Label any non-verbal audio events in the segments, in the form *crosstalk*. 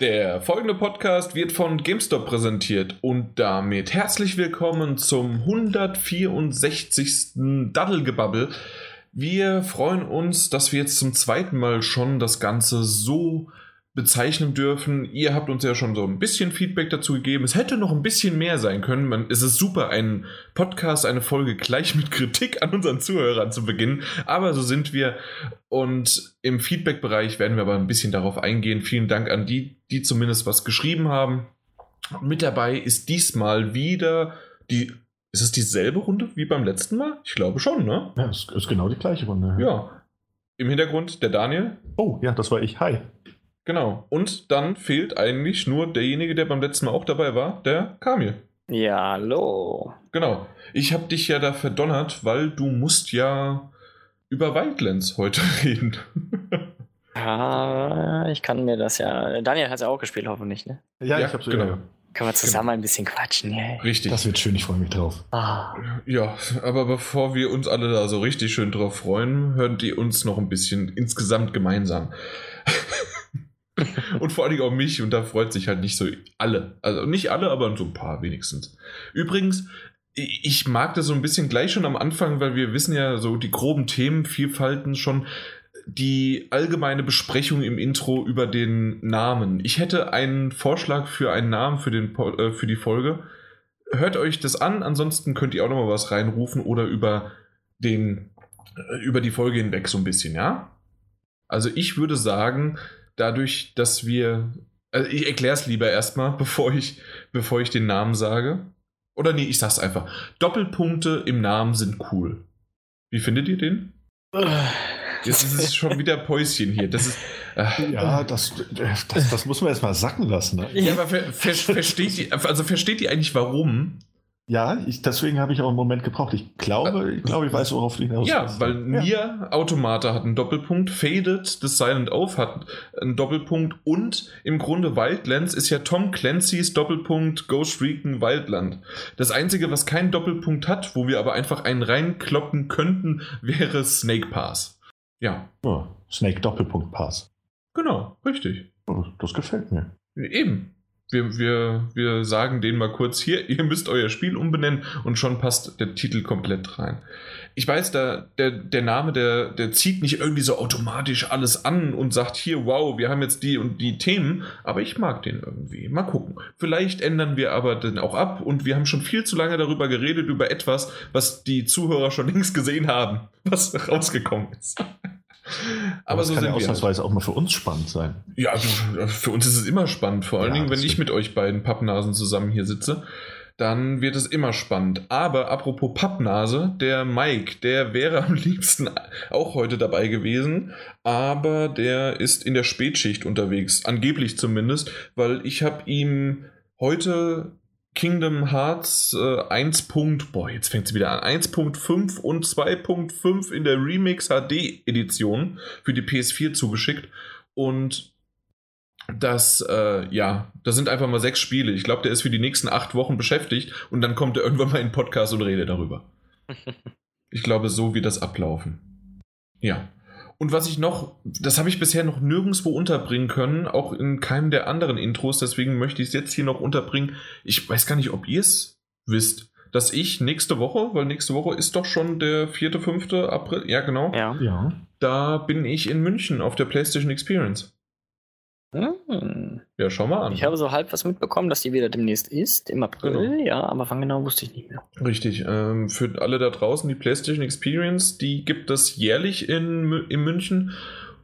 Der folgende Podcast wird von GameStop präsentiert und damit herzlich willkommen zum 164. Daddelgebabbel. Wir freuen uns, dass wir jetzt zum zweiten Mal schon das Ganze so bezeichnen dürfen. Ihr habt uns ja schon so ein bisschen Feedback dazu gegeben. Es hätte noch ein bisschen mehr sein können. Man, es ist super, einen Podcast, eine Folge gleich mit Kritik an unseren Zuhörern zu beginnen. Aber so sind wir. Und im Feedback-Bereich werden wir aber ein bisschen darauf eingehen. Vielen Dank an die, die zumindest was geschrieben haben. Mit dabei ist diesmal wieder die. Ist es dieselbe Runde wie beim letzten Mal? Ich glaube schon, ne? Ja, es ist genau die gleiche Runde. Ja. Im Hintergrund der Daniel. Oh, ja, das war ich. Hi. Genau. Und dann fehlt eigentlich nur derjenige, der beim letzten Mal auch dabei war, der Kamil. Ja, hallo. Genau. Ich habe dich ja da verdonnert, weil du musst ja über Wildlands heute *laughs* reden. ja, ich kann mir das ja. Daniel hat es ja auch gespielt, hoffentlich, ne? Ja, ja ich hab's genau. Wieder. Können wir zusammen ein bisschen quatschen, yeah. Richtig. Das wird schön, ich freue mich drauf. Ah. Ja, aber bevor wir uns alle da so richtig schön drauf freuen, hören die uns noch ein bisschen insgesamt gemeinsam. *laughs* *laughs* und vor allen Dingen auch mich und da freut sich halt nicht so alle. Also nicht alle, aber so ein paar wenigstens. Übrigens, ich mag das so ein bisschen gleich schon am Anfang, weil wir wissen ja so die groben Themenvielfalten schon die allgemeine Besprechung im Intro über den Namen. Ich hätte einen Vorschlag für einen Namen für, den, äh, für die Folge. Hört euch das an, ansonsten könnt ihr auch noch mal was reinrufen oder über den äh, über die Folge hinweg so ein bisschen, ja? Also ich würde sagen, dadurch, dass wir. Also ich erkläre es lieber erstmal, *laughs* bevor ich, bevor ich den Namen sage. Oder nee, ich sag's einfach. Doppelpunkte im Namen sind cool. Wie findet ihr den? Das ist schon wieder Päuschen hier. Das ist, äh, ja, das, das, das muss man erstmal sacken lassen. Ne? Ja, aber ver, ver, versteht ihr, also versteht ihr eigentlich warum? Ja, ich, deswegen habe ich auch einen Moment gebraucht. Ich glaube, ich glaube, ich weiß, worauf du hinaus Ja, weil ja. Nier Automata hat einen Doppelpunkt, Faded, das Silent Oath hat einen Doppelpunkt und im Grunde Wildlands ist ja Tom Clancy's Doppelpunkt Ghost Recon Wildland. Das einzige, was keinen Doppelpunkt hat, wo wir aber einfach einen reinkloppen könnten, wäre Snake Pass. Ja. Oh, Snake Doppelpunkt Pass. Genau, richtig. Oh, das gefällt mir. Eben. Wir, wir, wir sagen denen mal kurz hier, ihr müsst euer Spiel umbenennen und schon passt der Titel komplett rein. Ich weiß, da, der, der Name, der, der zieht nicht irgendwie so automatisch alles an und sagt hier, wow, wir haben jetzt die und die Themen, aber ich mag den irgendwie. Mal gucken. Vielleicht ändern wir aber den auch ab und wir haben schon viel zu lange darüber geredet, über etwas, was die Zuhörer schon *laughs* längst gesehen haben, was rausgekommen ist. Aber, Aber so kann ja ausnahmsweise auch mal für uns spannend sein. Ja, also für uns ist es immer spannend. Vor allen ja, Dingen, wenn ich mit euch beiden Pappnasen zusammen hier sitze, dann wird es immer spannend. Aber apropos Pappnase, der Mike, der wäre am liebsten auch heute dabei gewesen, aber der ist in der Spätschicht unterwegs, angeblich zumindest, weil ich habe ihm heute Kingdom Hearts äh, 1. Boah, jetzt fängt es wieder an. 1.5 und 2.5 in der Remix HD Edition für die PS4 zugeschickt. Und das, äh, ja, das sind einfach mal sechs Spiele. Ich glaube, der ist für die nächsten acht Wochen beschäftigt und dann kommt er irgendwann mal in den Podcast und redet darüber. *laughs* Ich glaube, so wird das ablaufen. Ja. Und was ich noch, das habe ich bisher noch nirgendwo unterbringen können, auch in keinem der anderen Intros, deswegen möchte ich es jetzt hier noch unterbringen. Ich weiß gar nicht, ob ihr es wisst, dass ich nächste Woche, weil nächste Woche ist doch schon der 4., 5. April, ja genau. Ja. ja. Da bin ich in München auf der PlayStation Experience. Hm. Ja, schau mal an. Ich habe so halb was mitbekommen, dass die wieder demnächst ist, im April, Genau. ja, aber wann genau wusste ich nicht mehr. Richtig. Ähm, für alle da draußen, die PlayStation Experience, die gibt es jährlich in, in München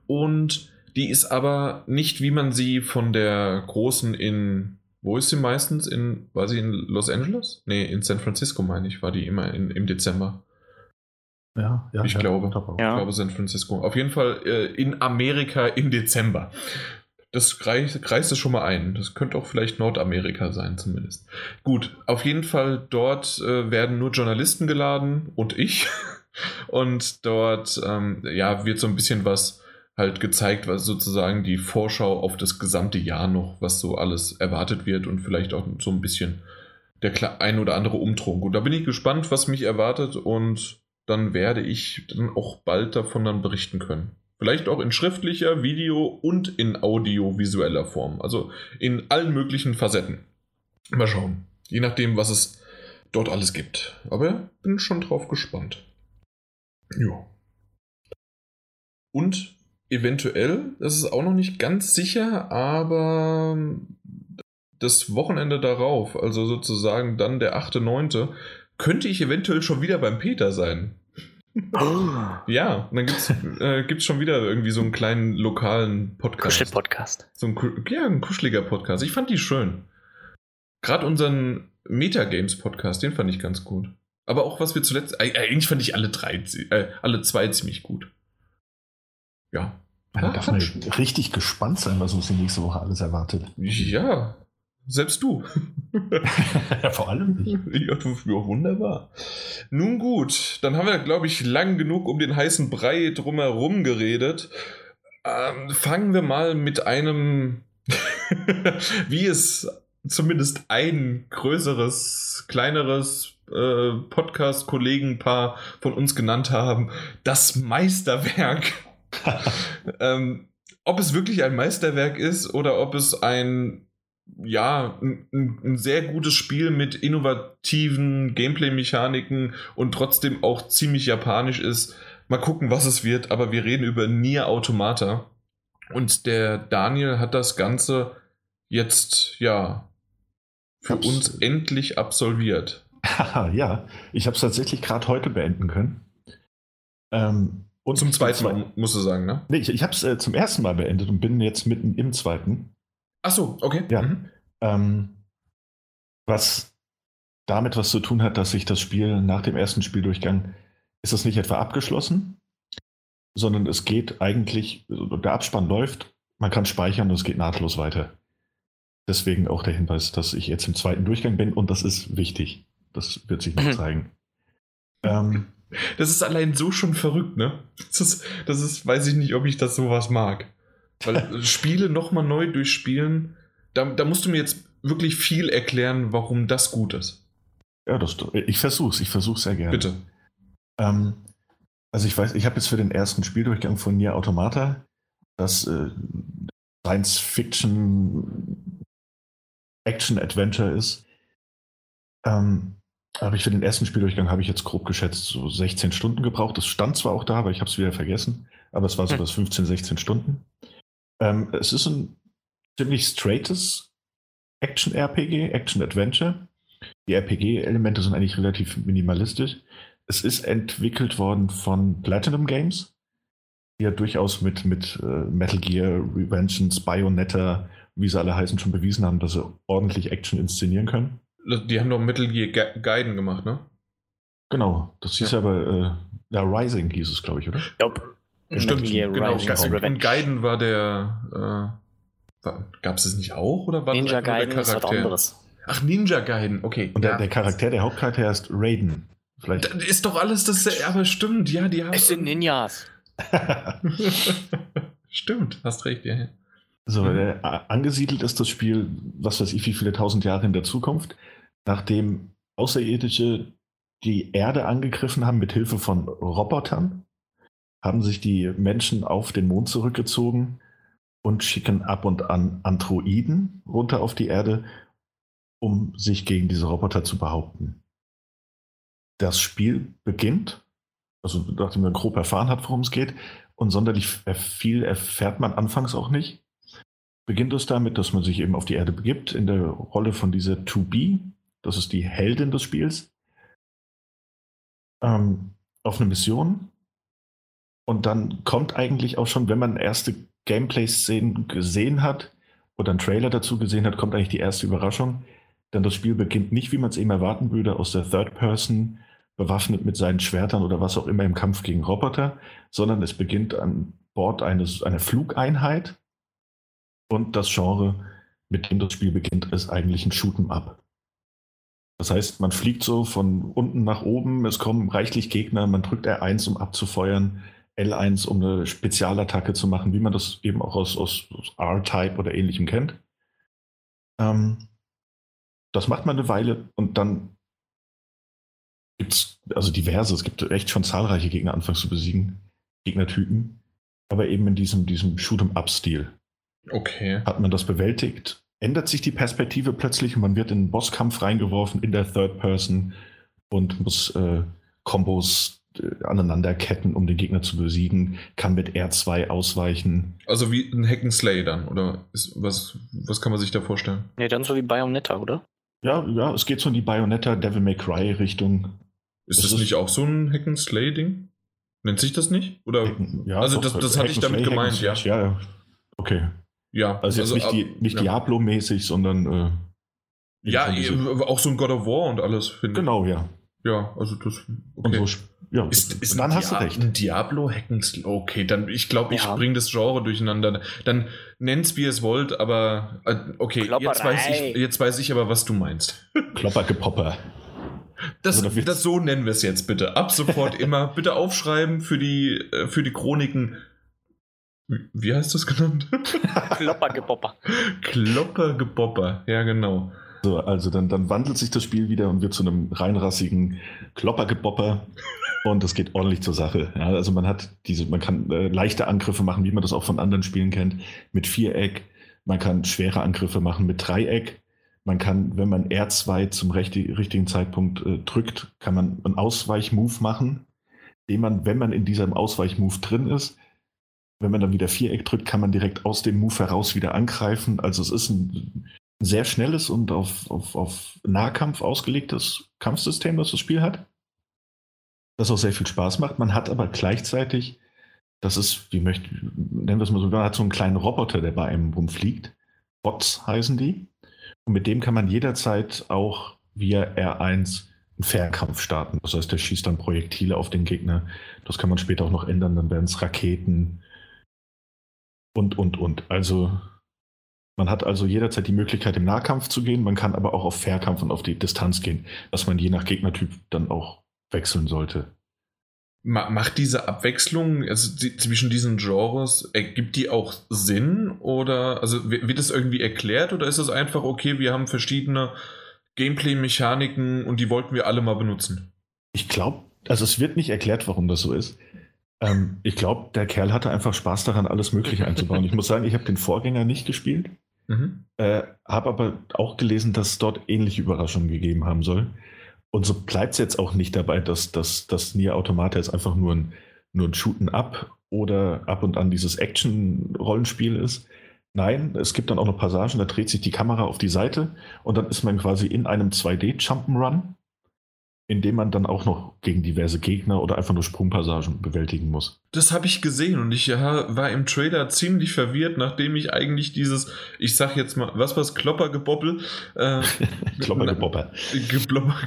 und die ist aber nicht, wie man sie von der großen in. Wo ist sie meistens? In, war sie in Los Angeles? Nee, in San Francisco, meine ich, war die immer in, im Dezember. Ja, ja. Ich ja, glaube. Ja. Ich glaube San Francisco. Auf jeden Fall äh, in Amerika im Dezember. Das kreist, es schon mal ein. Das könnte auch vielleicht Nordamerika sein, zumindest. Gut, auf jeden Fall dort äh, werden nur Journalisten geladen und ich. *laughs* Und dort ähm, ja, wird so ein bisschen was halt gezeigt, was sozusagen die Vorschau auf das gesamte Jahr noch, was so alles erwartet wird und vielleicht auch so ein bisschen der ein oder andere Umtrunk. Und da bin ich gespannt, was mich erwartet und dann werde ich dann auch bald davon dann berichten können. Vielleicht auch in schriftlicher, Video und in audiovisueller Form. Also in allen möglichen Facetten. Mal schauen. Je nachdem, was es dort alles gibt. Aber bin schon drauf gespannt. Ja. Und eventuell, das ist auch noch nicht ganz sicher, aber das Wochenende darauf, also sozusagen dann der 8.9., könnte ich eventuell schon wieder beim Peter sein. Oh. Ja, und dann gibt es äh, schon wieder irgendwie so einen kleinen lokalen Podcast. Kuschel-Podcast. So ein, ja, ein kuscheliger Podcast. Ich fand die schön. Gerade unseren Metagames-Podcast, den fand ich ganz gut. Aber auch was wir zuletzt. Eigentlich fand ich alle drei, äh, alle zwei ziemlich gut. Ja. Man darf man richtig gespannt sein, was uns die nächste Woche alles erwartet. Ja, selbst du. vor allem ich. Ja, ja, wunderbar. Nun gut, dann haben wir, glaube ich, lang genug um den heißen Brei drumherum geredet. Ähm, fangen wir mal mit einem, *laughs* wie es zumindest ein größeres, kleineres äh, Podcast-Kollegenpaar von uns genannt haben, das Meisterwerk. *laughs* ähm, ob es wirklich ein Meisterwerk ist oder ob es ein ja, ein, ein, sehr gutes Spiel mit innovativen Gameplay-Mechaniken und trotzdem auch ziemlich japanisch ist. Mal gucken, was es wird, aber wir reden über Nier Automata. Und der Daniel hat das Ganze jetzt, ja, für Hab's. uns endlich absolviert. *laughs* ja, ich habe es tatsächlich gerade heute beenden können. Ähm, und zum zweiten Mal, musst du sagen, ne? Nee, ich, ich habe es äh, zum ersten Mal beendet und bin jetzt mitten im zweiten. Ach so, okay. Ja. Mhm. Ähm, was damit was zu tun hat, dass sich das Spiel nach dem ersten Spieldurchgang ist es nicht etwa abgeschlossen, sondern es geht eigentlich, der Abspann läuft, man kann speichern und es geht nahtlos weiter. Deswegen auch der Hinweis, dass ich jetzt im zweiten Durchgang bin und das ist wichtig. Das wird sich noch mhm. zeigen. Ähm, das ist allein so schon verrückt, ne? Das ist, das ist, weiß ich nicht, ob ich das sowas mag. Weil Spiele nochmal neu durchspielen, da, da musst du mir jetzt wirklich viel erklären, warum das gut ist. Ja, das, ich versuch's, ich versuch's sehr gerne. Bitte. Ähm, also ich weiß, ich habe jetzt für den ersten Spieldurchgang von Nier Automata das äh, Science Fiction Action Adventure ist. Ähm, habe ich für den ersten Spieldurchgang habe ich jetzt grob geschätzt so 16 Stunden gebraucht. Das stand zwar auch da, aber ich habe es wieder vergessen. Aber es war so hm. das 15, 16 Stunden. Ähm, es ist ein ziemlich straightes Action-RPG, Action-Adventure. Die RPG-Elemente sind eigentlich relativ minimalistisch. Es ist entwickelt worden von Platinum Games, die ja durchaus mit, mit äh, Metal Gear, Revengeance, Bayonetta, wie sie alle heißen, schon bewiesen haben, dass sie ordentlich Action inszenieren können. Die haben doch Metal Gear Gaiden gemacht, ne? Genau, das hieß ja. aber, äh, ja, Rising hieß es, glaube ich, oder? Yep. Stimmt, genau. Rising und Gaiden war der, äh, Gab es es nicht auch? Oder war Ninja Gaiden ist was anderes. Ach, Ninja Gaiden, okay. Und der, der Charakter, der Hauptcharakter heißt Raiden. Vielleicht. Das ist doch alles das, aber stimmt, ja, die haben. Es sind Ninjas. *laughs* stimmt, hast recht, ja. So, mhm. äh, angesiedelt ist das Spiel, was weiß ich, wie viele tausend Jahre in der Zukunft, nachdem Außerirdische die Erde angegriffen haben mit Hilfe von Robotern, haben sich die Menschen auf den Mond zurückgezogen und schicken ab und an Androiden runter auf die Erde, um sich gegen diese Roboter zu behaupten. Das Spiel beginnt, also nachdem man grob erfahren hat, worum es geht, und sonderlich viel erfährt man anfangs auch nicht, beginnt es damit, dass man sich eben auf die Erde begibt, in der Rolle von dieser 2B, das ist die Heldin des Spiels, ähm, auf eine Mission. Und dann kommt eigentlich auch schon, wenn man erste Gameplay-Szenen gesehen hat oder einen Trailer dazu gesehen hat, kommt eigentlich die erste Überraschung. Denn das Spiel beginnt nicht, wie man es eben erwarten würde, aus der Third Person, bewaffnet mit seinen Schwertern oder was auch immer im Kampf gegen Roboter, sondern es beginnt an Bord eines, einer Flugeinheit. Und das Genre, mit dem das Spiel beginnt, ist eigentlich ein Shoot'em Up. Das heißt, man fliegt so von unten nach oben, es kommen reichlich Gegner, man drückt R1, um abzufeuern, L1, um eine Spezialattacke zu machen, wie man das eben auch aus, aus, aus R-Type oder ähnlichem kennt. Ähm, das macht man eine Weile und dann gibt es also diverse, es gibt echt schon zahlreiche Gegner anfangs zu besiegen, Gegnertypen. aber eben in diesem, diesem Shoot'em-up-Stil. Okay. Hat man das bewältigt, ändert sich die Perspektive plötzlich und man wird in einen Bosskampf reingeworfen in der Third Person und muss äh, Kombos äh, aneinanderketten, um den Gegner zu besiegen, kann mit R2 ausweichen. Also wie ein Hack'n'Slay dann, oder ist, was, was kann man sich da vorstellen? Nee, dann so wie Bayonetta, oder? Ja, ja, es geht so in die Bayonetta Devil May Cry Richtung. Ist das, das nicht auch so ein Hack'n'Slay-Ding? Nennt sich das nicht? Oder? Ja, also doch, das, das hatte ich damit gemeint, ja. Ja, okay. Ja, also jetzt also, nicht, die, nicht ja. Diablo-mäßig, sondern. Äh, ja, auch so ein God of War und alles, finde ich. Genau, ja. Ja, also das. Okay. Und so, ja, ist, ist dann hast Dia du recht. Ein Diablo Hackens. Okay, dann ich glaube, ich ja. bringe das Genre durcheinander. Dann nennt's wie es wollt, aber äh, okay, jetzt weiß, ich, jetzt weiß ich aber, was du meinst. *laughs* Kloppergepopper. Das, also das so nennen wir es jetzt bitte. Ab sofort *laughs* immer bitte aufschreiben für die äh, für die Chroniken wie heißt das genannt? Kloppergebopper. *laughs* Kloppergebopper, ja genau. So, also dann, dann wandelt sich das Spiel wieder und wird zu einem reinrassigen Kloppergebopper und es geht ordentlich zur Sache. Ja, also man hat diese, man kann äh, leichte Angriffe machen, wie man das auch von anderen Spielen kennt, mit Viereck. Man kann schwere Angriffe machen mit Dreieck. Man kann, wenn man R2 zum richtigen Zeitpunkt äh, drückt, kann man einen Ausweichmove machen, den man, wenn man in diesem Ausweichmove drin ist, wenn man dann wieder Viereck drückt, kann man direkt aus dem Move heraus wieder angreifen. Also es ist ein sehr schnelles und auf, auf, auf Nahkampf ausgelegtes Kampfsystem, das das Spiel hat. Das auch sehr viel Spaß macht. Man hat aber gleichzeitig, das ist, wie möchte, nennen wir es mal so, man hat so einen kleinen Roboter, der bei einem rumfliegt. Bots heißen die. Und mit dem kann man jederzeit auch via R1 einen Fernkampf starten. Das heißt, der schießt dann Projektile auf den Gegner. Das kann man später auch noch ändern. Dann werden es Raketen, und, und, und. Also man hat also jederzeit die Möglichkeit, im Nahkampf zu gehen, man kann aber auch auf Fernkampf und auf die Distanz gehen, was man je nach Gegnertyp dann auch wechseln sollte. Macht diese Abwechslung also die, zwischen diesen Genres, ergibt die auch Sinn? Oder also wird es irgendwie erklärt oder ist es einfach, okay, wir haben verschiedene Gameplay-Mechaniken und die wollten wir alle mal benutzen? Ich glaube, also es wird nicht erklärt, warum das so ist. Ähm, ich glaube, der Kerl hatte einfach Spaß daran, alles Mögliche einzubauen. ich muss sagen, ich habe den Vorgänger nicht gespielt, mhm. äh, habe aber auch gelesen, dass es dort ähnliche Überraschungen gegeben haben soll. Und so bleibt es jetzt auch nicht dabei, dass, dass, dass Nier Automata jetzt einfach nur ein, nur ein Shooten-up oder ab und an dieses Action-Rollenspiel ist. Nein, es gibt dann auch noch Passagen, da dreht sich die Kamera auf die Seite und dann ist man quasi in einem 2D-Jump'n'Run indem man dann auch noch gegen diverse Gegner oder einfach nur Sprungpassagen bewältigen muss. Das habe ich gesehen und ich ja, war im Trailer ziemlich verwirrt, nachdem ich eigentlich dieses, ich sag jetzt mal, was war's, Kloppergeboppel? Äh, *laughs* Kloppergebopper.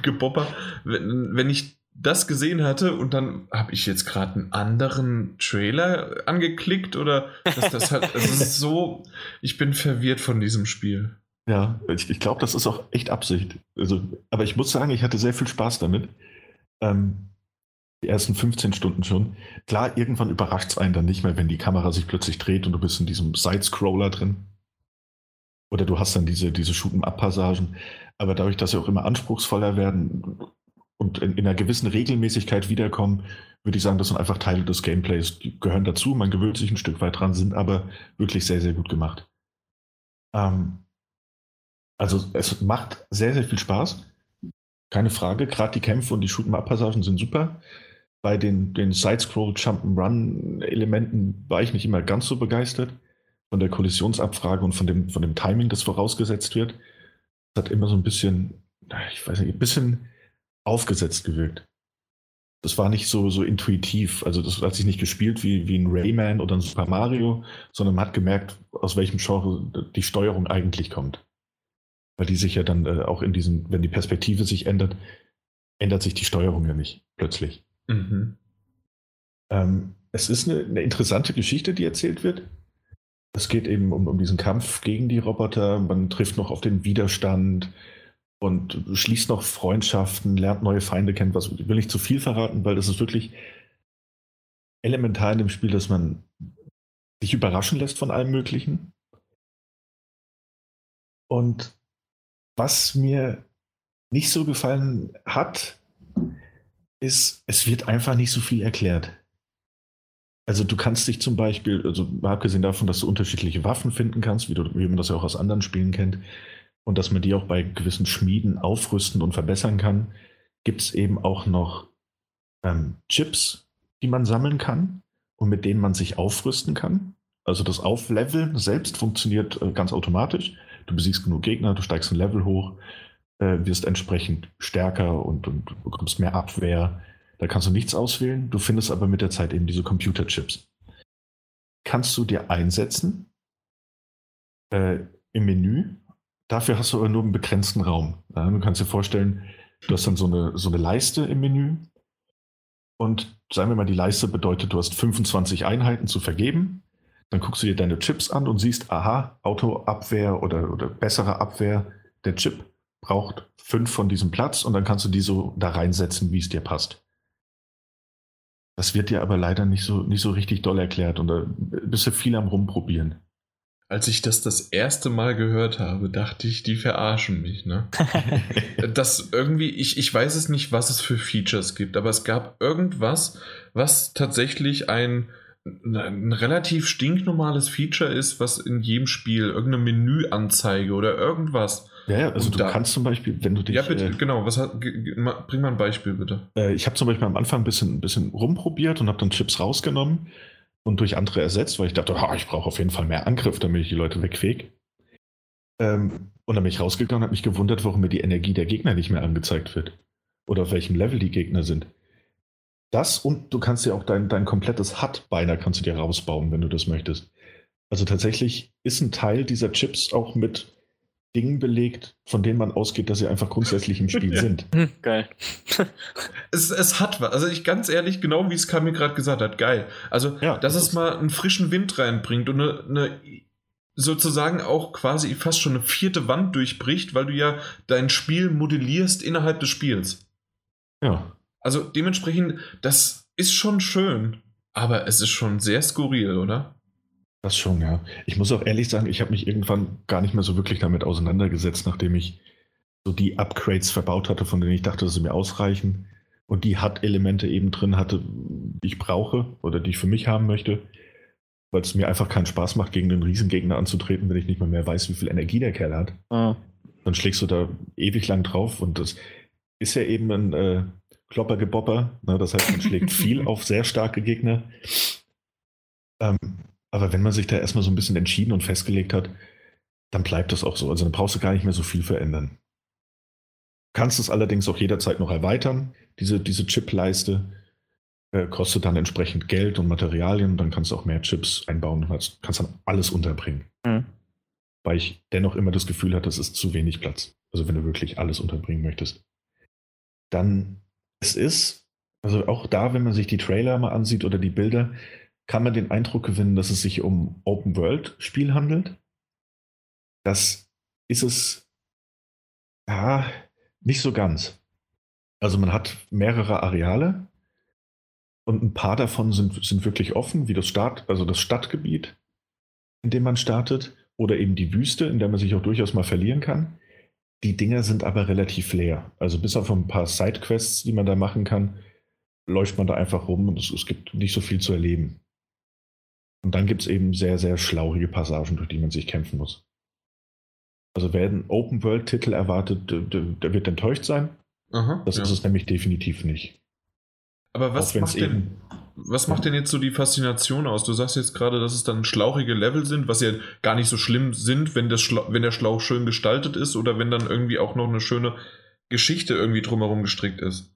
Gebopper. Wenn, wenn ich das gesehen hatte und dann habe ich jetzt gerade einen anderen Trailer angeklickt oder das, das, das ist so, ich bin verwirrt von diesem Spiel. Ja, ich, ich glaube, das ist auch echt Absicht. Also, aber ich muss sagen, ich hatte sehr viel Spaß damit. Ähm, die ersten 15 Stunden schon. Klar, irgendwann überrascht es einen dann nicht mehr, wenn die Kamera sich plötzlich dreht und du bist in diesem Side-Scroller drin. Oder du hast dann diese, diese Shoot'em-up-Passagen. Aber dadurch, dass sie auch immer anspruchsvoller werden und in, in, einer gewissen Regelmäßigkeit wiederkommen, würde ich sagen, das sind einfach Teile des Gameplays. Die gehören dazu, man gewöhnt sich ein Stück weit dran, sind aber wirklich sehr, sehr gut gemacht. Ähm, also es macht sehr, sehr viel Spaß. Keine Frage. Gerade die Kämpfe und die Shoot'em-Up-Passagen sind super. Bei den, den Side-Scroll, Jump-and-Run-Elementen war ich nicht immer ganz so begeistert. Von der Kollisionsabfrage und von dem, von dem Timing, das vorausgesetzt wird. Das hat immer so ein bisschen, ich weiß nicht, ein bisschen aufgesetzt gewirkt. Das war nicht so, so intuitiv. Also das hat sich nicht gespielt wie, wie ein Rayman oder ein Super Mario, sondern man hat gemerkt, aus welchem Genre die Steuerung eigentlich kommt. Weil die sich ja dann äh, auch in diesem, wenn die Perspektive sich ändert, ändert sich die Steuerung ja nicht plötzlich. Mhm. Ähm, es ist eine, eine, interessante Geschichte, die erzählt wird. Es geht eben um, um diesen Kampf gegen die Roboter. Man trifft noch auf den Widerstand und schließt noch Freundschaften, lernt neue Feinde kennen. Was ich will nicht zu viel verraten, weil das ist wirklich elementar in dem Spiel, dass man sich überraschen lässt von allem Möglichen. Und was mir nicht so gefallen hat, ist, es wird einfach nicht so viel erklärt. Also du kannst dich zum Beispiel, also abgesehen davon, dass du unterschiedliche Waffen finden kannst, wie, du, wie man das ja auch aus anderen Spielen kennt, und dass man die auch bei gewissen Schmieden aufrüsten und verbessern kann, gibt es eben auch noch ähm, Chips, die man sammeln kann und mit denen man sich aufrüsten kann. Also das Aufleveln selbst funktioniert äh, ganz automatisch. Du besiegst genug Gegner, du steigst ein Level hoch, äh, wirst entsprechend stärker und, und bekommst mehr Abwehr. Da kannst du nichts auswählen. Du findest aber mit der Zeit eben diese Computerchips. Kannst du dir einsetzen äh, im Menü. Dafür hast du aber nur einen begrenzten Raum. Ja, du kannst dir vorstellen, du hast dann so eine, so eine Leiste im Menü. Und sagen wir mal, die Leiste bedeutet, du hast 25 Einheiten zu vergeben. Dann guckst du dir deine Chips an und siehst, aha, Autoabwehr oder, oder bessere Abwehr. Der Chip braucht fünf von diesem Platz und dann kannst du die so da reinsetzen, wie es dir passt. Das wird dir aber leider nicht so, nicht so richtig doll erklärt und da bist du viel am Rumprobieren. Als ich das das erste Mal gehört habe, dachte ich, die verarschen mich, ne? *laughs* das irgendwie, ich, ich weiß es nicht, was es für Features gibt, aber es gab irgendwas, was tatsächlich ein, ein relativ stinknormales Feature ist, was in jedem Spiel, irgendeine Menüanzeige oder irgendwas ja, ja also und du da, kannst zum Beispiel, wenn du dich. Ja, bitte, äh, genau. Was hat, bring mal ein Beispiel, bitte. Äh, ich habe zum Beispiel am Anfang ein bisschen, ein bisschen rumprobiert und habe dann Chips rausgenommen und durch andere ersetzt, weil ich dachte, oh, ich brauche auf jeden Fall mehr Angriff, damit ich die Leute wegfeg. Ähm, und dann bin ich rausgegangen und habe mich gewundert, warum mir die Energie der Gegner nicht mehr angezeigt wird. Oder auf welchem Level die Gegner sind. Das und du kannst dir auch dein, dein komplettes HUD beinahe kannst du dir rausbauen, wenn du das möchtest. Also tatsächlich ist ein Teil dieser Chips auch mit Dingen belegt, von denen man ausgeht, dass sie einfach grundsätzlich im Spiel *laughs* sind. Hm, geil. *laughs* es, es hat was. Also ich ganz ehrlich, genau wie es Kami gerade gesagt hat, geil. Also, ja, dass das es mal einen frischen Wind reinbringt und eine, eine sozusagen auch quasi fast schon eine vierte Wand durchbricht, weil du ja dein Spiel modellierst innerhalb des Spiels. Ja. Also dementsprechend, das ist schon schön, aber es ist schon sehr skurril, oder? Das schon, ja. Ich muss auch ehrlich sagen, ich habe mich irgendwann gar nicht mehr so wirklich damit auseinandergesetzt, nachdem ich so die Upgrades verbaut hatte, von denen ich dachte, dass sie mir ausreichen und die HUD-Elemente eben drin hatte, die ich brauche oder die ich für mich haben möchte, weil es mir einfach keinen Spaß macht, gegen einen Riesengegner anzutreten, wenn ich nicht mal mehr weiß, wie viel Energie der Kerl hat. Ah. Dann schlägst du da ewig lang drauf und das ist ja eben ein äh, Kloppergebopper. Ne? Das heißt, man schlägt viel *laughs* auf sehr starke Gegner. Ähm, aber wenn man sich da erstmal so ein bisschen entschieden und festgelegt hat, dann bleibt das auch so. Also dann brauchst du gar nicht mehr so viel verändern. Du kannst es allerdings auch jederzeit noch erweitern, diese, diese Chip-Leiste. Äh, kostet dann entsprechend Geld und Materialien dann kannst du auch mehr Chips einbauen und hast, kannst dann alles unterbringen. Mhm. Weil ich dennoch immer das Gefühl hatte, es ist zu wenig Platz. Also wenn du wirklich alles unterbringen möchtest. Dann, es ist, also auch da, wenn man sich die Trailer mal ansieht oder die Bilder, kann man den Eindruck gewinnen, dass es sich um Open-World-Spiel handelt. Das ist es ja nicht so ganz. Also man hat mehrere Areale und ein paar davon sind, sind wirklich offen, wie das Start, also das Stadtgebiet, in dem man startet, oder eben die Wüste, in der man sich auch durchaus mal verlieren kann. Die Dinger sind aber relativ leer. Also bis auf ein paar Sidequests, die man da machen kann, läuft man da einfach rum und es, es gibt nicht so viel zu erleben. Und dann gibt es eben sehr, sehr schlaurige Passagen, durch die man sich kämpfen muss. Also wer einen Open-World-Titel erwartet, der, wird enttäuscht sein. Aha, das ja. ist es nämlich definitiv nicht. Aber was macht, denn, was macht denn jetzt so die Faszination aus? Du sagst jetzt gerade, dass es dann schlauchige Level sind, was ja gar nicht so schlimm sind, wenn, das wenn der Schlauch schön gestaltet ist oder wenn dann irgendwie auch noch eine schöne Geschichte irgendwie drumherum gestrickt ist.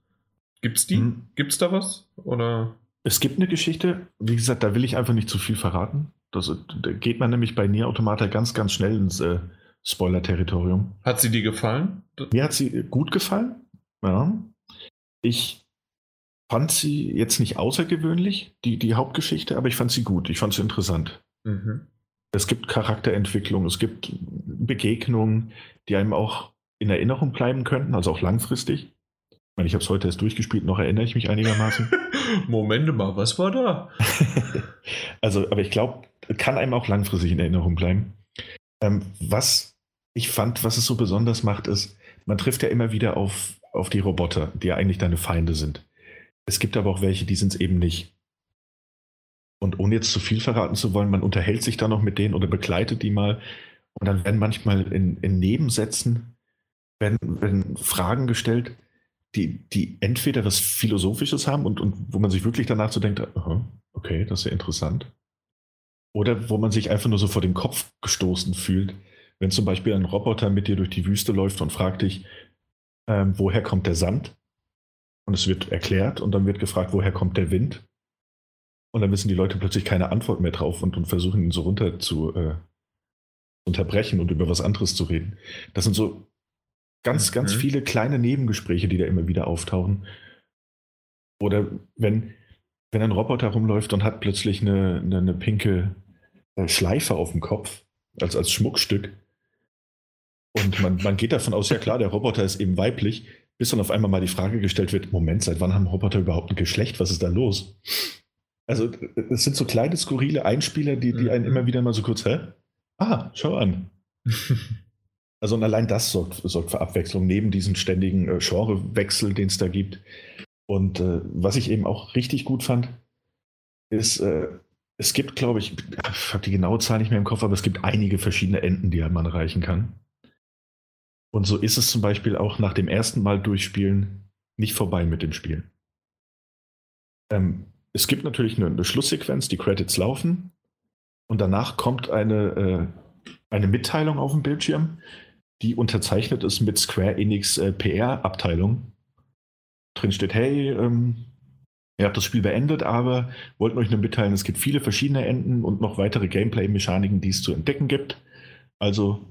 Gibt's die? Hm. Gibt's da was? Oder? Es gibt eine Geschichte, wie gesagt, da will ich einfach nicht zu viel verraten. Das, da geht man nämlich bei Nier Automata ganz, ganz schnell ins äh, Spoiler-Territorium. Hat sie dir gefallen? Mir hat sie gut gefallen. Ja. Ich fand sie jetzt nicht außergewöhnlich, die, die Hauptgeschichte, aber ich fand sie gut. Ich fand sie interessant. Mhm. Es gibt Charakterentwicklung, es gibt Begegnungen, die einem auch in Erinnerung bleiben könnten, also auch langfristig. Ich meine, ich habe es heute erst durchgespielt, noch erinnere ich mich einigermaßen. *laughs* Moment mal, was war da? *laughs* also, aber ich glaube, kann einem auch langfristig in Erinnerung bleiben. Ähm, was ich fand, was es so besonders macht, ist, man trifft ja immer wieder auf, auf die Roboter, die ja eigentlich deine Feinde sind. Es gibt aber auch welche, die sind es eben nicht. Und ohne jetzt zu viel verraten zu wollen, man unterhält sich da noch mit denen oder begleitet die mal. Und dann werden manchmal in, in Nebensätzen werden, werden Fragen gestellt, die, die entweder was Philosophisches haben und, und wo man sich wirklich danach so denkt, okay, das ist ja interessant. Oder wo man sich einfach nur so vor den Kopf gestoßen fühlt, wenn zum Beispiel ein Roboter mit dir durch die Wüste läuft und fragt dich, ähm, woher kommt der Sand? Und es wird erklärt und dann wird gefragt, woher kommt der Wind? Und dann wissen die Leute plötzlich keine Antwort mehr drauf und, und versuchen ihn so runter zu äh, unterbrechen und über was anderes zu reden. Das sind so ganz, mhm. ganz viele kleine Nebengespräche, die da immer wieder auftauchen. Oder wenn, wenn ein Roboter rumläuft und hat plötzlich eine, eine, eine pinke äh, Schleife auf dem Kopf, als, als Schmuckstück. Und man, man geht davon aus, ja klar, der Roboter ist eben weiblich, bis dann auf einmal mal die Frage gestellt wird, Moment, seit wann haben Roboter überhaupt ein Geschlecht? Was ist da los? Also es sind so kleine, skurrile Einspieler, die, die einen mhm. immer wieder mal so kurz, hä? Ah, schau an. *laughs* also und allein das sorgt, sorgt für Abwechslung, neben diesen ständigen äh, Genrewechsel, den es da gibt. Und äh, was ich eben auch richtig gut fand, ist, äh, es gibt, glaube ich, ich habe die genaue Zahl nicht mehr im Kopf, aber es gibt einige verschiedene Enden, die man erreichen kann. Und so ist es zum Beispiel auch nach dem ersten Mal durchspielen nicht vorbei mit dem Spiel. Ähm, es gibt natürlich eine, eine, Schlusssequenz, die Credits laufen und danach kommt eine, äh, eine Mitteilung auf dem Bildschirm, die unterzeichnet ist mit Square Enix äh, PR-Abteilung. Drin steht, hey, ähm, ihr habt das Spiel beendet, aber wollten euch nur mitteilen, es gibt viele verschiedene Enden und noch weitere Gameplay-Mechaniken, die es zu entdecken gibt. Also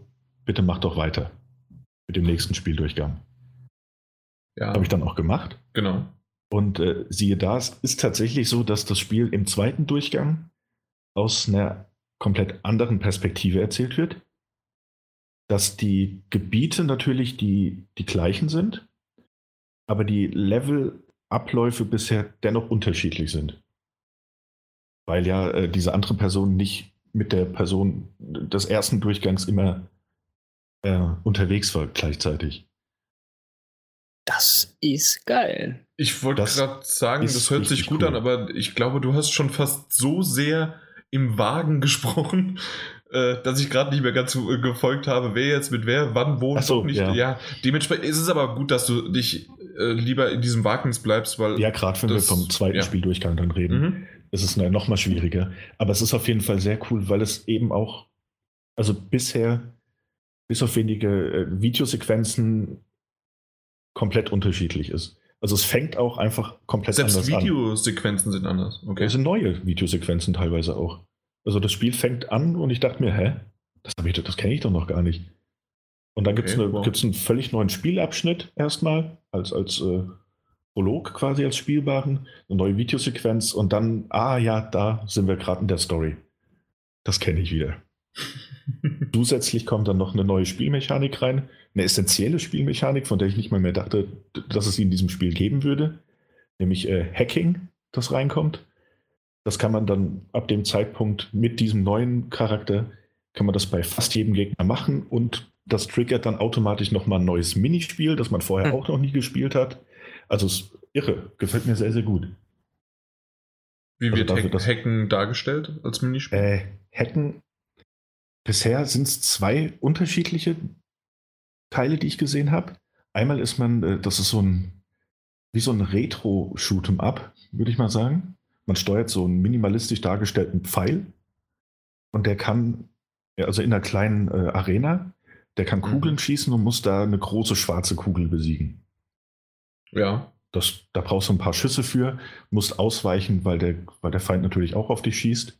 bitte macht doch weiter mit dem nächsten Spieldurchgang. Ja. Habe ich dann auch gemacht. Genau. Und äh, siehe da, es ist tatsächlich so, dass das Spiel im zweiten Durchgang aus einer komplett anderen Perspektive erzählt wird. Dass die Gebiete natürlich die, die gleichen sind, aber die Levelabläufe bisher dennoch unterschiedlich sind. Weil ja äh, diese andere Person nicht mit der Person des ersten Durchgangs immer äh, unterwegs war gleichzeitig. Das ist geil. Ich wollte gerade sagen, das hört sich gut cool. an, aber ich glaube, du hast schon fast so sehr im Wagen *laughs* gesprochen, äh, dass ich gerade nicht mehr ganz äh, gefolgt habe, wer jetzt mit wer, wann, wo, so, nicht. Ja. ja. dementsprechend ist es aber gut, dass du dich äh, lieber in diesem Wagens bleibst, weil. Ja, gerade wenn das, wir vom zweiten ja. Spieldurchgang dann reden, mhm. ist es noch mal schwieriger. Aber es ist auf jeden Fall sehr cool, weil es eben auch, also bisher bis auf wenige äh, Videosequenzen komplett unterschiedlich ist. Also es fängt auch einfach komplett Selbst anders an. Selbst Videosequenzen sind anders. Okay. Es sind neue Videosequenzen teilweise auch. Also das Spiel fängt an und ich dachte mir, hä? Das, das kenne ich doch noch gar nicht. Und dann okay, gibt es einen völlig neuen Spielabschnitt erstmal, als, als äh, Prolog quasi als spielbaren, eine neue Videosequenz und dann, ah ja, da sind wir gerade in der Story. Das kenne ich wieder. *laughs* Zusätzlich kommt dann noch eine neue Spielmechanik rein, eine essentielle Spielmechanik, von der ich nicht mal mehr dachte, dass es sie in diesem Spiel geben würde, nämlich äh, Hacking, das reinkommt. Das kann man dann ab dem Zeitpunkt mit diesem neuen Charakter, kann man das bei fast jedem Gegner machen und das triggert dann automatisch nochmal ein neues Minispiel, das man vorher hm. auch noch nie gespielt hat. Also es ist irre, gefällt mir sehr, sehr gut. Wie also wird dafür, Hacken dargestellt als Minispiel? Äh, Hacken Bisher sind es zwei unterschiedliche Teile, die ich gesehen habe. Einmal ist man, äh, das ist so ein, wie so ein Retro-Shoot'em-up, würde ich mal sagen. Man steuert so einen minimalistisch dargestellten Pfeil und der kann, also in einer kleinen äh, Arena, der kann Kugeln mhm. schießen und muss da eine große schwarze Kugel besiegen. Ja. Das, da brauchst du ein paar Schüsse für, musst ausweichen, weil der, weil der Feind natürlich auch auf dich schießt.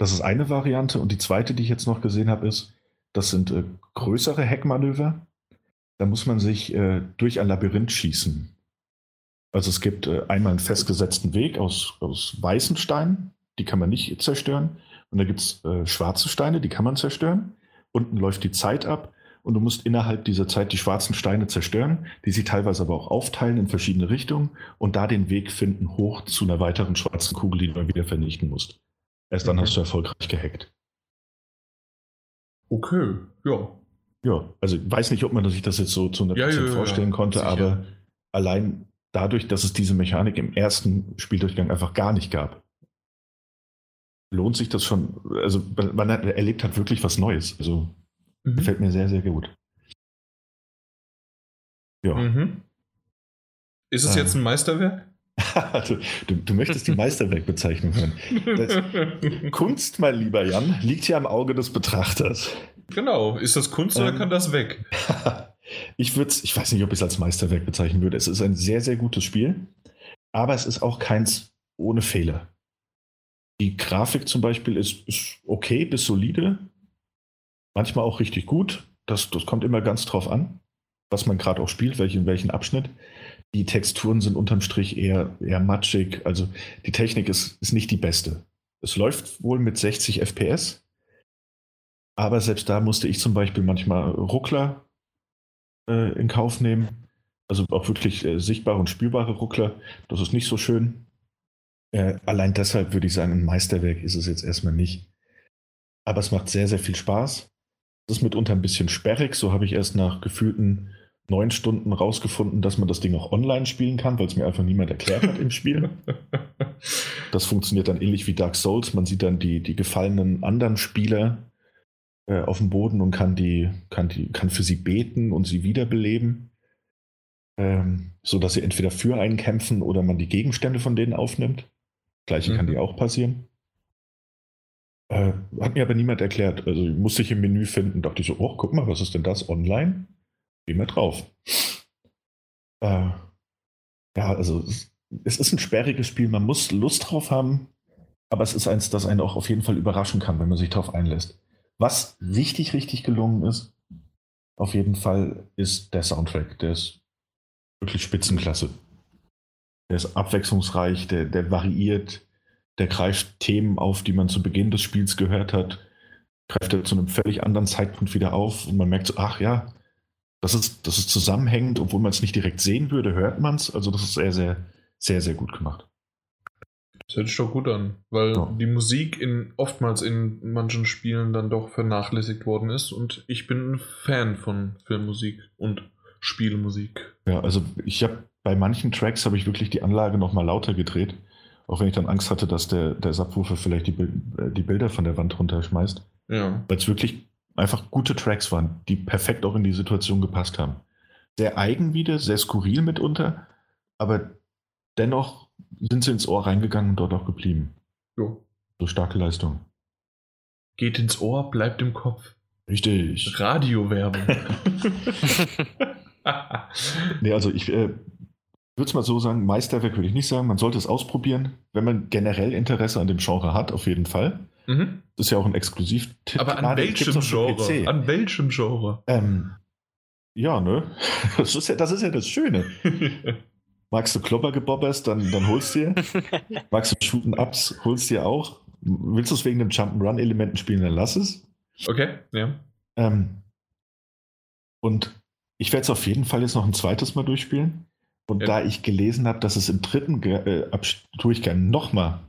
Das ist eine Variante. Und die zweite, die ich jetzt noch gesehen habe, ist, das sind äh, größere Heckmanöver. Da muss man sich äh, durch ein Labyrinth schießen. Also es gibt äh, einmal einen festgesetzten Weg aus, aus weißen Steinen, die kann man nicht zerstören. Und da gibt es äh, schwarze Steine, die kann man zerstören. Unten läuft die Zeit ab und du musst innerhalb dieser Zeit die schwarzen Steine zerstören, die sie teilweise aber auch aufteilen in verschiedene Richtungen und da den Weg finden hoch zu einer weiteren schwarzen Kugel, die du dann wieder vernichten musst. Erst dann okay. hast du erfolgreich gehackt. Okay, ja. Ja, also ich weiß nicht, ob man sich das jetzt so zu 100% ja, ja, vorstellen ja, konnte, sicher. aber allein dadurch, dass es diese Mechanik im ersten Spieldurchgang einfach gar nicht gab, lohnt sich das schon. Also man erlebt hat wirklich was Neues. Also mhm. gefällt mir sehr, sehr gut. Ja. Mhm. Ist es äh. jetzt ein Meisterwerk? *laughs* du, du, du, möchtest die Meisterwerkbezeichnung hören. Das, *laughs* Kunst, mein lieber Jan, liegt ja am Auge des Betrachters. Genau. Ist das Kunst ähm, oder kann das weg? *laughs* ich würde ich weiß nicht, ob ich es als Meisterwerk bezeichnen würde. Es ist ein sehr, sehr gutes Spiel, aber es ist auch keins ohne Fehler. Die Grafik zum Beispiel ist, ist okay bis solide, manchmal auch richtig gut. Das, das kommt immer ganz drauf an, was man gerade auch spielt, welchen, welchen Abschnitt. Die Texturen sind unterm Strich eher, eher matschig. Also die Technik ist, ist nicht die beste. Es läuft wohl mit 60 FPS, aber selbst da musste ich zum Beispiel manchmal Ruckler äh, in Kauf nehmen. Also auch wirklich äh, sichtbare und spürbare Ruckler. Das ist nicht so schön. Äh, allein deshalb würde ich sagen, ein Meisterwerk ist es jetzt erstmal nicht. Aber es macht sehr, sehr viel Spaß. Es ist mitunter ein bisschen sperrig. So habe ich erst nach gefühlten neun Stunden rausgefunden, dass man das Ding auch online spielen kann, weil es mir einfach niemand erklärt hat im Spiel. *laughs* Das funktioniert dann ähnlich wie Dark Souls. Man sieht dann die, die gefallenen anderen Spieler äh, auf dem Boden und kann, die, kann, die, kann für sie beten und sie wiederbeleben. Ähm, so dass sie entweder für einen kämpfen oder man die Gegenstände von denen aufnimmt. Gleiche mhm. kann die auch passieren. Äh, hat mir aber niemand erklärt. Also musste ich im Menü finden, dachte ich so, oh, guck mal, was ist denn das online? Geh mal drauf. Äh, ja, also es ist ein sperriges Spiel, man muss Lust drauf haben, aber es ist eins, das einen auch auf jeden Fall überraschen kann, wenn man sich darauf einlässt. Was richtig, richtig gelungen ist, auf jeden Fall, ist der Soundtrack. Der ist wirklich Spitzenklasse. Der ist abwechslungsreich, der, der variiert, der greift Themen auf, die man zu Beginn des Spiels gehört hat, greift er zu einem völlig anderen Zeitpunkt wieder auf und man merkt so, ach ja, das ist, das ist zusammenhängend, obwohl man es nicht direkt sehen würde, hört man es. Also das ist sehr, sehr, sehr, sehr gut gemacht. Das hört sich doch gut an, weil ja. die Musik in, oftmals in manchen Spielen dann doch vernachlässigt worden ist und ich bin ein Fan von Filmmusik und Spielmusik. Ja, also ich habe bei manchen Tracks habe ich wirklich die Anlage nochmal lauter gedreht, auch wenn ich dann Angst hatte, dass der, der Subwoofer vielleicht die, äh, die Bilder von der Wand runterschmeißt. Ja. Weil es wirklich einfach gute Tracks waren, die perfekt auch in die Situation gepasst haben. Sehr eigen wieder, sehr skurril mitunter, aber dennoch sind sie ins Ohr reingegangen und dort auch geblieben. Jo. So starke Leistung. Geht ins Ohr, bleibt im Kopf. Richtig. Radiowerbung. *laughs* *laughs* nee, also ich äh, würde es mal so sagen, Meisterwerk würde ich nicht sagen. Man sollte es ausprobieren, wenn man generell Interesse an dem Genre hat, auf jeden Fall. Mhm. Das ist ja auch ein Exklusivtipp. Aber an welchem Genre? An welchem Genre? Ähm, ja, ne? *laughs* Das ist ja, das ist ja das Schöne. *laughs* Magst du Kloppergebobbers, dann, dann holst du dir. *laughs* Magst du Shooten Ups, holst du dir auch. Willst du es wegen dem Jump'n'Run-Elementen spielen, dann lass es. Okay, ja. Ähm, und ich werde es auf jeden Fall jetzt noch ein zweites Mal durchspielen. Und ja. da ich gelesen habe, dass es im dritten äh, Durchgang nochmal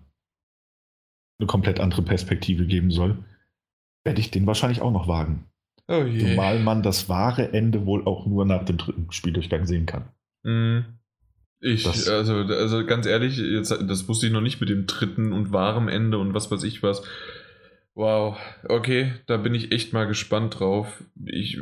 eine komplett andere Perspektive geben soll, werde ich den wahrscheinlich auch noch wagen. Oh Zumal man das wahre Ende wohl auch nur nach dem dritten Spieldurchgang sehen kann. Mm. Ich, das, also, also ganz ehrlich, jetzt, das wusste ich noch nicht mit dem dritten und wahrem Ende und was weiß ich was. Wow, okay, da bin ich echt mal gespannt drauf. Ich,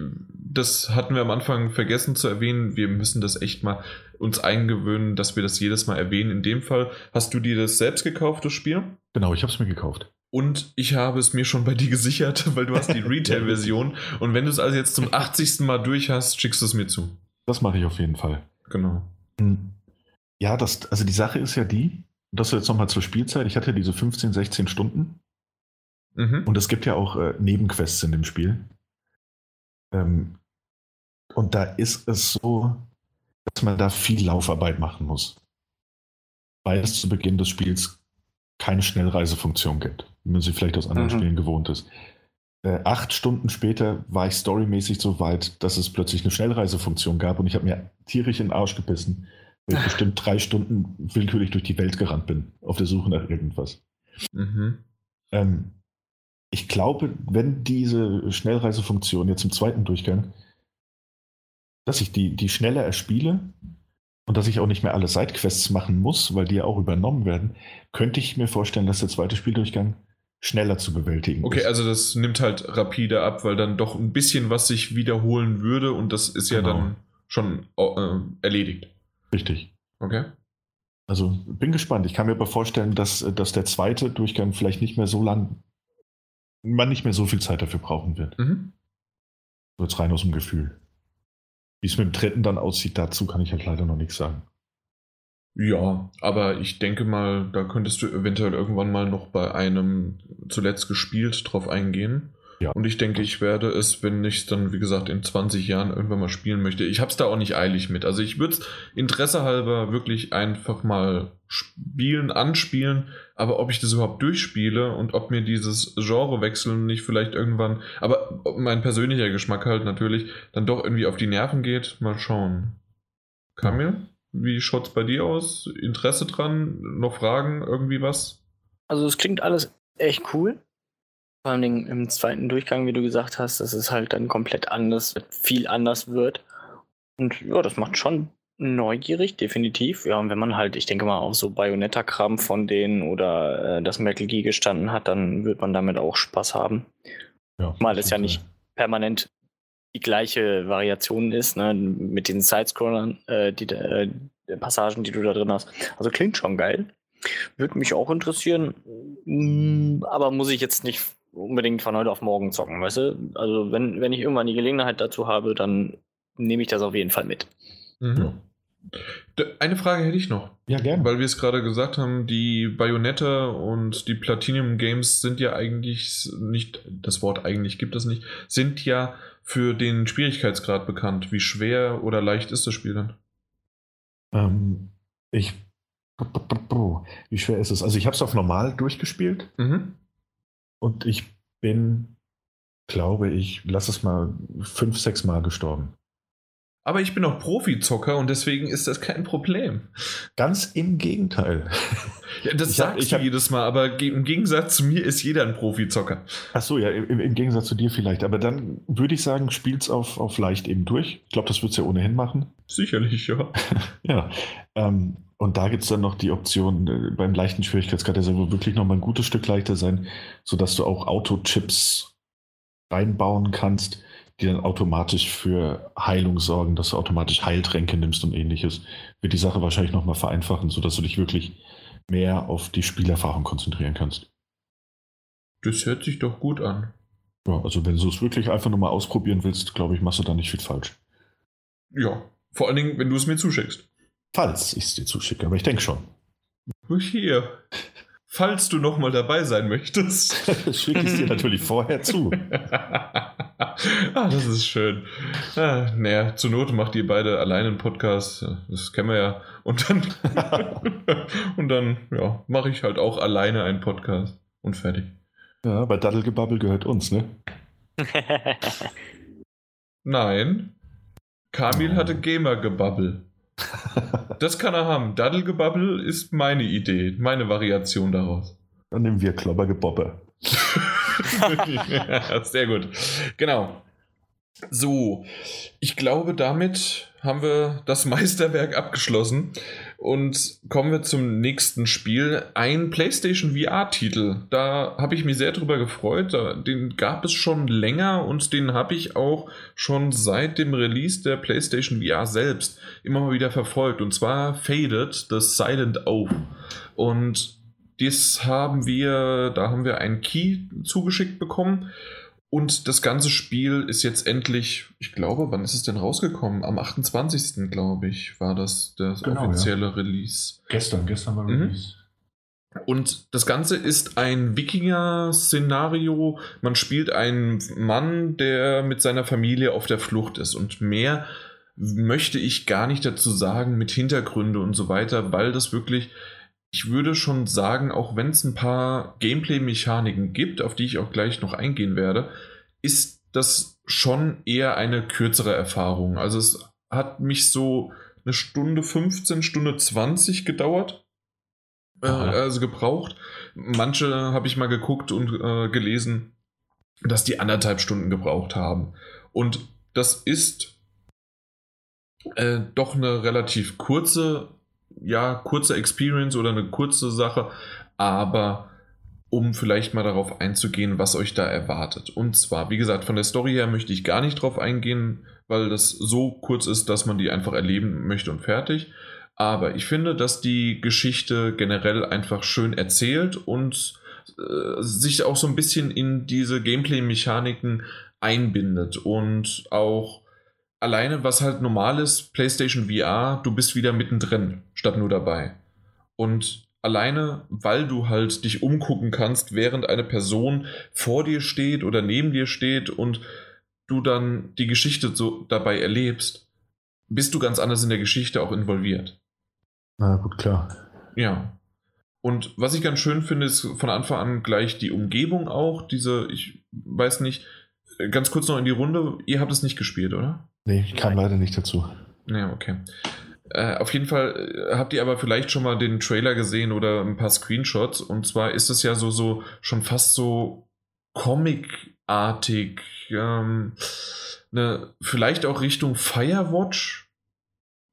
das hatten wir am Anfang vergessen zu erwähnen. Wir müssen das echt mal uns eingewöhnen, dass wir das jedes Mal erwähnen. In dem Fall hast du dir das selbst gekauft, das Spiel? Genau, ich habe es mir gekauft. Und ich habe es mir schon bei dir gesichert, *laughs* weil du hast die Retail-Version. Und wenn du es also jetzt zum 80. Mal durch hast, schickst du es mir zu. Das mache ich auf jeden Fall. Genau. Hm. Ja, das, also die Sache ist ja die, das jetzt nochmal zur Spielzeit. Ich hatte diese 15, 16 Stunden. Mhm. Und es gibt ja auch äh, Nebenquests in dem Spiel. Ähm, und da ist es so, dass man da viel Laufarbeit machen muss. Weil es zu Beginn des Spiels keine Schnellreisefunktion gibt, wie man sie vielleicht aus anderen mhm. Spielen gewohnt ist. Äh, acht Stunden später war ich storymäßig so weit, dass es plötzlich eine Schnellreisefunktion gab und ich habe mir tierisch in den Arsch gebissen, weil ich bestimmt drei Stunden willkürlich durch die Welt gerannt bin, auf der Suche nach irgendwas. Mhm. Ähm, ich glaube, wenn diese Schnellreisefunktion jetzt im zweiten Durchgang dass ich die, die schneller erspiele und dass ich auch nicht mehr alle Sidequests machen muss, weil die ja auch übernommen werden, könnte ich mir vorstellen, dass der zweite Spieldurchgang schneller zu bewältigen. Okay, also das nimmt halt rapide ab, weil dann doch ein bisschen was sich wiederholen würde und das ist ja genau. dann schon äh, erledigt. Richtig. Okay. Also bin gespannt. Ich kann mir aber vorstellen, dass, dass der zweite Durchgang vielleicht nicht mehr so lang, man nicht mehr so viel Zeit dafür brauchen wird. Mhm. So jetzt rein aus dem Gefühl. Wie es mit dem dritten dann aussieht, dazu kann ich halt leider noch nichts sagen. Ja, aber ich denke mal, da könntest du eventuell irgendwann mal noch bei einem zuletzt gespielt drauf eingehen. Ja. Und ich denke, ich werde es, wenn ich es dann, wie gesagt, in 20 Jahren irgendwann mal spielen möchte. Ich habe es da auch nicht eilig mit. Also ich würde es Interesse halber wirklich einfach mal spielen, anspielen. Aber ob ich das überhaupt durchspiele und ob mir dieses Genre wechseln nicht vielleicht irgendwann, aber mein persönlicher Geschmack halt natürlich, dann doch irgendwie auf die Nerven geht, mal schauen. Kamil, wie schaut es bei dir aus? Interesse dran? Noch Fragen? Irgendwie was? Also es klingt alles echt cool. Vor allem im zweiten Durchgang, wie du gesagt hast, dass es halt dann komplett anders, viel anders wird. Und ja, das macht schon neugierig, definitiv. Ja, und wenn man halt, ich denke mal, auf so Bayonetta-Kram von denen oder äh, das Metal Gear gestanden hat, dann wird man damit auch Spaß haben. Ja, Mal es ja nicht permanent die gleiche Variation ist, ne, mit den Sidescrollern, äh, die äh, Passagen, die du da drin hast. Also klingt schon geil. Würde mich auch interessieren, mm, aber muss ich jetzt nicht unbedingt von heute auf morgen zocken, weißt du? Also wenn, wenn ich irgendwann die Gelegenheit dazu habe, dann nehme ich das auf jeden Fall mit. Mhm. Eine Frage hätte ich noch. Ja, gerne. Weil wir es gerade gesagt haben, die Bayonetta und die Platinum Games sind ja eigentlich nicht, das Wort eigentlich gibt es nicht, sind ja für den Schwierigkeitsgrad bekannt. Wie schwer oder leicht ist das Spiel dann? Ähm, ich. Wie schwer ist es? Also ich habe es auf normal durchgespielt. Mhm. Und ich bin, glaube ich, lass es mal fünf, sechs Mal gestorben. Aber ich bin auch Profizocker und deswegen ist das kein Problem. Ganz im Gegenteil. Ja, das ich sagst hab, du hab, jedes Mal, aber im Gegensatz zu mir ist jeder ein Profizocker. Ach so, ja, im, im Gegensatz zu dir vielleicht. Aber dann würde ich sagen, spiel's auf, auf leicht eben durch. Ich glaube, das wird es ja ohnehin machen. Sicherlich, ja. *laughs* ja. Ähm, und da gibt es dann noch die Option, äh, beim leichten Schwierigkeitsgrad, der soll wirklich noch mal ein gutes Stück leichter sein, sodass du auch Autochips reinbauen kannst, die dann automatisch für Heilung sorgen, dass du automatisch Heiltränke nimmst und ähnliches. Wird die Sache wahrscheinlich noch mal vereinfachen, sodass du dich wirklich mehr auf die Spielerfahrung konzentrieren kannst. Das hört sich doch gut an. Ja, also wenn du es wirklich einfach nur mal ausprobieren willst, glaube ich, machst du da nicht viel falsch. Ja, vor allen Dingen, wenn du es mir zuschickst. Falls ich es dir zuschicke, aber ich denke schon. Hier. Falls du nochmal dabei sein möchtest. *laughs* schicke ich es dir natürlich vorher zu. *laughs* ah, das ist schön. Ah, naja, zur Not macht ihr beide alleine einen Podcast. Das kennen wir ja. Und dann, *laughs* und dann ja, mache ich halt auch alleine einen Podcast. Und fertig. Ja, bei Daddelgebabbel gehört uns, ne? Nein. Kamil hatte Gamergebabbel. *laughs* Das kann er haben. Daddelgebabbel ist meine Idee, meine Variation daraus. Dann nehmen wir Kloppergebobbe. *laughs* ja, sehr gut. Genau. So, ich glaube, damit haben wir das Meisterwerk abgeschlossen und kommen wir zum nächsten Spiel. Ein PlayStation VR-Titel. Da habe ich mich sehr drüber gefreut. Den gab es schon länger und den habe ich auch schon seit dem Release der PlayStation VR selbst immer mal wieder verfolgt. Und zwar Faded, das Silent Oath. Und das haben wir, da haben wir einen Key zugeschickt bekommen. Und das ganze Spiel ist jetzt endlich, ich glaube, wann ist es denn rausgekommen? Am 28. glaube ich, war das das genau, offizielle ja. Release. Gestern, gestern war mhm. Release. Und das Ganze ist ein Wikinger-Szenario. Man spielt einen Mann, der mit seiner Familie auf der Flucht ist. Und mehr möchte ich gar nicht dazu sagen mit Hintergründe und so weiter, weil das wirklich ich würde schon sagen, auch wenn es ein paar Gameplay-Mechaniken gibt, auf die ich auch gleich noch eingehen werde, ist das schon eher eine kürzere Erfahrung. Also es hat mich so eine Stunde 15, Stunde 20 gedauert. Äh, also gebraucht. Manche habe ich mal geguckt und äh, gelesen, dass die anderthalb Stunden gebraucht haben. Und das ist äh, doch eine relativ kurze ja, kurze Experience oder eine kurze Sache, aber um vielleicht mal darauf einzugehen, was euch da erwartet. Und zwar, wie gesagt, von der Story her möchte ich gar nicht drauf eingehen, weil das so kurz ist, dass man die einfach erleben möchte und fertig. Aber ich finde, dass die Geschichte generell einfach schön erzählt und äh, sich auch so ein bisschen in diese Gameplay-Mechaniken einbindet und auch alleine, was halt normal ist, PlayStation VR, du bist wieder mittendrin, statt nur dabei. Und alleine, weil du halt dich umgucken kannst, während eine Person vor dir steht oder neben dir steht und du dann die Geschichte so dabei erlebst, bist du ganz anders in der Geschichte auch involviert. Na gut, klar. Ja. Und was ich ganz schön finde, ist von Anfang an gleich die Umgebung auch. Diese, ich weiß nicht, ganz kurz noch in die Runde. Ihr habt es nicht gespielt, oder? Nee, ich kam Nein. leider nicht dazu. Ja, okay. Äh, auf jeden Fall äh, habt ihr aber vielleicht schon mal den Trailer gesehen oder ein paar Screenshots. Und zwar ist es ja so, so schon fast so Comic-artig. Ähm, ne, vielleicht auch Richtung Firewatch.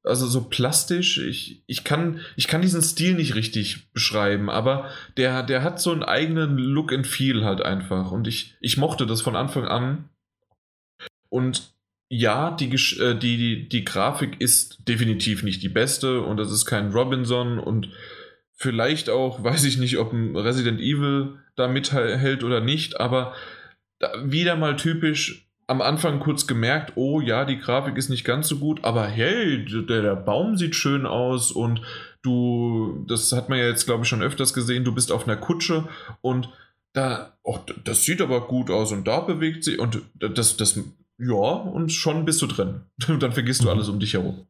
Also so plastisch. Ich, ich, kann, ich kann diesen Stil nicht richtig beschreiben, aber der, der hat so einen eigenen Look and Feel halt einfach. Und ich, ich mochte das von Anfang an. Und ja, die, äh, die, die, die Grafik ist definitiv nicht die beste und das ist kein Robinson und vielleicht auch, *laughs* weiß ich nicht, ob ein Resident Evil da mithält oder nicht, aber wieder mal typisch am Anfang kurz gemerkt, oh ja, die Grafik ist nicht ganz so gut, aber hey, der, der Baum sieht schön aus und du, das hat man ja jetzt, glaube ich, schon öfters gesehen, du bist auf einer Kutsche und da, oh, das sieht aber gut aus und da bewegt sich und das, das ja, und schon bist du drin. *laughs* dann vergisst du mhm. alles um dich herum.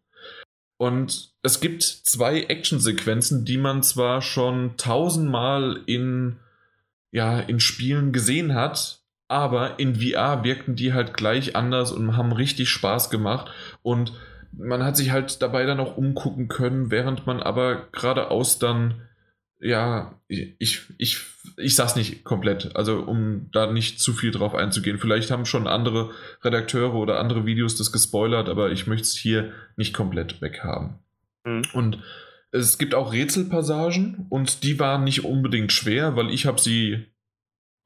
Und es gibt zwei Actionsequenzen, die man zwar schon tausendmal in, ja, in Spielen gesehen hat, aber in VR wirkten die halt gleich anders und haben richtig Spaß gemacht. Und man hat sich halt dabei dann auch umgucken können, während man aber geradeaus dann ja, ich, ich, ich sag's nicht komplett, also um da nicht zu viel drauf einzugehen. Vielleicht haben schon andere Redakteure oder andere Videos das gespoilert, aber ich möchte es hier nicht komplett weghaben. Mhm. Und es gibt auch Rätselpassagen und die waren nicht unbedingt schwer, weil ich habe sie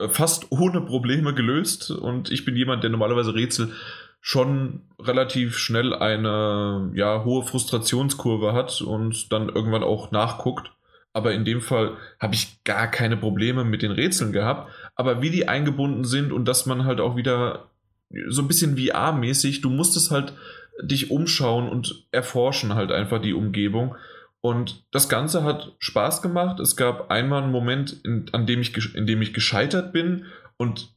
fast ohne Probleme gelöst und ich bin jemand, der normalerweise Rätsel schon relativ schnell eine ja, hohe Frustrationskurve hat und dann irgendwann auch nachguckt aber in dem Fall habe ich gar keine Probleme mit den Rätseln gehabt. Aber wie die eingebunden sind und dass man halt auch wieder so ein bisschen VR-mäßig, du musstest halt dich umschauen und erforschen halt einfach die Umgebung. Und das Ganze hat Spaß gemacht. Es gab einmal einen Moment, in, an dem ich, in dem ich gescheitert bin und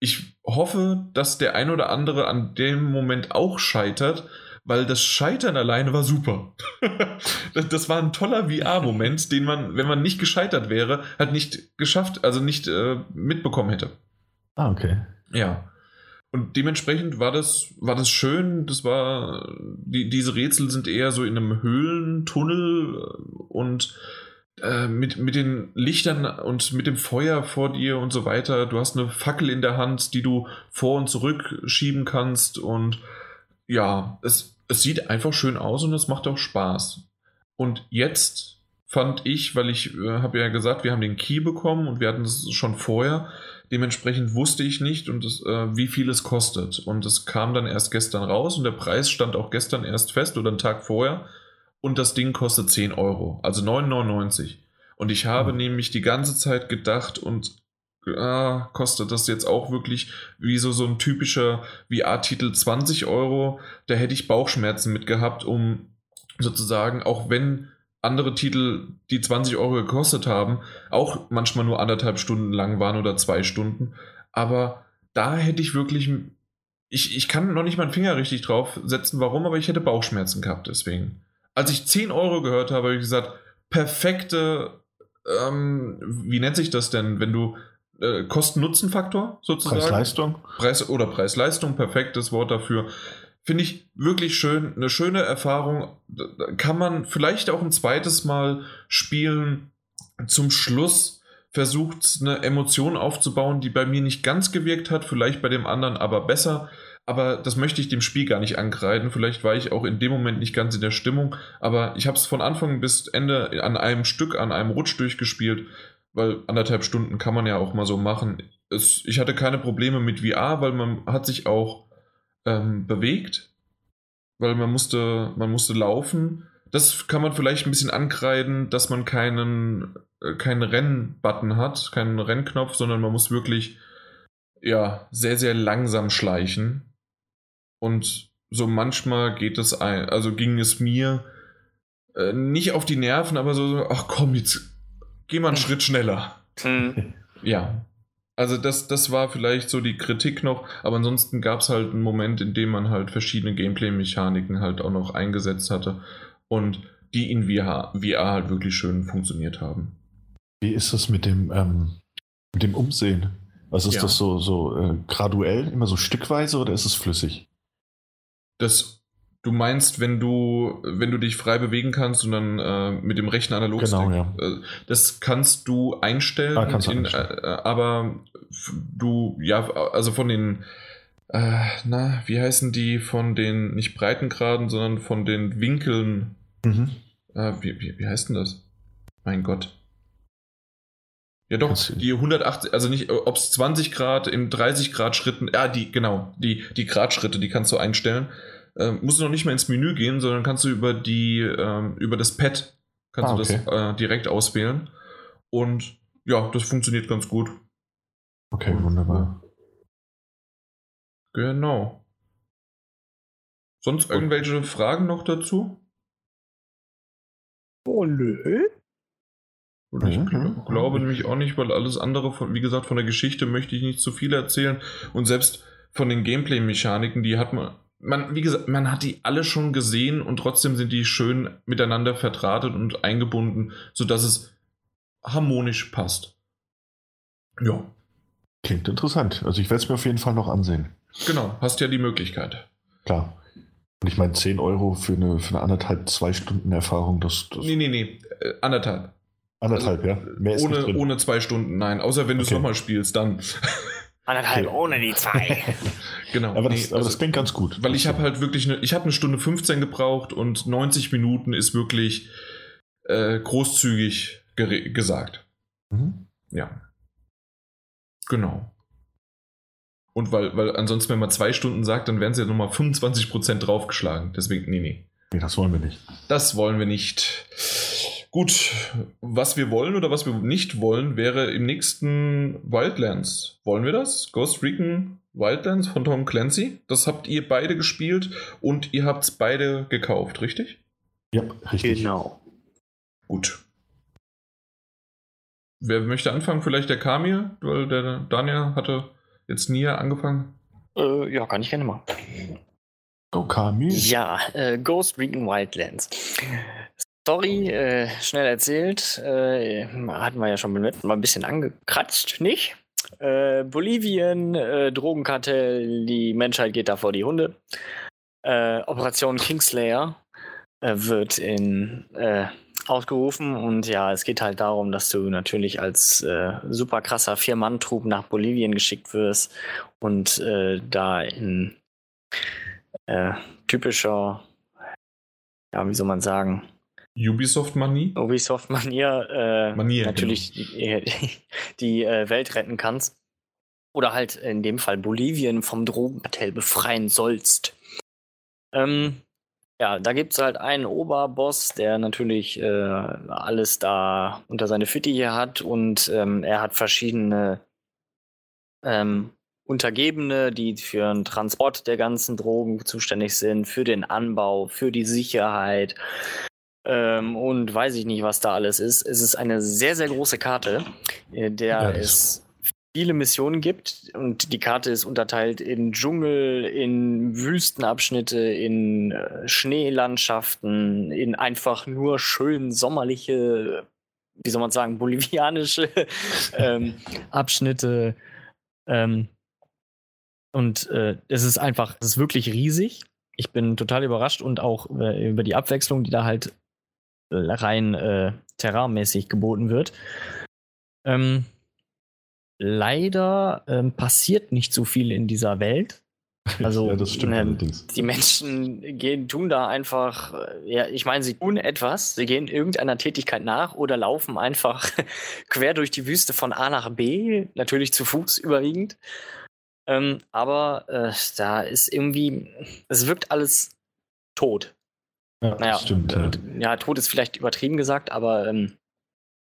ich hoffe, dass der ein oder andere an dem Moment auch scheitert, weil das Scheitern alleine war super. *laughs* das, das, war ein toller VR-Moment, *laughs* den man, wenn man nicht gescheitert wäre, halt nicht geschafft, also nicht äh, mitbekommen hätte. Ah, okay. Ja. Und dementsprechend war das, war das schön. Das war, die, diese Rätsel sind eher so in einem Höhlentunnel und äh, mit, mit den Lichtern und mit dem Feuer vor dir und so weiter. Du hast eine Fackel in der Hand, die du vor und zurück schieben kannst und ja, es, es sieht einfach schön aus und es macht auch Spaß. Und jetzt fand ich, weil ich äh, habe ja gesagt, wir haben den Key bekommen und wir hatten es schon vorher. Dementsprechend wusste ich nicht, und das, äh, wie viel es kostet. Und es kam dann erst gestern raus und der Preis stand auch gestern erst fest oder einen Tag vorher. Und das Ding kostet 10 Euro, also 9,99. Und ich habe mhm. nämlich die ganze Zeit gedacht und ah, kostet das jetzt auch wirklich wie so, so ein typischer VR-Titel 20 Euro. Da hätte ich Bauchschmerzen mit gehabt, um sozusagen, auch wenn andere Titel, die 20 Euro gekostet haben, auch manchmal nur anderthalb Stunden lang waren oder zwei Stunden. Aber da hätte ich wirklich, ich, ich kann noch nicht meinen Finger richtig drauf setzen, warum, aber ich hätte Bauchschmerzen gehabt deswegen. Als ich 10 Euro gehört habe, habe ich gesagt, perfekte, ähm, wie nennt sich das denn, wenn du äh, Kosten-Nutzen-Faktor sozusagen. Preis-Leistung. Preis oder Preis-Leistung, perfektes Wort dafür. Finde ich wirklich schön, eine schöne Erfahrung. Kann man vielleicht auch ein zweites Mal spielen. Zum Schluss versucht eine Emotion aufzubauen, die bei mir nicht ganz gewirkt hat, vielleicht bei dem anderen aber besser. Aber das möchte ich dem Spiel gar nicht ankreiden. Vielleicht war ich auch in dem Moment nicht ganz in der Stimmung. Aber ich habe es von Anfang bis Ende an einem Stück, an einem Rutsch durchgespielt weil anderthalb Stunden kann man ja auch mal so machen. Es, ich hatte keine Probleme mit VR, weil man hat sich auch ähm, bewegt, weil man musste, man musste laufen. Das kann man vielleicht ein bisschen ankreiden, dass man keinen, äh, keinen Rennbutton hat, keinen Rennknopf, sondern man muss wirklich ja, sehr, sehr langsam schleichen. Und so manchmal geht es ein, also ging es mir äh, nicht auf die Nerven, aber so, ach komm, jetzt geh mal einen *laughs* Schritt schneller. Hm. Ja. Also das, das war vielleicht so die Kritik noch, aber ansonsten gab es halt einen Moment, in dem man halt verschiedene Gameplay-Mechaniken halt auch noch eingesetzt hatte und die in VR, VR halt wirklich schön funktioniert haben. Wie ist das mit dem, ähm, mit dem Umsehen? Also ist ja. das so, so äh, graduell, immer so stückweise oder ist es flüssig? Das, du meinst, wenn du, wenn du dich frei bewegen kannst und dann äh, mit dem rechten Analogstick. Genau, ja. Äh, das kannst du einstellen, ah, kannst in, einstellen. Äh, aber du, ja, also von den, äh, na, wie heißen die, von den, nicht Breitengraden, sondern von den Winkeln. Mhm. Äh, wie, wie, wie heißt denn das? Mein Gott. Ja, doch, die 180, also nicht, ob es 20 Grad in 30 Grad Schritten, ja, die, genau, die, die Gradschritte, die kannst du einstellen. Äh, musst du noch nicht mehr ins Menü gehen, sondern kannst du über die, ähm, über das Pad, kannst ah, okay. du das äh, direkt auswählen. Und ja, das funktioniert ganz gut. Okay, wunderbar. Genau. Sonst irgendwelche Fragen noch dazu? Oh, nö. Und ich mhm. glaube nämlich auch nicht, weil alles andere, von, wie gesagt, von der Geschichte möchte ich nicht zu viel erzählen. Und selbst von den Gameplay-Mechaniken, die hat man, man, wie gesagt, man hat die alle schon gesehen und trotzdem sind die schön miteinander verdrahtet und eingebunden, sodass es harmonisch passt. Ja. Klingt interessant. Also ich werde es mir auf jeden Fall noch ansehen. Genau, hast ja die Möglichkeit. Klar. Und ich meine, 10 Euro für eine, für eine anderthalb, zwei Stunden Erfahrung, das. das nee, nee, nee. Äh, anderthalb. Anderthalb, also, ja. Mehr ist ohne, ohne zwei Stunden, nein. Außer wenn du es okay. nochmal spielst, dann. *laughs* Anderthalb okay. ohne die zwei. *laughs* genau. Aber, das, nee, aber also, das klingt ganz gut. Weil ich habe halt wirklich eine, ich habe eine Stunde 15 gebraucht und 90 Minuten ist wirklich äh, großzügig gesagt. Mhm. Ja. Genau. Und weil, weil ansonsten, wenn man zwei Stunden sagt, dann werden sie ja nochmal 25% draufgeschlagen. Deswegen, nee, nee. Nee, das wollen wir nicht. Das wollen wir nicht. Gut, was wir wollen oder was wir nicht wollen, wäre im nächsten Wildlands. Wollen wir das? Ghost Recon Wildlands von Tom Clancy? Das habt ihr beide gespielt und ihr habt es beide gekauft, richtig? Ja, richtig. Genau. Gut. Wer möchte anfangen? Vielleicht der Kamir, weil der Daniel hatte jetzt nie angefangen. Äh, ja, kann ich gerne mal. Oh, Kamir. Ja, äh, Ghost Recon Wildlands. Story, äh, schnell erzählt, äh, hatten wir ja schon mal ein bisschen angekratzt, nicht? Äh, Bolivien, äh, Drogenkartell, die Menschheit geht da vor die Hunde. Äh, Operation Kingslayer äh, wird in, ausgerufen und ja, es geht halt darum, dass du natürlich als super krasser Vier-Mann-Trupp nach Bolivien geschickt wirst und da in typischer, ja, wie soll man sagen, Ubisoft-Manie? Ubisoft-Manier äh, Manier, natürlich genau. die, *laughs* die äh, Welt retten kannst. Oder halt in dem Fall Bolivien vom Drogenkartell befreien sollst. Ähm, ja, da gibt es halt einen Oberboss, der natürlich äh, alles da unter seine Fittiche hat und ähm, er hat verschiedene ähm, Untergebene, die für den Transport der ganzen Drogen zuständig sind, für den Anbau, für die Sicherheit, ähm, und weiß ich nicht, was da alles ist. Es ist eine sehr, sehr große Karte, in äh, der ja, es viele Missionen gibt und die Karte ist unterteilt in Dschungel, in Wüstenabschnitte, in äh, Schneelandschaften, in einfach nur schön sommerliche, wie soll man sagen, bolivianische *laughs* ähm, Abschnitte. Ähm, und äh, es ist einfach, es ist wirklich riesig. Ich bin total überrascht und auch äh, über die Abwechslung, die da halt rein äh, terrainmäßig geboten wird. Ähm, leider ähm, passiert nicht so viel in dieser Welt. *laughs* Also ja, ne, die Menschen gehen, tun da einfach, äh, ja, ich meine, sie tun etwas, sie gehen irgendeiner Tätigkeit nach oder laufen einfach *laughs* quer durch die Wüste von A nach B, natürlich zu Fuß überwiegend. Ähm, aber äh, da ist irgendwie, es wirkt alles tot. Ja, naja, stimmt. Ja. ja, tot ist vielleicht übertrieben gesagt, aber ähm,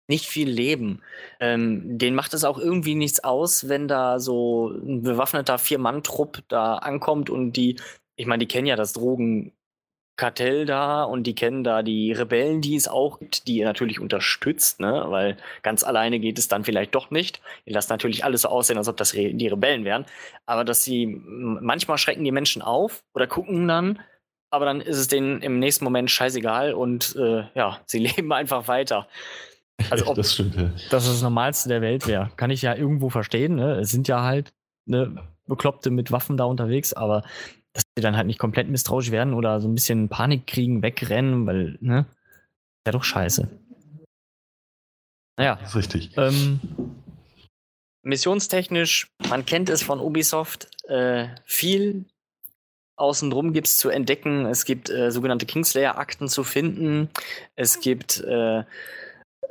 nicht viel Leben. Ähm, den macht es auch irgendwie nichts aus, wenn da so ein bewaffneter Vier-Mann-Trupp da ankommt und die, ich meine, die kennen ja das Drogenkartell da und die kennen da die Rebellen, die es auch gibt, die ihr natürlich unterstützt, ne? weil ganz alleine geht es dann vielleicht doch nicht. Ihr lasst natürlich alles so aussehen, als ob das Re die Rebellen wären. Aber dass sie manchmal schrecken die Menschen auf oder gucken dann, aber dann ist es denen im nächsten Moment scheißegal und äh, ja, sie *laughs* leben einfach weiter. Also ob das, stimmt, ja. das das Normalste der Welt wäre. Kann ich ja irgendwo verstehen. Ne? Es sind ja halt ne, Bekloppte mit Waffen da unterwegs, aber dass sie dann halt nicht komplett misstrauisch werden oder so ein bisschen Panik kriegen, wegrennen, weil, ne? Wäre doch scheiße. Naja. Das ist richtig. Ähm, missionstechnisch, man kennt es von Ubisoft, äh, viel außenrum gibt es zu entdecken. Es gibt äh, sogenannte Kingslayer-Akten zu finden. Es gibt äh,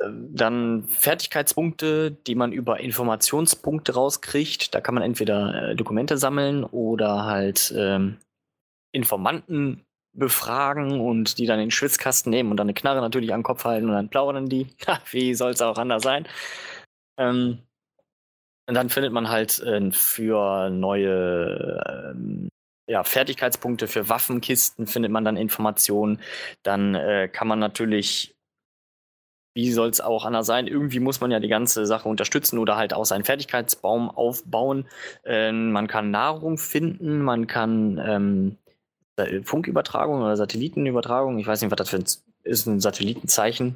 dann Fertigkeitspunkte, die man über Informationspunkte rauskriegt. Da kann man entweder äh, Dokumente sammeln oder halt ähm, Informanten befragen und die dann in den Schwitzkasten nehmen und dann eine Knarre natürlich am Kopf halten und dann plaudern die. *laughs* Wie soll es auch anders sein? Ähm, und dann findet man halt äh, für neue ähm, ja, Fertigkeitspunkte, für Waffenkisten findet man dann Informationen. Dann äh, kann man natürlich wie soll es auch anders sein? Irgendwie muss man ja die ganze Sache unterstützen oder halt auch seinen Fertigkeitsbaum aufbauen. Ähm, man kann Nahrung finden, man kann ähm, Funkübertragung oder Satellitenübertragung, ich weiß nicht, was das für ein, ist, ein Satellitenzeichen.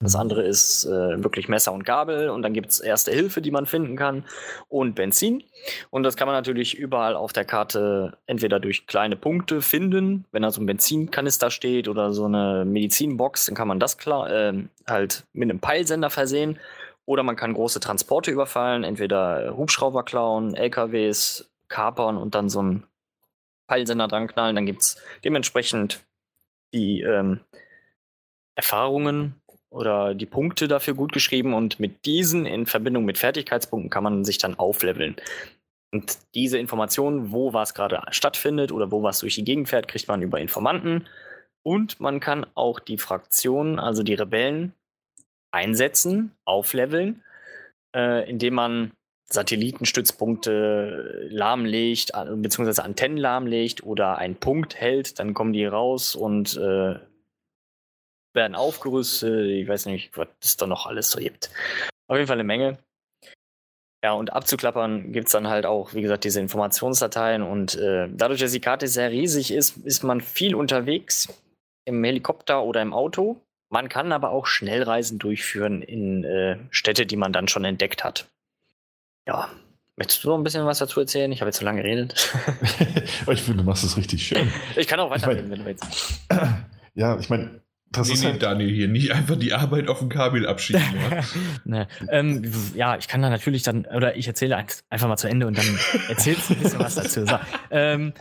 Das mhm. andere ist äh, wirklich Messer und Gabel und dann gibt es erste Hilfe, die man finden kann und Benzin. Und das kann man natürlich überall auf der Karte entweder durch kleine Punkte finden, wenn da so ein Benzinkanister steht oder so eine Medizinbox, dann kann man das klar äh, halt mit einem Peilsender versehen. Oder man kann große Transporte überfallen, entweder Hubschrauber klauen, LKWs kapern und dann so einen Peilsender dran knallen. Dann gibt es dementsprechend die ähm, Erfahrungen oder die Punkte dafür gut geschrieben und mit diesen in Verbindung mit Fertigkeitspunkten kann man sich dann aufleveln. Und diese Informationen, wo was gerade stattfindet oder wo was durch die Gegend fährt, kriegt man über Informanten. Und man kann auch die Fraktionen, also die Rebellen, einsetzen, aufleveln, äh, indem man Satellitenstützpunkte lahmlegt, beziehungsweise Antennen lahmlegt oder einen Punkt hält, dann kommen die raus und äh, werden aufgerüstet. Ich weiß nicht, was es da noch alles so gibt. Auf jeden Fall eine Menge. Ja, und abzuklappern gibt es dann halt auch, wie gesagt, diese Informationsdateien. Und äh, dadurch, dass die Karte sehr riesig ist, ist man viel unterwegs im Helikopter oder im Auto. Man kann aber auch Schnellreisen durchführen in äh, Städte, die man dann schon entdeckt hat. Ja, möchtest du noch ein bisschen was dazu erzählen? Ich habe jetzt so lange geredet. *laughs* ich finde, du machst es richtig schön. Ich kann auch weiterreden, wenn du willst. *clears throat* Ja, ich meine, das nee, ist nee, halt Daniel hier, nicht einfach die Arbeit auf dem Kabel abschieben. Ja? *laughs* nee. ähm, ja, ich kann da natürlich dann, oder ich erzähle einfach mal zu Ende und dann erzählst du ein bisschen was dazu. So, ähm,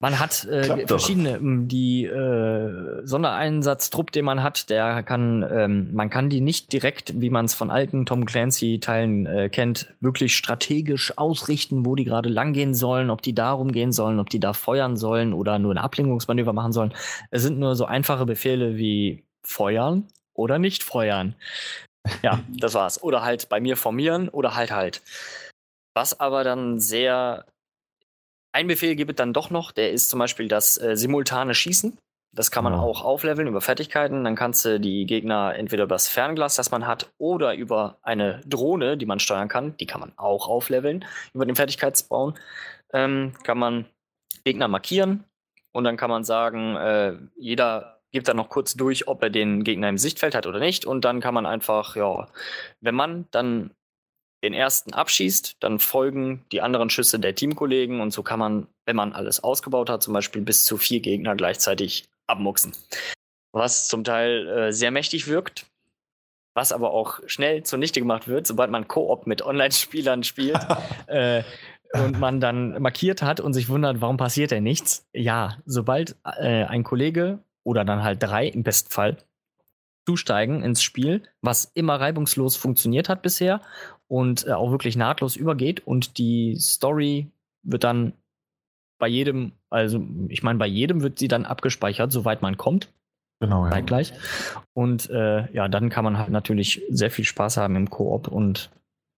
man hat äh, verschiedene, ähm, die äh, Sondereinsatztrupp, den man hat, der kann, ähm, man kann die nicht direkt, wie man es von alten Tom Clancy-Teilen äh, kennt, wirklich strategisch ausrichten, wo die gerade langgehen sollen, ob die da rumgehen sollen, ob die da feuern sollen oder nur ein Ablenkungsmanöver machen sollen. Es sind nur so einfache Befehle wie feuern oder nicht feuern. Ja, *laughs* das war's. Oder halt bei mir formieren oder halt halt. Was aber dann sehr ein Befehl gibt es dann doch noch, der ist zum Beispiel das äh, simultane Schießen. Das kann man ja. auch aufleveln über Fertigkeiten. Dann kannst du die Gegner entweder über das Fernglas, das man hat, oder über eine Drohne, die man steuern kann. Die kann man auch aufleveln über den Fertigkeitsbaum. Ähm, kann man Gegner markieren und dann kann man sagen, äh, jeder gibt dann noch kurz durch, ob er den Gegner im Sichtfeld hat oder nicht. Und dann kann man einfach, ja, wenn man dann den ersten abschießt, dann folgen die anderen Schüsse der Teamkollegen und so kann man, wenn man alles ausgebaut hat, zum Beispiel bis zu vier Gegner gleichzeitig abmuxen. Was zum Teil äh, sehr mächtig wirkt, was aber auch schnell zunichte gemacht wird, sobald man Koop mit Online-Spielern spielt. *laughs* äh, und man dann markiert hat und sich wundert, warum passiert denn nichts. Ja, sobald äh, ein Kollege oder dann halt drei im besten Fall zusteigen ins Spiel, was immer reibungslos funktioniert hat bisher und äh, auch wirklich nahtlos übergeht und die Story wird dann bei jedem, also ich meine, bei jedem wird sie dann abgespeichert, soweit man kommt. Genau, ja. Zeitgleich. Und äh, ja, dann kann man halt natürlich sehr viel Spaß haben im Koop und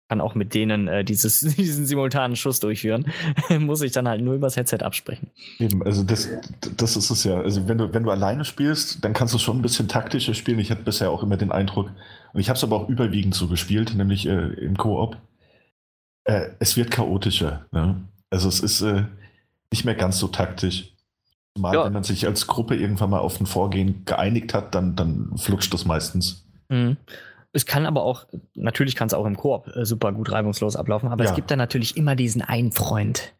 kann auch mit denen äh, dieses, *laughs* diesen simultanen Schuss durchführen. *laughs* Muss ich dann halt nur übers Headset absprechen. Eben, also das, das ist es ja. Also wenn du, wenn du alleine spielst, dann kannst du schon ein bisschen taktischer spielen. Ich hatte bisher auch immer den Eindruck, und ich habe es aber auch überwiegend so gespielt, nämlich äh, im Koop. Äh, es wird chaotischer. Ne? Also es ist äh, nicht mehr ganz so taktisch. Mal, ja. wenn man sich als Gruppe irgendwann mal auf ein Vorgehen geeinigt hat, dann, dann flutscht das meistens. Mhm. Es kann aber auch, natürlich kann es auch im Koop äh, super gut reibungslos ablaufen, aber ja. es gibt dann natürlich immer diesen einen Freund.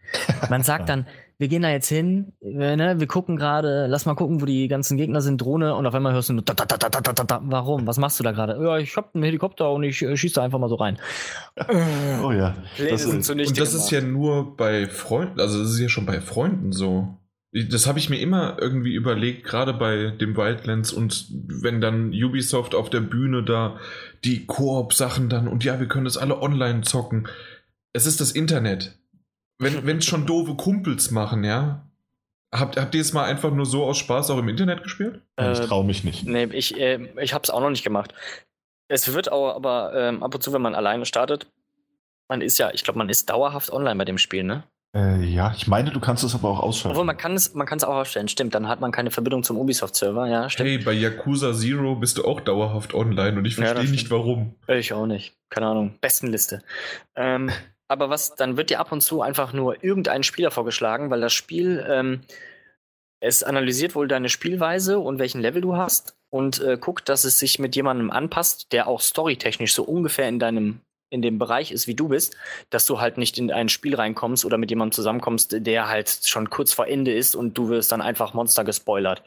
Man *laughs* sagt dann, wir gehen da jetzt hin, wir, ne, wir gucken gerade, lass mal gucken, wo die ganzen Gegner sind, Drohne, und auf einmal hörst du nur, da, da, da, da, da, da, da. warum? Was machst du da gerade? Ja, ich hab einen Helikopter und ich äh, schieße da einfach mal so rein. oh ja. Das, ist, und das ist ja nur bei Freunden, also das ist ja schon bei Freunden so. Das habe ich mir immer irgendwie überlegt, gerade bei dem Wildlands und wenn dann Ubisoft auf der Bühne da die Koop-Sachen dann und ja, wir können das alle online zocken. Es ist das Internet. Wenn *laughs* es schon doofe Kumpels machen, ja. Habt, habt ihr es mal einfach nur so aus Spaß auch im Internet gespielt? Äh, ich traue mich nicht. Nee, ich, äh, ich habe es auch noch nicht gemacht. Es wird auch aber ähm, ab und zu, wenn man alleine startet, man ist ja, ich glaube, man ist dauerhaft online bei dem Spiel, ne? Äh, ja, ich meine, du kannst es aber auch ausschalten. Obwohl, man kann es man auch ausstellen, stimmt. Dann hat man keine Verbindung zum Ubisoft-Server, ja, stimmt. Hey, bei Yakuza Zero bist du auch dauerhaft online und ich verstehe ja, nicht, warum. Ich auch nicht. Keine Ahnung. Bestenliste. Ähm, *laughs* aber was, dann wird dir ab und zu einfach nur irgendein Spieler vorgeschlagen, weil das Spiel, ähm, es analysiert wohl deine Spielweise und welchen Level du hast und äh, guckt, dass es sich mit jemandem anpasst, der auch storytechnisch so ungefähr in deinem in dem Bereich ist, wie du bist, dass du halt nicht in ein Spiel reinkommst oder mit jemandem zusammenkommst, der halt schon kurz vor Ende ist und du wirst dann einfach Monster gespoilert.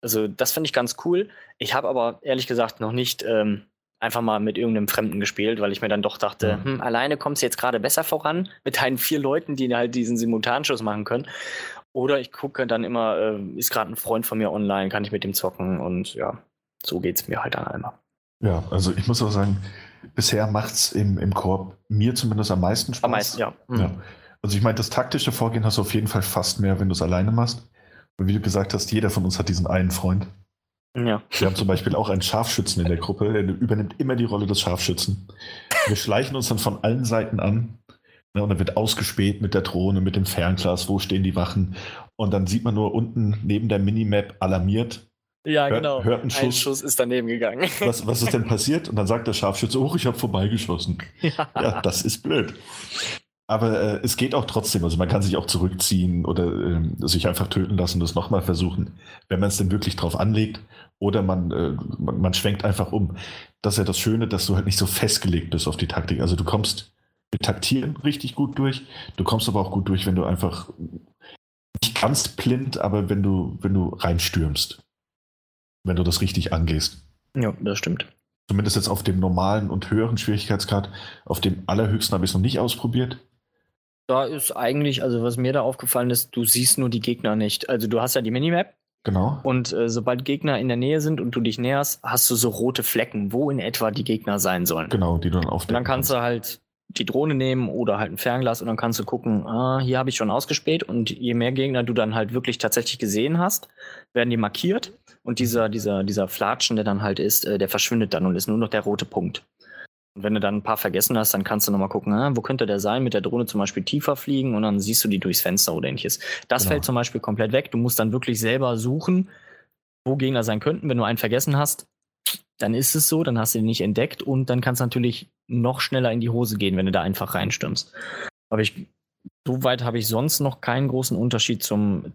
Also das finde ich ganz cool. Ich habe aber ehrlich gesagt noch nicht ähm, einfach mal mit irgendeinem Fremden gespielt, weil ich mir dann doch dachte, ja. hm, alleine kommst du jetzt gerade besser voran mit deinen vier Leuten, die halt diesen Simultanschuss machen können. Oder ich gucke dann immer, äh, ist gerade ein Freund von mir online, kann ich mit dem zocken und ja, so geht es mir halt dann einmal. Ja, also ich muss auch sagen, bisher macht es im, im Korb mir zumindest am meisten Spaß. Am meisten, ja. Mhm. ja. Also ich meine, das taktische Vorgehen hast du auf jeden Fall fast mehr, wenn du es alleine machst. Und wie du gesagt hast, jeder von uns hat diesen einen Freund. Ja. Wir haben zum Beispiel auch einen Scharfschützen in der Gruppe, der übernimmt immer die Rolle des Scharfschützen. Wir schleichen uns dann von allen Seiten an. Ne, und dann wird ausgespäht mit der Drohne, mit dem Fernglas, wo stehen die Wachen. Und dann sieht man nur unten neben der Minimap alarmiert, ja, hört, genau. Hört einen Schuss. Ein Schuss ist daneben gegangen. Was, was ist denn passiert? Und dann sagt der Scharfschütze, oh, ich habe vorbeigeschossen. Ja. ja, das ist blöd. Aber äh, es geht auch trotzdem. Also man kann sich auch zurückziehen oder äh, sich einfach töten lassen und das nochmal versuchen, wenn man es denn wirklich drauf anlegt. Oder man, äh, man, man, schwenkt einfach um. Das ist ja das Schöne, dass du halt nicht so festgelegt bist auf die Taktik. Also du kommst mit Taktieren richtig gut durch. Du kommst aber auch gut durch, wenn du einfach nicht ganz blind, aber wenn du, wenn du reinstürmst wenn du das richtig angehst. Ja, das stimmt. Zumindest jetzt auf dem normalen und höheren Schwierigkeitsgrad. Auf dem allerhöchsten habe ich es noch nicht ausprobiert. Da ist eigentlich, also was mir da aufgefallen ist, du siehst nur die Gegner nicht. Also du hast ja die Minimap. Genau. Und äh, sobald Gegner in der Nähe sind und du dich näherst, hast du so rote Flecken, wo in etwa die Gegner sein sollen. Genau, die du dann aufdecken Und dann kannst, kannst du halt die Drohne nehmen oder halt ein Fernglas und dann kannst du gucken, ah, hier habe ich schon ausgespäht und je mehr Gegner du dann halt wirklich tatsächlich gesehen hast, werden die markiert und dieser, dieser, dieser Flatschen, der dann halt ist, äh, der verschwindet dann und ist nur noch der rote Punkt. Und wenn du dann ein paar vergessen hast, dann kannst du nochmal gucken, ah, wo könnte der sein, mit der Drohne zum Beispiel tiefer fliegen und dann siehst du die durchs Fenster oder ähnliches. Das genau. fällt zum Beispiel komplett weg. Du musst dann wirklich selber suchen, wo Gegner sein könnten. Wenn du einen vergessen hast, dann ist es so, dann hast du ihn nicht entdeckt und dann kannst du natürlich noch schneller in die Hose gehen, wenn du da einfach reinstürmst. Aber ich, soweit habe ich sonst noch keinen großen Unterschied zum,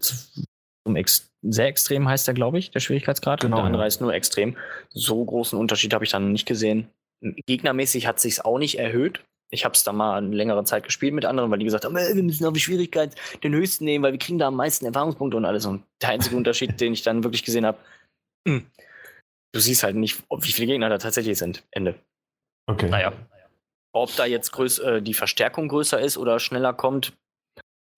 zum Ex sehr extrem heißt der, glaube ich, der Schwierigkeitsgrad. Genau, und der andere ja. ist nur extrem. So großen Unterschied habe ich dann nicht gesehen. Gegnermäßig hat sich auch nicht erhöht. Ich habe es da mal eine längere Zeit gespielt mit anderen, weil die gesagt haben, äh, wir müssen auf die Schwierigkeit den höchsten nehmen, weil wir kriegen da am meisten Erfahrungspunkte und alles. Und der einzige *laughs* Unterschied, den ich dann wirklich gesehen habe, hm, du siehst halt nicht, wie viele Gegner da tatsächlich sind. Ende. Okay. Naja. Ob da jetzt größ, äh, die Verstärkung größer ist oder schneller kommt,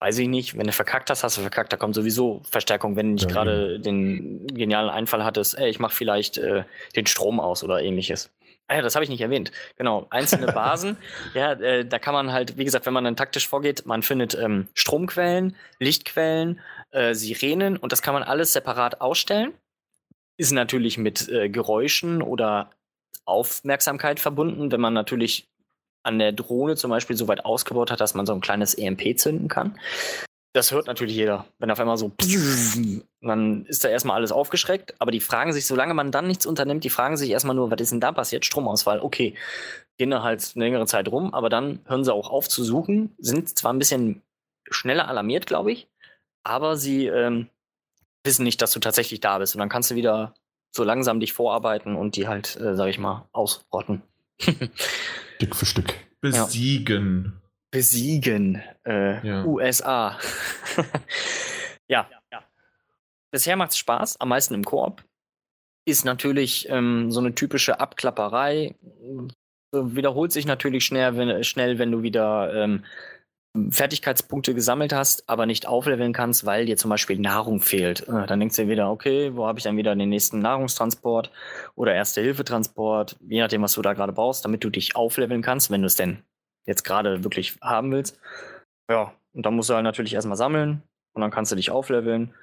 weiß ich nicht, wenn du verkackt hast, hast du verkackt, da kommt sowieso Verstärkung, wenn du nicht ja, gerade den genialen Einfall hattest, ey, ich mach vielleicht äh, den Strom aus oder ähnliches. Ah ja, das habe ich nicht erwähnt. Genau, einzelne *laughs* Basen. ja, äh, da kann man halt, wie gesagt, wenn man dann taktisch vorgeht, man findet ähm, Stromquellen, Lichtquellen, äh, Sirenen und das kann man alles separat ausstellen. Ist natürlich mit äh, Geräuschen oder Aufmerksamkeit verbunden, wenn man natürlich an der Drohne zum Beispiel so weit ausgebaut hat, dass man so ein kleines EMP zünden kann. Das hört natürlich jeder. Wenn auf einmal so, dann ist da erstmal alles aufgeschreckt. Aber die fragen sich, solange man dann nichts unternimmt, die fragen sich erstmal nur, was ist denn da passiert? Stromausfall. Okay, gehen da halt eine längere Zeit rum, aber dann hören sie auch auf zu suchen, sind zwar ein bisschen schneller alarmiert, glaube ich, aber sie ähm, wissen nicht, dass du tatsächlich da bist. Und dann kannst du wieder so langsam dich vorarbeiten und die halt, äh, sag ich mal, ausrotten. *laughs* Stück für Stück. Besiegen. Ja. Besiegen. Äh, ja. USA. ja. *laughs* ja. Bisher macht es Spaß, am meisten im Koop. Ist natürlich ähm, so eine typische Abklapperei. Wiederholt sich natürlich schnell, wenn, schnell, wenn du wieder ähm, Fertigkeitspunkte gesammelt hast, aber nicht aufleveln kannst, weil dir zum Beispiel Nahrung fehlt. Äh, dann denkst du dir wieder, okay, wo habe ich dann wieder den nächsten Nahrungstransport oder Erste-Hilfe-Transport, je nachdem, was du da gerade brauchst, damit du dich aufleveln kannst, wenn du es denn jetzt gerade wirklich haben willst. Ja, und dann musst du halt natürlich erstmal sammeln und dann kannst du dich aufleveln.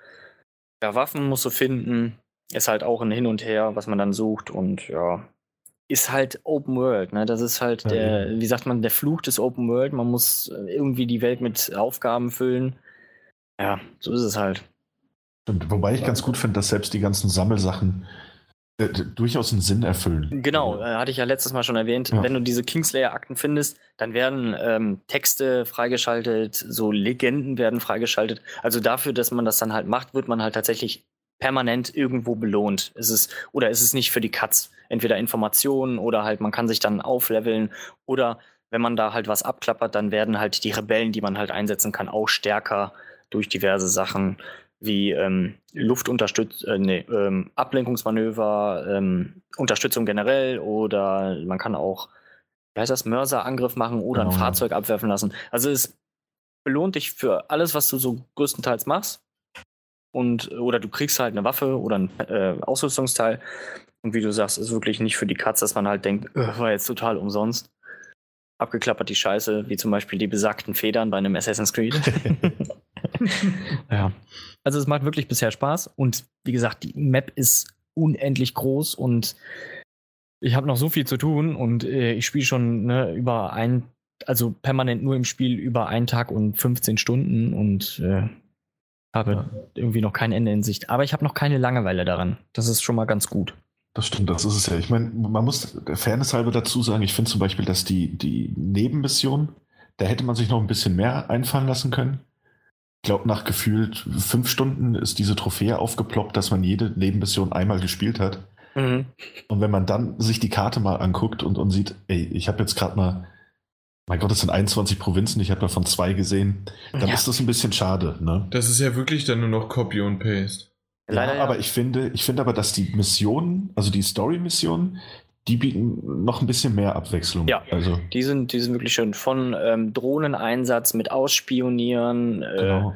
Ja, Waffen musst du finden. Ist halt auch ein Hin und Her, was man dann sucht und ja, ist halt Open World. Ne? Das ist halt der, wie sagt man, der Fluch des Open World. Man muss äh, irgendwie die Welt mit Aufgaben füllen. Ja, so ist es halt. Und wobei ich ganz gut finde, dass selbst die ganzen Sammelsachen äh, durchaus einen Sinn erfüllen. Genau, äh, hatte ich ja letztes Mal schon erwähnt. Ja. Wenn du diese Kingslayer-Akten findest, dann werden ähm, Texte freigeschaltet, so Legenden werden freigeschaltet. Also dafür, dass man das dann halt macht, wird man halt tatsächlich permanent irgendwo belohnt. Es ist, oder ist es nicht für die Katz? Entweder Informationen oder halt man kann sich dann aufleveln oder wenn man da halt was abklappert, dann werden halt die Rebellen, die man halt einsetzen kann, auch stärker durch diverse Sachen wie ähm, Luftunterstütz äh, nee, ähm, Ablenkungsmanöver, ähm, Unterstützung generell oder man kann auch, wie heißt das, Mörserangriff machen oder genau. ein Fahrzeug abwerfen lassen. Also es belohnt dich für alles, was du so größtenteils machst und oder du kriegst halt eine Waffe oder ein äh, Ausrüstungsteil. Und wie du sagst, ist wirklich nicht für die Katz, dass man halt denkt, *laughs* äh, war jetzt total umsonst. Abgeklappert die Scheiße, wie zum Beispiel die besagten Federn bei einem Assassin's Creed. *laughs* *laughs* ja. Also es macht wirklich bisher Spaß und wie gesagt, die Map ist unendlich groß und ich habe noch so viel zu tun und äh, ich spiele schon ne, über ein, also permanent nur im Spiel über einen Tag und 15 Stunden und äh, habe ja. irgendwie noch kein Ende in Sicht. Aber ich habe noch keine Langeweile daran. Das ist schon mal ganz gut. Das stimmt, das ist es ja. Ich meine, man muss der Fairness halber dazu sagen, ich finde zum Beispiel, dass die, die Nebenmission, da hätte man sich noch ein bisschen mehr einfallen lassen können. Ich glaube, nach gefühlt fünf Stunden ist diese Trophäe aufgeploppt, dass man jede Nebenmission einmal gespielt hat. Mhm. Und wenn man dann sich die Karte mal anguckt und, und sieht, ey, ich habe jetzt gerade mal mein Gott, es sind 21 Provinzen, ich habe davon zwei gesehen. Dann ja. ist das ein bisschen schade. Ne? Das ist ja wirklich dann nur noch Copy und Paste. Leider, ja, aber ich finde, ich finde aber, dass die Missionen, also die Story-Missionen, die bieten noch ein bisschen mehr Abwechslung. Ja, also. die, sind, die sind wirklich schön. Von ähm, Drohneneinsatz mit Ausspionieren. Äh, genau.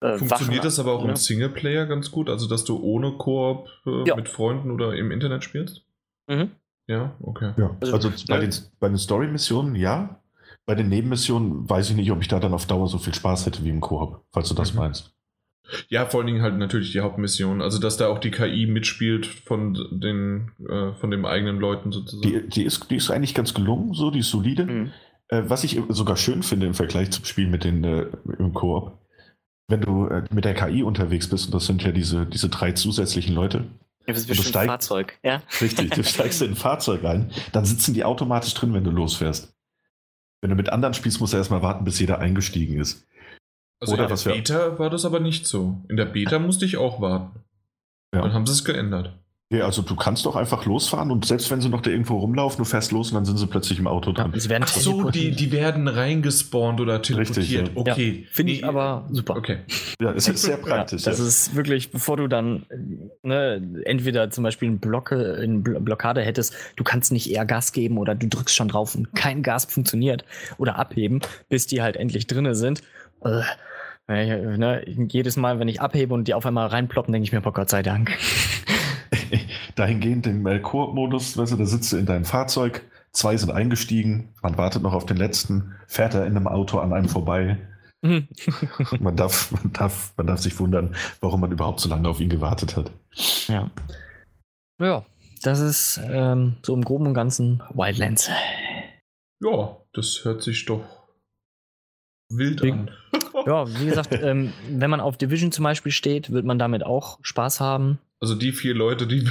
Äh, Funktioniert Wachen, das aber auch ne? im Singleplayer ganz gut? Also, dass du ohne Koop äh, ja. mit Freunden oder im Internet spielst? Mhm. Ja, okay. Ja. Also, also bei, ne? den, bei den Story-Missionen ja. Bei den Nebenmissionen weiß ich nicht, ob ich da dann auf Dauer so viel Spaß hätte wie im Koop, falls du das mhm. meinst. Ja, vor allen Dingen halt natürlich die Hauptmission. Also, dass da auch die KI mitspielt von den, äh, von den eigenen Leuten sozusagen. Die, die, ist, die ist eigentlich ganz gelungen, so, die ist solide. Mhm. Äh, was ich sogar schön finde im Vergleich zum Spiel mit den, äh, im Koop, wenn du äh, mit der KI unterwegs bist, und das sind ja diese, diese drei zusätzlichen Leute. Ja, das ist ein Fahrzeug, ja. Richtig, du steigst in ein *laughs* Fahrzeug rein, dann sitzen die automatisch drin, wenn du losfährst. Wenn du mit anderen spielst, musst du erstmal warten, bis jeder eingestiegen ist. Also Oder in der Beta war das aber nicht so. In der Beta musste ich auch warten. Ja. Dann haben sie es geändert. Ja, also du kannst doch einfach losfahren und selbst wenn sie noch da irgendwo rumlaufen, du fährst los und dann sind sie plötzlich im Auto dran. Ja, Ach so, die, die werden reingespawnt oder teleportiert. Richtig, ja. Okay. Ja, Finde ich aber super. Okay. Ja, es ist sehr *laughs* praktisch. das ist wirklich, bevor du dann ne, entweder zum Beispiel eine, Blocke, eine Blockade hättest, du kannst nicht eher Gas geben oder du drückst schon drauf und kein Gas funktioniert oder abheben, bis die halt endlich drinne sind. Äh, ne, jedes Mal, wenn ich abhebe und die auf einmal reinploppen, denke ich mir, oh Gott sei Dank. *laughs* Dahingehend den Melkor-Modus, weißt du, da sitzt du in deinem Fahrzeug, zwei sind eingestiegen, man wartet noch auf den letzten, fährt er in einem Auto an einem vorbei. *laughs* man, darf, man, darf, man darf sich wundern, warum man überhaupt so lange auf ihn gewartet hat. Ja. Ja, das ist ähm, so im Groben und Ganzen Wildlands. Ja, das hört sich doch wild an. ja, *laughs* wie gesagt, ähm, wenn man auf Division zum Beispiel steht, wird man damit auch Spaß haben. Also die vier Leute, die.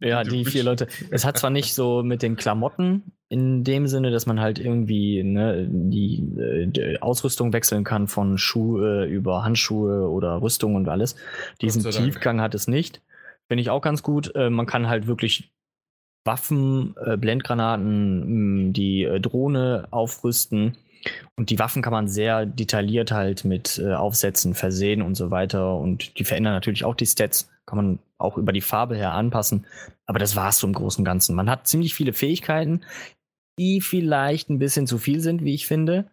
ja, die vier Leute. Es hat zwar nicht so mit den Klamotten in dem Sinne, dass man halt irgendwie ne, die, äh, die, Ausrüstung wechseln kann von Schuhe über Handschuhe oder Rüstung und alles. Diesen Tiefgang hat es nicht. Finde ich auch ganz gut. Äh, man kann halt wirklich Waffen, äh, Blendgranaten, mh, die äh, Drohne aufrüsten. Und die Waffen kann man sehr detailliert halt mit äh, Aufsätzen versehen und so weiter. Und die verändern natürlich auch die Stats. Kann man auch über die Farbe her anpassen. Aber das war es so im Großen und Ganzen. Man hat ziemlich viele Fähigkeiten, die vielleicht ein bisschen zu viel sind, wie ich finde.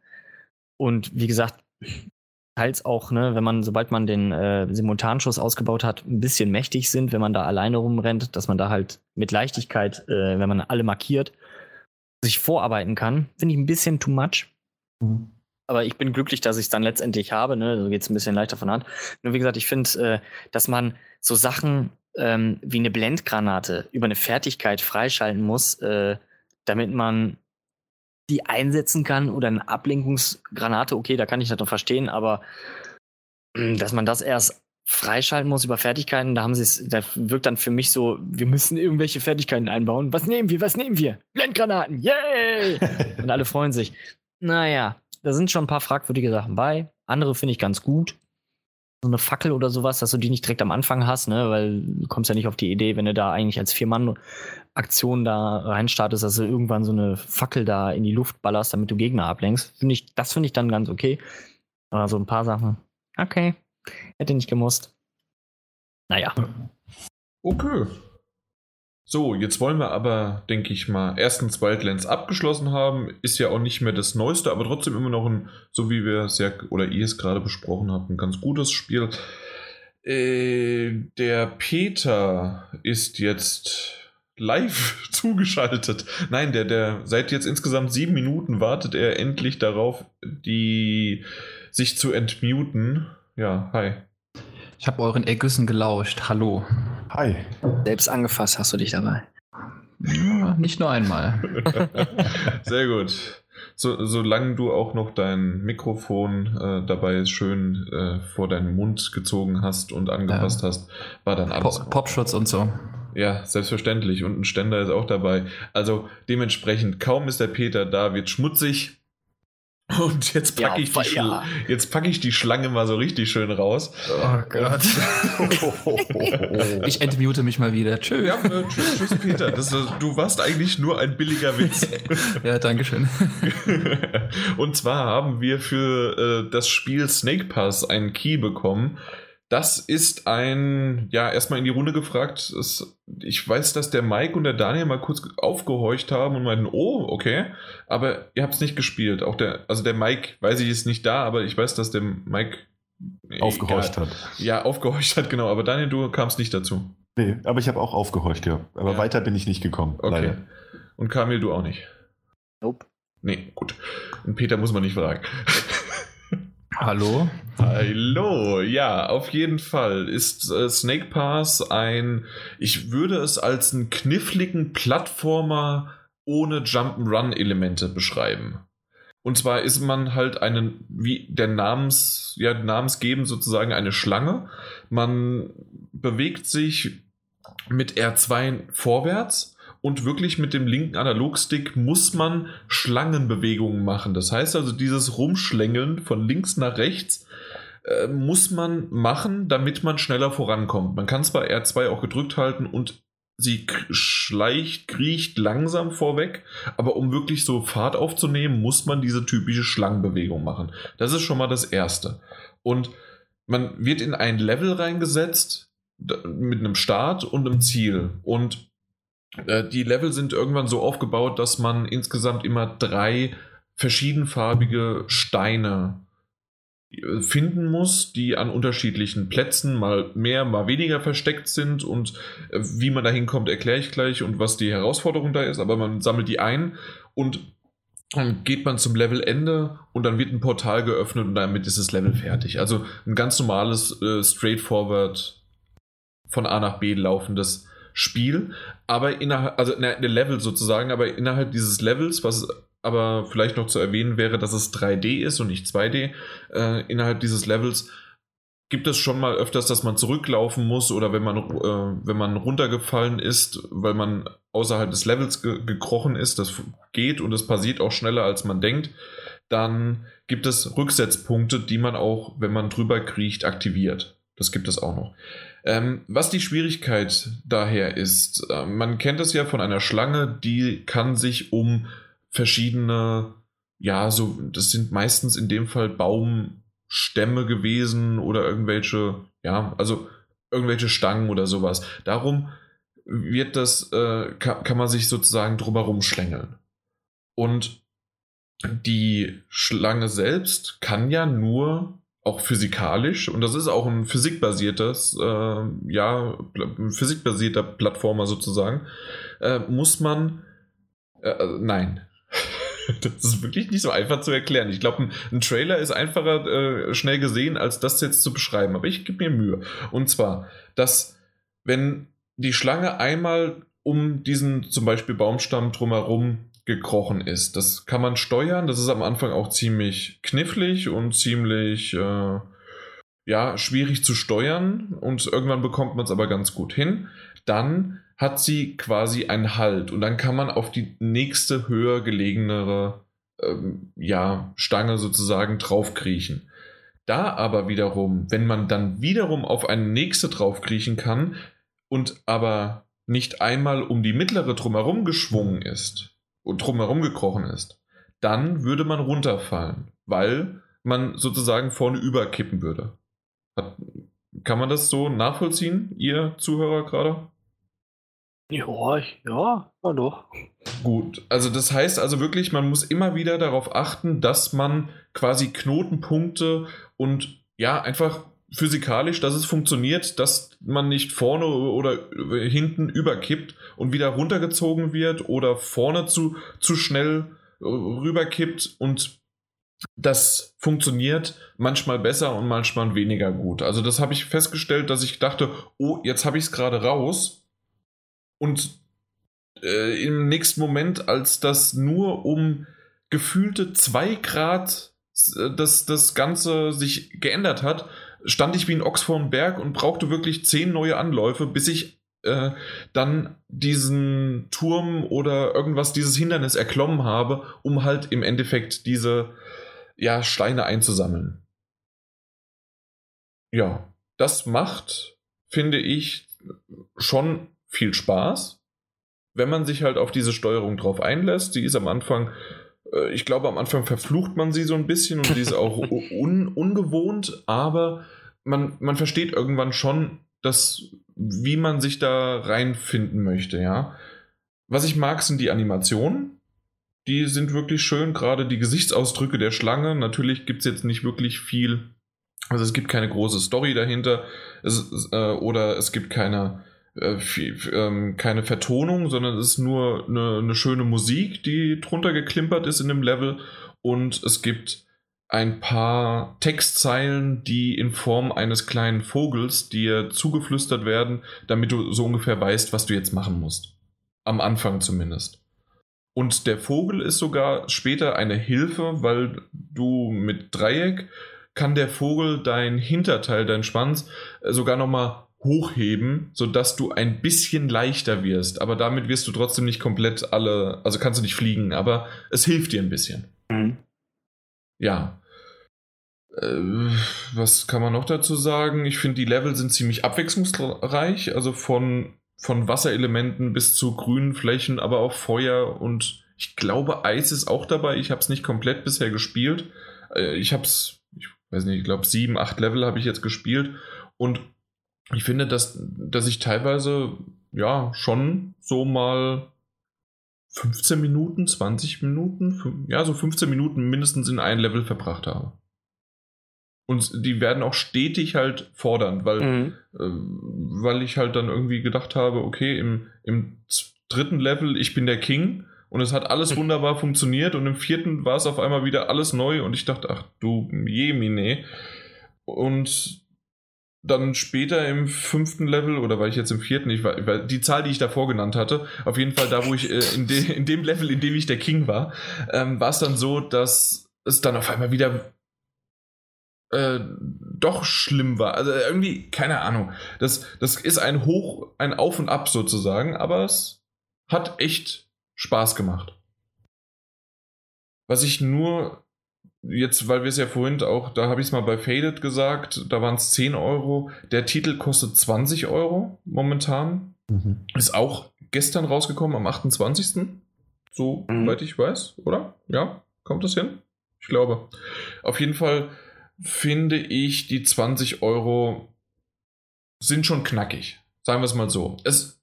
Und wie gesagt, teils auch, ne, wenn man, sobald man den äh, Simultanschuss ausgebaut hat, ein bisschen mächtig sind, wenn man da alleine rumrennt, dass man da halt mit Leichtigkeit, äh, wenn man alle markiert, sich vorarbeiten kann. Finde ich ein bisschen too much. Mhm. Aber ich bin glücklich, dass ich es dann letztendlich habe. Ne? So geht es ein bisschen leichter von Hand. Nur wie gesagt, ich finde, äh, dass man so Sachen ähm, wie eine Blendgranate über eine Fertigkeit freischalten muss, äh, damit man die einsetzen kann oder eine Ablenkungsgranate, okay, da kann ich das noch verstehen, aber hm, dass man das erst freischalten muss über Fertigkeiten, da haben sie es, da wirkt dann für mich so, wir müssen irgendwelche Fertigkeiten einbauen. Was nehmen wir? Was nehmen wir? Blendgranaten, yay! *laughs* Und alle freuen sich. Naja, da sind schon ein paar fragwürdige Sachen bei. Andere finde ich ganz gut. So eine Fackel oder sowas, dass du die nicht direkt am Anfang hast, ne? Weil du kommst ja nicht auf die Idee, wenn du da eigentlich als Vier-Mann-Aktion da reinstartest, dass du irgendwann so eine Fackel da in die Luft ballerst, damit du Gegner ablenkst. Find ich, das finde ich dann ganz okay. Aber so ein paar Sachen, okay. Hätte nicht gemusst. Naja. Okay. So, jetzt wollen wir aber, denke ich mal, erstens Wildlands abgeschlossen haben. Ist ja auch nicht mehr das Neueste, aber trotzdem immer noch ein, so wie wir es ja, oder ihr es gerade besprochen habt, ein ganz gutes Spiel. Äh, der Peter ist jetzt live *laughs* zugeschaltet. Nein, der, der seit jetzt insgesamt sieben Minuten wartet er endlich darauf, die sich zu entmuten. Ja, hi. Ich habe euren Ergüssen gelauscht. Hallo. Hi. Selbst angefasst hast du dich dabei. Ja, nicht nur einmal. *laughs* Sehr gut. So, solange du auch noch dein Mikrofon äh, dabei schön äh, vor deinen Mund gezogen hast und angepasst ja. hast, war dann alles. Pop Popschutz und so. Ja, selbstverständlich. Und ein Ständer ist auch dabei. Also dementsprechend, kaum ist der Peter da, wird schmutzig. *laughs* Und jetzt packe ja, ich, die pack ich die Schlange mal so richtig schön raus. Oh Gott. ich entmute mich mal wieder. Tschüss. Ja, äh, tschüss, tschüss, Peter. Das, du warst eigentlich nur ein billiger Witz. *laughs* ja, danke schön. *laughs* Und zwar haben wir für äh, das Spiel Snake Pass einen Key bekommen. Das ist ein, ja, erstmal in die Runde gefragt. Es, ich weiß, dass der Mike und der Daniel mal kurz aufgehorcht haben und meinten, oh, okay, aber ihr habt es nicht gespielt. Auch der, also der Mike, weiß ich, ist nicht da, aber ich weiß, dass der Mike aufgehorcht egal. hat. Ja, aufgehorcht hat, genau. Aber Daniel, du kamst nicht dazu. Nee, aber ich habe auch aufgehorcht, ja. Aber ja. weiter bin ich nicht gekommen. Okay. Leider. Und Kamil, du auch nicht? Nope. Nee, gut. Und Peter muss man nicht fragen. *laughs* Hallo? Hallo, ja, auf jeden Fall ist äh, Snake Pass ein, ich würde es als einen kniffligen Plattformer ohne Jump'n'Run-Elemente beschreiben. Und zwar ist man halt einen, wie der Namens, ja, namensgebend sozusagen eine Schlange. Man bewegt sich mit R2 vorwärts und wirklich mit dem linken Analogstick muss man Schlangenbewegungen machen. Das heißt also, dieses Rumschlängeln von links nach rechts äh, muss man machen, damit man schneller vorankommt. Man kann zwar R2 auch gedrückt halten und sie schleicht, kriecht langsam vorweg, aber um wirklich so Fahrt aufzunehmen, muss man diese typische Schlangenbewegung machen. Das ist schon mal das Erste. Und man wird in ein Level reingesetzt mit einem Start und einem Ziel. Und die Level sind irgendwann so aufgebaut, dass man insgesamt immer drei verschiedenfarbige Steine äh, finden muss, die an unterschiedlichen Plätzen mal mehr, mal weniger versteckt sind und äh, wie man da hinkommt, erkläre ich gleich und was die Herausforderung da ist, aber man sammelt die ein und dann geht man zum Levelende und dann wird ein Portal geöffnet und damit ist das Level fertig. Also ein ganz normales, äh, straightforward von A nach B laufendes Spiel, aber innerhalb, also eine Level sozusagen, aber innerhalb dieses Levels, was aber vielleicht noch zu erwähnen wäre, dass es 3D ist und nicht 2D. Äh, innerhalb dieses Levels gibt es schon mal öfters, dass man zurücklaufen muss oder wenn man, äh, wenn man runtergefallen ist, weil man außerhalb des Levels ge gekrochen ist, das geht und es passiert auch schneller, als man denkt, dann gibt es Rücksetzpunkte, die man auch, wenn man drüber kriecht, aktiviert. Das gibt es auch noch. Ähm, was die Schwierigkeit daher ist, äh, man kennt es ja von einer Schlange, die kann sich um verschiedene, ja, so, das sind meistens in dem Fall Baumstämme gewesen oder irgendwelche, ja, also irgendwelche Stangen oder sowas. Darum wird das, äh, kann, kann man sich sozusagen drumherum schlängeln. Und die Schlange selbst kann ja nur auch physikalisch, und das ist auch ein physikbasiertes, äh, ja, physikbasierter Plattformer sozusagen, äh, muss man, äh, also nein, *laughs* das ist wirklich nicht so einfach zu erklären. Ich glaube, ein, ein, Trailer ist einfacher äh, schnell gesehen, als das jetzt zu beschreiben. Aber ich gebe mir Mühe. Und zwar, dass wenn die Schlange einmal um diesen zum Beispiel Baumstamm drumherum gekrochen ist, das kann man steuern. Das ist am Anfang auch ziemlich knifflig und ziemlich äh, ja, schwierig zu steuern. Und irgendwann bekommt man es aber ganz gut hin. Dann hat sie quasi einen Halt und dann kann man auf die nächste höher gelegenere ähm, ja, Stange sozusagen draufkriechen. Da aber wiederum, wenn man dann wiederum auf eine nächste draufkriechen kann und aber nicht einmal um die mittlere drumherum geschwungen ist und drumherum gekrochen ist, dann würde man runterfallen, weil man sozusagen vorne überkippen würde. Hat, kann man das so nachvollziehen, ihr Zuhörer gerade? Ja, ja, ja doch. Gut, also das heißt also wirklich, man muss immer wieder darauf achten, dass man quasi Knotenpunkte und ja, einfach physikalisch, dass es funktioniert, dass man nicht vorne oder hinten überkippt und wieder runtergezogen wird oder vorne zu, zu schnell rüberkippt und das funktioniert manchmal besser und manchmal weniger gut. Also das habe ich festgestellt, dass ich dachte, oh, jetzt habe ich es gerade raus und äh, im nächsten Moment, als das nur um gefühlte zwei Grad äh, das, das Ganze sich geändert hat, stand ich wie ein Ochs vor dem Berg und brauchte wirklich zehn neue Anläufe, bis ich äh, dann diesen Turm oder irgendwas, dieses Hindernis erklommen habe, um halt im Endeffekt diese ja, Steine einzusammeln. Ja, das macht, finde ich, schon viel Spaß, wenn man sich halt auf diese Steuerung drauf einlässt. Sie ist am Anfang, ich glaube, am Anfang verflucht man sie so ein bisschen und sie ist auch *laughs* un ungewohnt, aber man, man versteht irgendwann schon, dass, wie man sich da reinfinden möchte, ja. Was ich mag, sind die Animationen. Die sind wirklich schön, gerade die Gesichtsausdrücke der Schlange. Natürlich gibt es jetzt nicht wirklich viel, also es gibt keine große Story dahinter es, äh, oder es gibt keine, äh, ähm, keine Vertonung, sondern es ist nur eine, eine, schöne Musik, die drunter geklimpert ist in dem Level und es gibt ein paar Textzeilen, die in Form eines kleinen Vogels dir zugeflüstert werden, damit du so ungefähr weißt, was du jetzt machen musst. Am Anfang zumindest. Und der Vogel ist sogar später eine Hilfe, weil du mit Dreieck kann der Vogel dein Hinterteil, dein Schwanz äh, sogar nochmal hochheben, sodass du ein bisschen leichter wirst. Aber damit wirst du trotzdem nicht komplett alle, also kannst du nicht fliegen, aber es hilft dir ein bisschen. Mhm. Ja. Äh, was kann man noch dazu sagen? Ich finde, die Level sind ziemlich abwechslungsreich, also von, von Wasserelementen bis zu grünen Flächen, aber auch Feuer und ich glaube, Eis ist auch dabei. Ich habe es nicht komplett bisher gespielt. Äh, ich habe es, ich weiß nicht, ich glaube, sieben, acht Level habe ich jetzt gespielt und ich finde, dass, dass ich teilweise ja schon so mal 15 Minuten, 20 Minuten, ja, so 15 Minuten mindestens in ein Level verbracht habe. Und die werden auch stetig halt fordernd, weil, Mhm. äh, weil ich halt dann irgendwie gedacht habe, okay, im, im dritten Level, ich bin der King und es hat alles wunderbar funktioniert und im vierten war es auf einmal wieder alles neu und ich dachte, ach du Jemine. Und dann später im fünften Level, oder war ich jetzt im vierten, ich war, die Zahl, die ich davor genannt hatte, auf jeden Fall da, wo ich äh, in, de, in dem Level, in dem ich der King war, ähm, war es dann so, dass es dann auf einmal wieder äh, doch schlimm war. Also irgendwie, keine Ahnung. Das, das ist ein Hoch, ein Auf und Ab sozusagen, aber es hat echt Spaß gemacht. Was ich nur jetzt, weil wir es ja vorhin auch, da habe ich es mal bei Faded gesagt, da waren es 10 Euro. Der Titel kostet 20 Euro momentan. Mhm. Ist auch gestern rausgekommen, am 28. So, Mhm. weit ich weiß, oder? Ja, kommt das hin? Ich glaube. Auf jeden Fall finde ich, die 20 Euro sind schon knackig. Sagen wir es mal so. Es,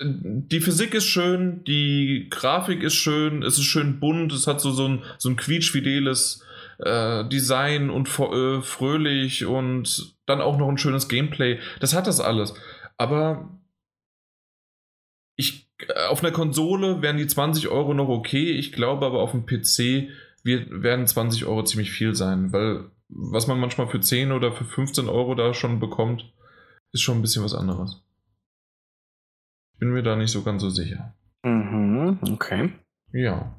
die Physik ist schön, die Grafik ist schön, es ist schön bunt, es hat so, so ein, so ein quietschfideles äh, Design und äh, fröhlich und dann auch noch ein schönes Gameplay. Das hat das alles. Aber ich, äh, auf einer Konsole wären die 20 Euro noch okay. Ich glaube aber auf dem PC wird, werden 20 Euro ziemlich viel sein, weil was man manchmal für 10 oder für 15 Euro da schon bekommt, ist schon ein bisschen was anderes. Bin mir da nicht so ganz so sicher. Mhm. Okay. Ja.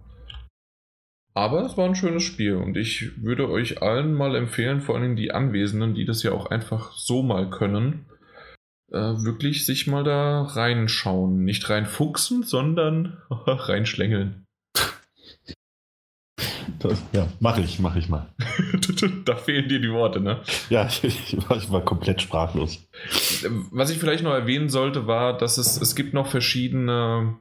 Aber es war ein schönes Spiel und ich würde euch allen mal empfehlen, vor allem die Anwesenden, die das ja auch einfach so mal können, äh, wirklich sich mal da reinschauen. Nicht reinfuchsen, sondern *laughs* reinschlängeln. Das, ja, mache ich, mache ich mal. *laughs* da fehlen dir die Worte, ne? Ja, *laughs* ich, ich, war, komplett sprachlos. Was ich vielleicht noch erwähnen sollte, war, dass es, es gibt noch verschiedene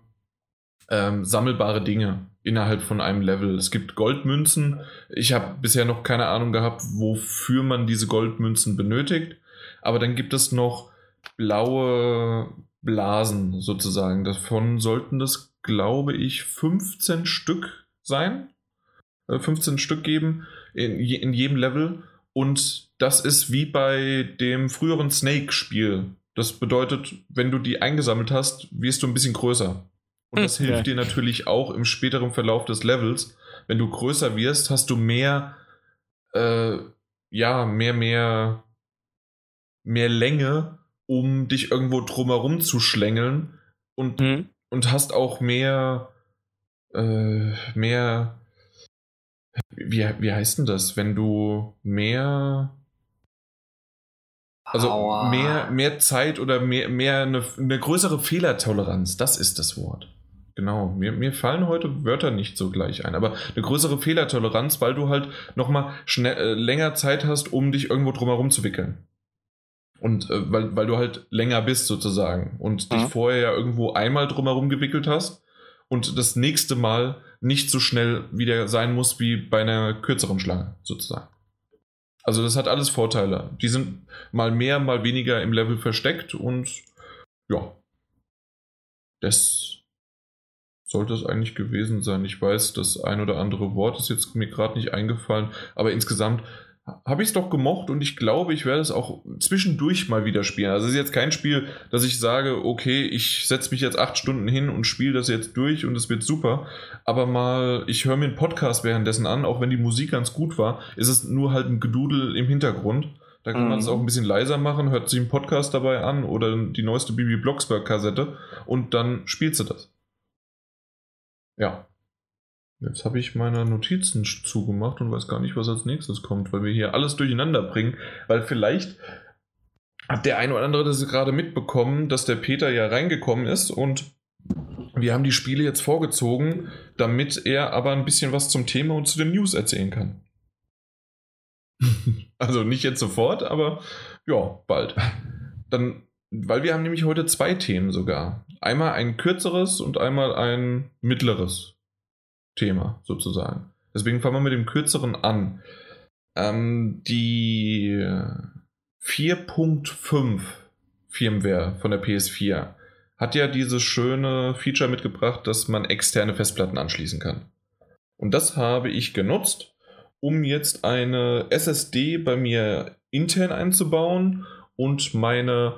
ähm, sammelbare Dinge innerhalb von einem Level. Es gibt Goldmünzen. Ich habe bisher noch keine Ahnung gehabt, wofür man diese Goldmünzen benötigt. Aber dann gibt es noch blaue Blasen sozusagen. Davon sollten das, glaube ich, 15 Stück sein. Äh, 15 Stück geben in, je- in jedem Level. Und das ist wie bei dem früheren Snake-Spiel. Das bedeutet, wenn du die eingesammelt hast, wirst du ein bisschen größer. Und das Hm, hilft dir natürlich auch im späteren Verlauf des Levels. Wenn du größer wirst, hast du mehr, äh, ja, mehr, mehr, mehr Länge, um dich irgendwo drumherum zu schlängeln und Mhm. und hast auch mehr, äh, mehr, wie, wie heißt denn das, wenn du mehr, also Aua. mehr, mehr Zeit oder mehr, mehr eine, eine größere Fehlertoleranz, das ist das Wort. Genau, mir, mir fallen heute Wörter nicht so gleich ein, aber eine größere Fehlertoleranz, weil du halt nochmal äh, länger Zeit hast, um dich irgendwo drumherum zu wickeln. Und äh, weil, weil du halt länger bist sozusagen und dich Mhm. vorher ja irgendwo einmal drumherum gewickelt hast und das nächste Mal nicht so schnell wieder sein muss wie bei einer kürzeren Schlange sozusagen. Also das hat alles Vorteile. Die sind mal mehr, mal weniger im Level versteckt und ja, das sollte es eigentlich gewesen sein. Ich weiß, das ein oder andere Wort ist jetzt mir gerade nicht eingefallen, aber insgesamt habe ich es doch gemocht und ich glaube, ich werde es auch zwischendurch mal wieder spielen. Also es ist jetzt kein Spiel, dass ich sage, okay, ich setze mich jetzt acht Stunden hin und spiele das jetzt durch und es wird super. Aber mal, ich höre mir einen Podcast währenddessen an, auch wenn die Musik ganz gut war, ist es nur halt ein Gedudel im Hintergrund. Da kann man es Mhm. auch ein bisschen leiser machen, hört sich einen Podcast dabei an oder die neueste Bibi Blocksberg-Kassette und dann spielst du das. Ja. Jetzt habe ich meine Notizen zugemacht und weiß gar nicht, was als nächstes kommt, weil wir hier alles durcheinander bringen. Weil vielleicht hat der eine oder andere das gerade mitbekommen, dass der Peter ja reingekommen ist und wir haben die Spiele jetzt vorgezogen, damit er aber ein bisschen was zum Thema und zu den News erzählen kann. *laughs* also nicht jetzt sofort, aber ja, bald. Dann, weil wir haben nämlich heute zwei Themen sogar. Einmal ein kürzeres und einmal ein mittleres Thema sozusagen. Deswegen fangen wir mit dem kürzeren an. Ähm, die 4.5 Firmware von der PS4 hat ja dieses schöne Feature mitgebracht, dass man externe Festplatten anschließen kann. Und das habe ich genutzt um jetzt eine SSD bei mir intern einzubauen und meine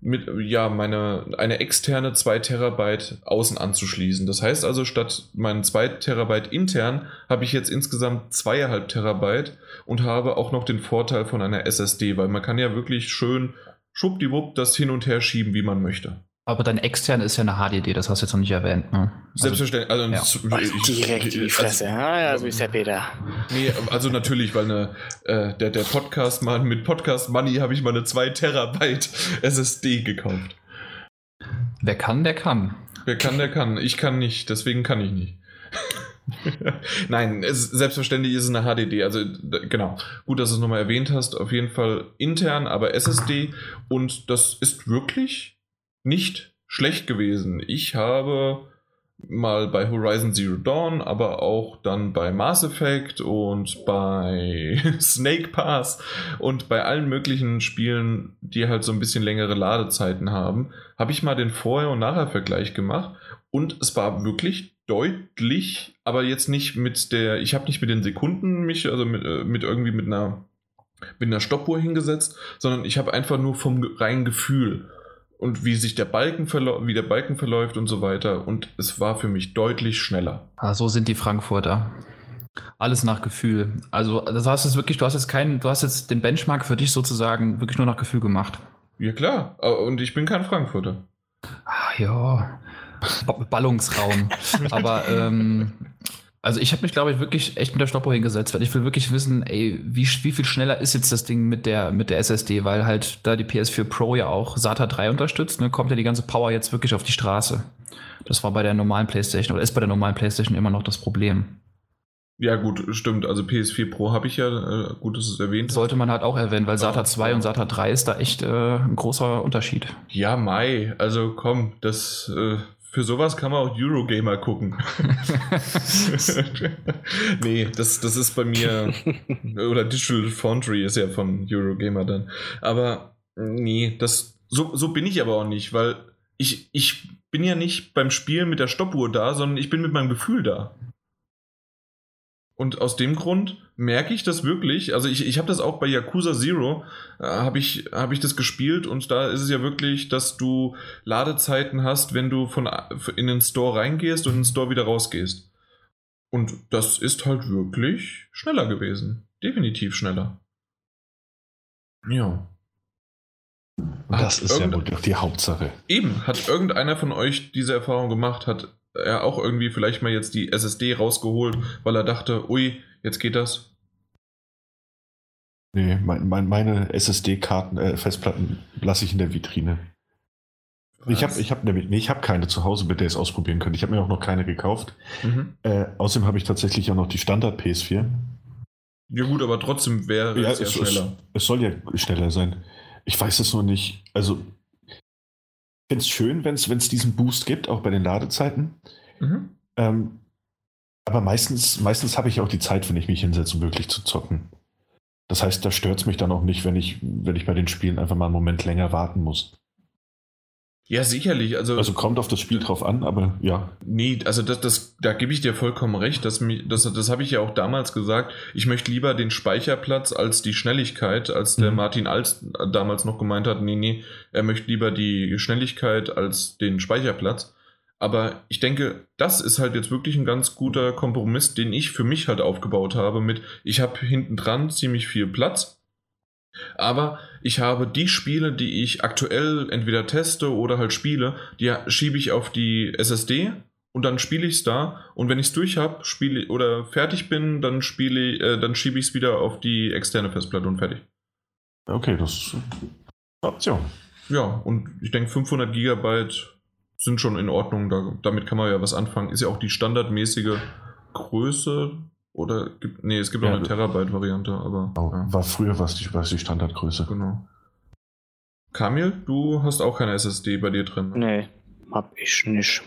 mit, ja, meine, eine externe 2 Terabyte außen anzuschließen. Das heißt also, statt meinen 2 Terabyte intern habe ich jetzt insgesamt 2,5 Terabyte und habe auch noch den Vorteil von einer SSD, weil man kann ja wirklich schön schwuppdiwupp das hin und her schieben, wie man möchte. Aber dein extern ist ja eine HDD, das hast du jetzt noch nicht erwähnt, ne? Also, Selbstverständlich. Also, ja. direkt in die Fresse. Also, ah, ja, so ist der Peter. Nee, also natürlich, weil eine, äh, der, der Podcast mal mit Podcast Money habe ich mal eine 2 Terabyte SSD gekauft. Wer kann, der kann. Wer kann, der kann. Ich kann nicht, deswegen kann ich nicht. *laughs* Nein, es, selbstverständlich ist es eine HDD. Also genau, gut, dass du es nochmal erwähnt hast. Auf jeden Fall intern, aber SSD. Und das ist wirklich nicht schlecht gewesen. Ich habe mal bei Horizon Zero Dawn, aber auch dann bei Mass Effect und bei *laughs* Snake Pass und bei allen möglichen Spielen, die halt so ein bisschen längere Ladezeiten haben, habe ich mal den Vorher- und Nachher-Vergleich gemacht und es war wirklich deutlich, aber jetzt nicht mit der, ich habe nicht mit den Sekunden mich, also mit, äh, mit irgendwie mit einer, mit einer Stoppuhr hingesetzt, sondern ich habe einfach nur vom reinen Gefühl und wie sich der Balken wie der Balken verläuft und so weiter. Und es war für mich deutlich schneller. Ah, so sind die Frankfurter. Alles nach Gefühl. Also, das heißt jetzt wirklich, du hast jetzt keinen, du hast jetzt den Benchmark für dich sozusagen wirklich nur nach Gefühl gemacht. Ja, klar. Und ich bin kein Frankfurter. Ah, ja. Ballungsraum. *laughs* Aber ähm, also ich habe mich, glaube ich, wirklich echt mit der Stoppuhr hingesetzt, weil ich will wirklich wissen, ey, wie, wie viel schneller ist jetzt das Ding mit der, mit der SSD, weil halt da die PS4 Pro ja auch SATA 3 unterstützt, ne, kommt ja die ganze Power jetzt wirklich auf die Straße. Das war bei der normalen PlayStation oder ist bei der normalen PlayStation immer noch das Problem. Ja, gut, stimmt. Also PS4 Pro habe ich ja, äh, gut, dass es erwähnt. Sollte man halt auch erwähnen, weil SATA 2 und SATA 3 ist da echt äh, ein großer Unterschied. Ja, Mai, also komm, das äh, für sowas kann man auch Eurogamer gucken. *laughs* nee, das, das ist bei mir. Oder Digital Foundry ist ja von Eurogamer dann. Aber nee, das, so, so bin ich aber auch nicht, weil ich, ich bin ja nicht beim Spielen mit der Stoppuhr da, sondern ich bin mit meinem Gefühl da. Und aus dem Grund merke ich das wirklich. Also ich, ich habe das auch bei Yakuza Zero, äh, habe ich, hab ich das gespielt und da ist es ja wirklich, dass du Ladezeiten hast, wenn du von, in den Store reingehst und in den Store wieder rausgehst. Und das ist halt wirklich schneller gewesen. Definitiv schneller. Ja. Und das ist ja wohl die Hauptsache. Eben, hat irgendeiner von euch diese Erfahrung gemacht, hat er auch irgendwie vielleicht mal jetzt die SSD rausgeholt, weil er dachte, ui, jetzt geht das? Nee, mein, mein, meine SSD-Karten, äh, Festplatten lasse ich in der Vitrine. Was? Ich habe ich hab nee, ich hab keine zu Hause, mit der ich es ausprobieren könnte. Ich habe mir auch noch keine gekauft. Mhm. Äh, außerdem habe ich tatsächlich auch noch die Standard PS4. Ja gut, aber trotzdem wäre ja, es ja schneller. Es, es soll ja schneller sein. Ich weiß es noch nicht. Also finde es schön, wenn es diesen Boost gibt, auch bei den Ladezeiten. Mhm. Ähm, aber meistens, meistens habe ich auch die Zeit, wenn ich mich hinsetze, um wirklich zu zocken. Das heißt, da stört es mich dann auch nicht, wenn ich, wenn ich bei den Spielen einfach mal einen Moment länger warten muss. Ja, sicherlich. Also, also kommt auf das Spiel drauf an, aber ja. Nee, also das, das, da gebe ich dir vollkommen recht. Dass mich, das das habe ich ja auch damals gesagt. Ich möchte lieber den Speicherplatz als die Schnelligkeit, als der mhm. Martin Als damals noch gemeint hat, nee, nee, er möchte lieber die Schnelligkeit als den Speicherplatz. Aber ich denke, das ist halt jetzt wirklich ein ganz guter Kompromiss, den ich für mich halt aufgebaut habe mit, ich habe hinten dran ziemlich viel Platz aber ich habe die Spiele, die ich aktuell entweder teste oder halt spiele, die schiebe ich auf die SSD und dann spiele ich es da. Und wenn ich es durch habe, spiele oder fertig bin, dann spiele äh, dann schiebe ich es wieder auf die externe Festplatte und fertig. Okay, das ist eine Option. Ja, und ich denke 500 Gigabyte sind schon in Ordnung. Da, damit kann man ja was anfangen. Ist ja auch die standardmäßige Größe oder gibt, nee, es gibt ja, auch eine Terabyte-Variante, aber. Oh, ja. War früher was die, was die Standardgröße. Genau. Kamil, du hast auch keine SSD bei dir drin. Ne? Nee, hab ich nicht.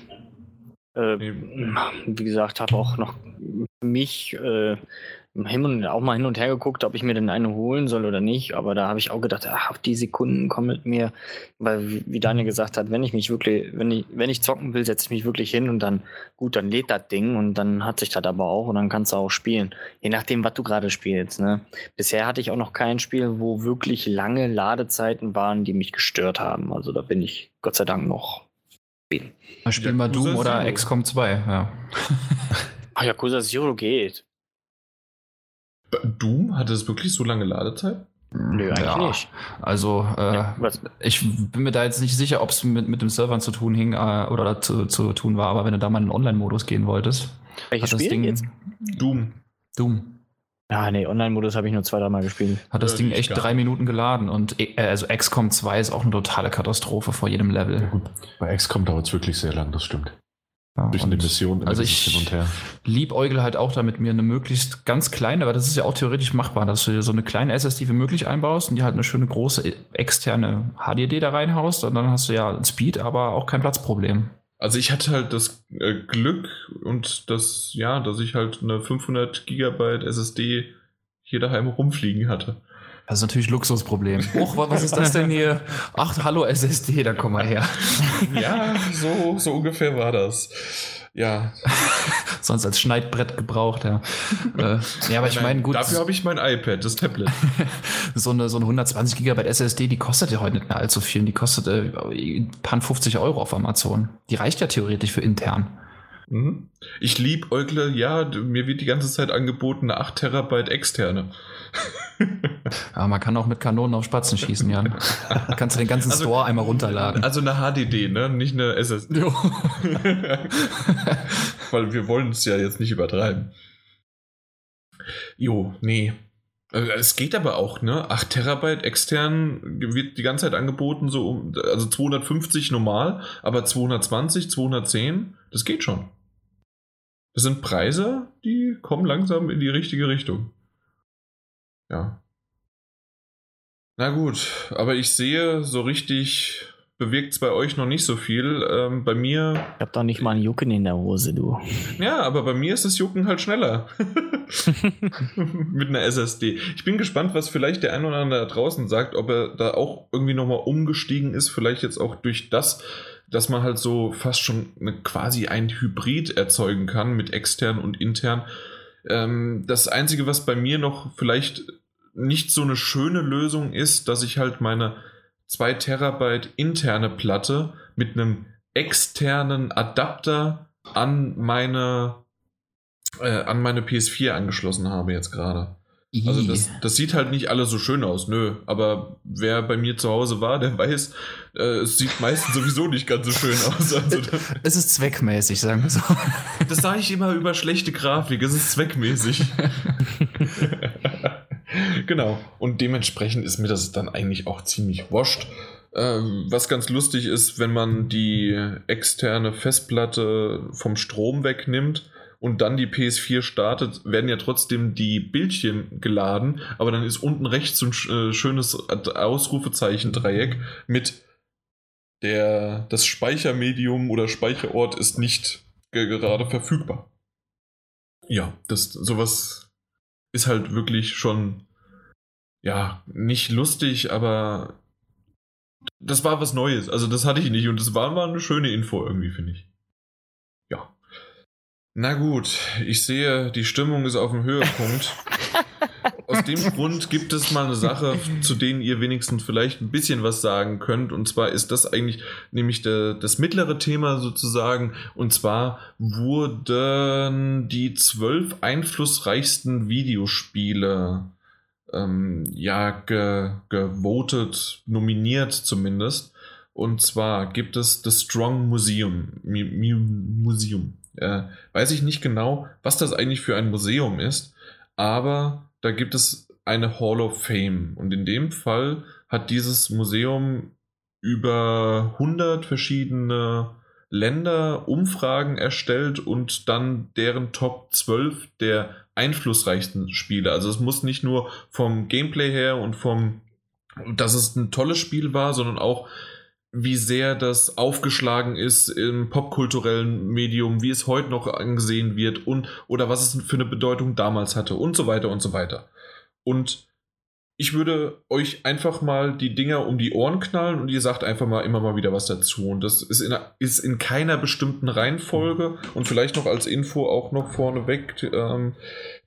Äh, nee. Wie gesagt, habe auch noch mich äh, hin und, auch mal hin und her geguckt, ob ich mir denn eine holen soll oder nicht. Aber da habe ich auch gedacht, ach, die Sekunden kommen mit mir. Weil, wie, wie Daniel gesagt hat, wenn ich mich wirklich, wenn ich, wenn ich zocken will, setze ich mich wirklich hin und dann, gut, dann lädt das Ding und dann hat sich das aber auch und dann kannst du auch spielen. Je nachdem, was du gerade spielst. Ne? Bisher hatte ich auch noch kein Spiel, wo wirklich lange Ladezeiten waren, die mich gestört haben. Also da bin ich Gott sei Dank noch. Spiel mal Doom oder XCOM 2, ja. Ach, Yakuza Zero geht. Doom? Hatte es wirklich so lange Ladezeit? Nö, eigentlich ja. nicht. Also, äh, ich bin mir da jetzt nicht sicher, ob es mit, mit dem Servern zu tun hing äh, oder zu, zu tun war, aber wenn du da mal in den Online-Modus gehen wolltest. Welches Spiel Ding, jetzt? Doom. Doom. Ja, nee, Online-Modus habe ich nur zwei, dreimal gespielt. Hat das ja, Ding echt drei Minuten geladen und äh, also XCOM 2 ist auch eine totale Katastrophe vor jedem Level. Ja, gut. Bei XCOM dauert es wirklich sehr lang, das stimmt. Ja, Durch eine Mission. Also ich hin und her. liebäugle halt auch damit, mir eine möglichst ganz kleine, aber das ist ja auch theoretisch machbar, dass du dir so eine kleine SSD wie möglich einbaust und die halt eine schöne große externe HDD da reinhaust und dann hast du ja Speed, aber auch kein Platzproblem. Also ich hatte halt das äh, Glück und das, ja, dass ich halt eine 500 Gigabyte SSD hier daheim rumfliegen hatte. Das ist natürlich ein Luxusproblem. Och, was ist das denn hier? Ach, hallo SSD, da komm mal her. Ja, so, so ungefähr war das. Ja. *laughs* Sonst als Schneidbrett gebraucht, ja. äh, ja, aber ich meine, gut. Dafür habe ich mein iPad, das Tablet. *laughs* so, eine, so eine 120 Gigabyte SSD, die kostet ja heute nicht mehr allzu viel. Die kostet äh, ein paar 50 Euro auf Amazon. Die reicht ja theoretisch für intern. Mhm. Ich liebe Eugle, ja, mir wird die ganze Zeit angeboten eine 8 Terabyte externe. ja, *laughs* man kann auch mit Kanonen auf Spatzen schießen, Jan. *laughs* Kannst du den ganzen also, Store einmal runterladen. Also eine HDD, ne? Nicht eine SSD. *laughs* Weil wir wollen es ja jetzt nicht übertreiben. Jo, nee. Also, es geht aber auch, ne? 8 Terabyte extern wird die ganze Zeit angeboten, so um, also 250 normal, aber 220, 210, das geht schon. Das sind Preise, die kommen langsam in die richtige Richtung. Ja. Na gut, aber ich sehe, so richtig bewirkt es bei euch noch nicht so viel. Ähm, bei mir. Ich hab doch nicht mal ein Jucken in der Hose, du. Ja, aber bei mir ist das Jucken halt schneller. *laughs* *laughs* Mit einer SSD. Ich bin gespannt, was vielleicht der ein oder andere da draußen sagt, ob er da auch irgendwie nochmal umgestiegen ist. Vielleicht jetzt auch durch das, dass man halt so fast schon eine, quasi ein Hybrid erzeugen kann mit extern und intern. Ähm, das Einzige, was bei mir noch vielleicht nicht so eine schöne Lösung ist, dass ich halt meine 2 Terabyte interne Platte mit einem externen Adapter an meine, äh, an meine PS4 angeschlossen habe jetzt gerade. Also das, das, sieht halt nicht alles so schön aus, nö. Aber wer bei mir zu Hause war, der weiß, äh, es sieht meistens *laughs* sowieso nicht ganz so schön aus. Also *laughs* es ist zweckmäßig, sagen wir so. *laughs* Das sage ich immer über schlechte Grafik, es ist zweckmäßig. genau. Und dementsprechend ist mir das dann eigentlich auch ziemlich wascht. Ähm, was ganz lustig ist, wenn man die externe Festplatte vom Strom wegnimmt, und dann die PS4 startet, werden ja trotzdem die Bildchen geladen, aber dann ist unten rechts so ein äh, schönes Ausrufezeichen-Dreieck mit der, das Speichermedium oder Speicherort ist nicht gerade verfügbar. Ja, das sowas ist halt wirklich schon ja, nicht lustig, aber das war was Neues. Also das hatte ich nicht und das war mal eine schöne Info irgendwie, finde ich. Na gut, ich sehe, die Stimmung ist auf dem Höhepunkt. Aus dem *laughs* Grund gibt es mal eine Sache, zu denen ihr wenigstens vielleicht ein bisschen was sagen könnt. Und zwar ist das eigentlich nämlich der, das mittlere Thema sozusagen. Und zwar wurden die zwölf einflussreichsten Videospiele ähm, ja ge, gewotet, nominiert zumindest. Und zwar gibt es The Strong Museum. Museum. Äh, weiß ich nicht genau, was das eigentlich für ein Museum ist, aber da gibt es eine Hall of Fame. Und in dem Fall hat dieses Museum über 100 verschiedene Länder Umfragen erstellt und dann deren Top 12 der einflussreichsten Spiele. Also es muss nicht nur vom Gameplay her und vom, dass es ein tolles Spiel war, sondern auch wie sehr das aufgeschlagen ist im popkulturellen Medium, wie es heute noch angesehen wird und oder was es für eine Bedeutung damals hatte und so weiter und so weiter. Und ich würde euch einfach mal die Dinger um die Ohren knallen und ihr sagt einfach mal immer mal wieder was dazu. Und das ist in, ist in keiner bestimmten Reihenfolge und vielleicht noch als Info auch noch vorneweg. Ähm,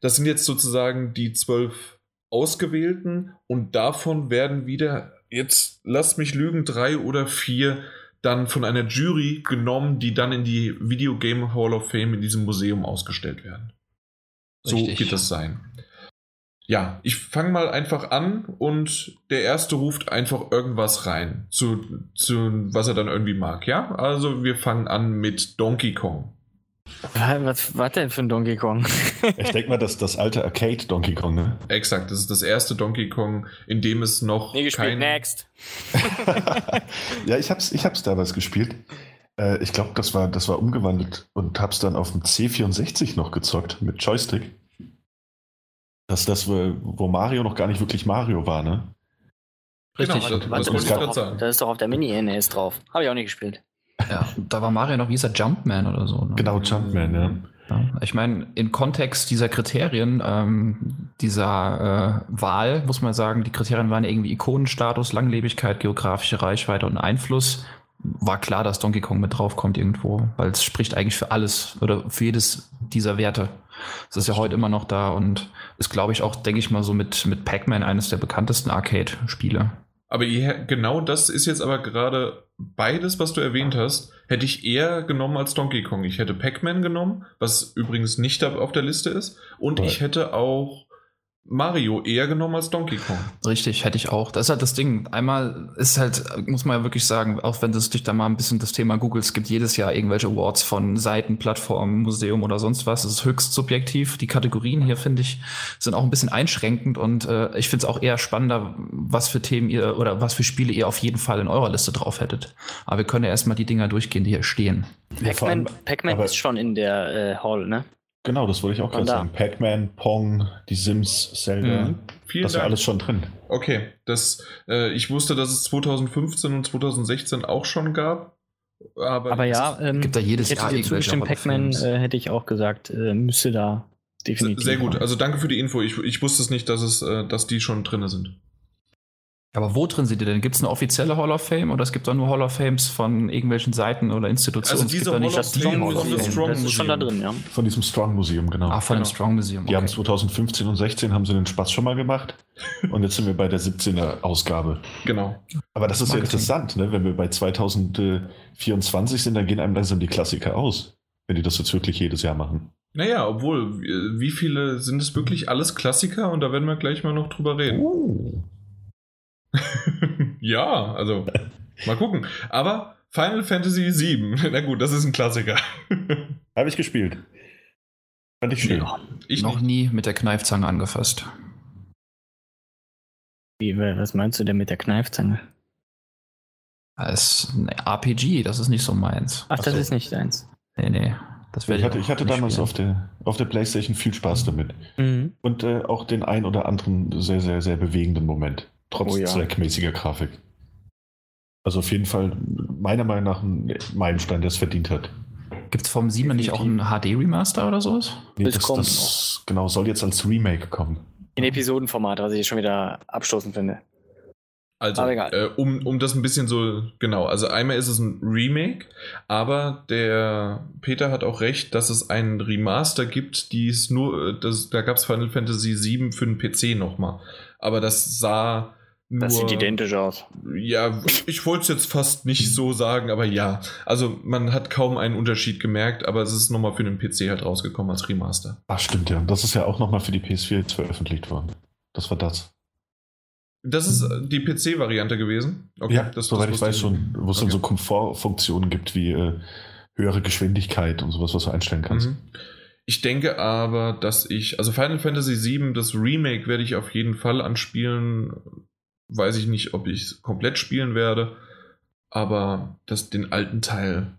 das sind jetzt sozusagen die zwölf ausgewählten und davon werden wieder jetzt lasst mich lügen, drei oder vier dann von einer Jury genommen, die dann in die Video Game Hall of Fame in diesem Museum ausgestellt werden. So Richtig. wird das sein. Ja, ich fange mal einfach an und der erste ruft einfach irgendwas rein, zu, zu was er dann irgendwie mag, ja? Also wir fangen an mit Donkey Kong. Was war denn für ein Donkey Kong? *laughs* ich denke mal, das ist das alte Arcade Donkey Kong, ne? Exakt, das ist das erste Donkey Kong, in dem es noch. Nee, gespielt, kein... next. *laughs* ja, ich hab's, ich hab's damals gespielt. Äh, ich glaube, das war, das war umgewandelt und hab's dann auf dem C64 noch gezockt mit Joystick. Das ist das, wo Mario noch gar nicht wirklich Mario war, ne? Richtig, genau, das, das, das, das, ist doch auf der Mini-NES drauf. Habe ich auch nicht gespielt. Ja, da war Mario noch, wie ist er, Jumpman oder so. Ne? Genau, Jumpman, ja. ja. Ich meine, im Kontext dieser Kriterien, ähm, dieser äh, Wahl, muss man sagen, die Kriterien waren irgendwie Ikonenstatus, Langlebigkeit, geografische Reichweite und Einfluss. War klar, dass Donkey Kong mit draufkommt irgendwo, weil es spricht eigentlich für alles oder für jedes dieser Werte. Es ist ja heute immer noch da und ist, glaube ich, auch, denke ich mal, so mit, mit Pac-Man eines der bekanntesten Arcade-Spiele. Aber ihr, genau das ist jetzt aber gerade beides, was du erwähnt hast, hätte ich eher genommen als Donkey Kong. Ich hätte Pac-Man genommen, was übrigens nicht auf der Liste ist. Und ich hätte auch Mario eher genommen als Donkey Kong. Richtig, hätte ich auch. Das ist halt das Ding. Einmal ist halt, muss man ja wirklich sagen, auch wenn du dich da mal ein bisschen das Thema googelst, gibt jedes Jahr irgendwelche Awards von Seiten, Plattformen, Museum oder sonst was. Das ist höchst subjektiv. Die Kategorien hier, finde ich, sind auch ein bisschen einschränkend und äh, ich finde es auch eher spannender, was für Themen ihr oder was für Spiele ihr auf jeden Fall in eurer Liste drauf hättet. Aber wir können ja erstmal die Dinger durchgehen, die hier stehen. Pac-Man Pac ist schon in der äh, Hall, ne? Genau, das wollte ich auch gerade sagen. Pac-Man, Pong, die Sims, Zelda. Mhm. Vielen das ist alles schon drin. Okay, das, äh, ich wusste, dass es 2015 und 2016 auch schon gab. Aber, aber ja, ähm, gibt da jedes Jahr dir zugestimmt, Pac-Man äh, hätte ich auch gesagt, äh, müsste da definitiv. Sehr gut, also danke für die Info. Ich, ich wusste es nicht, dass, es, äh, dass die schon drin sind. Aber wo drin sind die denn? Gibt es eine offizielle Hall of Fame oder es gibt auch nur Hall of Fames von irgendwelchen Seiten oder Institutionen? Also diese Hall of Fame Hall of Fame. Das ist schon da drin, ja. Von diesem Strong Museum, genau. Ah, von genau. dem Strong Museum. Okay. Die haben 2015 und 16 haben sie den Spaß schon mal gemacht *laughs* und jetzt sind wir bei der 17er Ausgabe. Genau. Aber das ist Marketing. ja interessant, ne? wenn wir bei 2024 sind, dann gehen einem langsam die Klassiker aus, wenn die das jetzt wirklich jedes Jahr machen. Naja, obwohl, wie viele sind es wirklich alles Klassiker? Und da werden wir gleich mal noch drüber reden. Uh. *laughs* ja, also mal gucken. Aber Final Fantasy VII, *laughs* na gut, das ist ein Klassiker. *laughs* Habe ich gespielt. Fand ich schön. Ja, ich noch nie mit der Kneifzange angefasst. Wie, was meinst du denn mit der Kneifzange? Das ist ein RPG, das ist nicht so meins. Ach, das so. ist nicht deins. Nee, nee. Das ich hatte, ich hatte damals auf der, auf der Playstation viel Spaß damit. Mhm. Und äh, auch den ein oder anderen sehr, sehr, sehr bewegenden Moment. Trotz oh, ja. zweckmäßiger Grafik. Also auf jeden Fall meiner Meinung nach ein Meilenstein, der es verdient hat. Gibt es vom 7 nicht auch ein HD-Remaster oder sowas? Nee, das, das, genau, soll jetzt als Remake kommen. In Episodenformat, was ich schon wieder abstoßend finde. Also, äh, um, um das ein bisschen so, genau, also einmal ist es ein Remake, aber der Peter hat auch recht, dass es einen Remaster gibt, die es nur, äh, das, da gab es Final Fantasy VII für den PC nochmal. Aber das sah nur, das sieht identisch aus. Ja, ich wollte es jetzt fast nicht so sagen, aber ja. Also man hat kaum einen Unterschied gemerkt, aber es ist nochmal für den PC halt rausgekommen als Remaster. Ach stimmt ja. Das ist ja auch nochmal für die PS4 jetzt veröffentlicht worden. Das war das. Das ist die PC-Variante gewesen? Okay, ja, das, soweit das ich weiß schon, wo es okay. dann so Komfortfunktionen gibt wie äh, höhere Geschwindigkeit und sowas, was du einstellen kannst. Mhm. Ich denke aber, dass ich, also Final Fantasy VII, das Remake werde ich auf jeden Fall anspielen weiß ich nicht, ob ich es komplett spielen werde. Aber das, den alten Teil.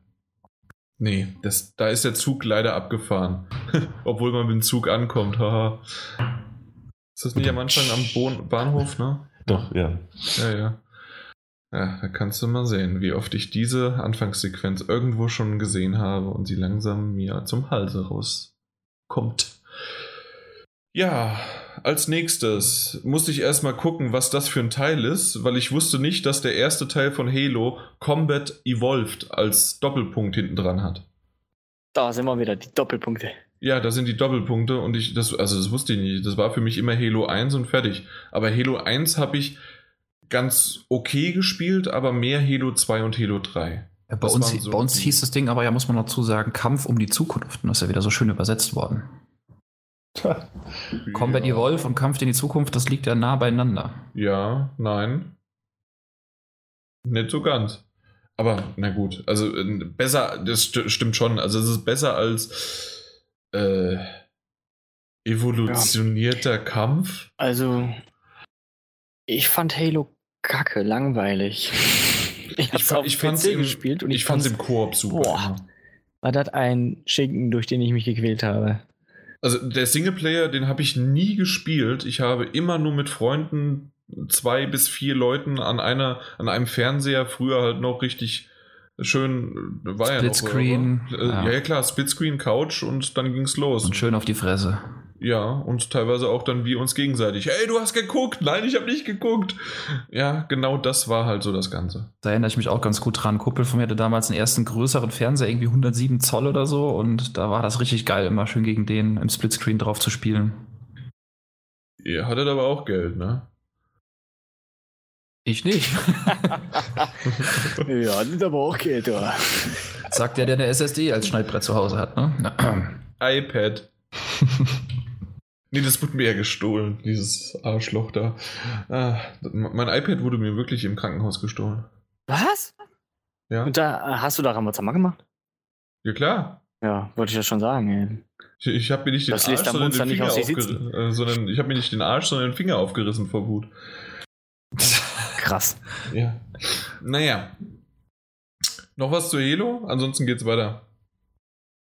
Nee, das, da ist der Zug leider abgefahren. *laughs* Obwohl man mit dem Zug ankommt. Haha. ist das nicht am Anfang am Bo Bahnhof, ne? Doch, ja. Ja, ja. Ja, da kannst du mal sehen, wie oft ich diese Anfangssequenz irgendwo schon gesehen habe und sie langsam mir zum Halse rauskommt. Ja, als nächstes musste ich erstmal gucken, was das für ein Teil ist, weil ich wusste nicht, dass der erste Teil von Halo Combat Evolved als Doppelpunkt hinten dran hat. Da sind wir wieder, die Doppelpunkte. Ja, da sind die Doppelpunkte und ich, das, also das wusste ich nicht. Das war für mich immer Halo 1 und fertig. Aber Halo 1 habe ich ganz okay gespielt, aber mehr Halo 2 und Halo 3. Ja, bei, uns, so bei uns hieß das Ding aber ja, muss man dazu sagen, Kampf um die Zukunft. Und das ist ja wieder so schön übersetzt worden. Combat ja. Evolve und Kampf in die Zukunft, das liegt ja nah beieinander. Ja, nein. Nicht so ganz. Aber na gut, also äh, besser, das st stimmt schon. Also es ist besser als äh, evolutionierter ja. Kampf. Also ich fand Halo kacke, langweilig. *laughs* Ich, ich, fa ich fand's im, gespielt und ich, ich fand's im Koop super. Boah, war das ein Schinken, durch den ich mich gequält habe. Also der Singleplayer, den habe ich nie gespielt. Ich habe immer nur mit Freunden zwei bis vier Leuten an einer, an einem Fernseher früher halt noch richtig schön war Split ja noch, Screen. Äh, ja. ja klar, Splitscreen, Couch und dann ging's los. Und schön auf die Fresse. Ja, und teilweise auch dann wie uns gegenseitig. Hey, du hast geguckt! Nein, ich habe nicht geguckt! Ja, genau das war halt so das Ganze. Da erinnere ich mich auch ganz gut dran. Kuppel von mir hatte damals einen ersten größeren Fernseher, irgendwie 107 Zoll oder so. Und da war das richtig geil, immer schön gegen den im Splitscreen drauf zu spielen. Ihr hattet aber auch Geld, ne? Ich nicht. *laughs* ja, das ist aber auch Geld, oder? Sagt der, der eine SSD als Schneidbrett zu Hause hat, ne? iPad. *laughs* Nee, das wurde mir ja gestohlen, dieses Arschloch da. Ah, mein iPad wurde mir wirklich im Krankenhaus gestohlen. Was? Ja. Und da hast du da Ramazama gemacht? Ja, klar. Ja, wollte ich ja schon sagen, ey. Ich, ich habe mir nicht den das Arsch, sondern den Finger aufgerissen, äh, sondern ich habe mir nicht den Arsch, sondern den Finger aufgerissen vor Wut. *laughs* Krass. Ja. Naja. Noch was zu Halo? Ansonsten geht's weiter.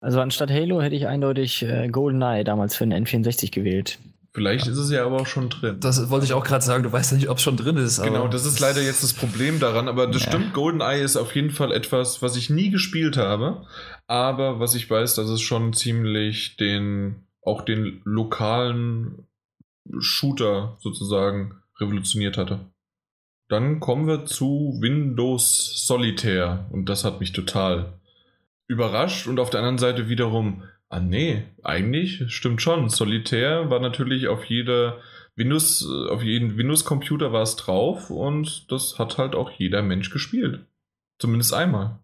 Also anstatt Halo hätte ich eindeutig äh, GoldenEye damals für den N64 gewählt. Vielleicht ist es ja aber auch schon drin. Das wollte ich auch gerade sagen. Du weißt ja nicht, ob es schon drin ist. Genau, das ist leider jetzt das Problem daran. Aber das ja. stimmt, GoldenEye ist auf jeden Fall etwas, was ich nie gespielt habe. Aber was ich weiß, dass es schon ziemlich den, auch den lokalen Shooter sozusagen revolutioniert hatte. Dann kommen wir zu Windows Solitaire. Und das hat mich total überrascht und auf der anderen Seite wiederum, ah nee, eigentlich stimmt schon. Solitär war natürlich auf jeder Windows, auf jeden Windows-Computer war es drauf und das hat halt auch jeder Mensch gespielt. Zumindest einmal.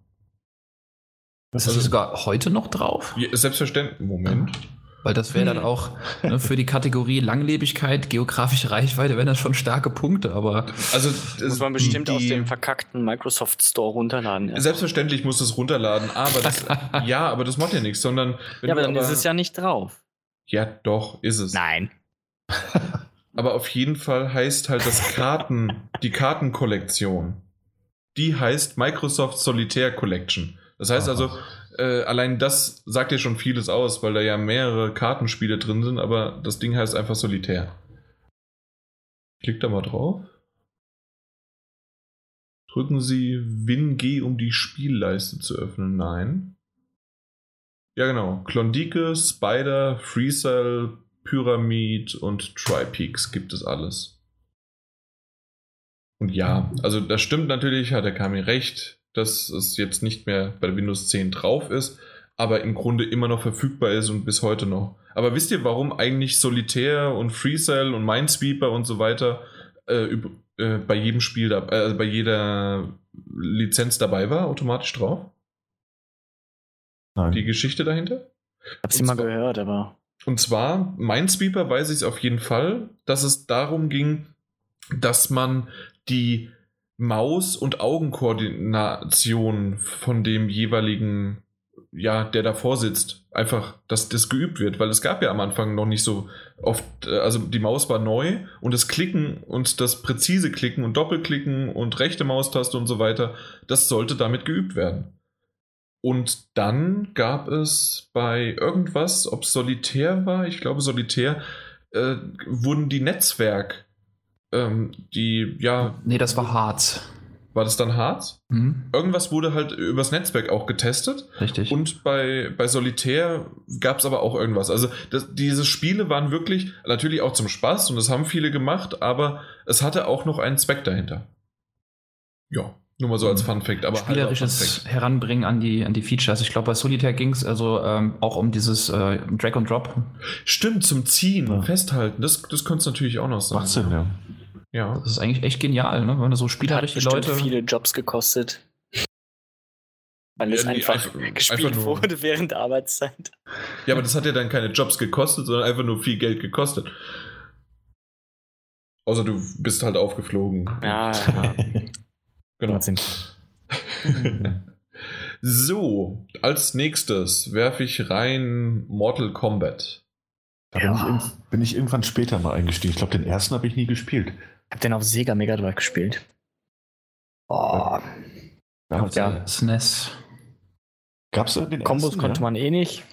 Das also, ist sogar heute noch drauf? Ja, selbstverständlich. Moment. Weil das wäre dann hm. auch ne, für die Kategorie Langlebigkeit, geografische Reichweite, wären das schon starke Punkte, aber. Also, das muss man bestimmt die, aus dem verkackten Microsoft Store runterladen. Ja. Selbstverständlich muss es runterladen, aber das, *laughs* ja, aber das macht ja nichts, sondern. ja, aber dann aber, ist es ja nicht drauf. Ja, doch, ist es. Nein. *laughs* aber auf jeden Fall heißt halt das Karten, die Kartenkollektion, die heißt Microsoft Solitaire Collection. Das heißt also, äh, allein das sagt ja schon vieles aus, weil da ja mehrere Kartenspiele drin sind, aber das Ding heißt einfach Solitär. Klickt da mal drauf. Drücken Sie Win-G, um die Spielleiste zu öffnen. Nein. Ja, genau. Klondike, Spider, Freecell, Pyramid und Tripeaks gibt es alles. Und ja, also das stimmt natürlich, hat der Kami recht dass es jetzt nicht mehr bei Windows 10 drauf ist, aber im Grunde immer noch verfügbar ist und bis heute noch. Aber wisst ihr, warum eigentlich Solitär und FreeCell und Minesweeper und so weiter äh, äh, bei jedem Spiel, da, äh, bei jeder Lizenz dabei war, automatisch drauf? Nein. Die Geschichte dahinter? Ich habe sie mal gehört, aber. Und zwar, Minesweeper weiß ich es auf jeden Fall, dass es darum ging, dass man die Maus- und Augenkoordination von dem jeweiligen, ja, der davor sitzt, einfach, dass das geübt wird, weil es gab ja am Anfang noch nicht so oft, äh, also die Maus war neu und das Klicken und das präzise Klicken und Doppelklicken und rechte Maustaste und so weiter, das sollte damit geübt werden. Und dann gab es bei irgendwas, ob Solitär war, ich glaube Solitär, äh, wurden die Netzwerk ähm, die, ja. Nee, das war Harz. war das dann Harz? Mhm. Irgendwas wurde halt übers Netzwerk auch getestet. Richtig. Und bei, bei Solitär gab es aber auch irgendwas. Also das, diese Spiele waren wirklich natürlich auch zum Spaß und das haben viele gemacht, aber es hatte auch noch einen Zweck dahinter. Ja, nur mal so als Fun Fact. Aber Spielerisches halt Heranbringen an die, an die Features. Ich glaube, bei Solitär ging es also ähm, auch um dieses äh, Drag and Drop. Stimmt, zum Ziehen, Ja. Festhalten. Das, das könnte es natürlich auch noch sein. Macht Sinn, ja. Ja. Das ist eigentlich echt genial, ne? wenn du so Hat spielerisch die bestimmt Leute. viele Jobs gekostet. Weil es Ja, nee, einfach, einfach- *laughs* gespielt einfach nur- wurde während der Arbeitszeit. ja, aber das hat ja dann keine Jobs gekostet, sondern einfach nur viel Geld gekostet. Außer du bist halt aufgeflogen. Ja, ja. *laughs* Genau. *laughs* So, als nächstes werfe ich rein Mortal Kombat. Da bin, ich, bin ich irgendwann später mal eingestiegen. Ich glaube, den ersten habe ich nie gespielt. Hab den auf Sega Mega Drive gespielt. Oh, Ja, Ja. SNES. Gab es den Kombos ersten, konnte ja? man eh nicht.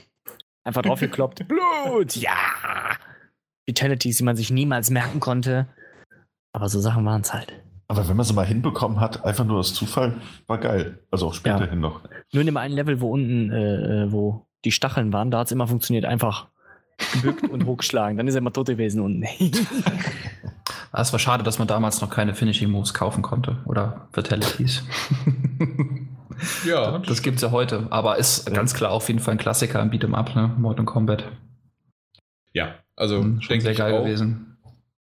Einfach draufgekloppt. *laughs* Blut, ja. Vitalities, die man sich niemals merken konnte. Aber so Sachen waren es halt. Aber wenn man sie mal hinbekommen hat, einfach nur aus Zufall, war geil. Also auch späterhin noch. Nur in dem einen Level, wo unten, äh, äh, wo die Stacheln waren, da hat es immer funktioniert. Einfach gebückt und *laughs* hochgeschlagen. Dann ist er immer tot gewesen unten. *laughs* Ah, Es war schade, dass man damals noch keine Finishing Moves kaufen konnte oder Fatalities. *laughs* Ja, das gibt's ja heute, aber ist Ja. ganz klar auf jeden Fall ein Klassiker im Beat'em Up, ne? Mortal Kombat. Ja, also Mhm, Schon denke sehr geil auch. gewesen.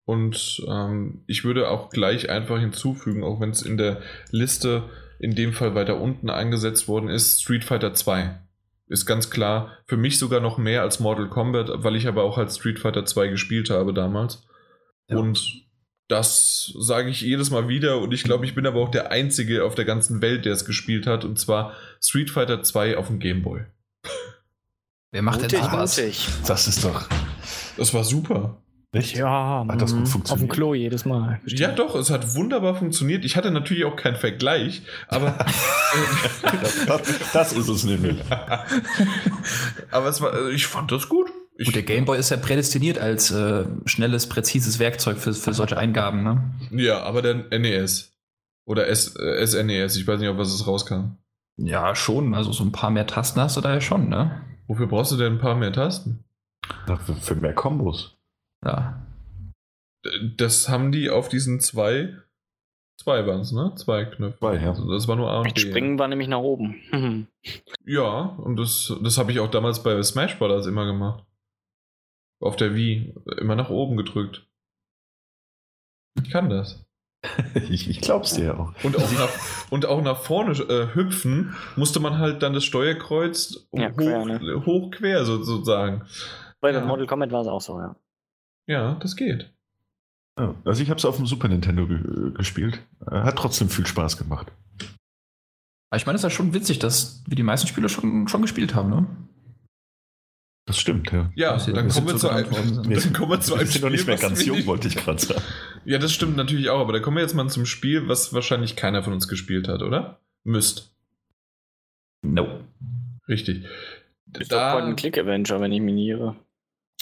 Und ähm, ich würde auch gleich einfach hinzufügen, auch wenn es in der Liste in dem Fall weiter unten eingesetzt worden ist, Street Fighter 2. Ist ganz klar für mich sogar noch mehr als Mortal Kombat, weil ich aber auch halt Street Fighter 2 gespielt habe damals. Ja. Und das sage ich jedes Mal wieder und ich glaube, ich bin aber auch der Einzige auf der ganzen Welt, der es gespielt hat, und zwar Street Fighter 2 auf dem Game Boy. Wer macht mutig, denn sowas? mutig. Das ist doch. Das war super. Nicht? ja, Hat das gut mhm. auf funktioniert? dem Klo jedes Mal. Ja, doch, es hat wunderbar funktioniert. Ich hatte natürlich auch keinen Vergleich, aber *laughs* *laughs* das, das ist es nämlich. *laughs* Aber es war, ich fand das gut. Ich, Gut, der Gameboy ist ja prädestiniert als äh, schnelles, präzises Werkzeug für, für solche Eingaben, ne? ja, aber der NES. Oder S, äh, SNES, ich weiß nicht, auf was es rauskam. Ja, schon. Also so ein paar mehr Tasten hast du da ja schon, ne? Wofür brauchst du denn ein paar mehr Tasten? Na, Für, für mehr Kombos. Ja. Das haben die auf diesen zwei, zwei waren es, ne? Zwei Knöpfe. Zwei, ja. Also das war nur A und Mit B. Springen war nämlich nach oben. *laughs* Ja, und das, das habe ich auch damals bei Smash Bros. immer gemacht. Auf der Wii. Immer nach oben gedrückt. Ich kann das. *laughs* Ich, ich glaub's dir ja auch. Und auch nach, und auch nach vorne äh, hüpfen musste man halt dann das Steuerkreuz Ja, hoch, quer, ne? hoch quer sozusagen. Bei Ja. Mortal Kombat war es auch so, ja. Ja, das geht. Ja, also ich habe es auf dem Super Nintendo ge gespielt. Äh, Hat trotzdem viel Spaß gemacht. Aber ich meine, es ist ja schon witzig, dass wir die meisten Spiele schon, schon gespielt haben, ne? Das stimmt, ja. Ja, wir- dann kommen wir sind zu einem, Wir *laughs* dann kommen wir zu einem wir sind noch nicht Spiel, mehr ganz jung, wollte ich gerade sagen. Ja, das stimmt natürlich auch, aber da kommen wir jetzt mal zum Spiel, was wahrscheinlich keiner von uns gespielt hat, oder? Müsst. No. Richtig. Ist doch Point-and-Click-Adventure, wenn ich irre.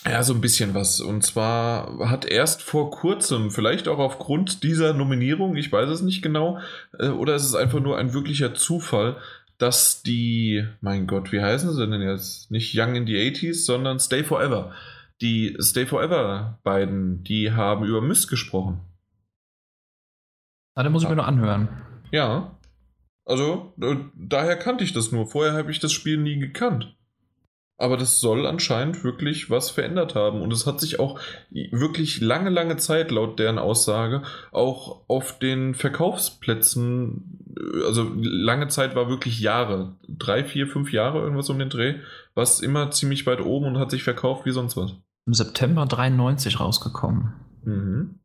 Ja, so ein bisschen was. Und zwar hat erst vor kurzem, vielleicht auch aufgrund dieser Nominierung, ich weiß es nicht genau, äh, oder ist es einfach nur ein wirklicher Zufall, dass die, mein Gott, wie heißen sie denn jetzt? Nicht Young in the 80s, sondern Stay Forever. Die Stay Forever beiden, die haben über Myst gesprochen. Ah, da muss ich mir nur anhören. Ja. Also, äh, daher kannte ich das nur. Vorher habe ich das Spiel nie gekannt. Aber das soll anscheinend wirklich was verändert haben. Und es hat sich auch wirklich lange, lange Zeit, laut deren Aussage, auch auf den Verkaufsplätzen, äh, also lange Zeit war wirklich Jahre, drei, vier, fünf Jahre, irgendwas um den Dreh, war es immer ziemlich weit oben und hat sich verkauft wie sonst was. Im September 93 rausgekommen. Mhm.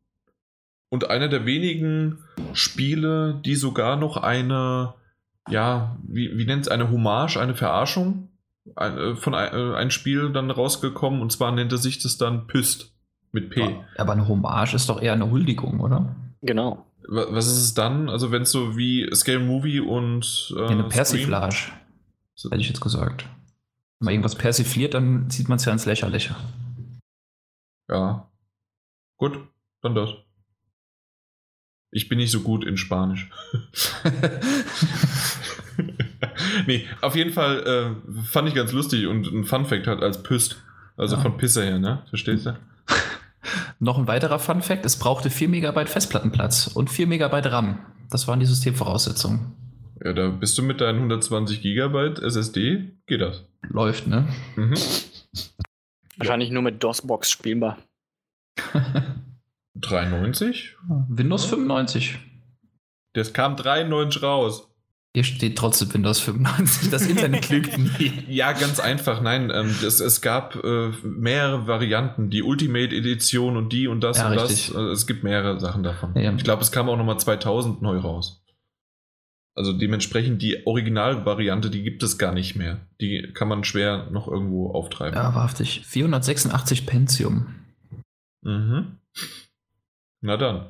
Und einer der wenigen Spiele, die sogar noch eine, ja, wie, wie nennt es, eine Hommage, eine Verarschung ein, äh, von ein, äh, ein Spiel dann rausgekommen. Und zwar nannte sich das dann Pyst mit P. Aber eine Hommage ist doch eher eine Huldigung, oder? Genau. Wa- Was ist es dann? Also wenn es so wie Scale Movie und äh, Ja, eine Persiflage, hätte ich jetzt gesagt. Wenn man irgendwas persifliert, dann zieht man es ja ins Lächerliche. Ja. Gut, dann das. Ich bin nicht so gut in Spanisch. *laughs* *laughs* *laughs* nee, auf jeden Fall äh, fand ich ganz lustig und ein Fun Fact hat als Püst. Also ja. von Pisse her, ne? Verstehst du? *laughs* Noch ein weiterer Fun Fact: Es brauchte 4 MB Festplattenplatz und 4 MB RAM. Das waren die Systemvoraussetzungen. Ja, da bist du mit deinen 120 GB SSD, geht das. Läuft, ne? Mhm. *laughs* Wahrscheinlich nur mit DOS-Box spielbar. 93? Windows 95. Das kam 93 raus. Hier steht trotzdem Windows 95. Das Internet lügt nie. *laughs* Ja, ganz einfach. Nein, ähm, das, es gab äh, mehrere Varianten. Die Ultimate Edition und die und das ja, und richtig. das. Also, es gibt mehrere Sachen davon. Ja. Ich glaube, es kam auch nochmal 2000 neu raus. Also dementsprechend die Originalvariante, die gibt es gar nicht mehr. Die kann man schwer noch irgendwo auftreiben. Ja, wahrhaftig. 486 Pentium. Mhm. Na dann.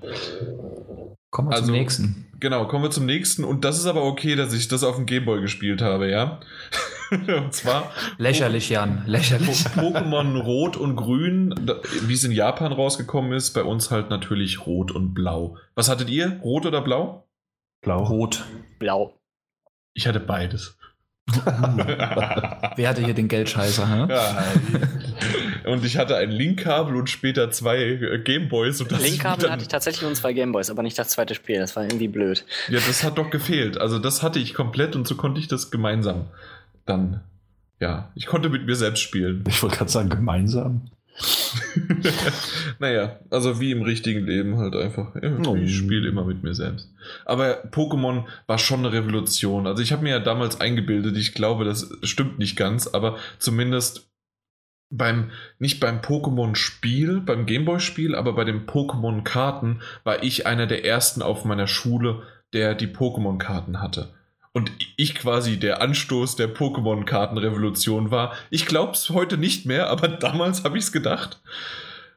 Kommen wir also, zum nächsten. Genau, kommen wir zum nächsten. Und das ist aber okay, dass ich das auf dem Gameboy gespielt habe, ja? *laughs* und zwar. Lächerlich, Jan. Lächerlich. Pokémon Rot und Grün, wie es in Japan rausgekommen ist, bei uns halt natürlich Rot und Blau. Was hattet ihr? Rot oder Blau? Blau. Rot. Blau. Ich hatte beides. Wer hatte hier den Geldscheißer? Ja, und ich hatte ein Linkkabel und später zwei äh, Gameboys. Linkkabel hatte ich tatsächlich nur zwei Gameboys, aber nicht das zweite Spiel. Das war irgendwie blöd. Ja, das hat doch gefehlt. Also das hatte ich komplett und so konnte ich das gemeinsam dann. Ja, ich konnte mit mir selbst spielen. Ich wollte gerade sagen, gemeinsam. *laughs* naja, also wie im richtigen Leben halt einfach. Oh. Ich spiele immer mit mir selbst. Aber Pokémon war schon eine Revolution. Also ich habe mir ja damals eingebildet, ich glaube, das stimmt nicht ganz, aber zumindest beim, nicht beim Pokémon-Spiel, beim Gameboy-Spiel, aber bei den Pokémon-Karten war ich einer der ersten auf meiner Schule, der die Pokémon-Karten hatte und ich quasi der Anstoß der Pokémon-Kartenrevolution war. Ich glaube es heute nicht mehr, aber *laughs* damals habe ich es gedacht.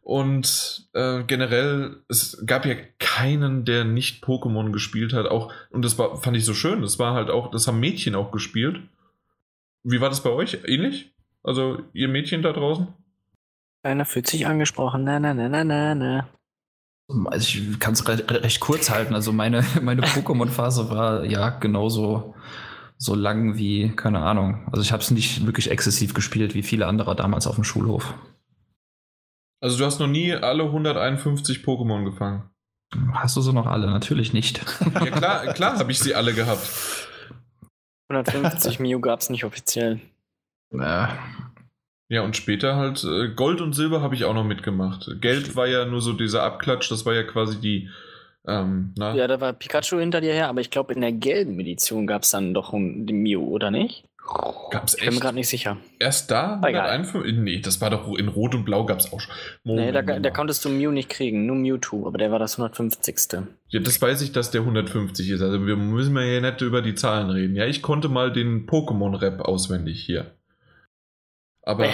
Und äh, generell, es gab ja keinen, der nicht Pokémon gespielt hat. Auch, und das war, fand ich so schön. Das war halt auch, das haben Mädchen auch gespielt. Wie war das bei euch? Ähnlich? Also, ihr Mädchen da draußen? Einer fühlt sich angesprochen. Na, na, na, na, na, na. Also ich kann es recht, recht, kurz halten. Also meine, *laughs* meine Pokémon-Phase war ja genauso so lang wie, keine Ahnung. Also ich habe es nicht wirklich exzessiv gespielt wie viele andere damals auf dem Schulhof. Also du hast noch nie alle 151 Pokémon gefangen? Hast du sie noch alle? Natürlich nicht. Ja klar, klar habe ich sie alle gehabt. 150 Mew gab es nicht offiziell. Ja, ja, und später halt äh, Gold und Silber habe ich auch noch mitgemacht. Geld war ja nur so dieser Abklatsch, das war ja quasi die. Ähm, na? Ja, da war Pikachu hinter dir her, aber ich glaube, in der gelben Edition gab es dann doch den Mew, oder nicht? Gab's echt? Ich bin mir gerade nicht sicher. Erst da? Nee, das war doch in Rot und Blau gab es auch schon. Moment, nee, da, da, konntest du Mew nicht kriegen, nur Mewtwo, aber der war das 150. Ja, das weiß ich, dass der 150 ist. Also wir müssen ja hier nicht über die Zahlen reden. Ja, ich konnte mal den Pokémon-Rap auswendig hier. Aber. *laughs*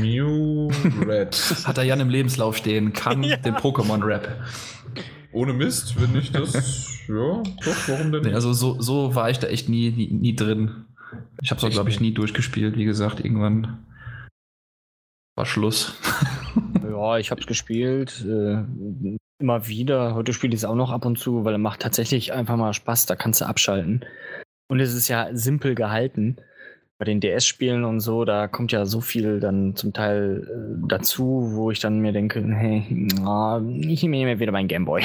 Mew Red. *laughs* Hat er Jan im Lebenslauf stehen, kann ja. den Pokémon-Rap. Ohne Mist, wenn ich das. ja, doch, warum denn? Nee, also so, so war ich da echt nie, nie, nie drin. Ich habe es, glaube ich, nie durchgespielt. Wie gesagt, irgendwann war Schluss. *laughs* ja, ich habe es gespielt. Äh, immer wieder. Heute spiele ich es auch noch ab und zu, weil er macht tatsächlich einfach mal Spaß. Da kannst du abschalten. Und es ist ja simpel gehalten bei den DS-Spielen und so, da kommt ja so viel dann zum Teil äh, dazu, wo ich dann mir denke, hey, oh, ich nehme mir wieder meinen Gameboy.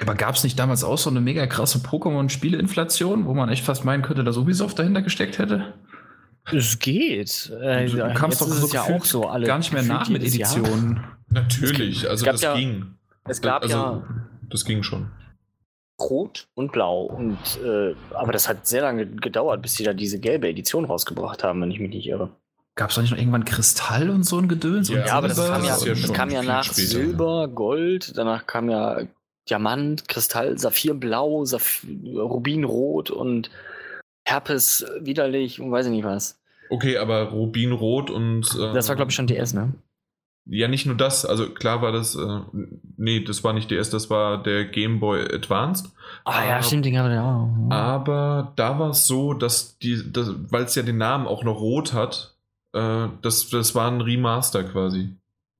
Aber gab es nicht damals auch so eine mega krasse Pokémon-Spieleinflation, wo man echt fast meinen könnte, dass Ubisoft dahinter gesteckt hätte? Es geht. Äh, du kamst doch so ja auch so alle gar nicht mehr nach mit Editionen. Natürlich, also das ja, ging. Es gab also, ja. Das ging schon. Rot und Blau. Und, äh, aber das hat sehr lange gedauert, bis sie da diese gelbe Edition rausgebracht haben, wenn ich mich nicht irre. Gab es doch nicht noch irgendwann Kristall und so ein Gedöns? Ja, ja aber das kam ja, das, kam ja nach später. Silber, Gold, danach kam ja Diamant, Kristall, Saphir Blau, Saphir, Rubinrot und Herpes widerlich und weiß ich nicht was. Okay, aber Rubinrot und. Äh, das war, glaube ich, schon DS, ne? Ja, nicht nur das, also klar war das, äh, nee, das war nicht DS, das war der Game Boy Advanced. Ah ja, stimmt, den haben wir auch. Aber da war es so, dass die, weil es ja den Namen auch noch rot hat, äh, das, das war ein Remaster quasi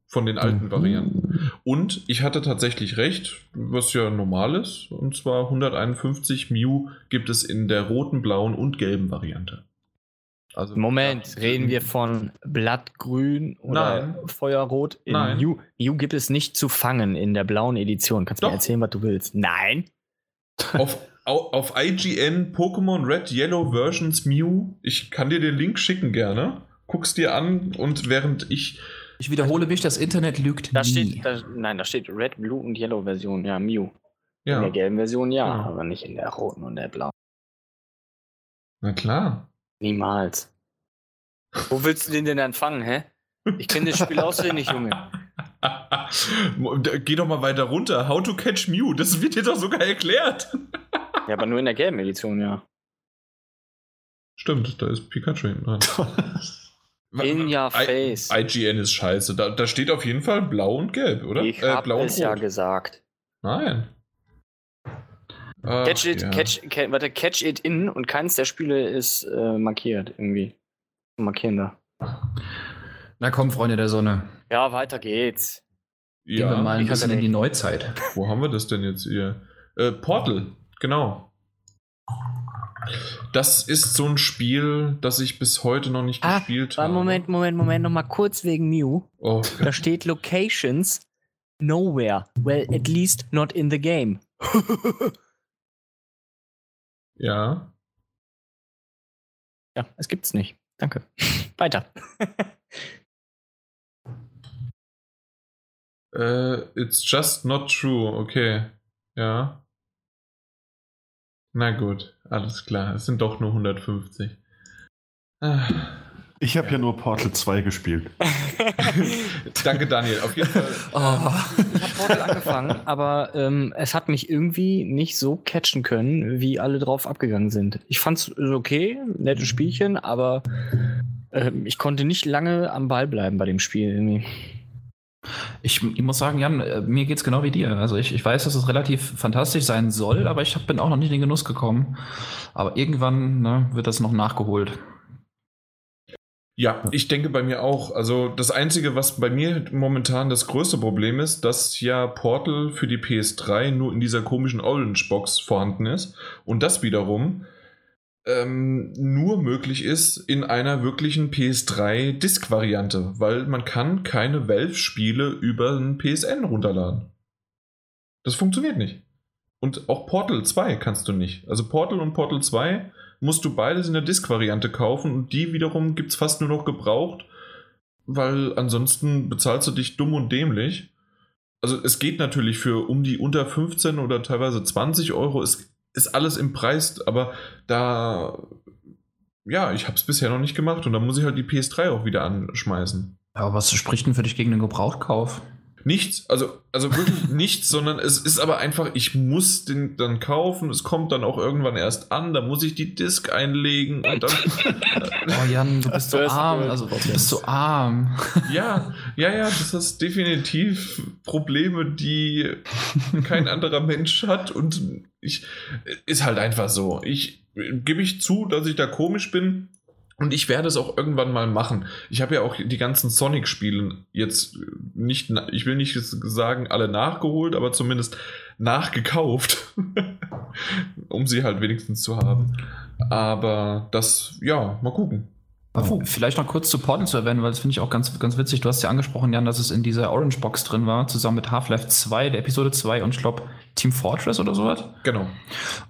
von den alten mhm. Varianten. Und ich hatte tatsächlich recht, was ja normal ist. Und zwar 151 Mew gibt es in der roten, blauen und gelben Variante. Also Moment, reden wir von Blattgrün oder Nein. Feuerrot in Nein. Mew? Mew gibt es nicht zu fangen in der blauen Edition. Kannst du mir erzählen, was du willst? Nein. Auf, auf IGN Pokémon Red Yellow Versions Mew. Ich kann dir den Link schicken gerne. Guck's dir an und während ich. Ich wiederhole mich, das Internet lügt da nie. Steht, da, nein, da steht Red, Blue und Yellow Version, ja, Mew. Ja. In der gelben Version ja, ja, aber nicht in der roten und der blauen. Na klar. Niemals. Wo willst du den denn empfangen, hä? Ich kenne das Spiel auswendig, Junge. Geh doch mal weiter runter. How to catch Mew. Das wird dir doch sogar erklärt. ja, aber nur in der gelben Edition, ja. Stimmt, da ist Pikachu hinten dran. *laughs* In your face. I IGN ist scheiße. Da, da, steht auf jeden Fall blau und gelb, oder? Ich äh, hab blau es ja gesagt. Nein. Catch it, ja. catch, catch, warte, catch it in und keins der Spiele ist äh, markiert irgendwie. Markieren da. Na komm, Freunde der Sonne. Ja, weiter geht's. Ja. Gehen wir mal ein bisschen in die Neuzeit. Wo haben wir das denn jetzt hier? Äh, Portal, genau. Das ist so ein Spiel, das ich bis heute noch nicht ah, gespielt habe. Moment, Moment, Moment, noch mal kurz wegen Mew. Oh. Da steht Locations nowhere. Well, at least not in the game. *laughs* ja. Ja, es gibt's nicht. Danke. *laughs* Weiter. uh, *laughs* it's just not true. Okay. Ja. Na gut, alles klar. Es sind doch nur 150. Ah. Ich habe ja. ja. nur Portal 2 gespielt. *laughs* Danke, Daniel. Auf jeden Fall. Oh. Ich habe Portal angefangen, aber ähm, es hat mich irgendwie nicht so catchen können, wie alle drauf abgegangen sind. Ich fand es okay, nettes Spielchen, aber äh, ich konnte nicht lange am Ball bleiben bei dem Spiel irgendwie. Ich, ich, muss sagen, Jan, äh, mir geht es genau wie dir. Also ich, ich weiß, dass es relativ fantastisch sein soll, aber ich hab, bin auch noch nicht in den Genuss gekommen. Aber irgendwann ne, wird das noch nachgeholt. Ja, ich denke bei mir auch. Also das Einzige, was bei mir momentan das größte Problem ist, dass ja Portal für die PS3 nur in dieser komischen Orange Box vorhanden ist. Und das wiederum ähm, nur möglich ist in einer wirklichen PS3-Disk-Variante, weil man kann keine Valve-Spiele über ein PSN runterladen. Das funktioniert nicht. Und auch Portal 2 kannst du nicht. Also Portal und Portal 2 musst du beides in der Disk-Variante kaufen und die wiederum gibt es fast nur noch gebraucht, weil ansonsten bezahlst du dich dumm und dämlich. Also es geht natürlich für um die unter 15 oder teilweise 20 Euro. Es ist alles im Preis, aber da, ja, ich habe es bisher noch nicht gemacht und da muss ich halt die PS3 auch wieder anschmeißen. Aber was spricht denn für dich gegen den Gebrauchtkauf? Nichts, also, also wirklich *laughs* nichts, sondern es ist aber einfach, ich muss den dann kaufen, es kommt dann auch irgendwann erst an, da muss ich die Disk einlegen und dann. *laughs* oh Jan, du bist so arm, also du bist so arm. ja, ja, ja, das ist definitiv Probleme, die kein anderer Mensch hat und ich, ist halt einfach so. Ich gebe ich zu, dass ich da komisch bin, und ich werde es auch irgendwann mal machen. Ich habe ja auch die ganzen Sonic-Spiele jetzt nicht, ich will nicht sagen, alle nachgeholt, aber zumindest nachgekauft, *laughs* um sie halt wenigstens zu haben. Aber das, ja, mal gucken. Oh. Vielleicht noch kurz zu Portal zu erwähnen, weil das finde ich auch ganz, ganz witzig. Du hast ja angesprochen, Jan, dass es in dieser Orange Box drin war, zusammen mit Half-Life 2, der Episode 2 und ich glaube Team Fortress oder sowas. Genau.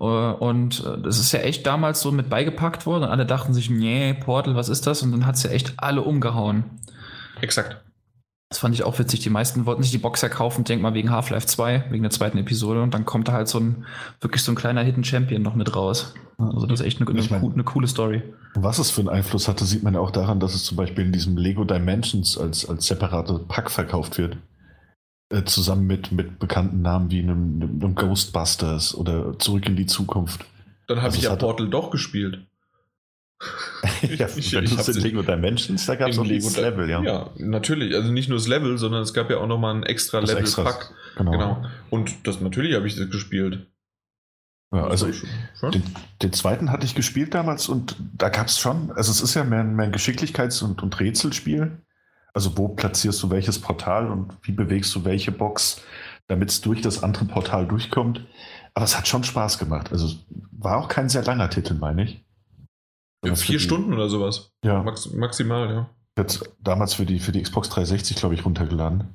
Äh, und äh, das ist ja echt damals so mit beigepackt worden und alle dachten sich, nee, Portal, was ist das? Und dann hat es ja echt alle umgehauen. Exakt. Das fand ich auch witzig. Die meisten wollten sich die Box ja kaufen, denk mal wegen Half-Life 2, wegen der zweiten Episode. Und dann kommt da halt so ein, wirklich so ein kleiner Hidden Champion noch mit raus. Also das ist echt eine, eine, meine, eine, coole Story. Was es für einen Einfluss hatte, sieht man ja auch daran, dass es zum Beispiel in diesem Lego Dimensions als, als separate Pack verkauft wird. Äh, zusammen mit, mit bekannten Namen wie einem, einem, Ghostbusters oder Zurück in die Zukunft. Dann habe also ich ja Portal doch gespielt. Ja, *laughs* ich, ich, in Lego Dimensions, da gab es auch das Level, ja. Ja, natürlich. Also nicht nur das Level, sondern es gab ja auch nochmal ein extra Level-Pack. Genau. genau. Und das natürlich habe ich das gespielt. Ja, also den, den, zweiten hatte ich gespielt damals und da gab es schon, also es ist ja mehr, mehr ein Geschicklichkeits- und, und Rätselspiel, Also wo platzierst du welches Portal und wie bewegst du welche Box, damit es durch das andere Portal durchkommt. Aber es hat schon Spaß gemacht. Also war auch kein sehr langer Titel, meine ich. Ja, vier Stunden oder sowas. Ja. Max, maximal, ja. Jetzt damals für die, für die Xbox 360, glaube ich, runtergeladen.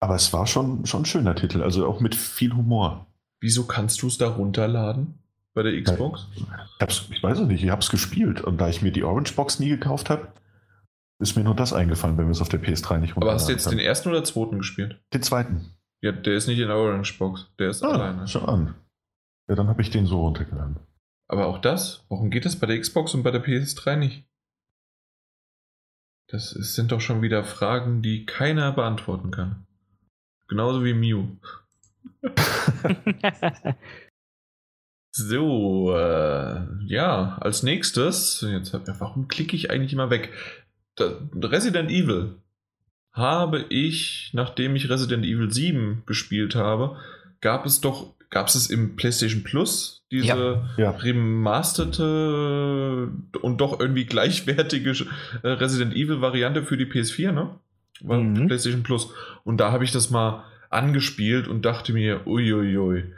Aber es war schon, schon ein schöner Titel, also auch mit viel Humor. Wieso kannst du es da runterladen? Bei der Xbox? Ich, ich weiß es nicht, ich habe es gespielt und da ich mir die Orange Box nie gekauft habe, ist mir nur das eingefallen, wenn wir es auf der PS3 nicht runterladen. Aber hast du jetzt haben. den ersten oder zweiten gespielt? Den zweiten. Ja, der ist nicht in der Orange Box, der ist ah, alleine. Schon an. Ja, dann habe ich den so runtergeladen. Aber auch das? Warum geht das bei der Xbox und bei der PS3 nicht? Das sind doch schon wieder Fragen, die keiner beantworten kann. Genauso wie Mew. *laughs* so, äh, ja, als nächstes, jetzt, warum klicke ich eigentlich immer weg? Resident Evil habe ich, nachdem ich Resident Evil 7 gespielt habe, gab es doch, gab es es im PlayStation Plus, diese ja, ja. remasterte und doch irgendwie gleichwertige äh, Resident Evil Variante für die PS4, ne? War mhm. PlayStation Plus. Und da habe ich das mal angespielt und dachte mir, uiuiui.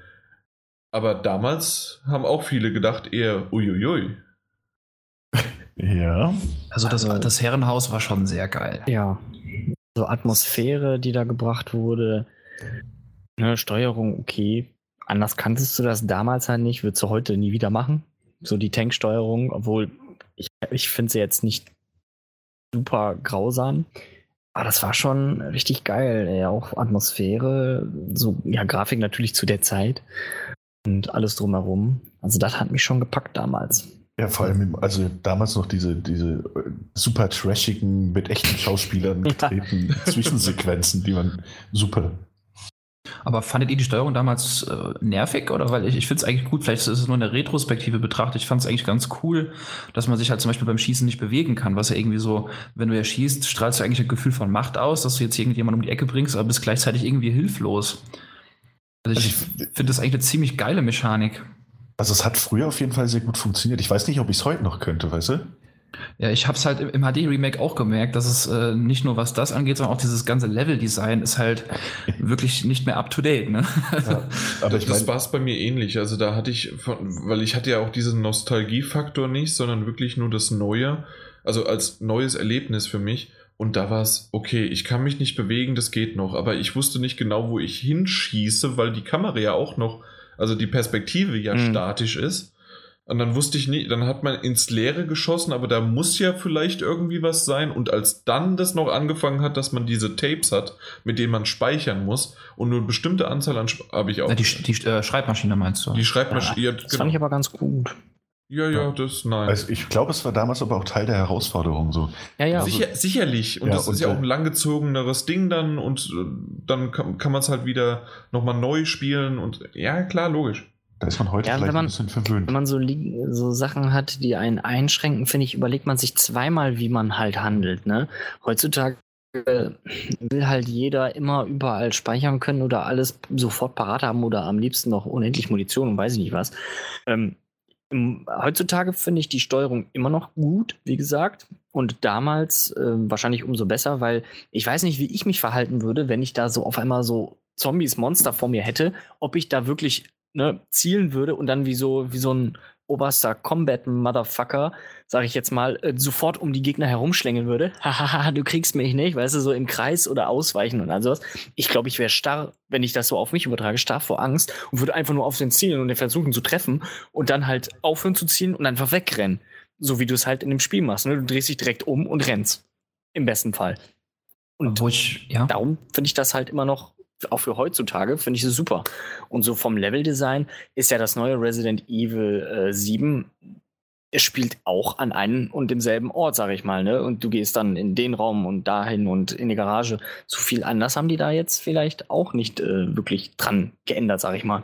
Aber damals haben auch viele gedacht eher uiuiui. Ja. Also das, also, das Herrenhaus war schon sehr geil. Ja. So Atmosphäre, die da gebracht wurde. Ne, Steuerung, okay. Anders kanntest du das damals halt nicht, würdest du heute nie wieder machen. So die Tanksteuerung, obwohl ich, ich finde sie jetzt nicht super grausam. Aber das war schon richtig geil, ey. auch Atmosphäre, so, ja, Grafik natürlich zu der Zeit und alles drumherum. Also das hat mich schon gepackt damals. Ja, vor allem, also damals noch diese, diese äh, super trashigen, mit echten Schauspielern *laughs* getreten ja. Zwischensequenzen, die man super aber fandet ihr die Steuerung damals äh, nervig? Oder weil ich, ich finde es eigentlich gut, vielleicht ist es nur eine Retrospektive betrachtet. Ich fand es eigentlich ganz cool, dass man sich halt zum Beispiel beim Schießen nicht bewegen kann, was ja irgendwie so, wenn du ja schießt, strahlst du eigentlich ein Gefühl von Macht aus, dass du jetzt irgendjemand um die Ecke bringst, aber bist gleichzeitig irgendwie hilflos. Also ich, also ich finde das eigentlich eine ziemlich geile Mechanik. Also es hat früher auf jeden Fall sehr gut funktioniert. Ich weiß nicht, ob ich es heute noch könnte, weißt du? Ja, ich habe es halt im HD-Remake auch gemerkt, dass es äh, nicht nur was das angeht, sondern auch dieses ganze Level-Design ist halt *laughs* wirklich nicht mehr up-to-date. Ne? Ja, aber ich das war es bei mir ähnlich. Also da hatte ich, von, weil ich hatte ja auch diesen Nostalgiefaktor nicht, sondern wirklich nur das Neue, also als neues Erlebnis für mich. Und da war es, okay, ich kann mich nicht bewegen, das geht noch, aber ich wusste nicht genau, wo ich hinschieße, weil die Kamera ja auch noch, also die Perspektive ja mhm. statisch ist. Und dann wusste ich nicht, dann hat man ins Leere geschossen, aber da muss ja vielleicht irgendwie was sein. Und als dann das noch angefangen hat, dass man diese Tapes hat, mit denen man speichern muss und nur eine bestimmte Anzahl an habe ich auch. Ja, die, die äh, Schreibmaschine meinst du? Die Schreibmaschine. Ja, das genau. fand ich aber ganz gut. Ja, ja, das, nein. Also ich glaube, es war damals aber auch Teil der Herausforderung so. Ja, ja. Sicher, also, sicherlich. Und ja, das ist ja auch ein langgezogeneres Ding dann und äh, dann kann, kann man es halt wieder nochmal neu spielen und ja, klar, logisch. Da ist man heute ja, vielleicht man, ein bisschen verwöhnt. Wenn man so, so Sachen hat, die einen einschränken, finde ich, überlegt man sich zweimal, wie man halt handelt. Ne? Heutzutage will halt jeder immer überall speichern können oder alles sofort parat haben oder am liebsten noch unendlich Munition und weiß ich nicht was. Ähm, heutzutage finde ich die Steuerung immer noch gut, wie gesagt. Und damals äh, wahrscheinlich umso besser, weil ich weiß nicht, wie ich mich verhalten würde, wenn ich da so auf einmal so Zombies, Monster vor mir hätte, ob ich da wirklich ne, zielen würde und dann wie so, wie so ein oberster Combat-Motherfucker, sag ich jetzt mal, äh, sofort um die Gegner herumschlängeln würde. *laughs* Hahaha, du kriegst mich nicht, weißt du, so im Kreis oder ausweichen und all sowas. Ich glaube, ich wäre starr, wenn ich das so auf mich übertrage, starr vor Angst und würde einfach nur auf den zielen und den versuchen zu treffen und dann halt aufhören zu zielen und einfach wegrennen. So wie du es halt in dem Spiel machst. Ne? Du drehst dich direkt um und rennst. Im besten Fall. Und ich, ja. darum finde ich das halt immer noch auch für heutzutage, finde ich es super. Und so vom Leveldesign ist ja das neue Resident Evil äh, 7 es spielt auch an einem und demselben Ort, sage ich mal, ne? Und du gehst dann in den Raum und dahin und in die Garage. So viel anders haben die da jetzt vielleicht auch nicht äh, wirklich dran geändert, sage ich mal.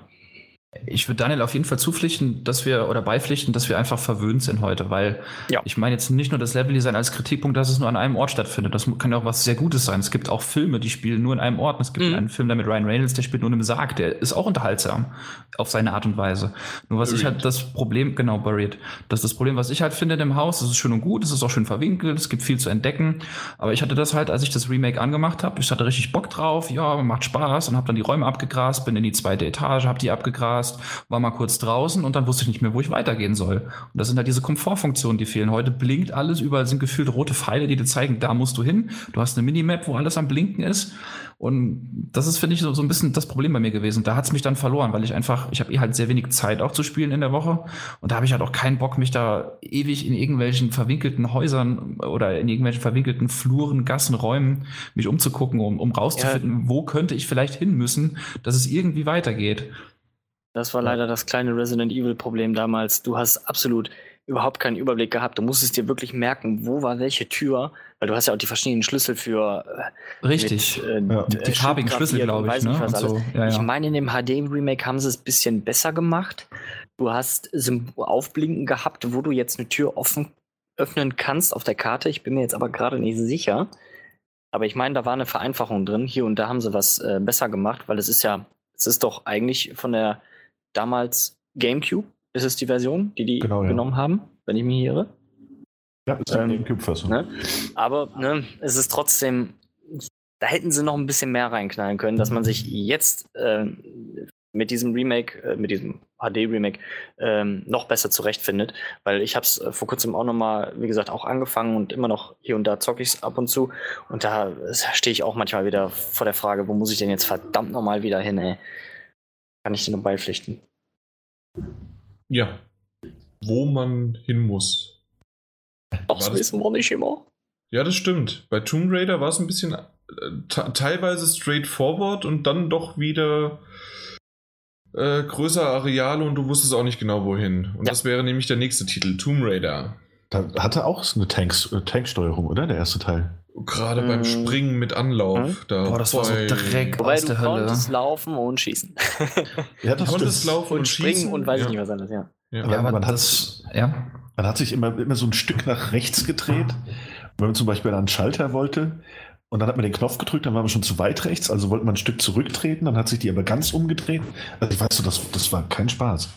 Ich würde Daniel auf jeden Fall zupflichten, dass wir oder beipflichten, dass wir einfach verwöhnt sind heute, weil ja. ich meine jetzt nicht nur das Leveldesign als Kritikpunkt, dass es nur an einem Ort stattfindet. Das kann ja auch was sehr Gutes sein. Es gibt auch Filme, die spielen nur in einem Ort. Es gibt mhm. einen Film da mit Ryan Reynolds, der spielt nur in einem Sarg. Der ist auch unterhaltsam auf seine Art und Weise. Nur was Buried. ich halt das Problem, genau, Buried. Das ist das Problem, was ich halt finde in dem Haus. Es ist schön und gut, es ist auch schön verwinkelt, es gibt viel zu entdecken. Aber ich hatte das halt, als ich das Remake angemacht habe, ich hatte richtig Bock drauf. Ja, macht Spaß und habe dann die Räume abgegrast, bin in die zweite Etage, habe die abgegrast, war mal kurz draußen und dann wusste ich nicht mehr, wo ich weitergehen soll. Und das sind halt diese Komfortfunktionen, die fehlen. Heute blinkt alles, überall sind gefühlt rote Pfeile, die dir zeigen, da musst du hin. Du hast eine Minimap, wo alles am Blinken ist. Und das ist, finde ich, so, so ein bisschen das Problem bei mir gewesen. Da hat es mich dann verloren, weil ich einfach, ich habe eh halt sehr wenig Zeit auch zu spielen in der Woche. Und da habe ich halt auch keinen Bock, mich da ewig in irgendwelchen verwinkelten Häusern oder in irgendwelchen verwinkelten Fluren, Gassen, Räumen mich umzugucken, um, um rauszufinden, ja. wo könnte ich vielleicht hin müssen, dass es irgendwie weitergeht. Das war leider das kleine Resident Evil Problem damals. Du hast absolut überhaupt keinen Überblick gehabt. Du musstest dir wirklich merken, wo war welche Tür, weil du hast ja auch die verschiedenen Schlüssel für äh, richtig mit, äh, ja. die farbigen Schlüssel, glaube ich. Ne? So. Ja, ja. Ich meine, in dem HD Remake haben sie es ein bisschen besser gemacht. Du hast Aufblinken gehabt, wo du jetzt eine Tür offen öffnen kannst auf der Karte. Ich bin mir jetzt aber gerade nicht sicher. Aber ich meine, da war eine Vereinfachung drin. Hier und da haben sie was äh, besser gemacht, weil es ist ja, es ist doch eigentlich von der damals GameCube, ist es die Version, die die genau, genommen ja. haben, wenn ich mich irre. Ja, ist die ähm, GameCube-Fassung. Ne? Aber ne, es ist trotzdem, da hätten sie noch ein bisschen mehr reinknallen können, dass man sich jetzt äh, mit diesem Remake, äh, mit diesem HD-Remake ähm, noch besser zurechtfindet, weil ich habe es äh, vor kurzem auch nochmal, wie gesagt, auch angefangen und immer noch hier und da zocke ich es ab und zu und da stehe ich auch manchmal wieder vor der Frage, wo muss ich denn jetzt verdammt nochmal wieder hin, ey. Kann ich dir nur beipflichten. Ja. Wo man hin muss. Das wissen wir nicht immer. Ja, das stimmt. Bei Tomb Raider war es ein bisschen äh, teilweise straightforward und dann doch wieder äh, größere Areale und du wusstest auch nicht genau wohin. Und ja. das wäre nämlich der nächste Titel, Tomb Raider. Da hatte auch eine Tanks, äh, Tanksteuerung, oder? Der erste Teil. Gerade beim mhm. Springen mit Anlauf. Mhm. Da Boah, das war so Dreck Wobei aus der du Hölle. konntest laufen und schießen. *laughs* ja, das konntest laufen und, und springen schießen. und weiß ja. ich nicht was anderes, ja. ja. Aber man, hat, das, ja. man hat sich immer, immer so ein Stück nach rechts gedreht. Wenn man zum Beispiel einen Schalter wollte und dann hat man den Knopf gedrückt, dann war man schon zu weit rechts, also wollte man ein Stück zurücktreten, dann hat sich die aber ganz umgedreht. Also ich weiß so, das, das war kein Spaß.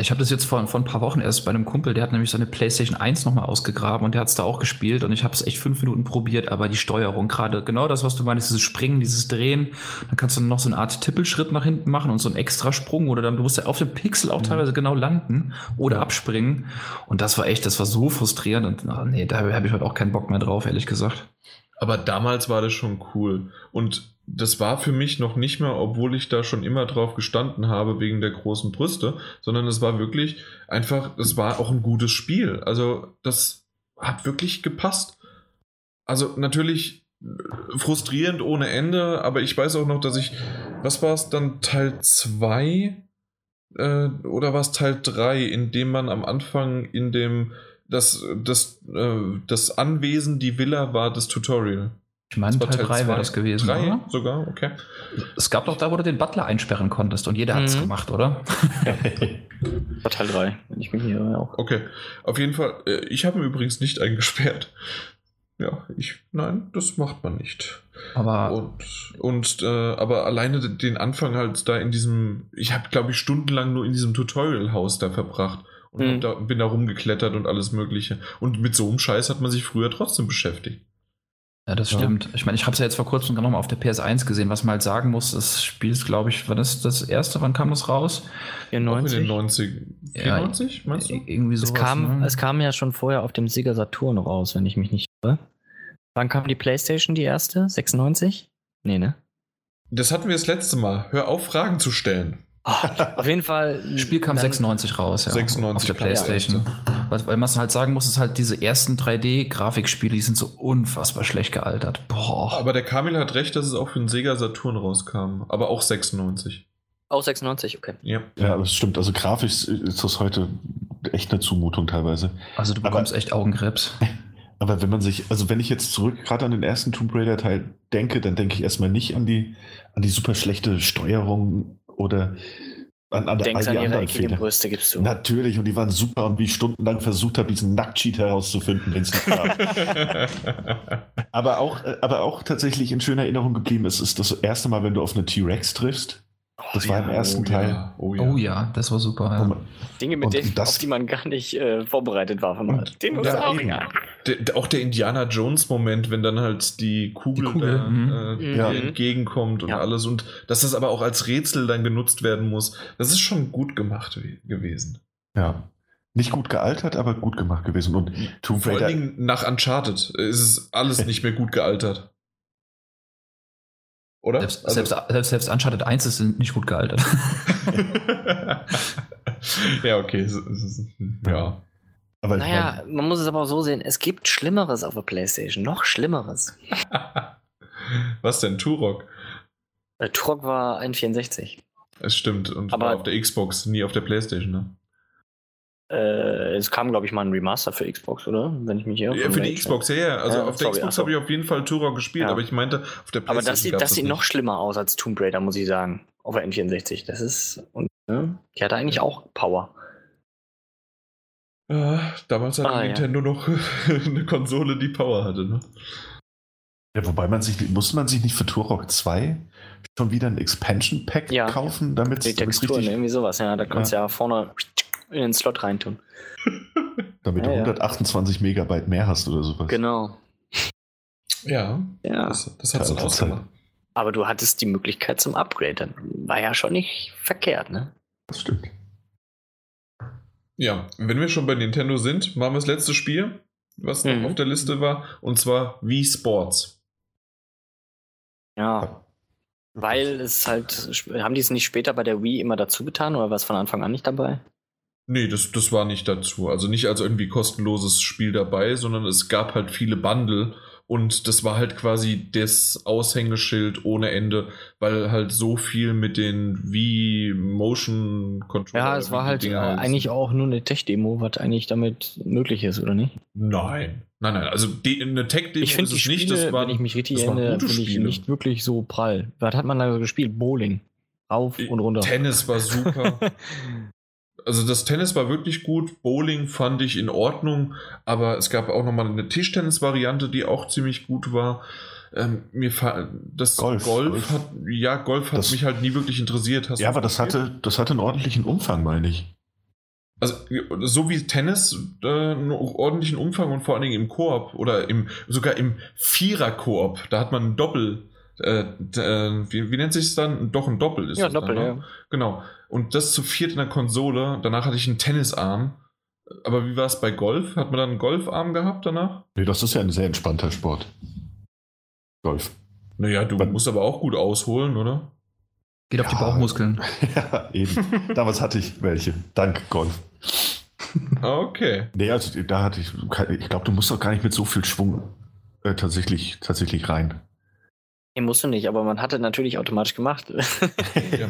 Ich habe das jetzt vor, vor ein paar Wochen erst bei einem Kumpel, der hat nämlich seine PlayStation 1 nochmal ausgegraben und der hat es da auch gespielt und ich habe es echt fünf Minuten probiert, aber die Steuerung, gerade genau das, was du meinst, dieses Springen, dieses Drehen, dann kannst du noch so eine Art Tippelschritt nach hinten machen und so einen extra Sprung oder dann, du musst ja auf dem Pixel auch mhm. teilweise genau landen oder abspringen und das war echt, das war so frustrierend und ach, nee, da habe ich heute auch keinen Bock mehr drauf, ehrlich gesagt. Aber damals war das schon cool und das war für mich noch nicht mehr, obwohl ich da schon immer drauf gestanden habe wegen der großen Brüste, sondern es war wirklich einfach, es war auch ein gutes Spiel. Also das hat wirklich gepasst. Also natürlich frustrierend ohne Ende, aber ich weiß auch noch, dass ich, was war es dann, Teil 2 äh, oder war es Teil 3, in dem man am Anfang in dem, das, das, äh, das Anwesen, die Villa war das Tutorial. Ich meine, Teil 3 wäre das gewesen. 3 oder? sogar, okay. Es gab doch da, wo du den Butler einsperren konntest und jeder mhm. hat es gemacht, oder? *laughs* war Teil 3, wenn ich mich hier auch. Okay, auf jeden Fall. Äh, ich habe ihn übrigens nicht eingesperrt. Ja, ich, nein, das macht man nicht. Aber. Und, und äh, aber alleine den Anfang halt da in diesem, ich habe glaube ich stundenlang nur in diesem Tutorial-Haus da verbracht und mhm. da, bin da rumgeklettert und alles Mögliche. Und mit so einem Scheiß hat man sich früher trotzdem beschäftigt. Ja, das stimmt. Ja. Ich meine, ich habe es ja jetzt vor kurzem mal auf der PS1 gesehen. Was man halt sagen muss, das Spiel ist, glaube ich, wann ist das erste? Wann kam das raus? 94. In den 90, 94, ja, meinst du? Irgendwie sowas, es kam, ne? es kam ja schon vorher auf dem Sega Saturn raus, wenn ich mich nicht irre. Wann kam die PlayStation, die erste? 96? Nee, ne? Das hatten wir das letzte Mal. Hör auf, Fragen zu stellen. Oh, auf jeden Fall. *laughs* Das Spiel kam 96 raus, ja. 96 auf der Playstation. Ja, weil man halt sagen muss, ist halt diese ersten 3D-Grafikspiele, die sind so unfassbar schlecht gealtert. Boah. Aber der Kamil hat recht, dass es auch für den Sega Saturn rauskam. Aber auch 96. Auch 96, okay. Ja, ja das stimmt. Also grafisch ist das heute echt eine Zumutung teilweise. Also du bekommst aber, echt Augenkrebs. *laughs* Aber wenn man sich, also wenn ich jetzt zurück gerade an den ersten Tomb Raider Teil denke, dann denke ich erstmal nicht an die, an die super schlechte Steuerung oder An, an, Denkst all an die ihre Fehler. Brüste, gibst du. Natürlich, und die waren super und wie ich stundenlang versucht habe, diesen Nacktcheat herauszufinden, den es nicht gab. *laughs* aber, auch, äh, aber auch tatsächlich in schöner Erinnerung geblieben ist, ist das erste Mal, wenn du auf eine T-Rex triffst. Das war im ersten oh, Teil. Ja. Oh, ja. Oh ja, das war super. Ja. Dinge, mit Und denen, das- auf die man gar nicht äh, vorbereitet war. Von Und- Dinosaurier. Der, der, auch der Indiana Jones-Moment, wenn dann halt die Kugel, Die Kugel, da, mhm. äh, Mhm. dir entgegenkommt und Ja. alles und dass das aber auch als Rätsel dann genutzt werden muss, das ist schon gut gemacht we- gewesen. Ja. Nicht gut gealtert, aber gut gemacht gewesen. Und Tomb Vor allen Raider, Dingen nach Uncharted ist es alles *laughs* nicht mehr gut gealtert. Oder? Selbst, Also- selbst, selbst, selbst Uncharted 1 ist nicht gut gealtert. *laughs* ja, okay. Ja. aber ich Naja, man muss es aber auch so sehen, es gibt Schlimmeres auf der Playstation, noch Schlimmeres. *laughs* Was denn? Turok? Der Turok war ein 64. Es stimmt. Und Aber- war auf der Xbox, nie auf der Playstation, ne? Äh, es kam, glaube ich, mal ein Remaster für Xbox, oder? Wenn ich mich irre. Ja, für die Xbox, ja, ja. Also Ja, auf der sorry, Xbox habe ich auf jeden Fall Turok gespielt, Ja. aber ich meinte, auf der Aber Playstation. das sieht, gab's das sieht nicht. noch schlimmer aus als Tomb Raider, muss ich sagen. Auf der N64. Das ist. Und, ne? Die hatte eigentlich auch Power. Ja, damals hatte Ah, ja. Nintendo noch *laughs* eine Konsole, die Power hatte, ne? Ja, wobei man sich, muss man sich nicht für Turok 2 schon wieder ein Expansion Pack Ja. kaufen, damit Die es Texturen, richtig, irgendwie sowas. Ja, da kannst du ja. vorne in den Slot reintun. *laughs* damit Ja, du ja. 128 Megabyte mehr hast oder sowas. Genau. Ja, Ja. das, das hat es Ja, halt- ausgemacht. Aber du hattest die Möglichkeit zum Upgrade. Dann war ja schon nicht verkehrt, ne? Das stimmt. Ja, wenn wir schon bei Nintendo sind, machen wir das letzte Spiel, was Mhm. noch auf der Liste war, und zwar Wii Sports. Ja. Weil es halt. Haben die es nicht später bei der Wii immer dazu getan oder war es von Anfang an nicht dabei? Nee, das, das war nicht dazu. Also nicht als irgendwie kostenloses Spiel dabei, sondern es gab halt viele Bundle und das war halt quasi das Aushängeschild ohne Ende, weil halt so viel mit den Wii Motion Controller. Ja, es war wie halt äh, Dinger heißen. eigentlich auch nur eine Tech-Demo, was eigentlich damit möglich ist, oder nicht? Nein. Nein, nein, also die, eine Tech-Demo Ich finde ist es Spiele, nicht, das waren, wenn ich mich richtig erinnere, finde ich nicht wirklich so prall. Was hat man da gespielt? Bowling. Rauf und runter. Tennis war super. *laughs* Also das Tennis war wirklich gut, Bowling fand ich in Ordnung, aber es gab auch nochmal eine Tischtennis-Variante, die auch ziemlich gut war. Ähm, mir das Golf. Golf, Golf. hat ja Golf hat Das- mich halt nie wirklich interessiert. Hast Ja, aber das hatte, das hatte einen ordentlichen Umfang, meine ich. also so wie Tennis äh, einen ordentlichen Umfang und vor allen Dingen im Koop oder im sogar im Vierer-Koop, da hat man ein Doppel äh, äh, wie, wie nennt sich es dann? Doch ein Doppel ist Ja, es dann, Doppel, ne? ja. Genau. Und das zu viert in der Konsole. Danach hatte ich einen Tennisarm. Aber wie war es bei Golf? Hat man dann einen Golfarm gehabt danach? Nee, das ist ja ein sehr entspannter Sport. Golf. Naja, du Man- musst aber auch gut ausholen, oder? Geht auf die Ja. Bauchmuskeln. *laughs* ja, eben. Damals hatte ich welche. Dank Golf. Ah, okay. Nee, also da hatte ich, ich glaube, du musst doch gar nicht mit so viel Schwung äh, tatsächlich, tatsächlich rein. Nee, musst du nicht, aber man hatte natürlich automatisch gemacht. *laughs* Ja.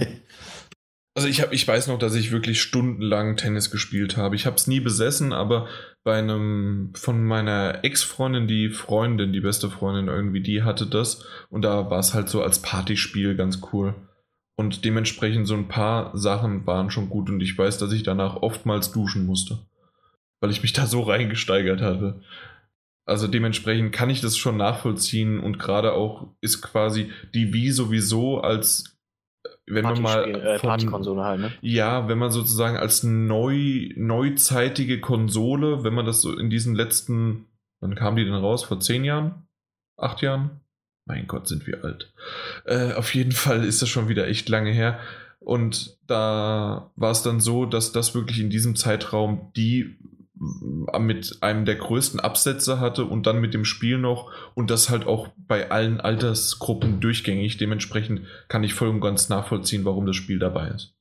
Also ich, hab, ich weiß noch, dass ich wirklich stundenlang Tennis gespielt habe. Ich habe es nie besessen, aber bei einem von meiner Ex-Freundin, die Freundin, die beste Freundin irgendwie, die hatte das. Und da war es halt so als Partyspiel ganz cool. Und dementsprechend so ein paar Sachen waren schon gut. Und ich weiß, dass ich danach oftmals duschen musste. Weil ich mich da so reingesteigert hatte. Also dementsprechend kann ich das schon nachvollziehen und gerade auch ist quasi die Wii sowieso als wenn man mal äh, von- halt, ne? ja, wenn man sozusagen als neu, neuzeitige Konsole, wenn man das so in diesen letzten, wann kam die denn raus? Vor zehn Jahren? Acht Jahren? Mein Gott, sind wir alt. Äh, auf jeden Fall ist das schon wieder echt lange her. Und da war es dann so, dass das wirklich in diesem Zeitraum die mit einem der größten Absätze hatte und dann mit dem Spiel noch und das halt auch bei allen Altersgruppen durchgängig. Dementsprechend kann ich voll und ganz nachvollziehen, warum das Spiel dabei ist.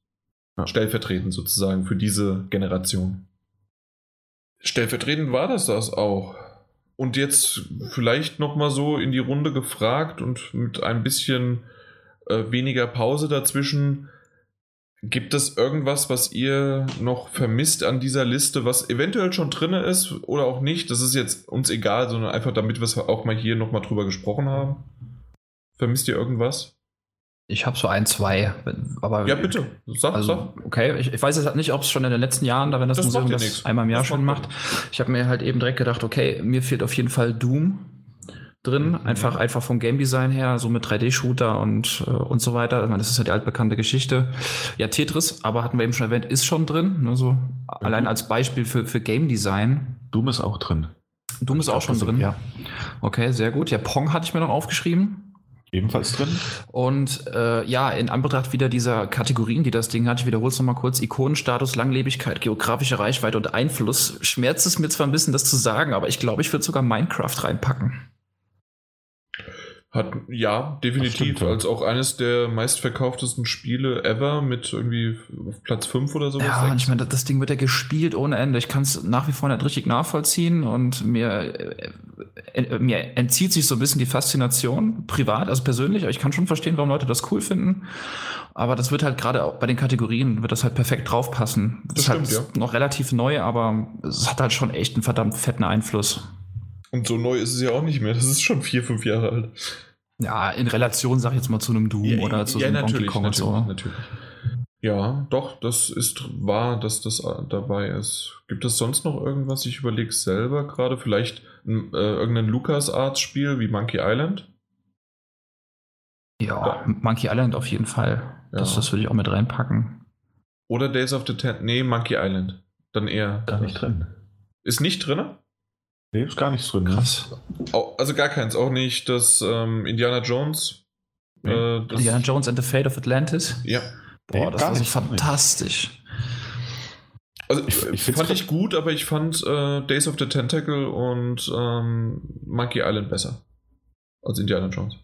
Ja. Stellvertretend sozusagen für diese Generation. Stellvertretend war das das auch. Und jetzt vielleicht noch mal so in die Runde gefragt und mit ein bisschen äh, weniger Pause dazwischen. Gibt es irgendwas, was ihr noch vermisst an dieser Liste, was eventuell schon drin ist oder auch nicht? Das ist jetzt uns egal, sondern einfach damit wir es auch mal hier noch mal drüber gesprochen haben. Vermisst ihr irgendwas? Ich habe so ein, zwei. Aber ja, bitte. Sag, also, sag. Okay, ich, ich weiß jetzt halt nicht, ob es schon in den letzten Jahren, da wenn das, das Museum das nix. einmal im Jahr das schon macht. Ich habe mir halt eben direkt gedacht, okay, mir fehlt auf jeden Fall Doom drin. Mhm. Einfach, einfach vom Game Design her, so mit 3D-Shooter und, äh, und so weiter. Ich meine, das ist ja die altbekannte Geschichte. Ja, Tetris, aber hatten wir eben schon erwähnt, ist schon drin. Ne, so mhm. Allein als Beispiel für, für Game Design. Doom ist auch drin. Doom ist auch schon drin. Ja. Okay, sehr gut. Ja, Pong hatte ich mir noch aufgeschrieben. Ebenfalls drin. Und äh, ja, in Anbetracht wieder dieser Kategorien, die das Ding hat, ich wiederhole es nochmal kurz, Ikonenstatus, Langlebigkeit, geografische Reichweite und Einfluss, schmerzt es mir zwar ein bisschen, das zu sagen, aber ich glaube, ich würde sogar Minecraft reinpacken. Hat, ja, definitiv. Als auch eines der meistverkauftesten Spiele ever mit irgendwie auf Platz 5 oder so. Ja, ich meine, das Ding wird ja gespielt ohne Ende. Ich kann es nach wie vor nicht richtig nachvollziehen und mir, äh, äh, mir entzieht sich so ein bisschen die Faszination, privat, also persönlich. Aber ich kann schon verstehen, warum Leute das cool finden. Aber das wird halt gerade auch bei den Kategorien, wird das halt perfekt draufpassen. Das, das ist stimmt, halt ja. noch relativ neu, aber es hat halt schon echt einen verdammt fetten Einfluss. Und so neu ist es ja auch nicht mehr. Das ist schon vier, fünf Jahre alt. Ja, in Relation, sag ich jetzt mal, zu einem Doom ja, oder zu ja, so einem Donkey Kong und so. Natürlich. Ja, doch, das ist wahr, dass das dabei ist. Gibt es sonst noch irgendwas? Ich überlege selber gerade. Vielleicht äh, irgendein LucasArts-Spiel wie Monkey Island? Ja, ja, Monkey Island auf jeden Fall. Ja. Das, das würde ich auch mit reinpacken. Oder Days of the Ten. Nee, Monkey Island. Dann eher. Gar nicht drin. Ist nicht drin? Nee, ist gar nichts drin. Ne? Krass. Also gar keins. Auch nicht das ähm, Indiana Jones. Nee. Äh, das Indiana Jones and the Fate of Atlantis? Ja. Boah, das ist fantastisch. Also ich, ich fand ich gut, aber ich fand äh, Days of the Tentacle und ähm, Monkey Island besser als Indiana Jones.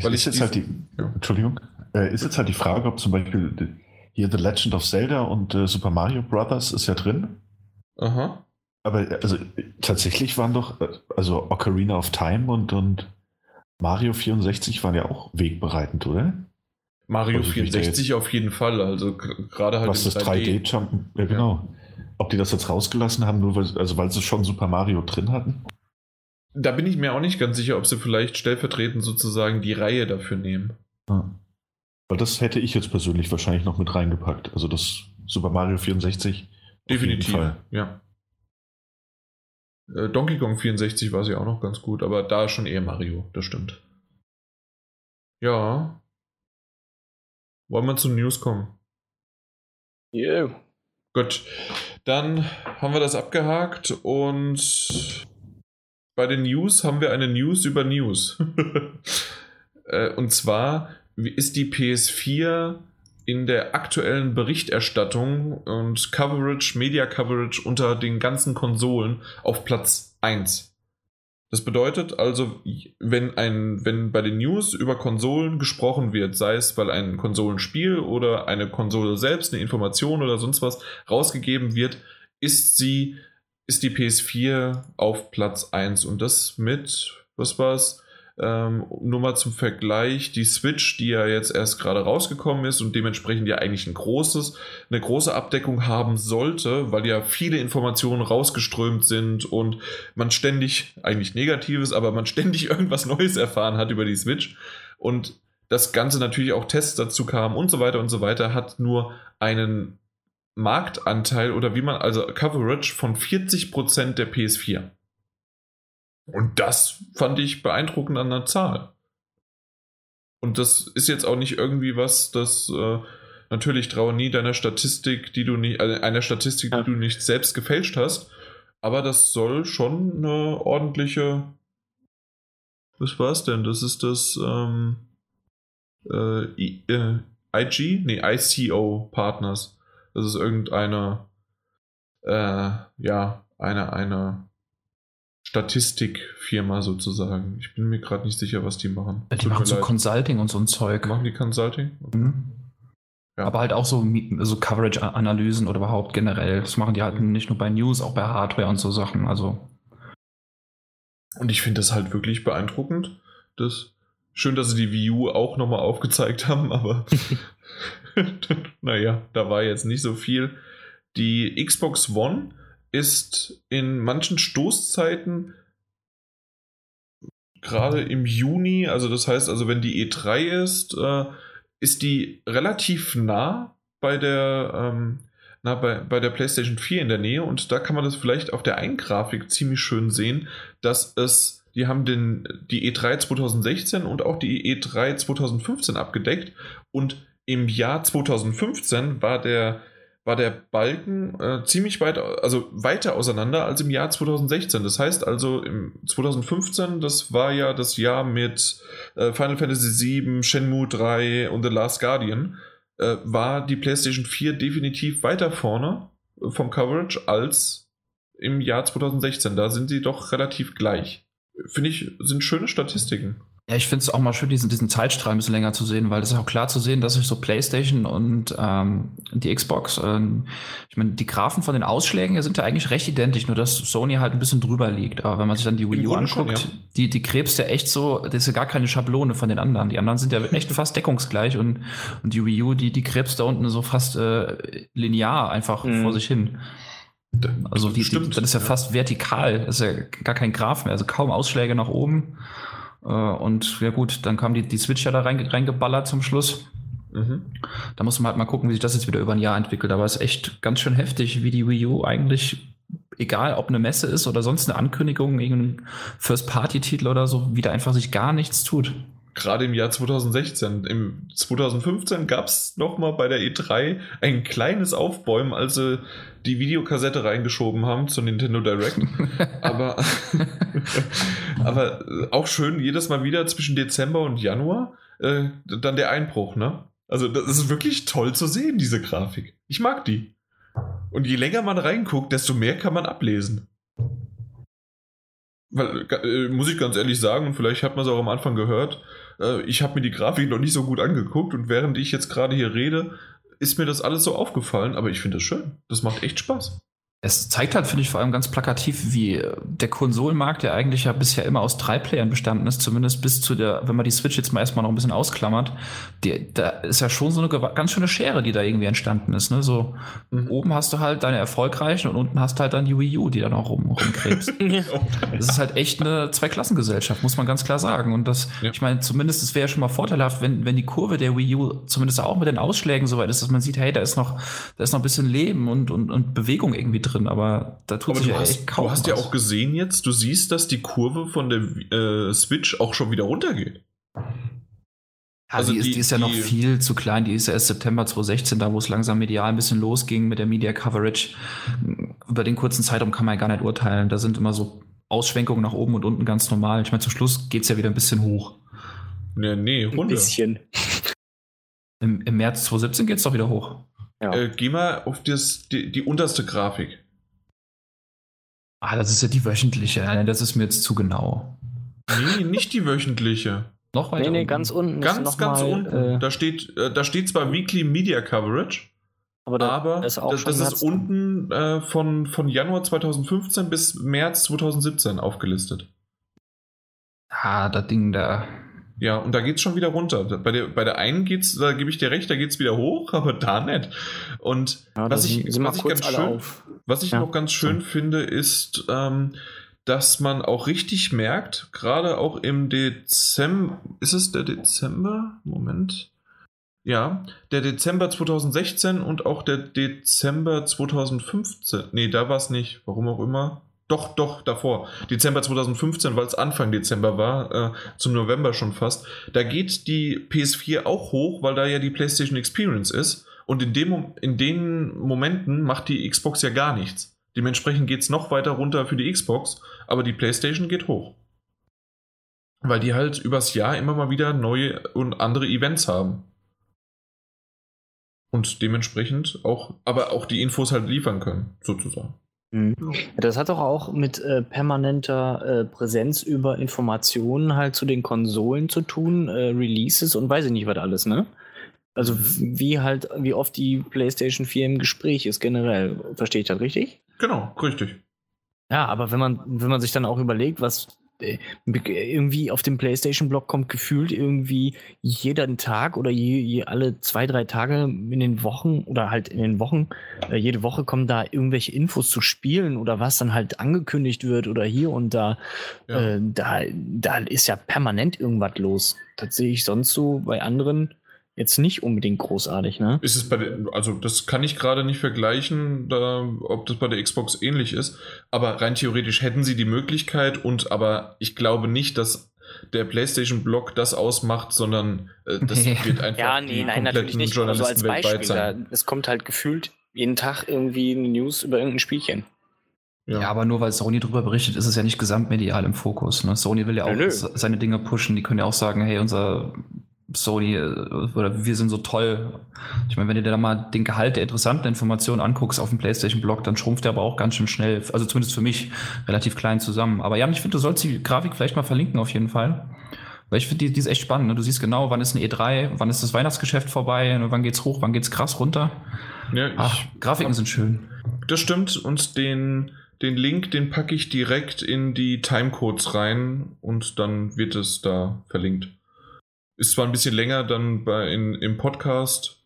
Weil ist ich jetzt halt die, ja. Entschuldigung, äh, ist jetzt halt die Frage, ob zum Beispiel hier The Legend of Zelda und äh, Super Mario Brothers ist ja drin. Aha. Aber also tatsächlich waren doch, also Ocarina of Time und, und Mario 64 waren ja auch wegbereitend, oder? Mario also 64 auf jeden Fall, also gerade halt Was das 3D-Jumpen, ja genau. Ja. Ob die das jetzt rausgelassen haben, nur weil, also weil sie schon Super Mario drin hatten? Da bin ich mir auch nicht ganz sicher, ob sie vielleicht stellvertretend sozusagen die Reihe dafür nehmen. Ja. Weil das hätte ich jetzt persönlich wahrscheinlich noch mit reingepackt. Also das Super Mario 64. Definitiv, ja. Äh, Donkey Kong 64 war sie auch noch ganz gut, aber da schon eher Mario, das stimmt. Ja. Wollen wir zu News kommen? Yeah. Gut. Dann haben wir das abgehakt und bei den News haben wir eine News über News. *laughs* Äh, und zwar ist die PS4 in der aktuellen Berichterstattung und Coverage, Media Coverage unter den ganzen Konsolen auf Platz 1. Das bedeutet also, wenn, ein, wenn bei den News über Konsolen gesprochen wird, sei es weil ein Konsolenspiel oder eine Konsole selbst, eine Information oder sonst was rausgegeben wird, ist sie, ist die PS4 auf Platz 1 und das mit, was war es? Ähm, nur mal zum Vergleich, die Switch, die ja jetzt erst gerade rausgekommen ist und dementsprechend ja eigentlich ein großes, eine große Abdeckung haben sollte, weil ja viele Informationen rausgeströmt sind und man ständig, eigentlich Negatives, aber man *laughs* ständig irgendwas Neues erfahren hat über die Switch und das Ganze natürlich auch Tests dazu kamen und so weiter und so weiter, hat nur einen Marktanteil oder wie man, also Coverage von 40% der PS4. Und das fand ich beeindruckend an der Zahl. Und das ist jetzt auch nicht irgendwie was, das äh, natürlich traue nie deiner Statistik, die du nicht, also einer Statistik, die du nicht selbst gefälscht hast. Aber das soll schon eine ordentliche. Was war es denn? Das ist das ähm, äh, äh, IG? Nee, ICO Partners. Das ist irgendeine, äh, ja, eine, eine Statistikfirma sozusagen. Ich bin mir gerade nicht sicher, was die machen. Die machen so leid. Consulting und so ein Zeug. Machen die Consulting? Okay. Mhm. Ja. Aber halt auch so, so Coverage-Analysen oder überhaupt generell. Das machen die halt nicht nur bei News, auch bei Hardware und so Sachen. Also. Und ich finde das halt wirklich beeindruckend. Das schön, dass sie die Wii U auch nochmal aufgezeigt haben, *laughs* aber *laughs* naja, da war jetzt nicht so viel. Die Xbox One ist in manchen Stoßzeiten gerade im Juni, also das heißt, also wenn die E3 ist, äh, ist die relativ nah bei der, ähm, na, bei, bei der PlayStation 4 in der Nähe und da kann man das vielleicht auf der einen Grafik ziemlich schön sehen, dass es, die haben den, die E3 2016 und auch die E3 2015 abgedeckt und im Jahr 2015 war der war der Balken äh, ziemlich weit, also weiter auseinander als im Jahr 2016. Das heißt also im 2015, das war ja das Jahr mit äh, Final Fantasy VII, Shenmue 3 und The Last Guardian, äh, war die PlayStation 4 definitiv weiter vorne äh, vom Coverage als im Jahr 2016. Da sind sie doch relativ gleich. Finde ich, sind schöne Statistiken. Ja, ich finde es auch mal schön, diesen, diesen Zeitstrahl ein bisschen länger zu sehen, weil das ist auch klar zu sehen, dass sich so PlayStation und ähm, die Xbox, ähm, ich meine, die Graphen von den Ausschlägen sind ja eigentlich recht identisch, nur dass Sony halt ein bisschen drüber liegt. Aber wenn man sich dann die Wii U anguckt, schon, ja. die, die krebst ja echt so, das ist ja gar keine Schablone von den anderen. Die anderen sind ja echt fast deckungsgleich und, und die Wii U, die, die krebst da unten so fast äh, linear einfach mhm. vor sich hin. Also die, Stimmt, die, das ist ja, ja, fast vertikal, das ist ja gar kein Graph mehr, also kaum Ausschläge nach oben. Äh, und ja gut, dann kam die, die Switch ja da reingeballert zum Schluss. Mhm. Da muss man halt mal gucken, wie sich das jetzt wieder über ein Jahr entwickelt. Aber es ist echt ganz schön heftig, wie die Wii U eigentlich, egal ob eine Messe ist oder sonst eine Ankündigung, irgendein First-Party-Titel oder so, wieder einfach sich gar nichts tut gerade im Jahr 2016. Im 2015 gab es nochmal bei der E3 ein kleines Aufbäumen, als sie die Videokassette reingeschoben haben zu Nintendo Direct. *laughs* aber, *laughs* aber auch schön, jedes Mal wieder zwischen Dezember und Januar äh, dann der Einbruch, ne? Also das ist wirklich toll zu sehen, diese Grafik. Ich mag die. Und je länger man reinguckt, desto mehr kann man ablesen. Weil, äh, muss ich ganz ehrlich sagen, und vielleicht hat man es auch am Anfang gehört, äh, ich habe mir die Grafik noch nicht so gut angeguckt und während ich jetzt gerade hier rede, ist mir das alles so aufgefallen, aber ich finde das schön. Das macht echt Spaß. Es zeigt halt, finde ich, vor allem ganz plakativ, wie der Konsolenmarkt, der eigentlich ja bisher immer aus drei Playern bestanden ist, zumindest bis zu der, wenn man die Switch jetzt mal erstmal noch ein bisschen ausklammert, die, da ist ja schon so eine ganz schöne Schere, die da irgendwie entstanden ist. Ne? So mhm. oben hast du halt deine erfolgreichen und unten hast du halt dann die Wii U, die dann auch rum, rumkrebst. *laughs* das ist halt echt eine Zweiklassengesellschaft, muss man ganz klar sagen. Und das, ja. ich meine, zumindest, es wäre ja schon mal vorteilhaft, wenn, wenn die Kurve der Wii U zumindest auch mit den Ausschlägen so weit ist, dass man sieht, hey, da ist noch, da ist noch ein bisschen Leben und, und, und Bewegung irgendwie drin drin, aber da tut aber sich ja hast, echt kaum Du hast was. ja auch gesehen jetzt, du siehst, dass die Kurve von der äh, Switch auch schon wieder runtergeht. Ja, also die, die, ist, die ist ja noch viel zu klein. Die ist ja erst September 2016, da wo es langsam medial ein bisschen losging mit der Media Coverage. Über den kurzen Zeitraum kann man ja gar nicht urteilen. Da sind immer so Ausschwenkungen nach oben und unten ganz normal. Ich meine, zum Schluss geht es ja wieder ein bisschen hoch. Nee, nee, runter. Ein bisschen. Im, Im März 2017 geht es doch wieder hoch. Ja. Äh, geh mal auf das, die, die unterste Grafik. Ah, das ist ja die wöchentliche. Das ist mir jetzt zu genau. Nee, nicht die wöchentliche. Noch weiter? Nee, nee, unten. ganz unten. Ganz, ganz mal, unten. Äh, da, steht, äh, da steht zwar Weekly Media Coverage, aber, da aber ist das, das ist unten äh, von, von Januar 2015 bis März 2017 aufgelistet. Ah, das Ding da. Ja, und da geht's schon wieder runter. Bei der, bei der einen geht's, da gebe ich dir recht, da geht's wieder hoch, *laughs* aber da nicht. Und ja, was ich, was ich ganz schön, was ich ja. noch ganz schön so. finde, ist, ähm, dass man auch richtig merkt, gerade auch im Dezember, ist es der Dezember? Moment. Ja, der Dezember 2016 und auch der Dezember 2015. Nee, da war es nicht, warum auch immer. Doch, doch, davor. Dezember 2015, weil es Anfang Dezember war, äh, zum November schon fast. Da geht die PS4 auch hoch, weil da ja die PlayStation Experience ist. Und in, dem, in den Momenten macht die Xbox ja gar nichts. Dementsprechend geht es noch weiter runter für die Xbox, aber die PlayStation geht hoch. Weil die halt übers Jahr immer mal wieder neue und andere Events haben. Und dementsprechend auch, aber auch die Infos halt liefern können, sozusagen. Mhm. Das hat doch auch mit äh, permanenter äh, Präsenz über Informationen halt zu den Konsolen zu tun, äh, Releases und weiß ich nicht was alles, ne? Also mhm. wie halt, wie oft die PlayStation 4 im Gespräch ist generell. Verstehe ich das richtig? Genau, richtig. Ja, aber wenn man, wenn man sich dann auch überlegt, was irgendwie auf dem PlayStation-Blog kommt gefühlt irgendwie jeden Tag oder je, je, alle zwei, drei Tage in den Wochen oder halt in den Wochen, äh, jede Woche kommen da irgendwelche Infos zu Spielen oder was dann halt angekündigt wird oder hier und da. Ja. Äh, da, da ist ja permanent irgendwas los. Das sehe ich sonst so bei anderen jetzt nicht unbedingt großartig, ne? Ist es bei der, also das kann ich gerade nicht vergleichen, da, ob das bei der Xbox ähnlich ist, aber rein theoretisch hätten sie die Möglichkeit und aber ich glaube nicht, dass der PlayStation Blog das ausmacht, sondern äh, das *laughs* wird einfach ja, nee, nein, natürlich nicht. Journalisten also als Beispiel, sein. es kommt halt gefühlt jeden Tag irgendwie eine News über irgendein Spielchen. Ja. ja. aber nur weil Sony darüber berichtet, ist es ja nicht gesamtmedial im Fokus. Ne? Sony will ja auch nö, nö. seine Dinge pushen. Die können ja auch sagen, hey, unser Sony äh, oder wir sind so toll. Ich meine, wenn du dir da mal den Gehalt der interessanten Informationen anguckst auf dem PlayStation-Blog, dann schrumpft der aber auch ganz schön schnell, also zumindest für mich, relativ klein zusammen. Aber ja, ich finde, du sollst die Grafik vielleicht mal verlinken auf jeden Fall. Weil ich finde, die, die ist echt spannend. Ne? Du siehst genau, wann ist ein E3, wann ist das Weihnachtsgeschäft vorbei, wann geht's hoch, wann geht's krass runter. Ja, Ach, Grafiken sind schön. Das stimmt. Und den, den Link, den packe ich direkt in die Timecodes rein und dann wird es da verlinkt. Ist zwar ein bisschen länger dann bei, in, im Podcast,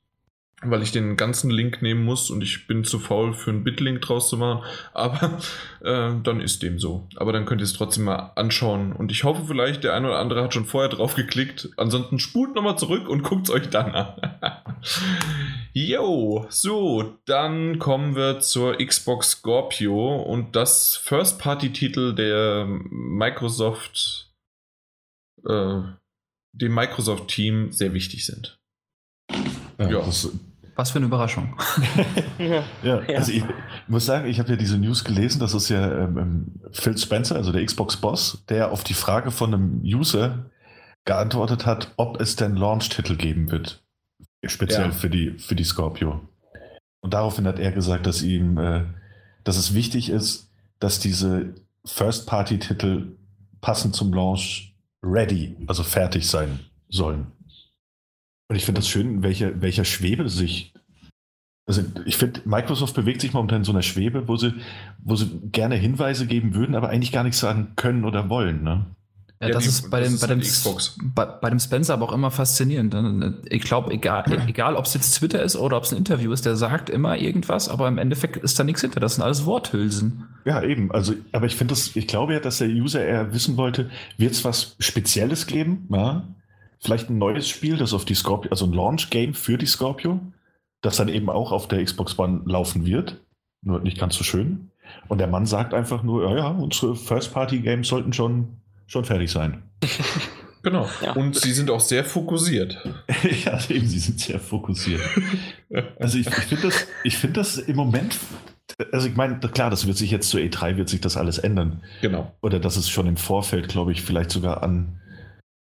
weil ich den ganzen Link nehmen muss und ich bin zu faul für einen Bitlink draus zu machen, aber *laughs* äh, dann ist dem so. Aber dann könnt ihr es trotzdem mal anschauen und ich hoffe vielleicht, der eine oder andere hat schon vorher drauf geklickt. Ansonsten spult nochmal zurück und guckt es euch dann an. *laughs* Jo, so, dann kommen wir zur Xbox Scorpio und das First-Party-Titel der Microsoft äh, dem Microsoft-Team sehr wichtig sind. Ja, ja. Was für eine Überraschung. *laughs* ja, ja, also ich muss sagen, ich habe ja diese News gelesen, das ist ja ähm, ähm, Phil Spencer, also der Xbox-Boss, der auf die Frage von einem User geantwortet hat, ob es denn Launch-Titel geben wird. Speziell ja. für, die, für die Scorpio. Und daraufhin hat er gesagt, dass ihm, äh, dass es wichtig ist, dass diese First-Party-Titel passend zum Launch ready, also fertig sein sollen. Und ich finde das schön, welche, welcher Schwebe sich. Also ich finde, Microsoft bewegt sich momentan in so einer Schwebe, wo sie, wo sie gerne Hinweise geben würden, aber eigentlich gar nichts sagen können oder wollen. Ne? Ja, ja, das die, ist bei dem, bei, dem, bei, bei, dem Spencer aber auch immer faszinierend. Ne? Ich glaube, egal, *clears throat* egal ob es jetzt Twitter ist oder ob es ein Interview ist, der sagt immer irgendwas, aber im Endeffekt ist da nichts hinter. Das sind alles Worthülsen. Ja, eben. Also, aber ich finde das, ich glaube ja, dass der User eher wissen wollte, wird es was Spezielles geben? Ja? Vielleicht ein neues Spiel, das auf die Scorpio, also ein Launch-Game für die Scorpio, das dann eben auch auf der Xbox One laufen wird. Nur nicht ganz so schön. Und der Mann sagt einfach nur, ja, ja, unsere First-Party-Games sollten schon schon fertig sein. *laughs* Genau. Ja. Und sie sind auch sehr fokussiert. *laughs* ja, eben, sie sind sehr fokussiert. *laughs* also ich, ich finde das, find das im Moment, also ich meine, klar, das wird sich jetzt zur E3, wird sich das alles ändern. Genau. Oder dass es schon im Vorfeld, glaube ich, vielleicht sogar an,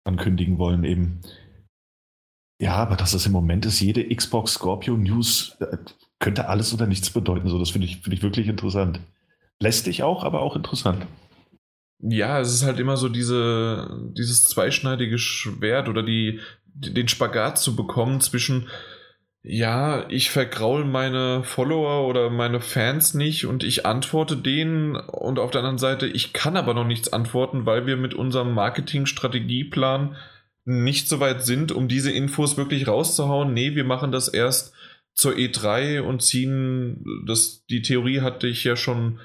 ankündigen wollen eben. Ja, aber dass es im Moment ist, jede Xbox Scorpio News äh, könnte alles oder nichts bedeuten. So, das finde ich, find ich wirklich interessant. Lästig auch, aber auch interessant. Ja, es ist halt immer so diese, dieses zweischneidige Schwert oder die, den Spagat zu bekommen zwischen, ja, ich vergraul meine Follower oder meine Fans nicht und ich antworte denen und auf der anderen Seite, ich kann aber noch nichts antworten, weil wir mit unserem Marketing-Strategieplan nicht so weit sind, um diese Infos wirklich rauszuhauen. Nee, wir machen das erst zur E3 und ziehen, das, die Theorie hatte ich ja schon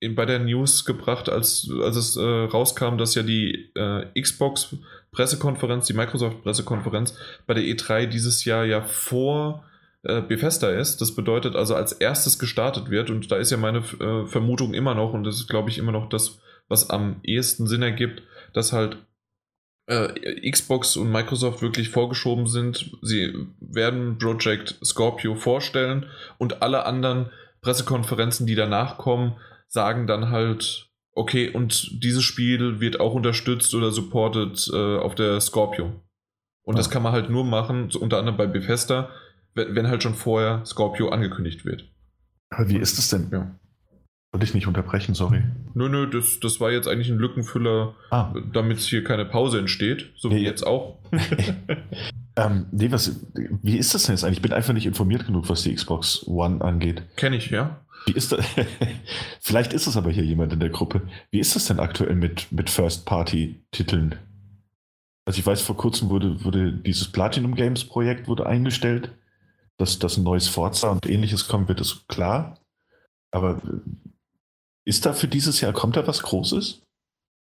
in, bei der News gebracht, als, als es äh, rauskam, dass ja die äh, Xbox Pressekonferenz, die Microsoft Pressekonferenz bei der E3 dieses Jahr ja vor äh, Bethesda ist. Das bedeutet also als erstes gestartet wird und da ist ja meine äh, Vermutung immer noch und das ist glaube ich immer noch das, was am ehesten Sinn ergibt, dass halt äh, Xbox und Microsoft wirklich vorgeschoben sind. Sie werden Project Scorpio vorstellen und alle anderen Pressekonferenzen, die danach kommen, sagen dann halt, okay, und dieses Spiel wird auch unterstützt oder supported äh, auf der Scorpio. Und ja. das kann man halt nur machen, so unter anderem bei Bethesda, wenn, wenn, halt schon vorher Scorpio angekündigt wird. Aber wie ist es denn? Ja. Wollte ich nicht unterbrechen, sorry. Nö, nö, das, das war jetzt eigentlich ein Lückenfüller, ah. damit hier keine Pause entsteht, so nee. wie jetzt auch. *laughs* ähm, nee, was, wie ist das denn jetzt eigentlich? Ich bin einfach nicht informiert genug, was die Xbox One angeht. Kenne ich, ja. Wie ist das? *laughs* Vielleicht ist es aber hier jemand in der Gruppe. Wie ist das denn aktuell mit, mit First-Party-Titeln? Also ich weiß, vor kurzem wurde, wurde dieses Platinum Games Projekt wurde eingestellt. Dass, dass ein neues Forza und ähnliches kommen wird, ist klar. Aber ist da für dieses Jahr, kommt da was Großes?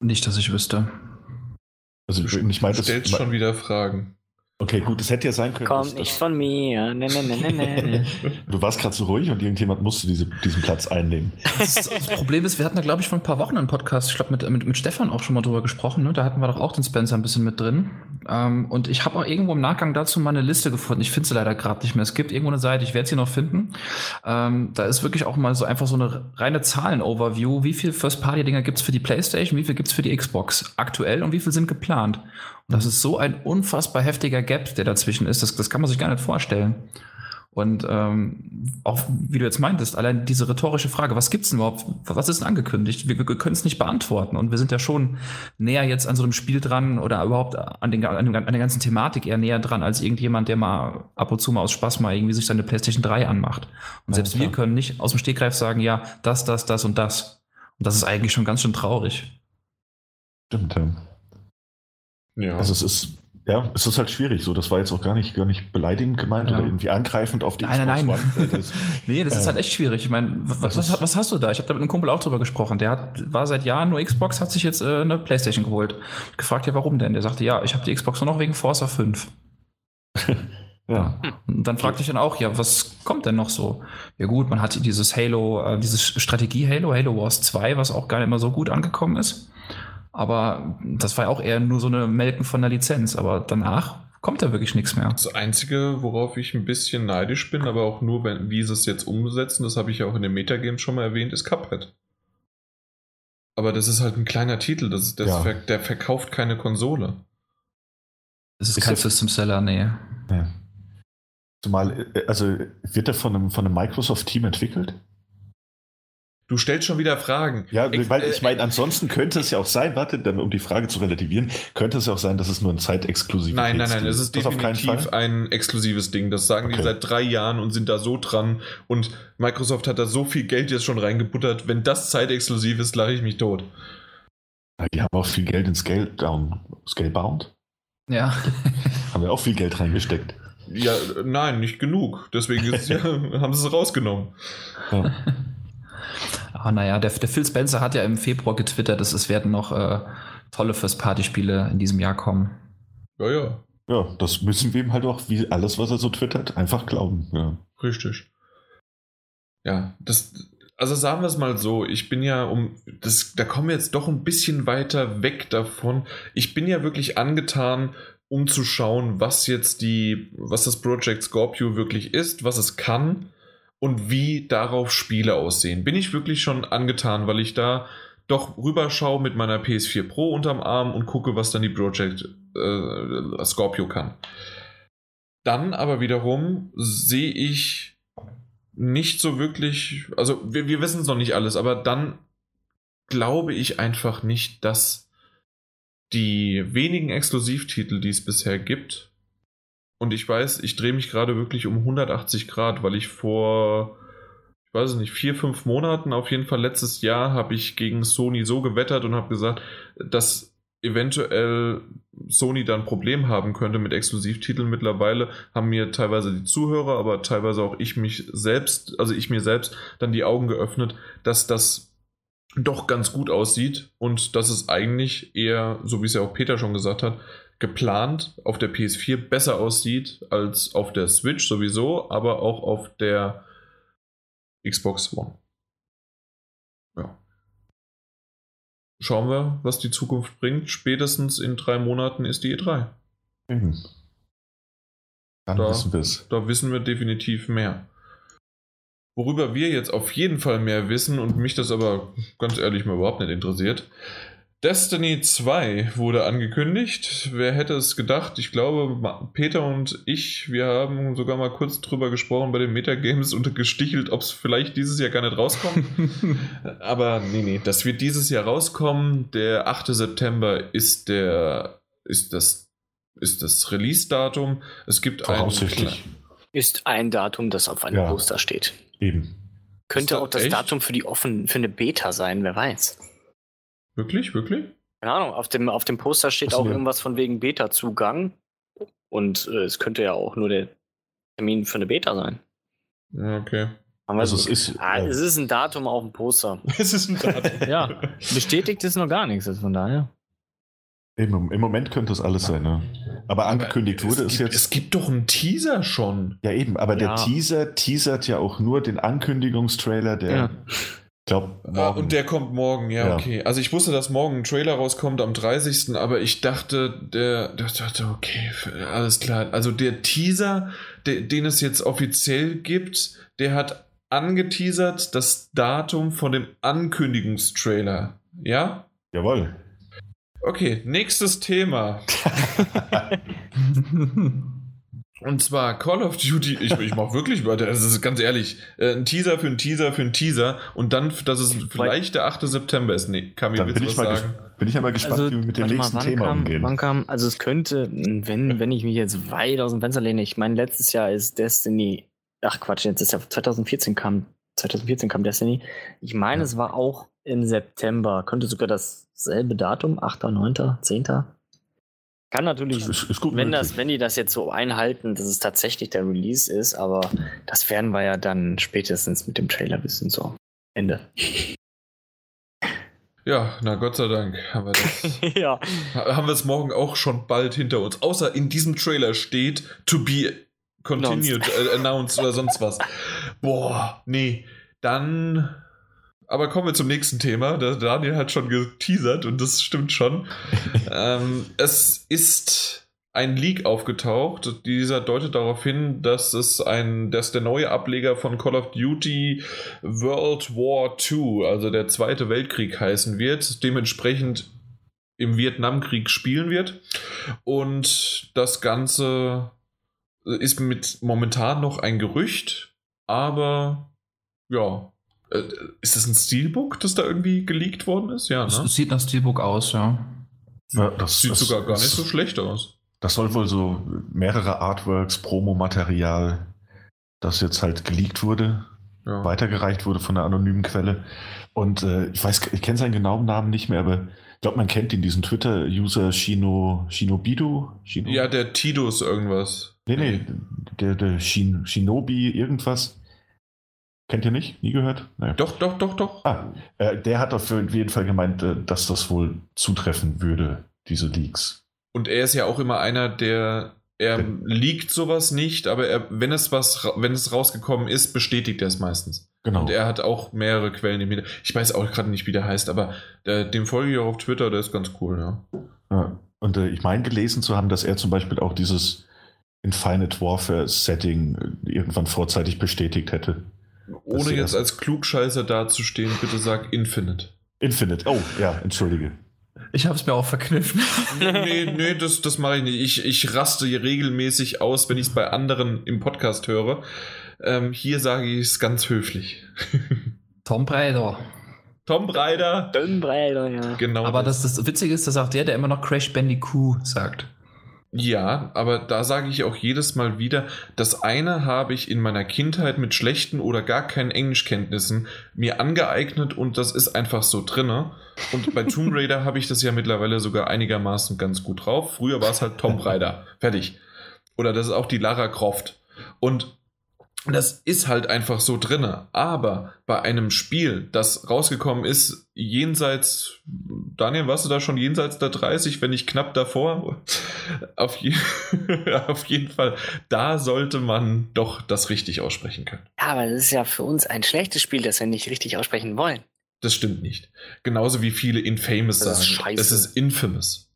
Nicht, dass ich wüsste. Also ich meine, du stellst schon wieder Fragen. Okay, gut, es hätte ja sein können. Kommt nicht von mir. Nee, nee, nee, nee. *laughs* du warst gerade so ruhig und irgendjemand musste diese, diesen Platz einnehmen. Das, das, Problem ist, wir hatten da, glaube ich, vor ein paar Wochen einen Podcast, ich glaube, mit, mit, mit Stefan auch schon mal drüber gesprochen. Ne? Da hatten wir doch auch den Spencer ein bisschen mit drin. Ähm, und ich habe auch irgendwo im Nachgang dazu mal eine Liste gefunden. Ich finde sie leider gerade nicht mehr. Es gibt irgendwo eine Seite, ich werde sie noch finden. Ähm, da ist wirklich auch mal so einfach so eine reine Zahlen-Overview. Wie viele First-Party-Dinger gibt es für die Playstation, wie viel gibt es für die Xbox aktuell und wie viel sind geplant? Das ist so ein unfassbar heftiger Gap, der dazwischen ist. Das, das kann man sich gar nicht vorstellen. Und ähm, auch wie du jetzt meintest, allein diese rhetorische Frage, was gibt's denn überhaupt? Was ist denn angekündigt? Wir, wir können es nicht beantworten. Und wir sind ja schon näher jetzt an so einem Spiel dran oder überhaupt an, den, an, den, an der ganzen Thematik eher näher dran als irgendjemand, der mal ab und zu mal aus Spaß mal irgendwie sich seine PlayStation 3 anmacht. Und selbst ja, wir können nicht aus dem Stegreif sagen, ja, das, das, das und das. Und das ist eigentlich schon ganz schön traurig. Stimmt, ja. Ja. Also es ist, ja, es ist halt schwierig. So, das war jetzt auch gar nicht, gar nicht beleidigend gemeint ja. oder irgendwie angreifend auf die Nein, nein, nein. Das, *laughs* nee, das äh, ist halt echt schwierig. Ich meine, was, was, was, hast du da? Ich habe da mit einem Kumpel auch drüber gesprochen. Der hat, war seit Jahren nur Xbox, hat sich jetzt äh, eine Playstation geholt. Gefragt, ja, warum denn? Der sagte, ja, ich habe die Xbox nur noch wegen Forza 5. *laughs* Ja. Und dann fragte ich dann auch, ja, was kommt denn noch so? Ja gut, man hat dieses Halo, äh, dieses Strategie-Halo, Halo Wars 2, was auch gar nicht immer so gut angekommen ist. Aber das war ja auch eher nur so eine Melken von der Lizenz. Aber danach kommt da wirklich nichts mehr. Das Einzige, worauf ich ein bisschen neidisch bin, aber auch nur, wenn, wie sie es jetzt umsetzen, das habe ich ja auch in den Metagames schon mal erwähnt, ist Cuphead. Aber das ist halt ein kleiner Titel, das, das ja. ver, der verkauft keine Konsole. Das ist, ist kein System Seller, nee. Ja. Zumal, äh, also wird der von einem, von einem Microsoft-Team entwickelt? Du stellst schon wieder Fragen. Ja, weil ich meine, ansonsten könnte es ja auch sein, warte, dann um die Frage zu relativieren, könnte es ja auch sein, dass es nur ein zeitexklusives Nein, nein, nein, es ist das definitiv ein exklusives Ding. Das sagen okay. die seit drei Jahren und sind da so dran. Und Microsoft hat da so viel Geld jetzt schon reingebuttert. Wenn das zeitexklusiv ist, lache ich mich tot. Die haben auch viel Geld in Scale Down, Scalebound. Ja. *laughs* haben wir auch viel Geld reingesteckt. Ja, nein, nicht genug. Deswegen ist, *laughs* ja, haben sie es rausgenommen. Ja. Ah, naja, der, der Phil Spencer hat ja im Februar getwittert, dass es werden noch äh, tolle First-Party-Spiele in diesem Jahr kommen. Ja, ja. Ja, das müssen wir ihm halt auch, wie alles, was er so twittert, einfach glauben. Ja. Richtig. Ja, das, also sagen wir es mal so, ich bin ja um, das, da kommen wir jetzt doch ein bisschen weiter weg davon. Ich bin ja wirklich angetan, um zu schauen, was jetzt die, was das Project Scorpio wirklich ist, was es kann und wie darauf Spiele aussehen. Bin ich wirklich schon angetan, weil ich da doch rüberschaue mit meiner PS4 Pro unterm Arm und gucke, was dann die Project äh, Scorpio kann. Dann aber wiederum sehe ich nicht so wirklich, also wir, wir wissen es noch nicht alles, aber dann glaube ich einfach nicht, dass die wenigen Exklusivtitel, die es bisher gibt, und ich weiß, ich drehe mich gerade wirklich um 180 Grad, weil ich vor, ich weiß nicht, vier, fünf Monaten, auf jeden Fall letztes Jahr, habe ich gegen Sony so gewettert und habe gesagt, dass eventuell Sony dann ein Problem haben könnte mit Exklusivtiteln. Mittlerweile haben mir teilweise die Zuhörer, aber teilweise auch ich mich selbst, also ich mir selbst dann die Augen geöffnet, dass das doch ganz gut aussieht und dass es eigentlich eher, so wie es ja auch Peter schon gesagt hat, geplant auf der PS4 besser aussieht als auf der Switch sowieso, aber auch auf der Xbox One. Ja. Schauen wir, was die Zukunft bringt. Spätestens in drei Monaten ist die E3. Mhm. Dann da, wissen wir es. Da wissen wir definitiv mehr. Worüber wir jetzt auf jeden Fall mehr wissen und mich das aber ganz ehrlich mal überhaupt nicht interessiert, Destiny 2 wurde angekündigt. Wer hätte es gedacht? Ich glaube, Peter und ich, wir haben sogar mal kurz drüber gesprochen bei den Metagames und gestichelt, ob es vielleicht dieses Jahr gar nicht rauskommt. *laughs* Aber nee, nee, das wird dieses Jahr rauskommen. Der 8. September ist der ist das ist das Release-Datum. Es gibt Voraussichtlich. Ein, ist ein Datum, das auf einem ja, Poster steht. Eben. könnte auch das echt? Datum für die offen, für eine Beta sein, wer weiß. Wirklich, wirklich? Keine Ahnung, auf dem, auf dem Poster steht Was auch irgendwas von wegen Beta-Zugang. Und äh, es könnte ja auch nur der Termin für eine Beta sein. Okay. Also es ist, ah, es ist ein Datum auf dem Poster. *laughs* es ist ein Datum. *laughs* ja, bestätigt ist noch gar nichts, also von daher. Im, Im, Moment könnte es alles sein, ne? Aber angekündigt aber wurde es, gibt, jetzt. Es gibt doch einen Teaser schon. Ja, eben, aber ja. der Teaser teasert ja auch nur den Ankündigungstrailer, der. Ja. Ich glaube, ah, und der kommt morgen, ja, ja, okay. Also ich wusste, dass morgen ein Trailer rauskommt am 30., aber ich dachte, der, der dachte, okay, alles klar. Also der Teaser, der, den es jetzt offiziell gibt, der hat angeteasert das Datum von dem Ankündigungstrailer. Ja? Jawohl. Okay, nächstes Thema. *laughs* *laughs* Und zwar Call of Duty, ich, ich mach wirklich, das ist ganz ehrlich, äh, ein Teaser für einen Teaser für einen Teaser und dann, dass es vielleicht der 8. September ist. Nee, kann mir willst was sagen? Bin ich aber gespannt, also, wie wir mit dem nächsten mal, Thema kam, umgehen. Wann kam, also es könnte, wenn, wenn ich mich jetzt weit aus dem Fenster lehne, ich meine, letztes Jahr ist Destiny, ach Quatsch, jetzt ist ja 2014 kam, 2014 kam Destiny. Ich meine, ja. es war auch im September, könnte sogar dasselbe Datum, 8., 9., 10. Kann natürlich, ist, ist wenn, das, wenn die das jetzt so einhalten, dass es tatsächlich der Release ist, aber das werden wir ja dann spätestens mit dem Trailer wissen. So, Ende. Ja, na Gott sei Dank haben wir das. *laughs* ja. Haben wir es morgen auch schon bald hinter uns. Außer in diesem Trailer steht to be continued, äh, announced oder sonst was. Boah, nee. Dann aber kommen wir zum nächsten Thema. Der Daniel hat schon geteasert und das stimmt schon. *laughs* ähm, es ist ein Leak aufgetaucht. Dieser deutet darauf hin, dass es ein, dass der neue Ableger von Call of Duty World War II, also der Zweite Weltkrieg heißen wird, dementsprechend im Vietnamkrieg spielen wird. Und das Ganze ist mit momentan noch ein Gerücht, aber ja, ist das ein Steelbook, das da irgendwie geleakt worden ist? Ja, ne? Sieht nach Steelbook aus, ja. ja das sieht das, sogar gar nicht so schlecht aus. Das soll wohl so mehrere Artworks, Promomaterial, das jetzt halt geleakt wurde, ja. weitergereicht wurde von einer anonymen Quelle. Und äh, ich weiß, ich kenne seinen genauen Namen nicht mehr, aber ich glaube, man kennt ihn, diesen Twitter-User Shino, Shinobidu? Shino? Ja, der Tidus irgendwas. Nee, nee, der, der Shin, Shinobi irgendwas. Kennt ihr nicht? Nie gehört? Nee. Doch, doch, doch, doch. Ah, äh, der hat auf jeden Fall gemeint, äh, dass das wohl zutreffen würde, diese Leaks. Und er ist ja auch immer einer, der er liegt sowas nicht, aber er, wenn es was, wenn es rausgekommen ist, bestätigt er es meistens. Genau. Und er hat auch mehrere Quellen im Hintergrund. Ich weiß auch gerade nicht, wie der heißt, aber der, dem folge ich auch auf Twitter, der ist ganz cool, ja. ja. Und äh, ich meine gelesen zu haben, dass er zum Beispiel auch dieses Infinite Warfare Setting äh, irgendwann vorzeitig bestätigt hätte. Ohne jetzt als Klugscheißer dazustehen, bitte sag Infinite. Infinite, oh ja, entschuldige. Ich habe es mir auch verkniffen. nee, nee, das, das mache ich nicht. Ich, ich raste hier regelmäßig aus, wenn ich es bei anderen im Podcast höre. Ähm, hier sage ich es ganz höflich. Tom Breider. Tom Breider. Tom Breider, ja. Genau. Aber das, das Witzige ist, dass auch der, der immer noch Crash Bandicoot sagt. Ja, aber da sage ich auch jedes Mal wieder, das eine habe ich in meiner Kindheit mit schlechten oder gar keinen Englischkenntnissen mir angeeignet und das ist einfach so drinne. Und bei Tomb *laughs* Raider habe ich das ja mittlerweile sogar einigermaßen ganz gut drauf. Früher war es halt Tom Raider. Fertig. Oder das ist auch die Lara Croft. Und das ist halt einfach so drinne. Aber bei einem Spiel, das rausgekommen ist, jenseits, Daniel, warst du da schon jenseits der 30, wenn nicht knapp davor? *laughs* Auf, je *laughs* auf jeden Fall, da sollte man doch das richtig aussprechen können. Ja, aber das ist ja für uns ein schlechtes Spiel, das wir nicht richtig aussprechen wollen. Das stimmt nicht. Genauso wie viele Infamous das sagen. Ist scheiße. Das ist infamous.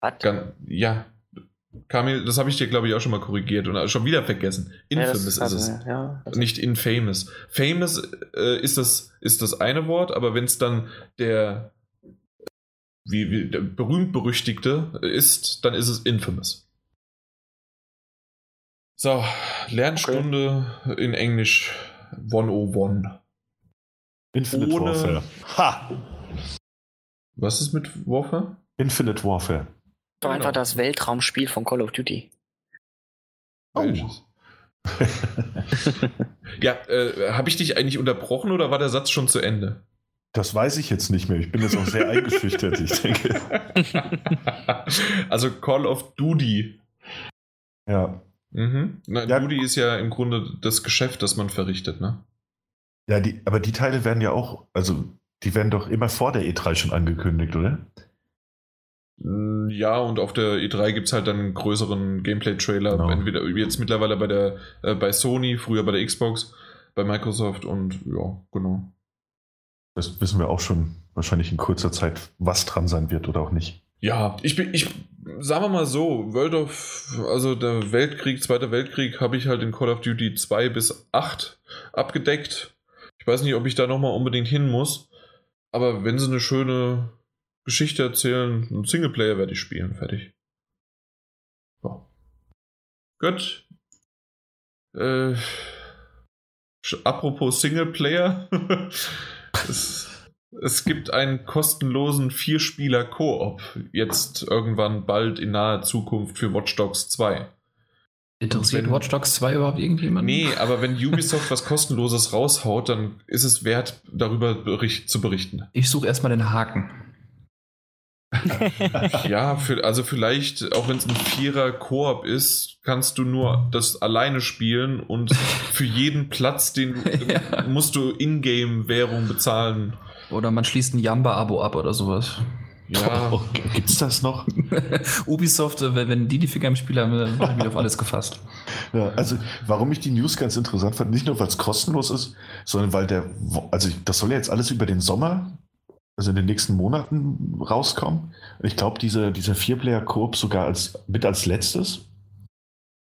Was? Ja, Kamil, das habe ich dir, glaube ich, auch schon mal korrigiert und schon wieder vergessen. Infamous ja, ist es. Ja, nicht infamous. Famous äh, ist, das, ist das eine Wort, aber wenn es dann der, wie, wie, der berühmt-berüchtigte ist, dann ist es infamous. So, Lernstunde okay. in Englisch 101. Infinite Ohne... Warfare. Ha! Was ist mit Warfare? Infinite Warfare. Doch einfach genau. das Weltraumspiel von Call of Duty. Oh. *laughs* Ja, äh, habe ich dich eigentlich unterbrochen oder war der Satz schon zu Ende? Das weiß ich jetzt nicht mehr. Ich bin jetzt auch sehr eingeschüchtert, ich denke. *laughs* also Call of Duty. Ja. Mhm. Na, ja. Duty ist ja im Grunde das Geschäft, das man verrichtet, ne? Ja, die, aber die Teile werden ja auch, also die werden doch immer vor der E3 schon angekündigt, oder? Mm, ja, und auf der E3 gibt es halt dann einen größeren Gameplay-Trailer. Genau. Entweder jetzt mittlerweile bei der äh, bei Sony, früher bei der Xbox, bei Microsoft und ja, genau. Das wissen wir auch schon wahrscheinlich in kurzer Zeit, was dran sein wird oder auch nicht. Ja, ich bin, ich, sagen wir mal so, World of, also der Weltkrieg, Zweiter Weltkrieg, habe ich halt in Call of Duty 2 bis 8 abgedeckt. Ich weiß nicht, ob ich da nochmal unbedingt hin muss. Aber wenn sie eine schöne Geschichte erzählen, einen Singleplayer werde ich spielen. Fertig. So. Gut. Äh, apropos Singleplayer. *laughs* es, es gibt einen kostenlosen Vierspieler-Koop. Jetzt irgendwann bald in naher Zukunft für Watch Dogs 2. Interessiert wenn, Watch Dogs 2 überhaupt irgendjemanden? Nee, aber wenn Ubisoft was kostenloses raushaut, dann ist es wert, darüber bericht, zu berichten. Ich suche erstmal den Haken. *laughs* ja, für, also vielleicht, auch wenn es ein Vierer-Koop ist, kannst du nur das alleine spielen und für jeden Platz, den *laughs* ja. musst du Ingame-Währung bezahlen. Oder man schließt ein Jamba-Abo ab oder sowas. Ja. Oh, Gibt es das noch? *laughs* Ubisoft, äh, wenn die die Finger im Spiel haben, dann habe ich mich auf alles gefasst. Ja, also warum ich die News ganz interessant fand, nicht nur weil es kostenlos ist, sondern weil der, also das soll ja jetzt alles über den Sommer, also in den nächsten Monaten rauskommen. Ich glaube, diese, dieser Vier-Player-Koop sogar als, mit als letztes.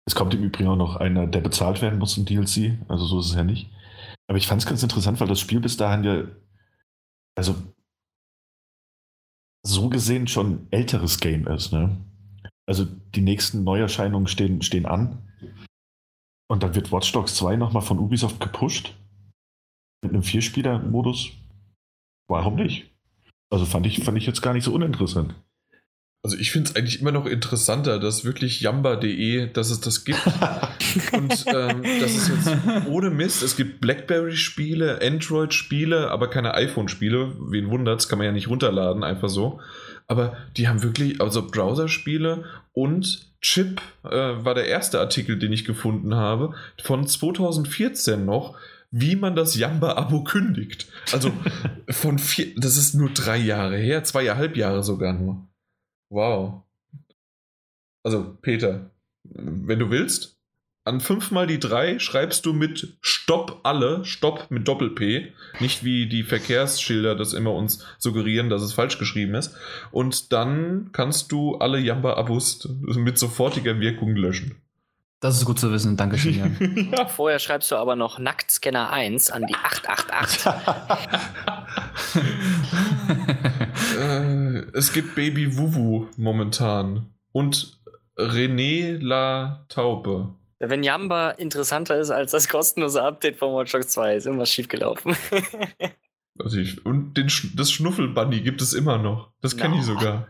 Es kommt im Übrigen auch noch einer, der bezahlt werden muss, ein DLC, also so ist es ja nicht. Aber ich fand es ganz interessant, weil das Spiel bis dahin ja, also so gesehen schon älteres Game ist. Ne? Also die nächsten Neuerscheinungen stehen, stehen an. Und dann wird Watch Dogs 2 nochmal von Ubisoft gepusht. Mit einem Vierspieler-Modus. Warum nicht? Also fand ich, fand ich jetzt gar nicht so uninteressant. Also ich finde es eigentlich immer noch interessanter, dass wirklich Yamba.de, dass es das gibt. *laughs* und ähm, das ist jetzt ohne Mist. Es gibt Blackberry-Spiele, Android-Spiele, aber keine iPhone-Spiele. Wen wundert's, kann man ja nicht runterladen, einfach so. Aber die haben wirklich, also Browser-Spiele und Chip äh, war der erste Artikel, den ich gefunden habe, von 2014 noch, wie man das Yamba-Abo kündigt. Also *laughs* von vier, das ist nur drei Jahre her, zweieinhalb Jahre sogar nur. Wow. Also, Peter, wenn du willst, an fünfmal die drei schreibst du mit Stopp alle, Stopp mit Doppel-P, nicht wie die Verkehrsschilder das immer uns suggerieren, dass es falsch geschrieben ist. Und dann kannst du alle Jamba-Abos mit sofortiger Wirkung löschen. Das ist gut zu wissen, danke schön, Jan. *laughs* ja. Vorher schreibst du aber noch Nacktscanner 1 an die 888. *laughs* äh, es gibt Baby Wuwu momentan und René La Taupe. Wenn Jamba interessanter ist als das kostenlose Update von Watch Dogs 2, ist irgendwas schiefgelaufen. *laughs* also ich, und den, das Schnuffelbunny gibt es immer noch. Das kenne no. ich sogar.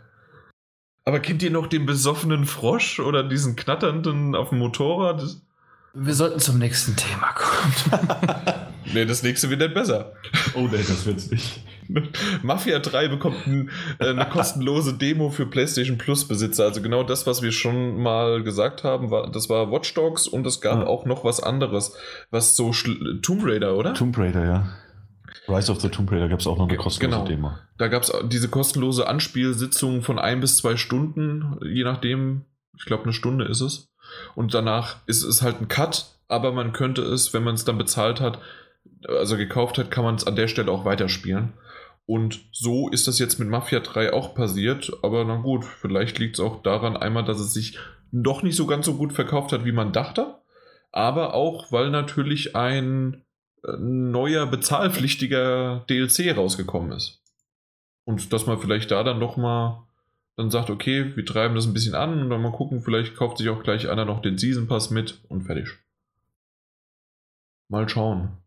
Aber kennt ihr noch den besoffenen Frosch oder diesen knatternden auf dem Motorrad? Wir sollten zum nächsten Thema kommen. *laughs* nee, das nächste wird nicht besser. Oh nee, das wird's nicht. *laughs* Mafia 3 bekommt ein, äh, eine kostenlose Demo für PlayStation Plus Besitzer. Also genau das, was wir schon mal gesagt haben, war, das war Watch Dogs und es gab ja. auch noch was anderes, was so Tomb Raider, oder? Tomb Raider, ja. Rise of the Tomb Raider gab es auch noch eine kostenlose genau. Demo. Da gab es diese kostenlose Anspielsitzung von ein bis zwei Stunden, je nachdem. Ich glaube, eine Stunde ist es. Und danach ist es halt ein Cut, aber man könnte es, wenn man es dann bezahlt hat, also gekauft hat, kann man es an der Stelle auch weiterspielen. Und so ist das jetzt mit Mafia 3 auch passiert. Aber na gut, vielleicht liegt es auch daran einmal, dass es sich doch nicht so ganz so gut verkauft hat, wie man dachte. Aber auch, weil natürlich ein neuer bezahlpflichtiger DLC rausgekommen ist. Und dass man vielleicht da dann noch mal dann sagt, okay, wir treiben das ein bisschen an und dann mal gucken, vielleicht kauft sich auch gleich einer noch den Season Pass mit und fertig. Mal schauen.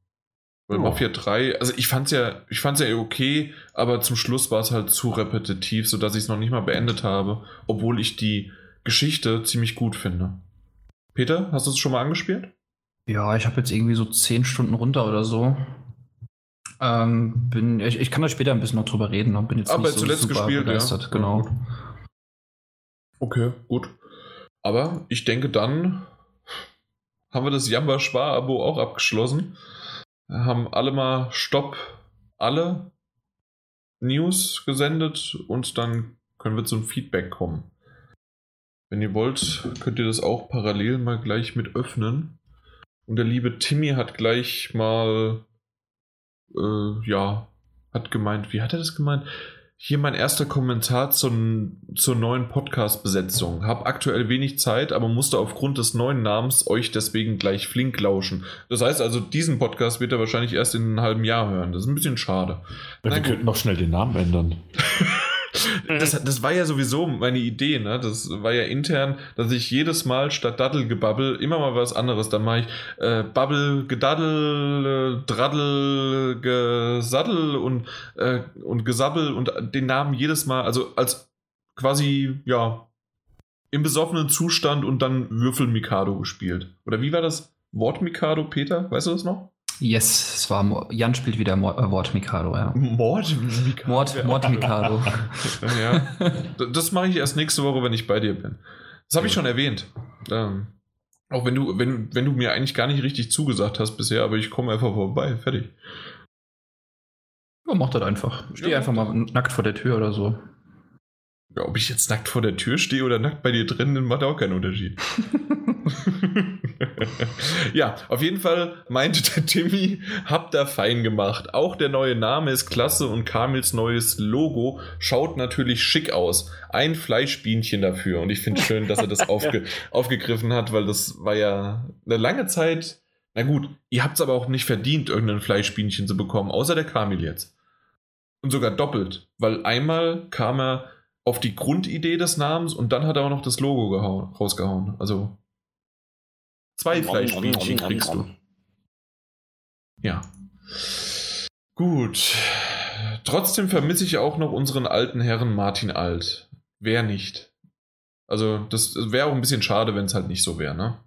Weil oh. Mafia 3, also ich fand's ja, ich fand's ja okay, aber zum Schluss war es halt zu repetitiv, sodass ich es noch nicht mal beendet habe, obwohl ich die Geschichte ziemlich gut finde. Peter, hast du es schon mal angespielt? Ja, ich habe jetzt irgendwie so zehn Stunden runter oder so. Ähm, bin, ich, ich kann da später ein bisschen noch drüber reden. Ne? Bin jetzt Aber nicht so zuletzt super gespielt, begeistert. ja. Genau. Ja, Okay, gut. Aber ich denke, dann haben wir das Jamba-Spar-Abo auch abgeschlossen. Wir haben alle mal Stopp, alle News gesendet und dann können wir zum Feedback kommen. Wenn ihr wollt, könnt ihr das auch parallel mal gleich mit öffnen. Und der liebe Timmy hat gleich mal, äh, ja, hat gemeint, wie hat er das gemeint? Hier mein erster Kommentar zum, zur neuen Podcast-Besetzung. Hab aktuell wenig Zeit, aber musste aufgrund des neuen Namens euch deswegen gleich flink lauschen. Das heißt also, diesen Podcast wird er wahrscheinlich erst in einem halben Jahr hören. Das ist ein bisschen schade. Ja, wir könnten noch schnell den Namen ändern. *laughs* Das, das war ja sowieso meine Idee, ne? Das war ja intern, dass ich jedes Mal statt Daddelgebabbel immer mal was anderes. Dann mache ich äh, Babbel, Gedaddel, äh, Draddel, Gesaddel und, äh, und Gesabbel und den Namen jedes Mal, also als quasi, ja, im besoffenen Zustand und dann Würfel Mikado gespielt. Oder wie war das Wort Mikado, Peter? Weißt du das noch? Yes, es war Jan spielt wieder Mo äh, Wort Mikado, ja. Mord Mikado. Mord, Mord Mikado. *laughs* Ja, das mache ich erst nächste Woche, wenn ich bei dir bin. Das habe ich schon erwähnt. Ähm, auch wenn du, wenn, wenn du mir eigentlich gar nicht richtig zugesagt hast bisher, aber ich komme einfach vorbei. Fertig. Ja, mach das einfach. Steh Ja, einfach mal nackt vor der Tür oder so. Ja, ob ich jetzt nackt vor der Tür stehe oder nackt bei dir drin, macht auch keinen Unterschied. *laughs* ja, auf jeden Fall meinte der Timmy, habt da fein gemacht. Auch der neue Name ist klasse und Kamils neues Logo schaut natürlich schick aus. Ein Fleischbienchen dafür und ich finde schön, dass er das *laughs* aufge aufgegriffen hat, weil das war ja eine lange Zeit. Na gut, ihr habt es aber auch nicht verdient, irgendein Fleischbienchen zu bekommen, außer der Kamil jetzt. Und sogar doppelt, weil einmal kam er auf die Grundidee des Namens und dann hat er auch noch das Logo gehauen, rausgehauen. Also zwei Fleischbienchen kriegst du. Ja. Gut. Trotzdem vermisse ich auch noch unseren alten Herren Martin Alt. Wer nicht? Also, das wäre auch ein bisschen schade, wenn es halt nicht so wäre, ne?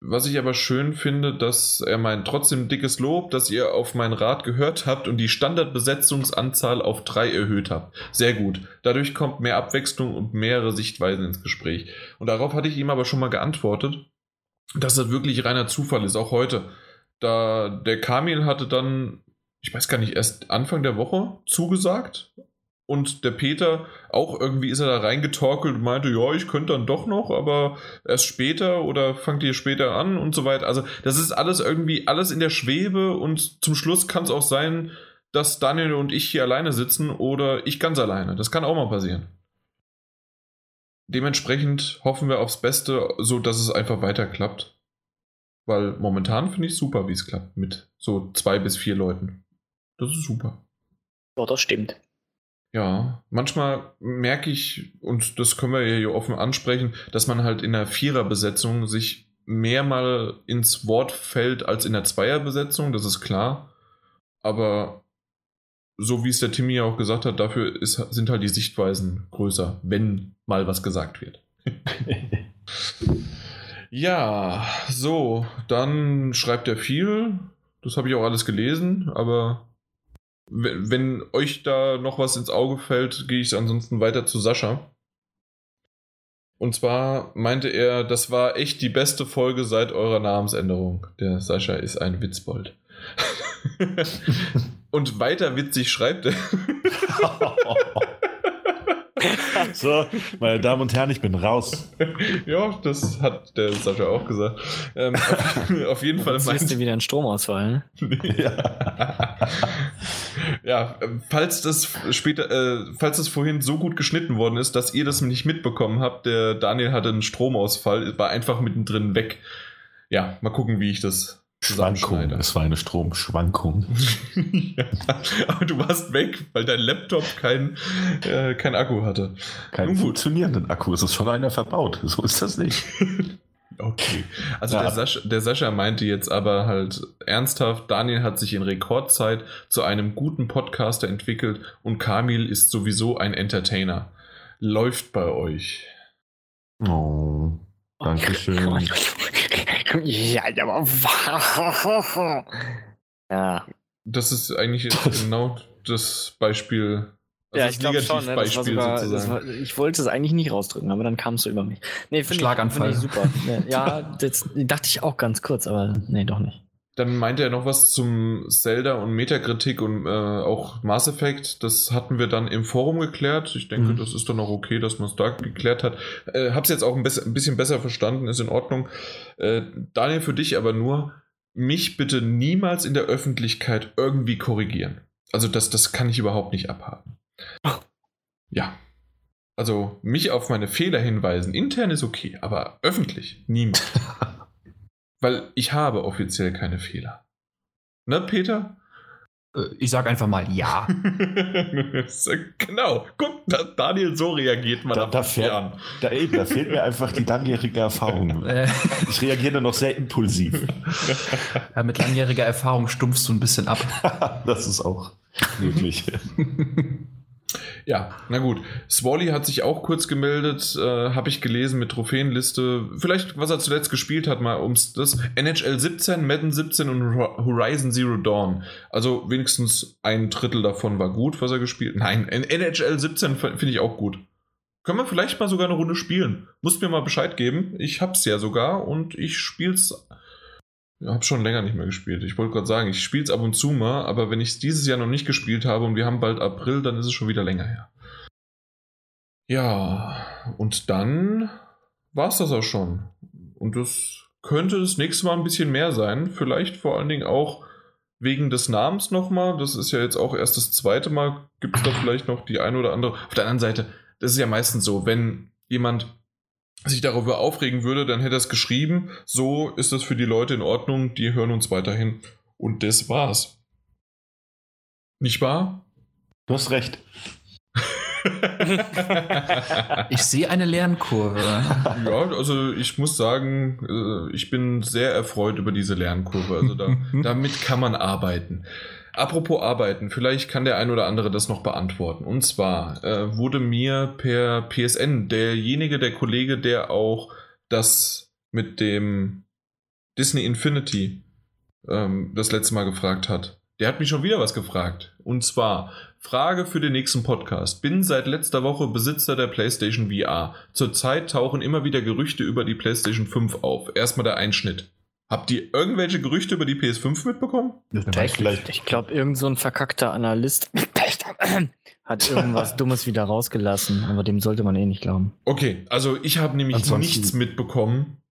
Was ich aber schön finde, dass er meint, trotzdem dickes Lob, dass ihr auf meinen Rat gehört habt und die Standardbesetzungsanzahl auf drei erhöht habt. Sehr gut. Dadurch kommt mehr Abwechslung und mehrere Sichtweisen ins Gespräch. Und darauf hatte ich ihm aber schon mal geantwortet, dass das wirklich reiner Zufall ist, auch heute. Da der Kamil hatte dann, ich weiß gar nicht, erst Anfang der Woche zugesagt und der Peter auch irgendwie ist er da reingetorkelt und meinte, ja, ich könnte dann doch noch, aber erst später oder fangt ihr später an und so weiter. Also das ist alles irgendwie alles in der Schwebe und zum Schluss kann es auch sein, dass Daniel und ich hier alleine sitzen oder ich ganz alleine. Das kann auch mal passieren. Dementsprechend hoffen wir aufs Beste, so dass es einfach weiter klappt. Weil momentan finde ich super, wie es klappt mit so zwei bis vier Leuten. Das ist super. Ja, das stimmt. Ja, manchmal merke ich, und das können wir ja hier offen ansprechen, dass man halt in der Viererbesetzung sich mehr mal ins Wort fällt als in der Zweierbesetzung, das ist klar. Aber so wie es der Timmy ja auch gesagt hat, dafür ist, sind halt die Sichtweisen größer, wenn mal was gesagt wird. *laughs* ja, so, dann schreibt er viel. Das habe ich auch alles gelesen, aber wenn, wenn euch da noch was ins Auge fällt, gehe ich ansonsten weiter zu Sascha. Und zwar meinte er, das war echt die beste Folge seit eurer Namensänderung. Der Sascha ist ein Witzbold. *laughs* Und weiter witzig schreibt er. *laughs* *laughs* *laughs* so, meine Damen und Herren, ich bin raus. ja, das hat der Sascha auch gesagt. Ähm, auf, auf jeden Fall Jetzt ist wieder ein Stromausfall. Ne? *laughs* Ja. ja, falls das später, äh, falls das vorhin so gut geschnitten worden ist, dass ihr das nicht mitbekommen habt, der Daniel hatte einen Stromausfall, war einfach mittendrin weg. Ja, mal gucken, wie ich das Schwankung. Es war eine Stromschwankung. ja, *laughs* *laughs* aber du warst weg, weil dein Laptop kein, äh, kein Akku hatte. Kein funktionierenden Akku. Es ist schon einer verbaut. So ist das nicht. *laughs* Okay. Also Ja. der, Sascha, der Sascha meinte jetzt aber halt ernsthaft, Daniel hat sich in Rekordzeit zu einem guten Podcaster entwickelt und Kamil ist sowieso ein Entertainer. Läuft bei euch. Oh, Dankeschön. Ja, aber. *laughs* ja. Das ist eigentlich *laughs* genau das Beispiel. Also ja, ich glaube schon. Ne? Das war sogar, das war, ich wollte es eigentlich nicht rausdrücken, aber dann kamst du über mich. Nee, Schlaganfall. Ich, super. ja, das dachte ich auch ganz kurz, aber nee, doch nicht. Dann meinte er noch was zum Zelda und Metakritik und äh, auch Mass Effect. Das hatten wir dann im Forum geklärt. Ich denke, mhm. das ist dann auch okay, dass man es da geklärt hat. Äh, hab's jetzt auch ein, ein, bisschen besser verstanden, ist in Ordnung. Äh, Daniel, für dich aber nur, mich bitte niemals in der Öffentlichkeit irgendwie korrigieren. Also das, das kann ich überhaupt nicht abhaben. Ja. Also mich auf meine Fehler hinweisen, intern ist okay, aber öffentlich niemals. *laughs* Weil ich habe offiziell keine Fehler. Ne, Peter? Äh, ich sag einfach mal ja. *laughs* genau. Guck, Daniel, so reagiert man da, da, fährt, da, eben, da fehlt mir einfach die langjährige Erfahrung. *laughs* Äh. ich reagiere noch sehr impulsiv. *laughs* Ja, mit langjähriger Erfahrung stumpfst du ein bisschen ab. das ist auch möglich. Ja, na gut. Swally hat sich auch kurz gemeldet, äh, habe ich gelesen mit Trophäenliste. Vielleicht, was er zuletzt gespielt hat, mal ums das NHL 17, Madden 17 und Horizon Zero Dawn. Also wenigstens ein Drittel davon war gut, was er gespielt hat. Nein, NHL 17 finde ich auch gut. Können wir vielleicht mal sogar eine Runde spielen? Musst mir mal Bescheid geben. Ich hab's ja sogar und ich spiel's habe schon länger nicht mehr gespielt. Ich wollte gerade sagen, ich spiele es ab und zu mal, aber wenn ich es dieses Jahr noch nicht gespielt habe und wir haben bald April, dann ist es schon wieder länger her. Ja, und dann war es das auch schon. Und das könnte das nächste Mal ein bisschen mehr sein. Vielleicht vor allen Dingen auch wegen des Namens nochmal. Das ist ja jetzt auch erst das zweite Mal. Gibt es da vielleicht noch die eine oder andere. Auf der anderen Seite, das ist ja meistens so, wenn jemand sich darüber aufregen würde, dann hätte er es geschrieben. So ist das für die Leute in Ordnung, die hören uns weiterhin. Und das war's. Nicht wahr? Du hast recht. *laughs* ich sehe eine Lernkurve. Ja, also ich muss sagen, äh, ich bin sehr erfreut über diese Lernkurve. Also da, *laughs* damit kann man arbeiten. Apropos Arbeiten, vielleicht kann der ein oder andere das noch beantworten. Und zwar äh, wurde mir per PSN derjenige, der Kollege, der auch das mit dem Disney Infinity ähm, das letzte Mal gefragt hat, der hat mich schon wieder was gefragt. Und zwar, Frage für den nächsten Podcast. Bin seit letzter Woche Besitzer der PlayStation VR. Zurzeit tauchen immer wieder Gerüchte über die PlayStation 5 auf. Erstmal der Einschnitt. Habt ihr irgendwelche Gerüchte über die PS5 mitbekommen? Vielleicht. Ich glaube, irgend so ein verkackter Analyst *clears throat* hat irgendwas Dummes wieder rausgelassen, aber dem sollte man eh nicht glauben. Okay, also ich habe nämlich ansonsten, nichts mitbekommen.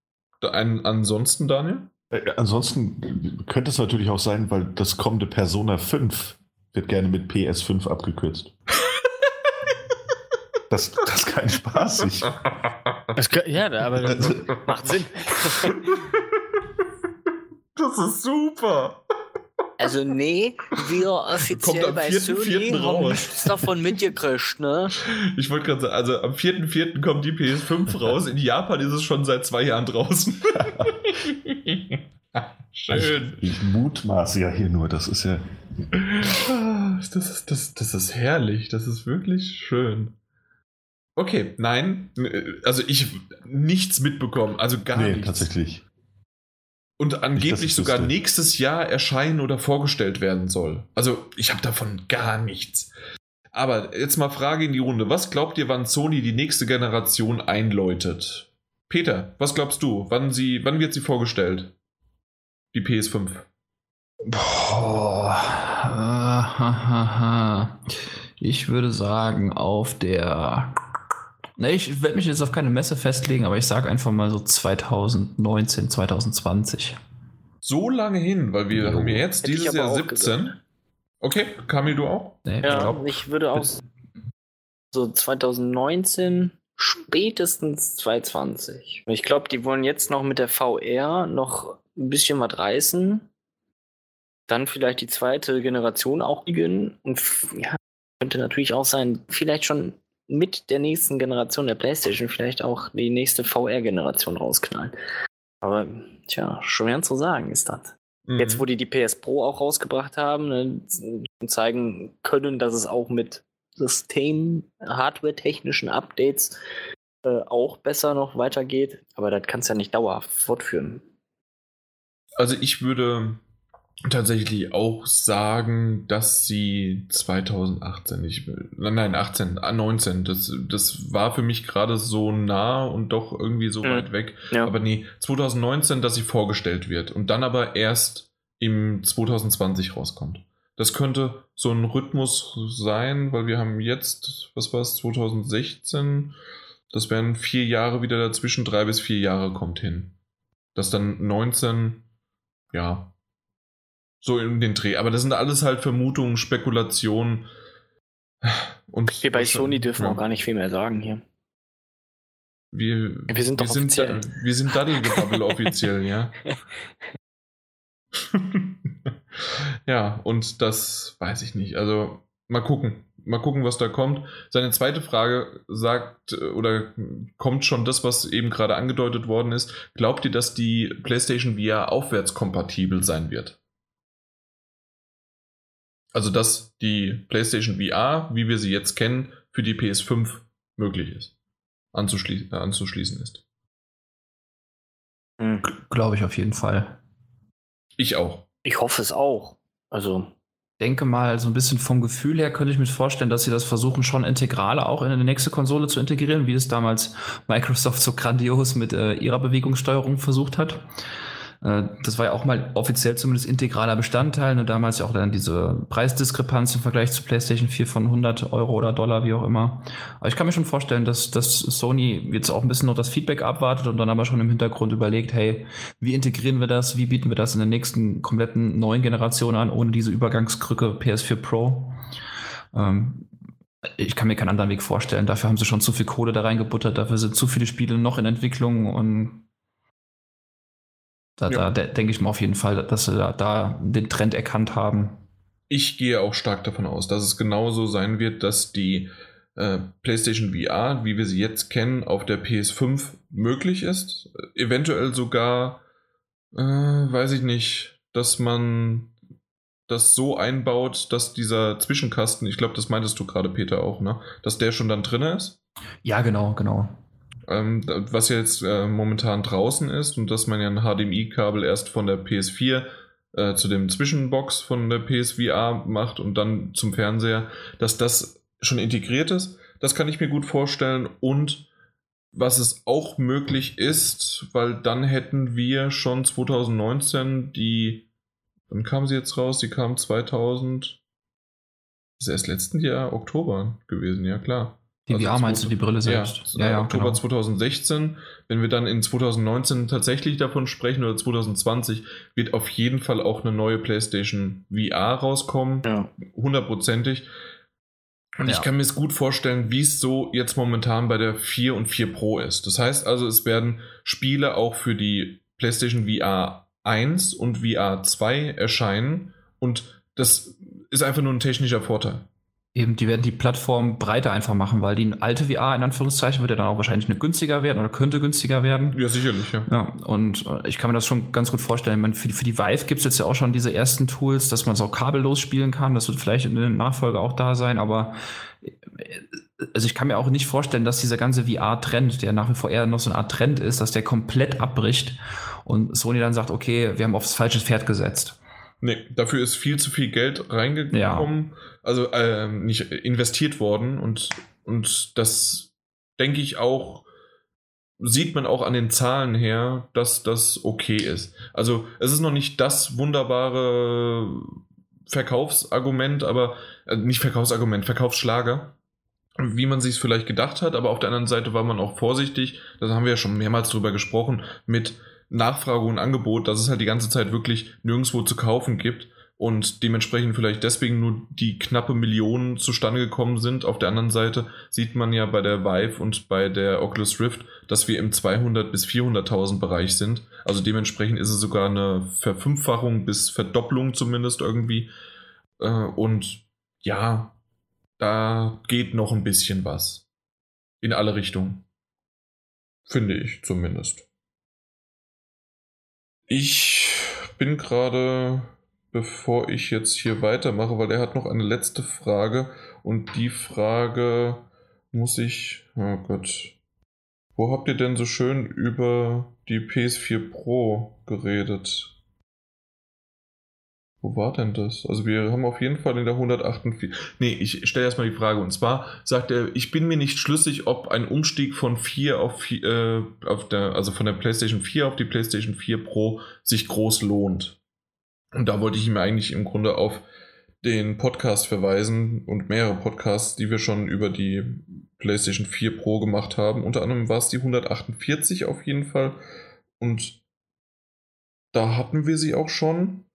Ein, ansonsten, Daniel? Äh, ansonsten könnte es natürlich auch sein, weil das kommende Persona 5 wird gerne mit PS5 abgekürzt. *laughs* das, das ist kein Spaß. Ich, *laughs* das, ja, aber das macht Sinn. *laughs* Das ist super. Also nee, wir *laughs* offiziell bei 4. Sony 4. haben nichts davon mitgekriegt, ne? Ich wollte gerade sagen, also am 4.4. kommt die PS5 raus. In Japan ist es schon seit zwei Jahren draußen. *laughs* Schön. Ich, ich mutmaße ja hier nur, das ist ja... Das ist, das, das ist herrlich, das ist wirklich schön. Okay, nein, also ich nichts mitbekommen, also gar nee, nichts. tatsächlich und angeblich sogar wüsste. nächstes Jahr erscheinen oder vorgestellt werden soll. Also ich habe davon gar nichts. Aber jetzt mal Frage in die Runde. Was glaubt ihr, wann Sony die nächste Generation einläutet? Peter, was glaubst du? Wann, sie, wann wird sie vorgestellt? Die PS5. Boah. Ich würde sagen, auf der Ne, ich werde mich jetzt auf keine Messe festlegen, aber ich sage einfach mal so 2019, 2020. So lange hin, weil wir haben ja jetzt Hätte dieses Jahr 17. Gesagt. Okay, Kamil, du auch? Nee, ja, ich, ich würde auch so 2019, spätestens 2020. Ich glaube, die wollen jetzt noch mit der VR noch ein bisschen was reißen. Dann vielleicht die zweite Generation auch beginnen. Und ja, könnte natürlich auch sein, vielleicht schon mit der nächsten Generation der PlayStation vielleicht auch die nächste VR-Generation rausknallen. Aber tja, schwer zu sagen ist das. Mhm. Jetzt, wo die die PS Pro auch rausgebracht haben, ne, zeigen können, dass es auch mit System, Hardware-technischen Updates äh, auch besser noch weitergeht. Aber das kannst du ja nicht dauerhaft fortführen. Also ich würde tatsächlich auch sagen, dass sie 2018 nicht, nein, 18, 19, das, das war für mich gerade so nah und doch irgendwie so mhm. weit weg. Ja. Aber nee, 2019, dass sie vorgestellt wird und dann aber erst im 2020 rauskommt. Das könnte so ein Rhythmus sein, weil wir haben jetzt, was war es, 2016, das wären vier Jahre wieder dazwischen, drei bis vier Jahre kommt hin. Das dann 19, ja, so in den Dreh. Aber das sind alles halt Vermutungen, Spekulationen. Und wir bei Sony dürfen ja. auch gar nicht viel mehr sagen hier. Wir, wir sind doch wir offiziell. Sind, wir sind Daddelgebabbel *laughs* offiziell, ja. *laughs* ja, und das weiß ich nicht. Also mal gucken. Mal gucken, was da kommt. Seine zweite Frage sagt oder kommt schon das, was eben gerade angedeutet worden ist. Glaubt ihr, dass die PlayStation VR aufwärtskompatibel sein wird? Also, dass die PlayStation VR, wie wir sie jetzt kennen, für die PS5 möglich ist, anzuschließen, äh, anzuschließen ist. Hm. Glaube ich auf jeden Fall. Ich auch. Ich hoffe es auch. Also. Denke mal, so ein bisschen vom Gefühl her könnte ich mir vorstellen, dass sie das versuchen, schon integraler auch in eine nächste Konsole zu integrieren, wie es damals Microsoft so grandios mit äh, ihrer Bewegungssteuerung versucht hat. Äh, das war ja auch mal offiziell zumindest integraler Bestandteil. Ne? Damals ja auch dann diese Preisdiskrepanz im Vergleich zu PlayStation 4 von 100 Euro oder Dollar, wie auch immer. Aber ich kann mir schon vorstellen, dass, dass Sony jetzt auch ein bisschen noch das Feedback abwartet und dann aber schon im Hintergrund überlegt, hey, wie integrieren wir das? Wie bieten wir das in der nächsten kompletten neuen Generation an, ohne diese Übergangskrücke PS4 Pro? Ähm, ich kann mir keinen anderen Weg vorstellen. Dafür haben sie schon zu viel Kohle da reingebuttert. Dafür sind zu viele Spiele noch in Entwicklung und da, ja. da denke ich mal auf jeden Fall, dass sie da, da den Trend erkannt haben. Ich gehe auch stark davon aus, dass es genauso sein wird, dass die äh, PlayStation VR, wie wir sie jetzt kennen, auf der PS5 möglich ist. Eventuell sogar, äh, weiß ich nicht, dass man das so einbaut, dass dieser Zwischenkasten, ich glaube, das meintest du gerade, Peter, auch, ne? Dass der schon dann drin ist? Ja, genau, genau ähm, was ja jetzt äh, momentan draußen ist und dass man ja ein HDMI-Kabel erst von der PS4 äh, zu dem Zwischenbox von der PSVR macht und dann zum Fernseher, dass das schon integriert ist. Das kann ich mir gut vorstellen und was es auch möglich ist, weil dann hätten wir schon 2019 die, wann kam sie jetzt raus? Die kam 2000, das ist erst letzten Jahr Oktober gewesen, ja klar. Die also VR meinst du, die Brille selbst? Ja, ja, ja Oktober genau. 2016. Wenn wir dann in 2019 tatsächlich davon sprechen oder 2020, wird auf jeden Fall auch eine neue PlayStation VR rauskommen. Ja. Hundertprozentig. Und ja. ich kann mir es gut vorstellen, wie es so jetzt momentan bei der 4 und 4 Pro ist. Das heißt also, es werden Spiele auch für die PlayStation VR 1 und VR 2 erscheinen. Und das ist einfach nur ein technischer Vorteil. Eben, die werden die Plattform breiter einfach machen, weil die alte VR in Anführungszeichen wird ja dann auch wahrscheinlich eine günstiger werden oder könnte günstiger werden. Ja, sicherlich, ja. ja und äh, ich kann mir das schon ganz gut vorstellen. meine, für, die, für die Vive gibt es jetzt ja auch schon diese ersten Tools, dass man es auch kabellos spielen kann. Das wird vielleicht in der Nachfolge auch da sein, aber äh, also ich kann mir auch nicht vorstellen, dass dieser ganze VR-Trend, der nach wie vor eher noch so eine Art Trend ist, dass der komplett abbricht und Sony dann sagt, okay, wir haben aufs falsche Pferd gesetzt. Nee, dafür ist viel zu viel Geld reingekommen, ja. also äh, nicht investiert worden und, und das denke ich auch, sieht man auch an den Zahlen her, dass das okay ist. Also es ist noch nicht das wunderbare Verkaufsargument, aber äh, nicht Verkaufsargument, Verkaufsschlager, wie man sich es vielleicht gedacht hat, aber auf der anderen Seite war man auch vorsichtig, da haben wir ja schon mehrmals drüber gesprochen, mit Nachfrage und Angebot, dass es halt die ganze Zeit wirklich nirgendwo zu kaufen gibt und dementsprechend vielleicht deswegen nur die knappe Millionen zustande gekommen sind. Auf der anderen Seite sieht man ja bei der Vive und bei der Oculus Rift, dass wir im 200 bis 400.000 Bereich sind. Also dementsprechend ist es sogar eine Verfünffachung bis Verdopplung zumindest irgendwie. Äh, und ja, da geht noch ein bisschen was. In alle Richtungen. Finde ich zumindest. Ich bin gerade, bevor ich jetzt hier weitermache, weil er hat noch eine letzte Frage und die Frage muss ich, oh Gott, wo habt ihr denn so schön über die PS4 Pro geredet? Wo war denn das? Also wir haben auf jeden Fall in der 148. Nee, ich stelle erstmal die Frage. Und zwar sagt er, ich bin mir nicht schlüssig, ob ein Umstieg von 4 auf 4, äh, auf der, also von der PlayStation 4 auf die PlayStation 4 Pro sich groß lohnt. Und da wollte ich ihm eigentlich im Grunde auf den Podcast verweisen und mehrere Podcasts, die wir schon über die PlayStation 4 Pro gemacht haben. Unter anderem war es die 148 auf jeden Fall. Und da hatten wir sie auch schon.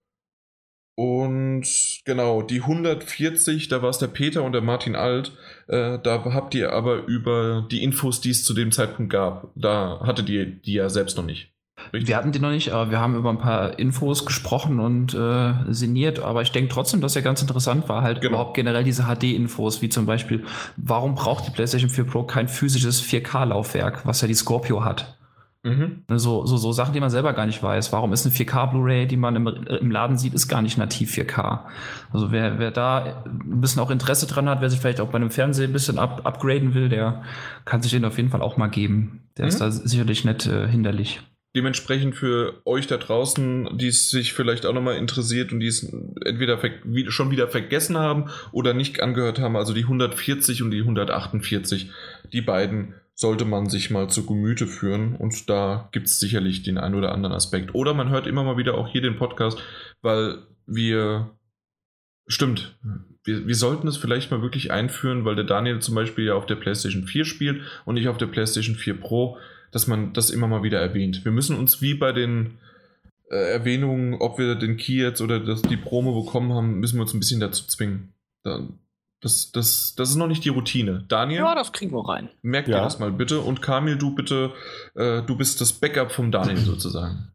Und genau, die 140, da war es der Peter und der Martin Alt. Äh, da habt ihr aber über die Infos, die es zu dem Zeitpunkt gab, da hattet ihr die ja selbst noch nicht. Richtig? Wir hatten die noch nicht, aber wir haben über ein paar Infos gesprochen und äh, sinniert. Aber ich denke trotzdem, dass er ganz interessant war, halt genau. überhaupt generell diese HD-Infos, wie zum Beispiel, warum braucht die PlayStation 4 Pro kein physisches 4K-Laufwerk, was ja die Scorpio hat? Mhm. Ne, so, so, so Sachen, die man selber gar nicht weiß. Warum ist eine 4K Blu-ray, die man im, im Laden sieht, ist gar nicht nativ 4K? Also wer, wer da ein bisschen auch Interesse dran hat, wer sich vielleicht auch bei einem Fernseher ein bisschen up, upgraden will, der kann sich den auf jeden Fall auch mal geben. Der mhm. ist da sicherlich nicht äh, hinderlich. Dementsprechend für euch da draußen, die es sich vielleicht auch nochmal interessiert und die es entweder schon wieder vergessen haben oder nicht angehört haben, also die 140 und die 148, die beiden sollte man sich mal zu Gemüte führen und da gibt es sicherlich den einen oder anderen Aspekt. Oder man hört immer mal wieder auch hier den Podcast, weil wir, stimmt, wir, wir sollten es vielleicht mal wirklich einführen, weil der Daniel zum Beispiel ja auf der PlayStation 4 spielt und ich auf der PlayStation 4 Pro, dass man das immer mal wieder erwähnt. Wir müssen uns wie bei den äh, Erwähnungen, ob wir den Key jetzt oder das, die Promo bekommen haben, müssen wir uns ein bisschen dazu zwingen. Da, das, das, das ist noch nicht die Routine. Daniel? Ja, das kriegen wir rein. Merk ja. dir das mal bitte. Und Kamil, du bitte, äh, du bist das Backup vom Daniel *laughs* sozusagen.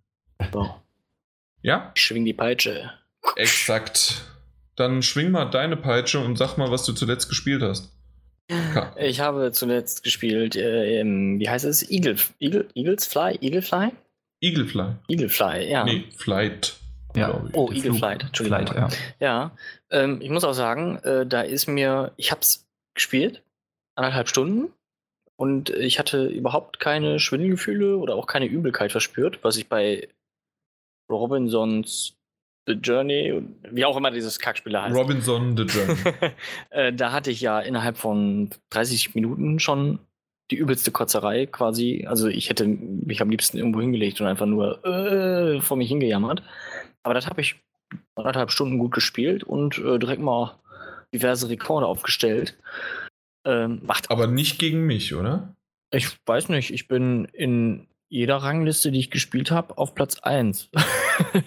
So. Ja? Ich schwing die Peitsche. Exakt. Dann schwing mal deine Peitsche und sag mal, was du zuletzt gespielt hast. Ka ich habe zuletzt gespielt, äh, im, wie heißt es? Eagle, Eagle, Eagles Fly? Eagle Fly? Eagle Fly. Eagle Fly, ja. Nee, Flight. Ja. Oh, Eagle Flight, Entschuldigung. Flight, ja. ja ähm, ich muss auch sagen, äh, da ist mir, ich habe es gespielt, anderthalb Stunden, und ich hatte überhaupt keine Schwindelgefühle oder auch keine Übelkeit verspürt, was ich bei Robinsons The Journey, wie auch immer dieses Kackspiel heißt. Robinson The Journey. *laughs* äh, da hatte ich ja innerhalb von 30 Minuten schon die übelste Kotzerei quasi. Also ich hätte mich am liebsten irgendwo hingelegt und einfach nur äh, vor mich hingejammert. Aber das habe ich anderthalb Stunden gut gespielt und äh, direkt mal diverse Rekorde aufgestellt. Ähm, macht Aber nicht gegen mich, oder? Ich weiß nicht, ich bin in jeder Rangliste, die ich gespielt habe, auf Platz 1.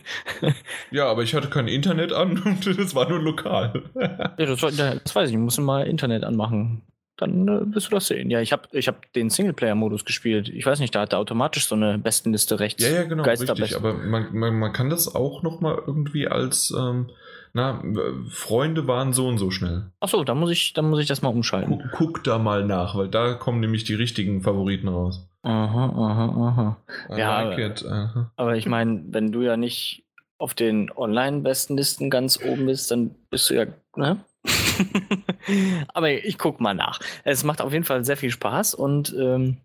*laughs* ja, aber ich hatte kein Internet an *laughs* und es war nur lokal. ja, das, war, das, weiß ich, ich muss mal Internet anmachen dann äh, wirst du das sehen. Ja, ich habe ich hab den Singleplayer-Modus gespielt. Ich weiß nicht, da hat er automatisch so eine Bestenliste rechts. Ja, ja, genau, richtig. Aber man, man, man kann das auch noch mal irgendwie als, ähm, na, Freunde waren so und so schnell. Achso, da muss ich, da muss ich das mal umschalten. Guck, guck, da mal nach, weil da kommen nämlich die richtigen Favoriten raus. Aha, aha, aha. ja, like aber, it, aha. aber ich meine, wenn du ja nicht auf den Online-Bestenlisten ganz oben bist, dann bist du ja, ne? *laughs* Aber ich gucke mal nach. Es macht auf jeden Fall sehr viel Spaß und ähm,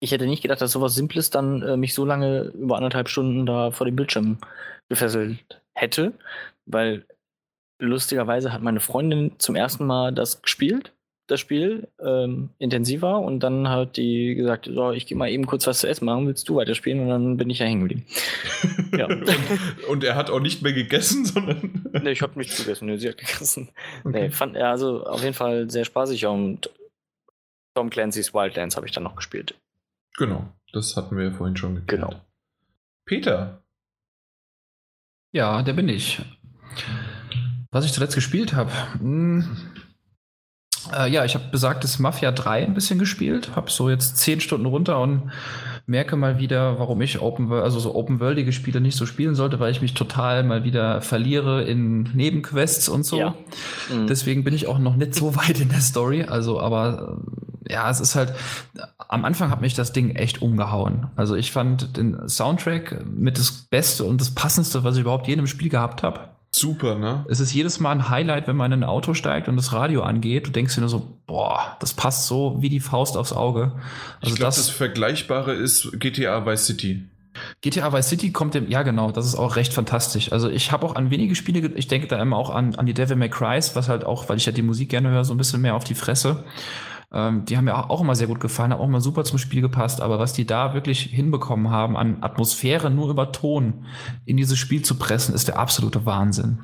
ich hätte nicht gedacht, dass sowas Simples dann äh, mich so lange über anderthalb Stunden da vor dem Bildschirm gefesselt hätte, weil lustigerweise hat meine Freundin zum ersten Mal das gespielt das Spiel ähm, intensiver und dann hat die gesagt, so, ich gehe mal eben kurz was zu essen machen, willst du weiterspielen? Und dann bin ich ja hängen geblieben. *laughs* ja. und, und, er hat auch nicht mehr gegessen, *laughs* sondern. nee, ich habe nichts gegessen, nee, sie hat gegessen. Okay. Nee, fand, ja, also auf jeden Fall sehr spaßig und Tom Clancy's Wildlands habe ich dann noch gespielt. Genau, das hatten wir ja vorhin schon geklärt. Genau. Peter. Ja, der bin ich. Was ich zuletzt gespielt habe. Hm äh, ja, ich habe besagtes Mafia 3 ein bisschen gespielt, habe so jetzt zehn Stunden runter und merke mal wieder, warum ich Open also so Open Worldige Spiele nicht so spielen sollte, weil ich mich total mal wieder verliere in Nebenquests und so. Ja. Mhm. Deswegen bin ich auch noch nicht so *laughs* weit in der Story. Also, aber äh, ja, es ist halt, am Anfang hat mich das Ding echt umgehauen. Also ich fand den Soundtrack mit das Beste und das Passendste, was ich überhaupt jedem Spiel gehabt habe. Super, ne? Es ist jedes Mal ein Highlight, wenn man in ein Auto steigt und das Radio angeht. Du denkst dir nur so, boah, das passt so wie die Faust aufs Auge. Also ich glaube, das, das Vergleichbare ist GTA Vice City. GTA Vice City kommt dem, ja genau, das ist auch recht fantastisch. Also ich habe auch an wenige Spiele, ich denke da immer auch an, an die Devil May Cry, was halt auch, weil ich ja die Musik gerne höre, so ein bisschen mehr auf die Fresse. Ähm, die haben mir auch immer sehr gut gefallen, haben auch immer super zum Spiel gepasst, aber was die da wirklich hinbekommen haben, an Atmosphäre nur über Ton in dieses Spiel zu pressen, ist der absolute Wahnsinn.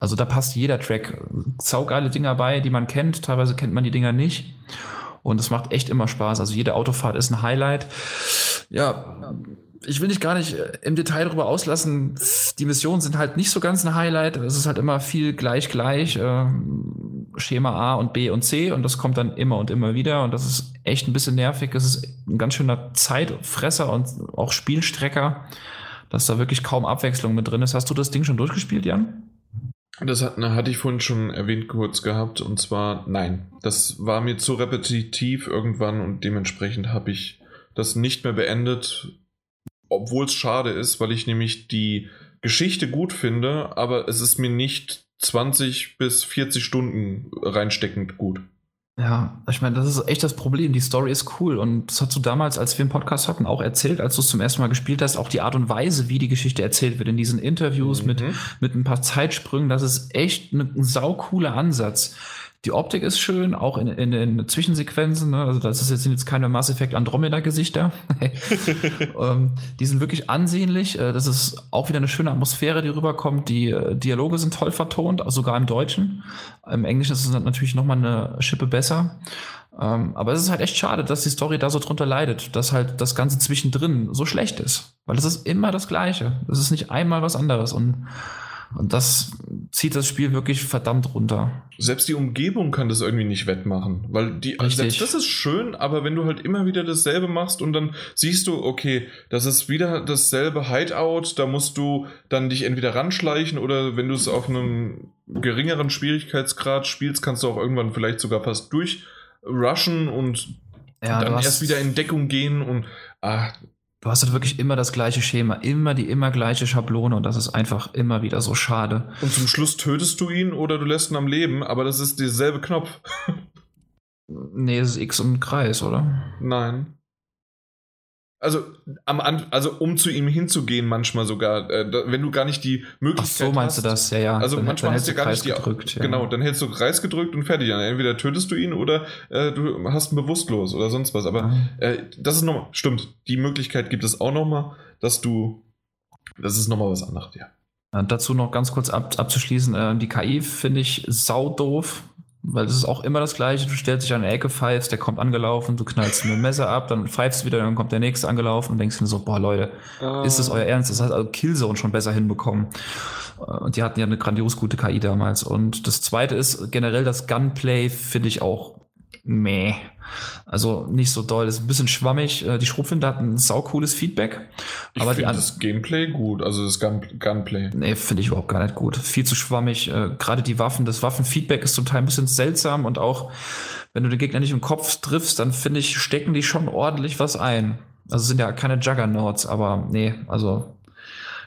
Also da passt jeder Track. Saugeile Dinger bei, die man kennt, teilweise kennt man die Dinger nicht. Und es macht echt immer Spaß. Also jede Autofahrt ist ein Highlight. Ja, ich will nicht gar nicht äh, im Detail darüber auslassen. Die Missionen sind halt nicht so ganz ein Highlight. Es ist halt immer viel gleich gleich. Schema A und B und C und das kommt dann immer und immer wieder und das ist echt ein bisschen nervig. Es ist ein ganz schöner Zeitfresser und auch Spielstrecker, dass da wirklich kaum Abwechslung mit drin ist. Hast du das Ding schon durchgespielt, Jan? Das hat, na, hatte ich vorhin schon erwähnt kurz gehabt und zwar nein. Das war mir zu repetitiv irgendwann und dementsprechend habe ich das nicht mehr beendet, obwohl es schade ist, weil ich nämlich die Geschichte gut finde, aber es ist mir nicht 20 bis 40 Stunden reinsteckend gut. Ja, ich meine, das ist echt das Problem. Die Story ist cool und das hast du damals, als wir einen Podcast hatten, auch erzählt, als du es zum ersten Mal gespielt hast, auch die Art und Weise, wie die Geschichte erzählt wird in diesen Interviews mhm. mit, mit ein paar Zeitsprüngen, das ist echt ein, ein saucooler Ansatz. Die Optik ist schön, auch in, in, in Zwischensequenzen. Ne? Also das ist jetzt, sind jetzt keine Mass Effect Andromeda-Gesichter. *laughs* ähm, die sind wirklich ansehnlich. Äh, das ist auch wieder eine schöne Atmosphäre, die rüberkommt. Die äh, Dialoge sind toll vertont, sogar im Deutschen. Im Englischen ist es natürlich nochmal eine Schippe besser. Ähm, aber es ist halt echt schade, dass die Story da so drunter leidet, dass halt das Ganze zwischendrin so schlecht ist. Weil es ist immer das Gleiche. Es ist nicht einmal was anderes. Und und das zieht das Spiel wirklich verdammt runter. Selbst die Umgebung kann das irgendwie nicht wettmachen, weil die, selbst das ist schön, aber wenn du halt immer wieder dasselbe machst und dann siehst du, okay, das ist wieder dasselbe Hideout, da musst du dann dich entweder ranschleichen oder wenn du es auf einem geringeren Schwierigkeitsgrad spielst, kannst du auch irgendwann vielleicht sogar fast durchrushen und ja, dann erst wieder in Deckung gehen und ah, du hast halt wirklich immer das gleiche Schema, immer die immer gleiche Schablone und das ist einfach immer wieder so schade. Und zum Schluss tötest du ihn oder du lässt ihn am Leben, aber das ist derselbe Knopf. *laughs* nee, es ist X und Kreis, oder? Nein. Also, am, also um zu ihm hinzugehen, manchmal sogar, äh, wenn du gar nicht die Möglichkeit hast. Ach so meinst hast, du das, ja, ja. Also dann, manchmal dann hast du gar Kreis nicht die. Gedrückt, ja. Genau, dann hältst du Kreis gedrückt und fertig. Entweder tötest du ihn oder äh, du hast ihn bewusstlos oder sonst was. Aber mhm. äh, das ist nochmal, stimmt, die Möglichkeit gibt es auch nochmal, dass du, das ist nochmal was anderes, ja. Dazu noch ganz kurz ab, abzuschließen, äh, die KI finde ich sau doof. Weil das ist auch immer das Gleiche. Du stellst dich an eine Ecke, pfeifst, der kommt angelaufen, du knallst mit dem Messer ab, dann pfeifst wieder, dann kommt der nächste angelaufen und denkst dir so, boah, Leute, oh. ist das euer Ernst? Das heißt also Killzone schon besser hinbekommen. Und die hatten ja eine grandios gute KI damals. Und das zweite ist generell das Gunplay finde ich auch meh. Also nicht so doll, ist ein bisschen schwammig. Äh, die Schrotflinte hat ein saucooles Feedback. Ich aber finde das Gameplay gut, also das Gun Gunplay. Nee, finde ich überhaupt gar nicht gut. Viel zu schwammig. Äh, gerade die Waffen, das Waffenfeedback ist zum Teil ein bisschen seltsam und auch, wenn du den Gegner nicht im Kopf triffst, dann finde ich, stecken die schon ordentlich was ein. Also sind ja keine Juggernauts, aber nee, also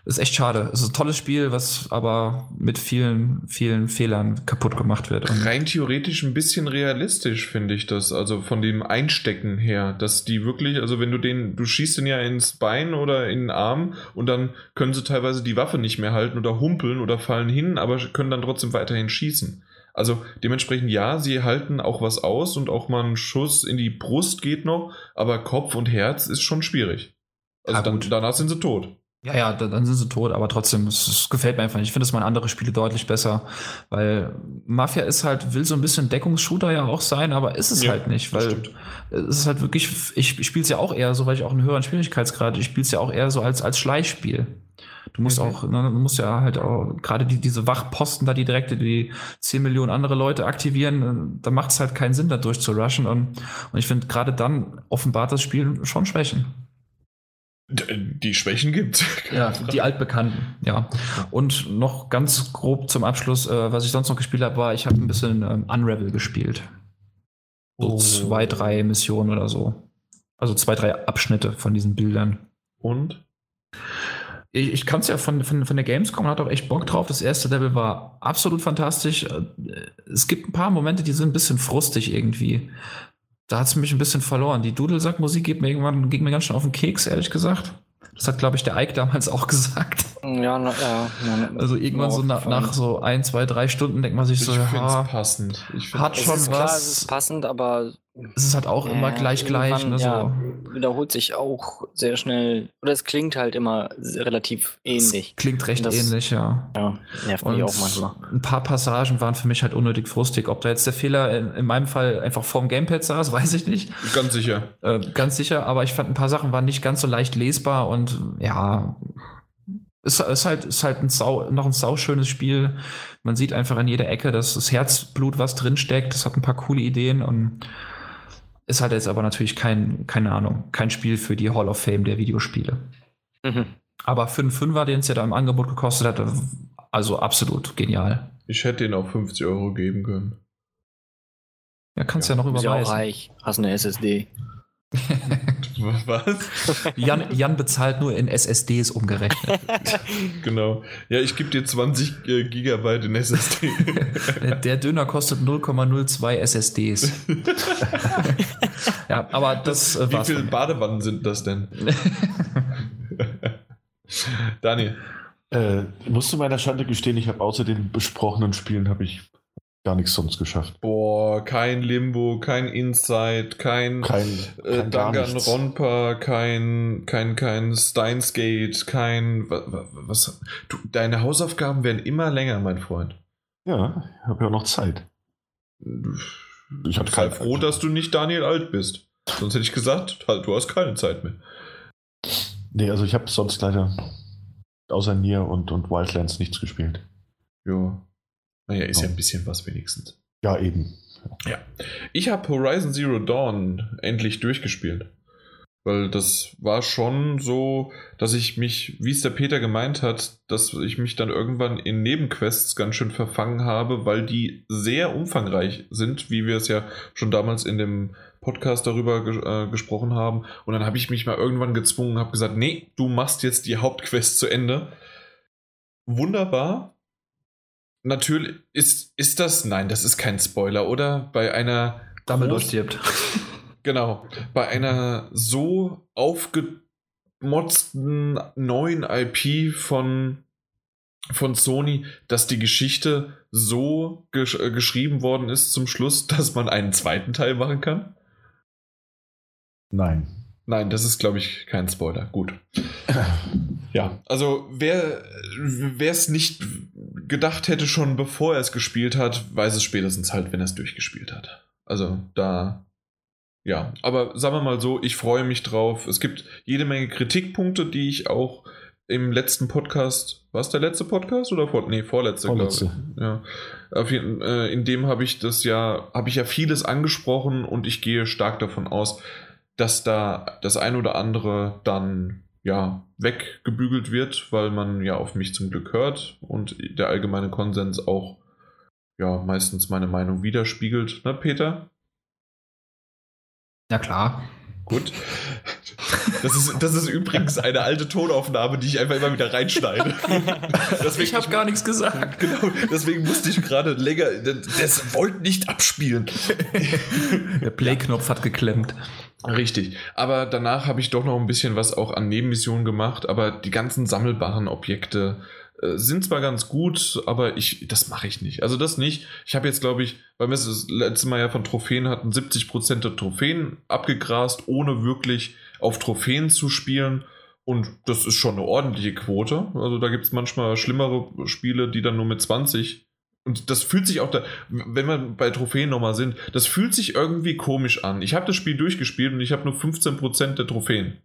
ist echt schade. Es ist ein tolles Spiel, was aber mit vielen, vielen Fehlern kaputt gemacht wird. Und Rein theoretisch ein bisschen realistisch finde ich das. Also von dem Einstecken her, dass die wirklich, also wenn du den, du schießt den ja ins Bein oder in den Arm und dann können sie teilweise die Waffe nicht mehr halten oder humpeln oder fallen hin, aber können dann trotzdem weiterhin schießen. Also dementsprechend ja, sie halten auch was aus und auch mal ein Schuss in die Brust geht noch, aber Kopf und Herz ist schon schwierig. Also dann, danach sind sie tot. Ja, ja, dann sind sie tot, aber trotzdem, es, es gefällt mir einfach nicht. Ich finde es mal andere Spiele deutlich besser, weil Mafia ist halt, will so ein bisschen Deckungsshooter ja auch sein, aber ist es ja, halt nicht, weil es ist halt wirklich, ich, ich spiele es ja auch eher so, weil ich auch einen höheren Schwierigkeitsgrad, ich spiele es ja auch eher so als, als Schleichspiel. Du musst okay. auch, ne, du musst ja halt auch gerade die, diese Wachposten da, die direkt die 10 Millionen andere Leute aktivieren, äh, da macht es halt keinen Sinn, da durchzurushen. Und, und ich finde, gerade dann offenbart das Spiel schon Schwächen. Die Schwächen gibt. Ja, die altbekannten, ja. Und noch ganz grob zum Abschluss, äh, was ich sonst noch gespielt habe, war, ich habe ein bisschen ähm, Unravel gespielt. So oh. zwei, drei Missionen oder so. Also zwei, drei Abschnitte von diesen Bildern. Und? Ich, ich kann es ja von, von, von der Gamescom, hat auch echt Bock drauf. Das erste Level war absolut fantastisch. Äh, es gibt ein paar Momente, die sind ein bisschen frustig irgendwie da hat es mich ein bisschen verloren. Die Dudelsackmusik geht mir irgendwann ging mir ganz schön auf den Keks, ehrlich gesagt. Das hat, glaube ich, der Ike damals *laughs* auch gesagt. Ja, na, ja. Na, also irgendwann so nach, nach, so ein, zwei, drei Stunden denkt man sich ich so, ja, passend. Ich hat schon was. Klar, es ist passend, aber es ist halt auch immer gleich gleich. Ne, ja, so. Wiederholt sich auch sehr schnell. Oder es klingt halt immer relativ ähnlich. Es klingt recht das, ähnlich, ja. Ja, nervt mich auch manchmal. Ein paar Passagen waren für mich halt unnötig frustig. Ob da jetzt der Fehler in, in meinem Fall einfach vorm Gamepad saß, *laughs* weiß ich nicht. Ganz sicher. Äh, ganz sicher, aber ich fand ein paar Sachen waren nicht ganz so leicht lesbar und ja, ist, ist halt, ist halt ein sau, noch ein sauschönes Spiel. Man sieht einfach an jeder Ecke, dass das Herzblut was drinsteckt. Das hat ein paar coole Ideen und ist halt jetzt aber natürlich kein, keine Ahnung, kein Spiel für die Hall of Fame der Videospiele. Mhm. Aber für einen Fünfer, den es ja da im Angebot gekostet hat, also absolut genial. Ich hätte ihn auch 50 Euro geben können. Ja, kannst ja, ja noch überweisen. Ist ja auch reich. Hast eine SSD. *laughs* *laughs* Was? Jan, Jan, bezahlt nur in SSDs umgerechnet. *laughs* genau. Ja, ich gebe dir 20 äh, Gigabyte in SSD. *laughs* Der Döner kostet 0,02 SSDs. ja, aber das äh, Wie viele Badewannen sind das denn? Daniel. Äh, musst du meiner Schande gestehen, ich habe außer den besprochenen Spielen habe ich gar nichts sonst geschafft. Boah, kein Limbo, kein Inside, kein, kein, äh, kein Danganronpa, kein, kein, kein Steins Gate, kein, was, du, deine Hausaufgaben werden immer länger, mein Freund. Ja, ich habe ja auch noch Zeit. Ich bin halt froh, dass du nicht Daniel Alt bist. Sonst hätte ich gesagt, halt, du hast keine Zeit mehr. Nee, also ich habe sonst leider außer Nier und, und Wildlands nichts gespielt. Ja. Naja, ist ja ein bisschen was wenigstens. Ja, eben. Ja. Ich habe Horizon Zero Dawn endlich durchgespielt. Weil das war schon so, dass ich mich, wie es der Peter gemeint hat, dass ich mich dann irgendwann in Nebenquests ganz schön verfangen habe, weil die sehr umfangreich sind, wie wir es ja schon damals in dem Podcast darüber ges äh, gesprochen haben. Und dann habe ich mich mal irgendwann gezwungen, habe gesagt, nee, du machst jetzt die Hauptquest zu Ende. Wunderbar, natürlich ist, ist das, nein, das ist kein Spoiler, oder? Bei einer. Dumbledore stirbt. *laughs* Genau. Bei einer so aufgemotzten neuen IP von, von Sony, dass die Geschichte so gesch äh, geschrieben worden ist zum Schluss, *laughs* dass man einen zweiten Teil machen kann? Nein. Nein, das ist, glaube ich, kein Spoiler. Gut. Ja, also wer es nicht gedacht hätte schon bevor er es gespielt hat, weiß es spätestens halt, wenn er es durchgespielt hat. Also da, ja, aber sagen wir mal so, ich freue mich drauf. Es gibt jede Menge Kritikpunkte, die ich auch im letzten Podcast, war es der letzte Podcast oder vor, nee, vorletzte, vorletzte. glaube ich. Ja. Äh, in dem habe ich das ja, habe ich ja vieles angesprochen und ich gehe stark davon aus, dass da das ein oder andere dann ja weggebügelt wird, weil man ja auf mich zum Glück hört und der allgemeine Konsens auch ja meistens meine Meinung widerspiegelt, ne, Peter? Ja klar. Gut. Das ist, das ist übrigens eine alte Tonaufnahme, die ich einfach immer wieder reinschneide. Deswegen, *laughs* ich habe gar nichts gesagt. Genau, deswegen musste ich gerade länger. Das wollte nicht abspielen. Der Play-Knopf hat geklemmt. Richtig. Aber danach habe ich doch noch ein bisschen was auch an Nebenmissionen gemacht, aber die ganzen sammelbaren Objekte äh, sind zwar ganz gut, aber ich, das mache ich nicht. Also das nicht. Ich habe jetzt, glaube ich, weil wir das letzte Mal ja von Trophäen hatten, 70% der Trophäen abgegrast, ohne wirklich auf Trophäen zu spielen. Und das ist schon eine ordentliche Quote. Also da gibt es manchmal schlimmere Spiele, die dann nur mit 20 und das fühlt sich auch da, wenn wir bei Trophäen nochmal sind, das fühlt sich irgendwie komisch an. Ich habe das Spiel durchgespielt und ich habe nur 15% der Trophäen.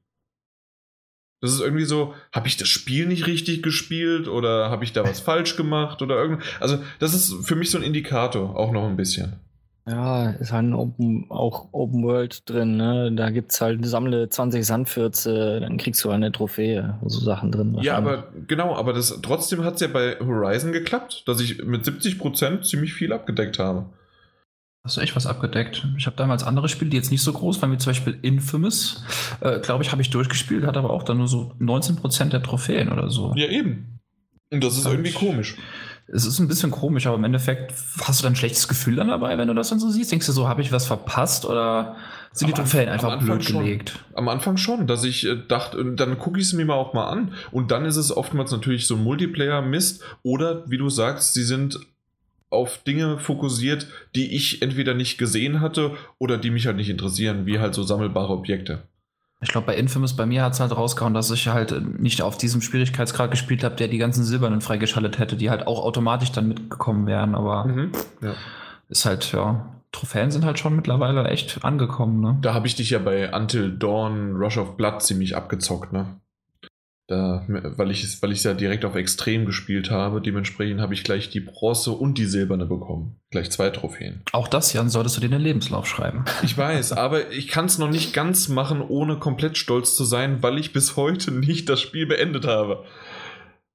Das ist irgendwie so, habe ich das Spiel nicht richtig gespielt oder habe ich da was *laughs* falsch gemacht oder irgend. Also, das ist für mich so ein Indikator, auch noch ein bisschen. Ja, ist halt Open, auch Open World drin, ne? Da gibt es halt, sammle 20 Sandfürze, dann kriegst du eine Trophäe, so Sachen drin. Ja, aber genau, aber das trotzdem hat es ja bei Horizon geklappt, dass ich mit 70% ziemlich viel abgedeckt habe. Hast du echt was abgedeckt? Ich habe damals andere Spiele, die jetzt nicht so groß waren, wie zum Beispiel Infamous. Äh, Glaube ich, habe ich durchgespielt, hat aber auch dann nur so 19% der Trophäen oder so. Ja, eben. Und das ist irgendwie komisch es ist ein bisschen komisch, aber im Endeffekt hast du dann ein schlechtes Gefühl dann dabei, wenn du das dann so siehst? Denkst du so, habe ich was verpasst oder sind am die Trophäen einfach blöd schon, gelegt? Am Anfang schon, dass ich äh, dachte, dann gucke ich es mir mal auch mal an. Und dann ist es oftmals natürlich so ein Multiplayer-Mist oder wie du sagst, sie sind auf Dinge fokussiert, die ich entweder nicht gesehen hatte oder die mich halt nicht interessieren, wie halt so sammelbare Objekte. Ich glaube, bei Infamous, bei mir hat es halt rausgehauen, dass ich halt nicht auf diesem Schwierigkeitsgrad gespielt habe, der die ganzen Silbernen freigeschaltet hätte, die halt auch automatisch dann mitgekommen wären. Aber mhm, ja. ist halt, ja, Trophäen sind halt schon mittlerweile echt angekommen, ne? Da habe ich dich ja bei Until Dawn Rush of Blood ziemlich abgezockt, ne? Da, weil ich es weil ja direkt auf Extrem gespielt habe, dementsprechend habe ich gleich die Bronze und die Silberne bekommen. Gleich zwei Trophäen. Auch das, Jan, solltest du dir in den Lebenslauf schreiben. *laughs* Ich weiß, aber ich kann es noch nicht ganz machen, ohne komplett stolz zu sein, weil ich bis heute nicht das Spiel beendet habe.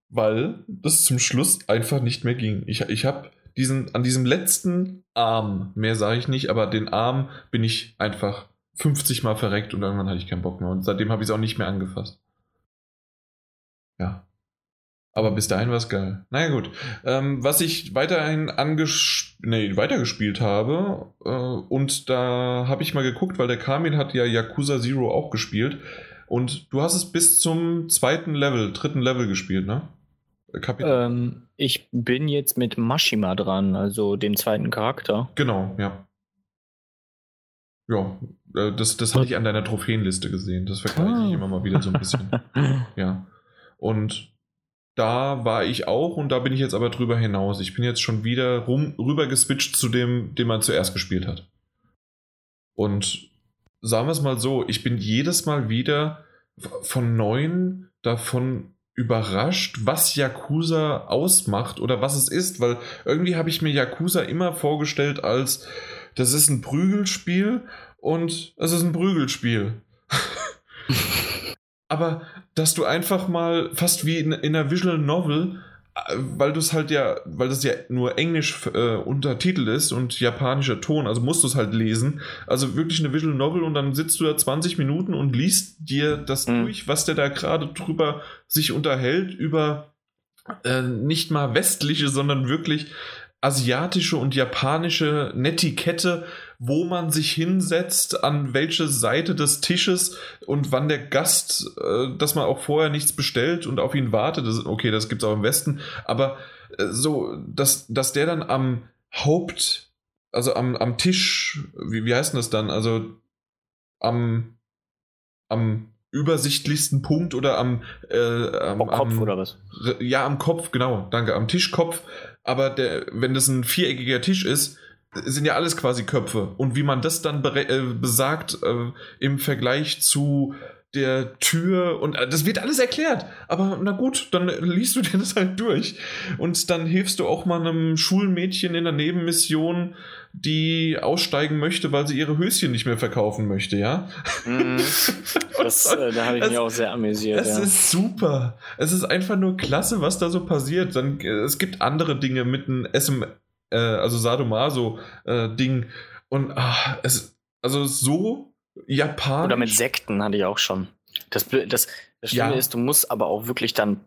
Weil das zum Schluss einfach nicht mehr ging. Ich, ich habe diesen, an diesem letzten Arm, mehr sage ich nicht, aber den Arm bin ich einfach 50 Mal verreckt und irgendwann hatte ich keinen Bock mehr. Und seitdem habe ich es auch nicht mehr angefasst. Ja. Aber bis dahin war es geil. Naja, gut. Ähm, was ich weiterhin anges nee, weitergespielt habe, äh, und da habe ich mal geguckt, weil der Kamil hat ja Yakuza Zero auch gespielt. Und du hast es bis zum zweiten Level, dritten Level gespielt, ne? Ähm, ich bin jetzt mit Mashima dran, also dem zweiten Charakter. Genau, ja. Ja, äh, das, das hatte ich an deiner Trophäenliste gesehen. Das vergleiche ich ah. immer mal wieder so ein bisschen. *laughs* ja. Und da war ich auch und da bin ich jetzt aber drüber hinaus. Ich bin jetzt schon wieder rum, rüber geswitcht zu dem, den man zuerst gespielt hat. Und sagen wir es mal so, ich bin jedes Mal wieder von neuen davon überrascht, was Yakuza ausmacht oder was es ist, weil irgendwie habe ich mir Yakuza immer vorgestellt als, das ist ein Prügelspiel und es ist ein Prügelspiel. *laughs* aber dass du einfach mal fast wie in, in einer Visual Novel, äh, weil du es halt ja, weil das ja nur Englisch äh, untertitelt ist und japanischer Ton, also musst du es halt lesen. Also wirklich eine Visual Novel und dann sitzt du da 20 Minuten und liest dir das mhm. durch, was der da gerade drüber sich unterhält, über äh, nicht mal westliche, sondern wirklich asiatische und japanische Netiquette, wo man sich hinsetzt, an welche Seite des Tisches und wann der Gast, äh, dass man auch vorher nichts bestellt und auf ihn wartet. Das, okay, das gibt es auch im Westen, aber äh, so, dass, dass der dann am Haupt, also am, am Tisch, wie, wie heißt denn das dann? Also am, am übersichtlichsten Punkt oder am, äh, am, am Kopf am, oder was? Ja, am Kopf, genau, danke, am Tischkopf. Aber der, wenn das ein viereckiger Tisch ist, sind ja alles quasi Köpfe. Und wie man das dann äh, besagt äh, im Vergleich zu der Tür und äh, das wird alles erklärt. Aber na gut, dann liest du *laughs* dir das halt durch. Und dann hilfst du auch mal einem Schulmädchen in der Nebenmission, die aussteigen möchte, weil sie ihre Höschen nicht mehr verkaufen möchte, ja? Mm, *laughs* das, äh, da habe ich mich auch sehr amüsiert. Es ja. ist super. Es ist einfach nur klasse, was da so passiert. Dann, äh, es gibt andere Dinge mit einem SM, äh, also Sadomaso-Ding. Äh, und ach, es, also so japanisch. Oder mit Sekten hatte ich auch schon. Das, das, das Schlimme ja. ist, du musst aber auch wirklich dann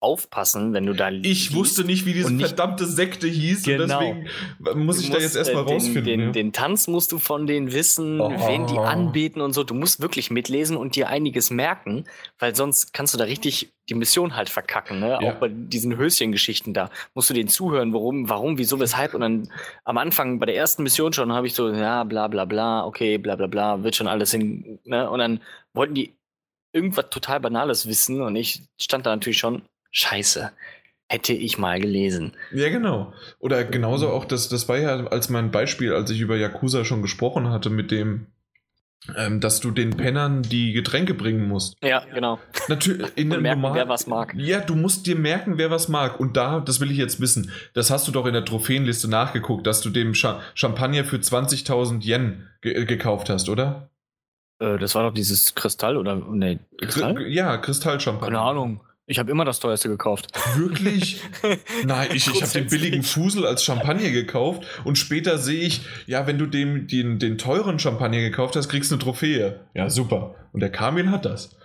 aufpassen, wenn du da liest. Ich wusste nicht, wie diese nicht, verdammte Sekte hieß genau. und deswegen muss ich da jetzt erstmal äh, rausfinden. Den, ja. den, Tanz musst du von denen wissen, oh. wen die anbeten und so. Du musst wirklich mitlesen und dir einiges merken, weil sonst kannst du da richtig die Mission halt verkacken. Ne? Ja. Auch bei diesen Höschengeschichten da musst du denen zuhören, warum, warum, wieso, weshalb. Und dann am Anfang bei der ersten Mission schon habe ich so, ja, bla bla bla, okay, bla bla bla, wird schon alles hin. Ne? Und dann wollten die irgendwas total Banales wissen und ich stand da natürlich schon, Scheiße. Hätte ich mal gelesen. Ja, genau. Oder genauso auch, das, das war ja als mein Beispiel, als ich über Yakuza schon gesprochen hatte, mit dem, ähm, dass du den Pennern die Getränke bringen musst. Ja, genau. Natürlich. *laughs* In Und merken, wer was mag. Ja, du musst dir merken, wer was mag. Und da, das will ich jetzt wissen, das hast du doch in der Trophäenliste nachgeguckt, dass du dem Cha Champagner für 20.000 Yen ge gekauft hast, oder? Äh, das war doch dieses Kristall oder nee, Kristall? Ja, Kristallchampagner. Keine Ahnung. Ich habe immer das teuerste gekauft. Wirklich? *laughs* Nein, ich, ich habe den billigen Fusel als Champagner gekauft und später sehe ich, ja, wenn du dem den, den teuren Champagner gekauft hast, kriegst du eine Trophäe. Ja, super. Und der Kamil hat das.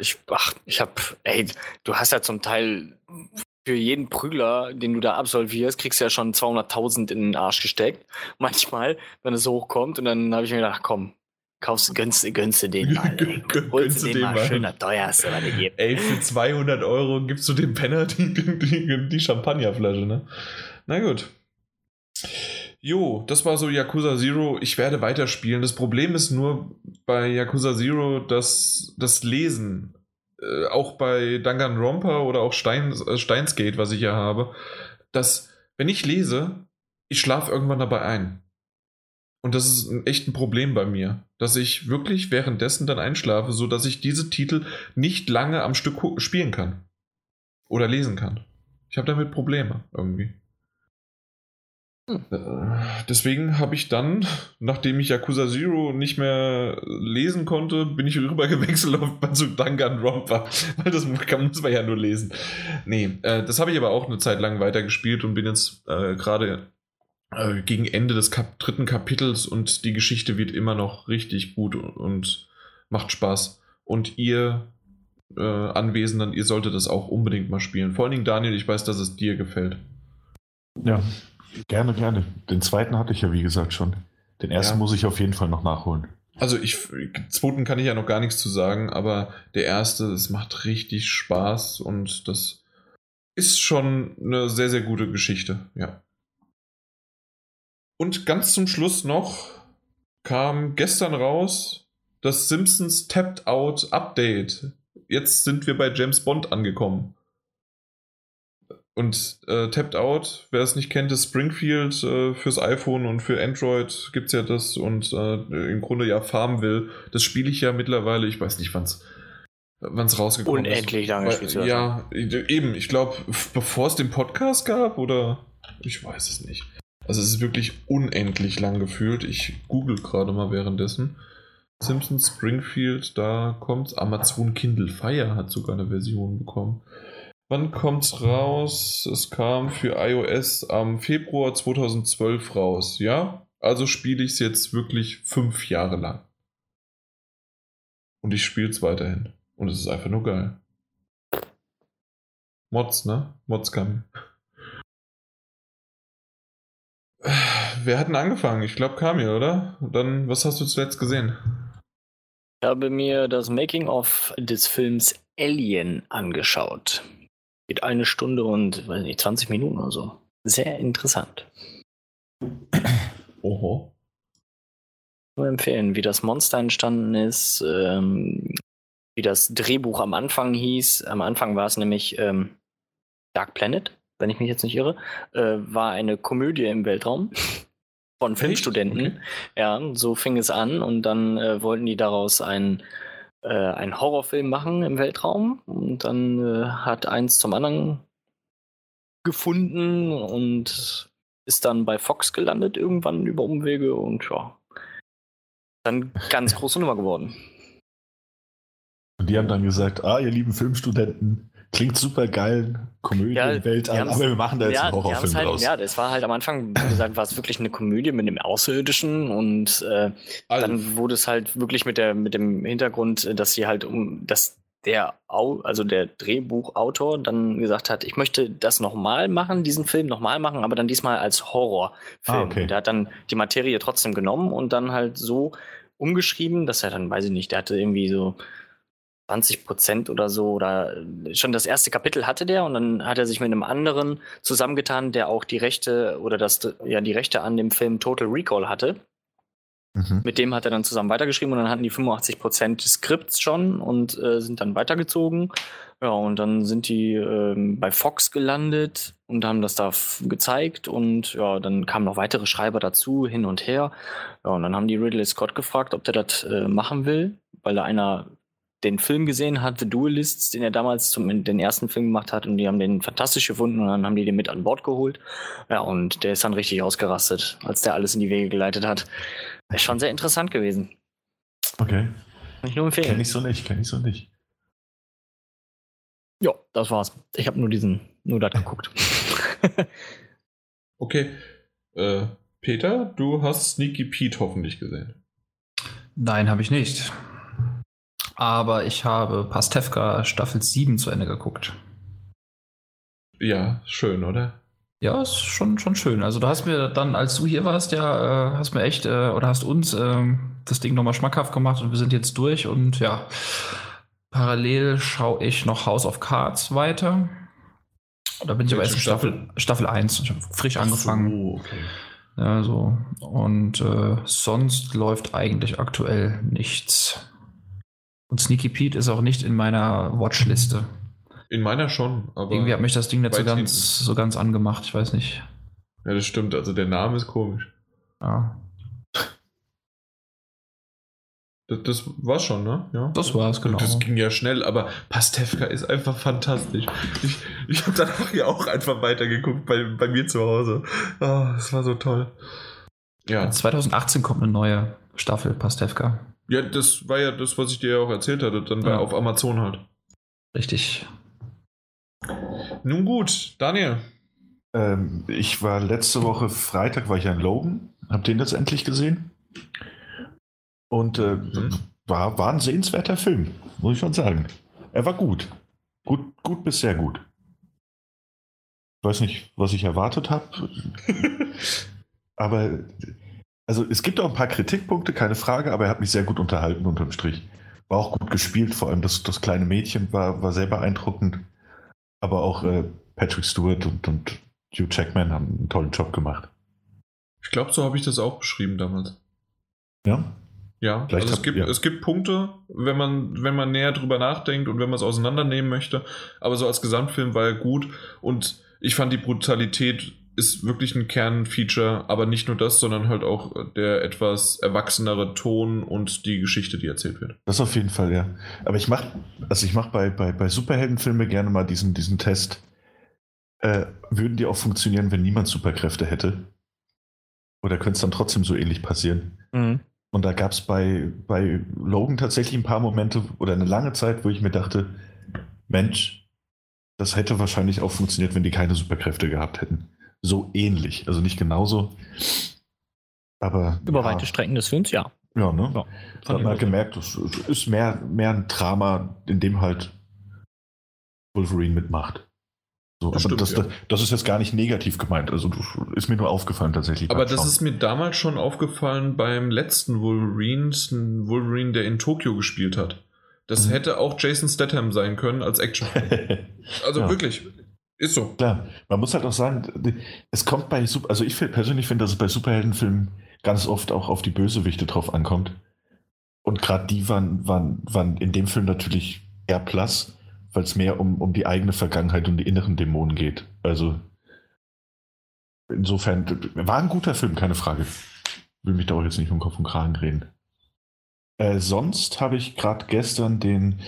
Ich, ach, ich habe, ey, du hast ja zum Teil für jeden Prügler, den du da absolvierst, kriegst du ja schon 200.000 in den Arsch gesteckt. *laughs* Manchmal, wenn es so hochkommt. Und dann habe ich mir gedacht, komm, kaufst, gönnst, gönnst du den *laughs* mal. Ey. Holst du den, den mal, mal. schöner teuerste, was du gibt. Ey, für 200 Euro gibst du dem Penner die, die, die Champagnerflasche, ne? Na gut. Jo, das war so Yakuza Zero. Ich werde weiterspielen. Das Problem ist nur bei Yakuza Zero, dass das Lesen, äh, auch bei Danganronpa oder auch Stein, äh, Steinsgate, was ich ja habe, dass, wenn ich lese, ich schlafe irgendwann dabei ein. Und das ist ein, echt ein Problem bei mir, dass ich wirklich währenddessen dann einschlafe, sodass ich diese Titel nicht lange am Stück spielen kann. Oder lesen kann. Ich habe damit Probleme irgendwie. Hm. Deswegen habe ich dann, nachdem ich Yakuza Zero nicht mehr lesen konnte, bin ich rüber *laughs* gewechselt auf zu Danganronpa, *laughs* weil das muss man ja nur lesen. Nee, äh, das habe ich aber auch eine Zeit lang weitergespielt und bin jetzt äh, gerade äh, gegen Ende des Kap dritten Kapitels und die Geschichte wird immer noch richtig gut und, und macht Spaß. Und ihr äh, Anwesenden, ihr solltet das auch unbedingt mal spielen. Vor allen Dingen Daniel, ich weiß, dass es dir gefällt. Ja, Gerne, gerne. Den zweiten hatte ich ja, wie gesagt, schon. Den ersten ja. muss ich auf jeden Fall noch nachholen. Also ich, zweiten kann ich ja noch gar nichts zu sagen, aber der erste, es macht richtig Spaß und das ist schon eine sehr, sehr gute Geschichte, ja. Und ganz zum Schluss noch kam gestern raus das Simpsons Tapped Out Update. Jetzt sind wir bei James Bond angekommen. Und äh, Tapped Out, wer es nicht kennt, ist Springfield äh, fürs iPhone und für Android gibt es ja das und äh, im Grunde ja Farmville. Das spiele ich ja mittlerweile, ich weiß nicht, wann es wann es rausgekommen Unendlich ist. lange spielst Ja, eben, ich glaube, bevor es den Podcast gab oder ich weiß es nicht. Also es ist wirklich unendlich lang gefühlt. Ich google gerade mal währenddessen. Simpsons Springfield, da kommt Amazon Kindle Fire hat sogar eine Version bekommen. Wann kommt's raus? Es kam für iOS am Februar 2012 raus, ja? Also spiele ich es jetzt wirklich fünf Jahre lang. Und ich spiele es weiterhin. Und es ist einfach nur geil. Mods, ne? Mods kann. Wer hat denn angefangen? Ich glaube Kamil, oder? Und dann, was hast du zuletzt gesehen? Ich habe mir das Making-of des Films Alien angeschaut. Geht eine Stunde und, weiß nicht, 20 Minuten oder so. Sehr interessant. *coughs* Oho. Nur empfehlen, wie das Monster entstanden ist, ähm, wie das Drehbuch am Anfang hieß. Am Anfang war es nämlich ähm, Dark Planet, wenn ich mich jetzt nicht irre, äh, war eine Komödie im Weltraum von Filmstudenten. Okay. Ja, so fing es an und dann äh, wollten die daraus ein äh, einen Horrorfilm machen im Weltraum und dann äh, hat eins zum anderen gefunden und ist dann bei Fox gelandet irgendwann über Umwege und ja, dann ganz *laughs* große Nummer geworden. Und die haben dann gesagt, ah, ihr lieben Filmstudenten, Klingt super geil, Komödie ja, im Weltall, aber wir machen da jetzt ja, einen Horrorfilm halt, draus. Ja, das war halt am Anfang, wie gesagt, war es wirklich eine Komödie mit dem Außerirdischen und äh, also. dann wurde es halt wirklich mit, der, mit dem Hintergrund, dass sie halt um, dass der, also der Drehbuchautor dann gesagt hat, ich möchte das nochmal machen, diesen Film nochmal machen, aber dann diesmal als Horrorfilm. Ah, okay. Der hat dann die Materie trotzdem genommen und dann halt so umgeschrieben, dass er dann, weiß ich nicht, der hatte irgendwie so 20 Prozent oder so oder schon das erste Kapitel hatte der und dann hat er sich mit einem anderen zusammengetan, der auch die Rechte oder das ja die Rechte an dem Film Total Recall hatte. Mhm. Mit dem hat er dann zusammen weitergeschrieben und dann hatten die 85 Prozent des Skripts schon und äh, sind dann weitergezogen. Ja, und dann sind die äh, bei Fox gelandet und haben das da gezeigt und ja, dann kamen noch weitere Schreiber dazu, hin und her. Ja, und dann haben die Ridley Scott gefragt, ob der das äh, machen will, weil da einer den Film gesehen hat, The Duelists, den er damals zum, den ersten Film gemacht hat und die haben den fantastisch gefunden und dann haben die den mit an Bord geholt. Ja, und der ist dann richtig ausgerastet, als der alles in die Wege geleitet hat. Ist schon sehr interessant gewesen. Okay. Kann ich nur empfehlen. Kenn ich so nicht, kenn ich so nicht. Ja, das war's. Ich habe nur diesen, nur das geguckt. *laughs* okay. Äh, Peter, du hast Sneaky Pete hoffentlich gesehen. Nein, habe ich nicht aber ich habe Pastewka Staffel 7 zu Ende geguckt. Ja, schön, oder? Ja, ist schon, schon schön. Also du hast mir dann, als du hier warst, ja, äh, hast mir echt, äh, oder hast uns äh, das Ding nochmal schmackhaft gemacht und wir sind jetzt durch und ja, parallel schaue ich noch House of Cards weiter. Da bin ich aber erst in Staffel, Staffel 1. Ich habe frisch angefangen. So, okay. Ja, so. Und äh, sonst läuft eigentlich aktuell nichts. Und Sneaky Pete ist auch nicht in meiner Watchliste. In meiner schon, aber. Irgendwie hat mich das Ding nicht so ganz, so ganz angemacht, ich weiß nicht. Ja, das stimmt, also der Name ist komisch. Ja. Das, das war's schon, ne? Ja. Das war's, genau. Das ging ja schnell, aber Pastewka ist einfach fantastisch. Ich, ich habe danach ja auch einfach weitergeguckt bei, bei mir zu Hause. Oh, das war so toll. Ja. 2018 kommt eine neue Staffel Pastewka. Ja, das war ja das, was ich dir ja auch erzählt hatte. Dann war ja. auf Amazon halt. Richtig. Nun gut, Daniel. Ähm, ich war letzte Woche Freitag war ich in Logan. Hab den jetzt endlich gesehen. Und äh, mhm. war, war ein sehenswerter Film, muss ich schon sagen. Er war gut. Gut, gut bis sehr gut. Ich weiß nicht, was ich erwartet habe. *laughs* aber also es gibt auch ein paar Kritikpunkte, keine Frage, aber er hat mich sehr gut unterhalten unterm Strich. War auch gut gespielt, vor allem das, das kleine Mädchen war, war sehr beeindruckend. Aber auch äh, Patrick Stewart und, und Hugh Jackman haben einen tollen Job gemacht. Ich glaube, so habe ich das auch beschrieben damals. Ja? Ja, also es, gibt, ja. es gibt Punkte, wenn man, wenn man näher drüber nachdenkt und wenn man es auseinandernehmen möchte. Aber so als Gesamtfilm war er gut und ich fand die Brutalität ist wirklich ein Kernfeature, aber nicht nur das, sondern halt auch der etwas erwachsenere Ton und die Geschichte, die erzählt wird. Das auf jeden Fall, ja. Aber ich mache, also ich mache bei, bei, bei Superheldenfilmen gerne mal diesen, diesen Test. Äh, würden die auch funktionieren, wenn niemand Superkräfte hätte? Oder könnte es dann trotzdem so ähnlich passieren? Mhm. Und da gab es bei, bei Logan tatsächlich ein paar Momente oder eine lange Zeit, wo ich mir dachte, Mensch, das hätte wahrscheinlich auch funktioniert, wenn die keine Superkräfte gehabt hätten. So ähnlich, also nicht genauso. Aber. Über ja. weite Strecken des Films, ja. Ja, ne? Ja, da hat man halt gemerkt, es ist mehr, mehr ein Drama, in dem halt Wolverine mitmacht. So, das, stimmt, das, ja. das, ist jetzt gar nicht negativ gemeint. Also ist mir nur aufgefallen tatsächlich. Aber das ist mir damals schon aufgefallen beim letzten Wolverine, Wolverine, der in Tokio gespielt hat. Das mhm. hätte auch Jason Statham sein können als Action. *laughs* also ja. wirklich. Ist so. Klar. Man muss halt auch sagen, es kommt bei, also ich persönlich finde, dass es bei Superheldenfilmen ganz oft auch auf die Bösewichte drauf ankommt. Und gerade die waren, waren, waren in dem Film natürlich eher plus weil es mehr um, um die eigene Vergangenheit und die inneren Dämonen geht. Also insofern war ein guter Film, keine Frage. Will mich da auch jetzt nicht um Kopf und Kragen reden. Äh, sonst habe ich gerade gestern den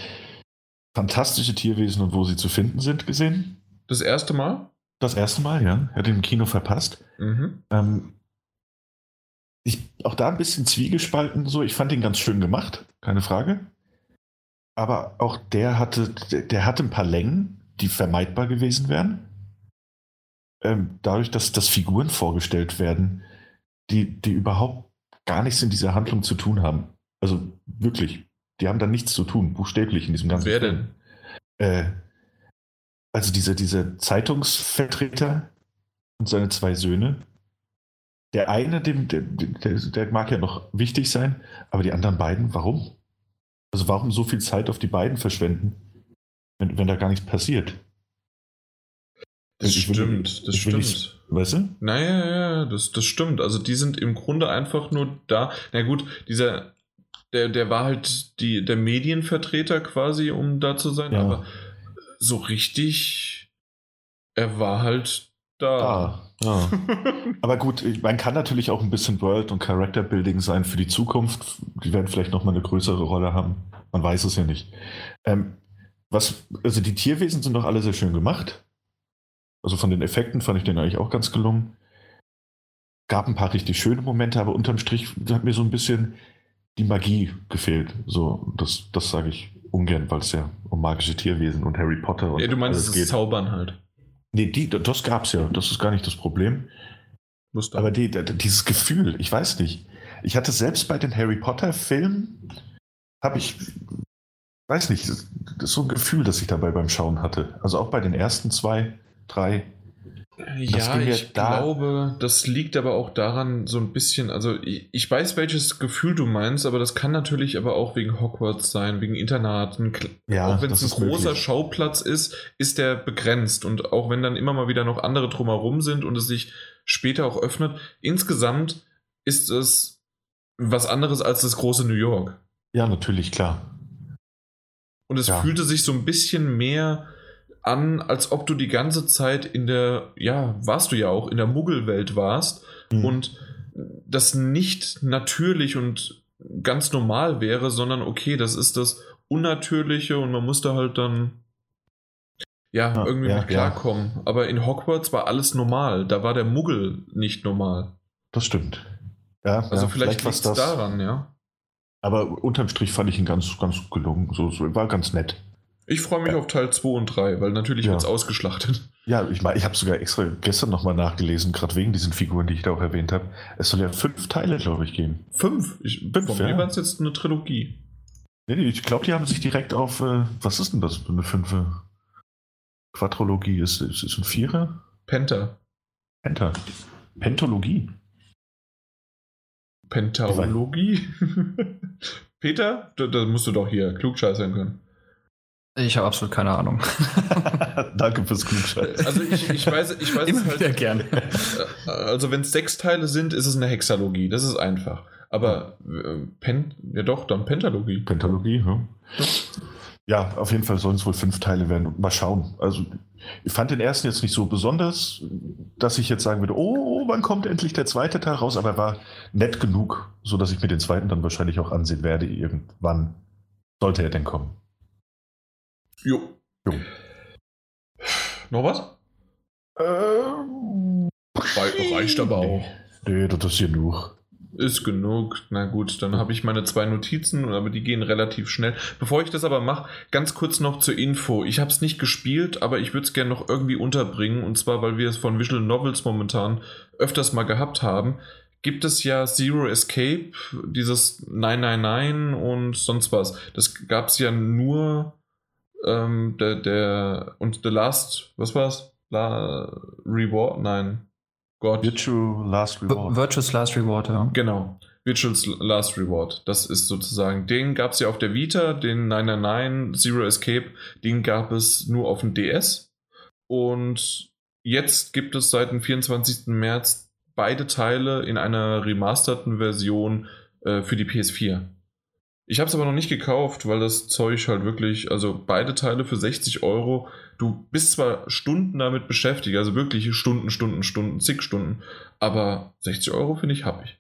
Fantastische Tierwesen und wo sie zu finden sind gesehen. Das erste Mal? Das erste Mal, ja. Er hat den im Kino verpasst. Mhm. Ähm, ich, auch da ein bisschen zwiegespalten so. Ich fand ihn ganz schön gemacht, keine Frage aber auch der hatte, der hatte ein paar Längen, die vermeidbar gewesen wären. Ähm, dadurch, dass, dass Figuren vorgestellt werden, die, die überhaupt gar nichts in dieser Handlung zu tun haben. Also wirklich, die haben da nichts zu tun, buchstäblich in diesem ganzen Wer denn? Äh, also dieser diese Zeitungsvertreter und seine zwei Söhne. Der eine, dem, der, der, der mag ja noch wichtig sein, aber die anderen beiden, warum? Also warum so viel Zeit auf die beiden verschwenden, wenn, wenn da gar nichts passiert? Das ich stimmt, will, das stimmt. Nicht, weißt du? Naja, ja, das, das stimmt. Also die sind im Grunde einfach nur da. Na gut, dieser, der, der war halt die, der Medienvertreter quasi, um da zu sein, ja. aber so richtig, er war halt da. Da, ja. *laughs* Aber gut, man kann natürlich auch ein bisschen World- und Character-Building sein für die Zukunft. Die werden vielleicht nochmal eine größere Rolle haben. Man weiß es ja nicht. Ähm, was, also die Tierwesen sind doch alle sehr schön gemacht. Also von den Effekten fand ich den eigentlich auch ganz gelungen. Gab ein paar richtig schöne Momente, aber unterm Strich hat mir so ein bisschen die Magie gefehlt. So, das, das sage ich ungern, weil es ja um magische Tierwesen und Harry Potter und Ja, du meinst es geht. Zaubern halt. Nee, die, das gab's ja. Das ist gar nicht das Problem. Aber die, dieses Gefühl, ich weiß nicht. Ich hatte selbst bei den Harry Potter-Filmen, habe ich, weiß nicht, so ein Gefühl, das ich dabei beim Schauen hatte. Also auch bei den ersten zwei 3. Ja, ich da glaube, das liegt aber auch daran so ein bisschen, also ich, ich, weiß, welches Gefühl du meinst, aber das kann natürlich aber auch wegen Hogwarts sein, wegen Internaten. Ja, auch wenn es ein großer möglich. Schauplatz ist, ist der begrenzt und auch wenn dann immer mal wieder noch andere drumherum sind und es sich später auch öffnet, insgesamt ist es was anderes als das große New York. Ja, natürlich, klar. Und es ja. fühlte sich so ein bisschen mehr an, als ob du die ganze Zeit in der, ja, warst du ja auch, in der Muggelwelt warst mhm. und das nicht natürlich und ganz normal wäre, sondern okay, das ist das Unnatürliche und man musste halt dann ja, ja irgendwie ja, mit klarkommen. Ja. Aber in Hogwarts war alles normal. Da war der Muggel nicht normal. Das stimmt. Ja, also vielleicht, vielleicht liegt es daran, ja. Aber unterm Strich fand ich ihn ganz, ganz gelungen. So, so war ganz nett. Ich freue mich ja. auf Teil 2 und 3, weil natürlich ja. wird es ausgeschlachtet. *laughs* Ja, ich meine, ich habe sogar extra gestern nochmal nachgelesen, gerade wegen diesen Figuren, die ich da auch erwähnt habe. Es soll ja fünf Teile, glaube ich, geben. Fünf? Ich, fünf von ja. mir waren es jetzt eine Trilogie. Nee, nee, ich glaube, die haben sich direkt auf, äh, was ist denn das für eine fünfe? Quadrologie, ist, ist, ist ein Vierer? Penta. Penta. Pentologie. Pentaologie? *laughs* Peter, da, da musst du doch hier klugscheißern können. Ich habe absolut keine Ahnung. *laughs* Danke fürs Klugscheiß. Also ich, ich weiß, ich weiß Immer es halt. gern. Also wenn es sechs Teile sind, ist es eine Hexalogie. Das ist einfach. Aber äh, Pen, ja doch, dann Pentalogie. Pentalogie, ja. Ja, auf jeden Fall sollen es wohl fünf Teile werden. Mal schauen. Also ich fand den ersten jetzt nicht so besonders, dass ich jetzt sagen würde, oh, wann kommt endlich der zweite Teil raus? Aber er war nett genug, sodass ich mir den zweiten dann wahrscheinlich auch ansehen werde. Irgendwann sollte er denn kommen. Jo. jo. Noch was? Ähm, reicht aber auch. Nee, das ist genug. Ist genug. Na gut, dann habe ich meine zwei Notizen, aber die gehen relativ schnell. Bevor ich das aber mache, ganz kurz noch zur Info. Ich habe es nicht gespielt, aber ich würde es gerne noch irgendwie unterbringen. Und zwar, weil wir es von Visual Novels momentan öfters mal gehabt haben. Gibt es ja Zero Escape, dieses 999 und sonst was. Das gab es ja nur ähm, der, der, und The Last, was war's? La Reward? Nein. Gott. Virtual Last Reward. Virtuous Last Reward, ja. Genau. Virtuous Last Reward. Das ist sozusagen, den gab es ja auf der Vita, den 999 Zero Escape, den gab es nur auf dem DS. Und jetzt gibt es seit dem 24. März beide Teile in einer remasterten Version äh, für die PS4. Ich habe es aber noch nicht gekauft, weil das Zeug halt wirklich, also beide Teile für 60 Euro. Du bist zwar Stunden damit beschäftigt, also wirklich Stunden, Stunden, Stunden, zig Stunden, aber 60 Euro finde ich, habe ich.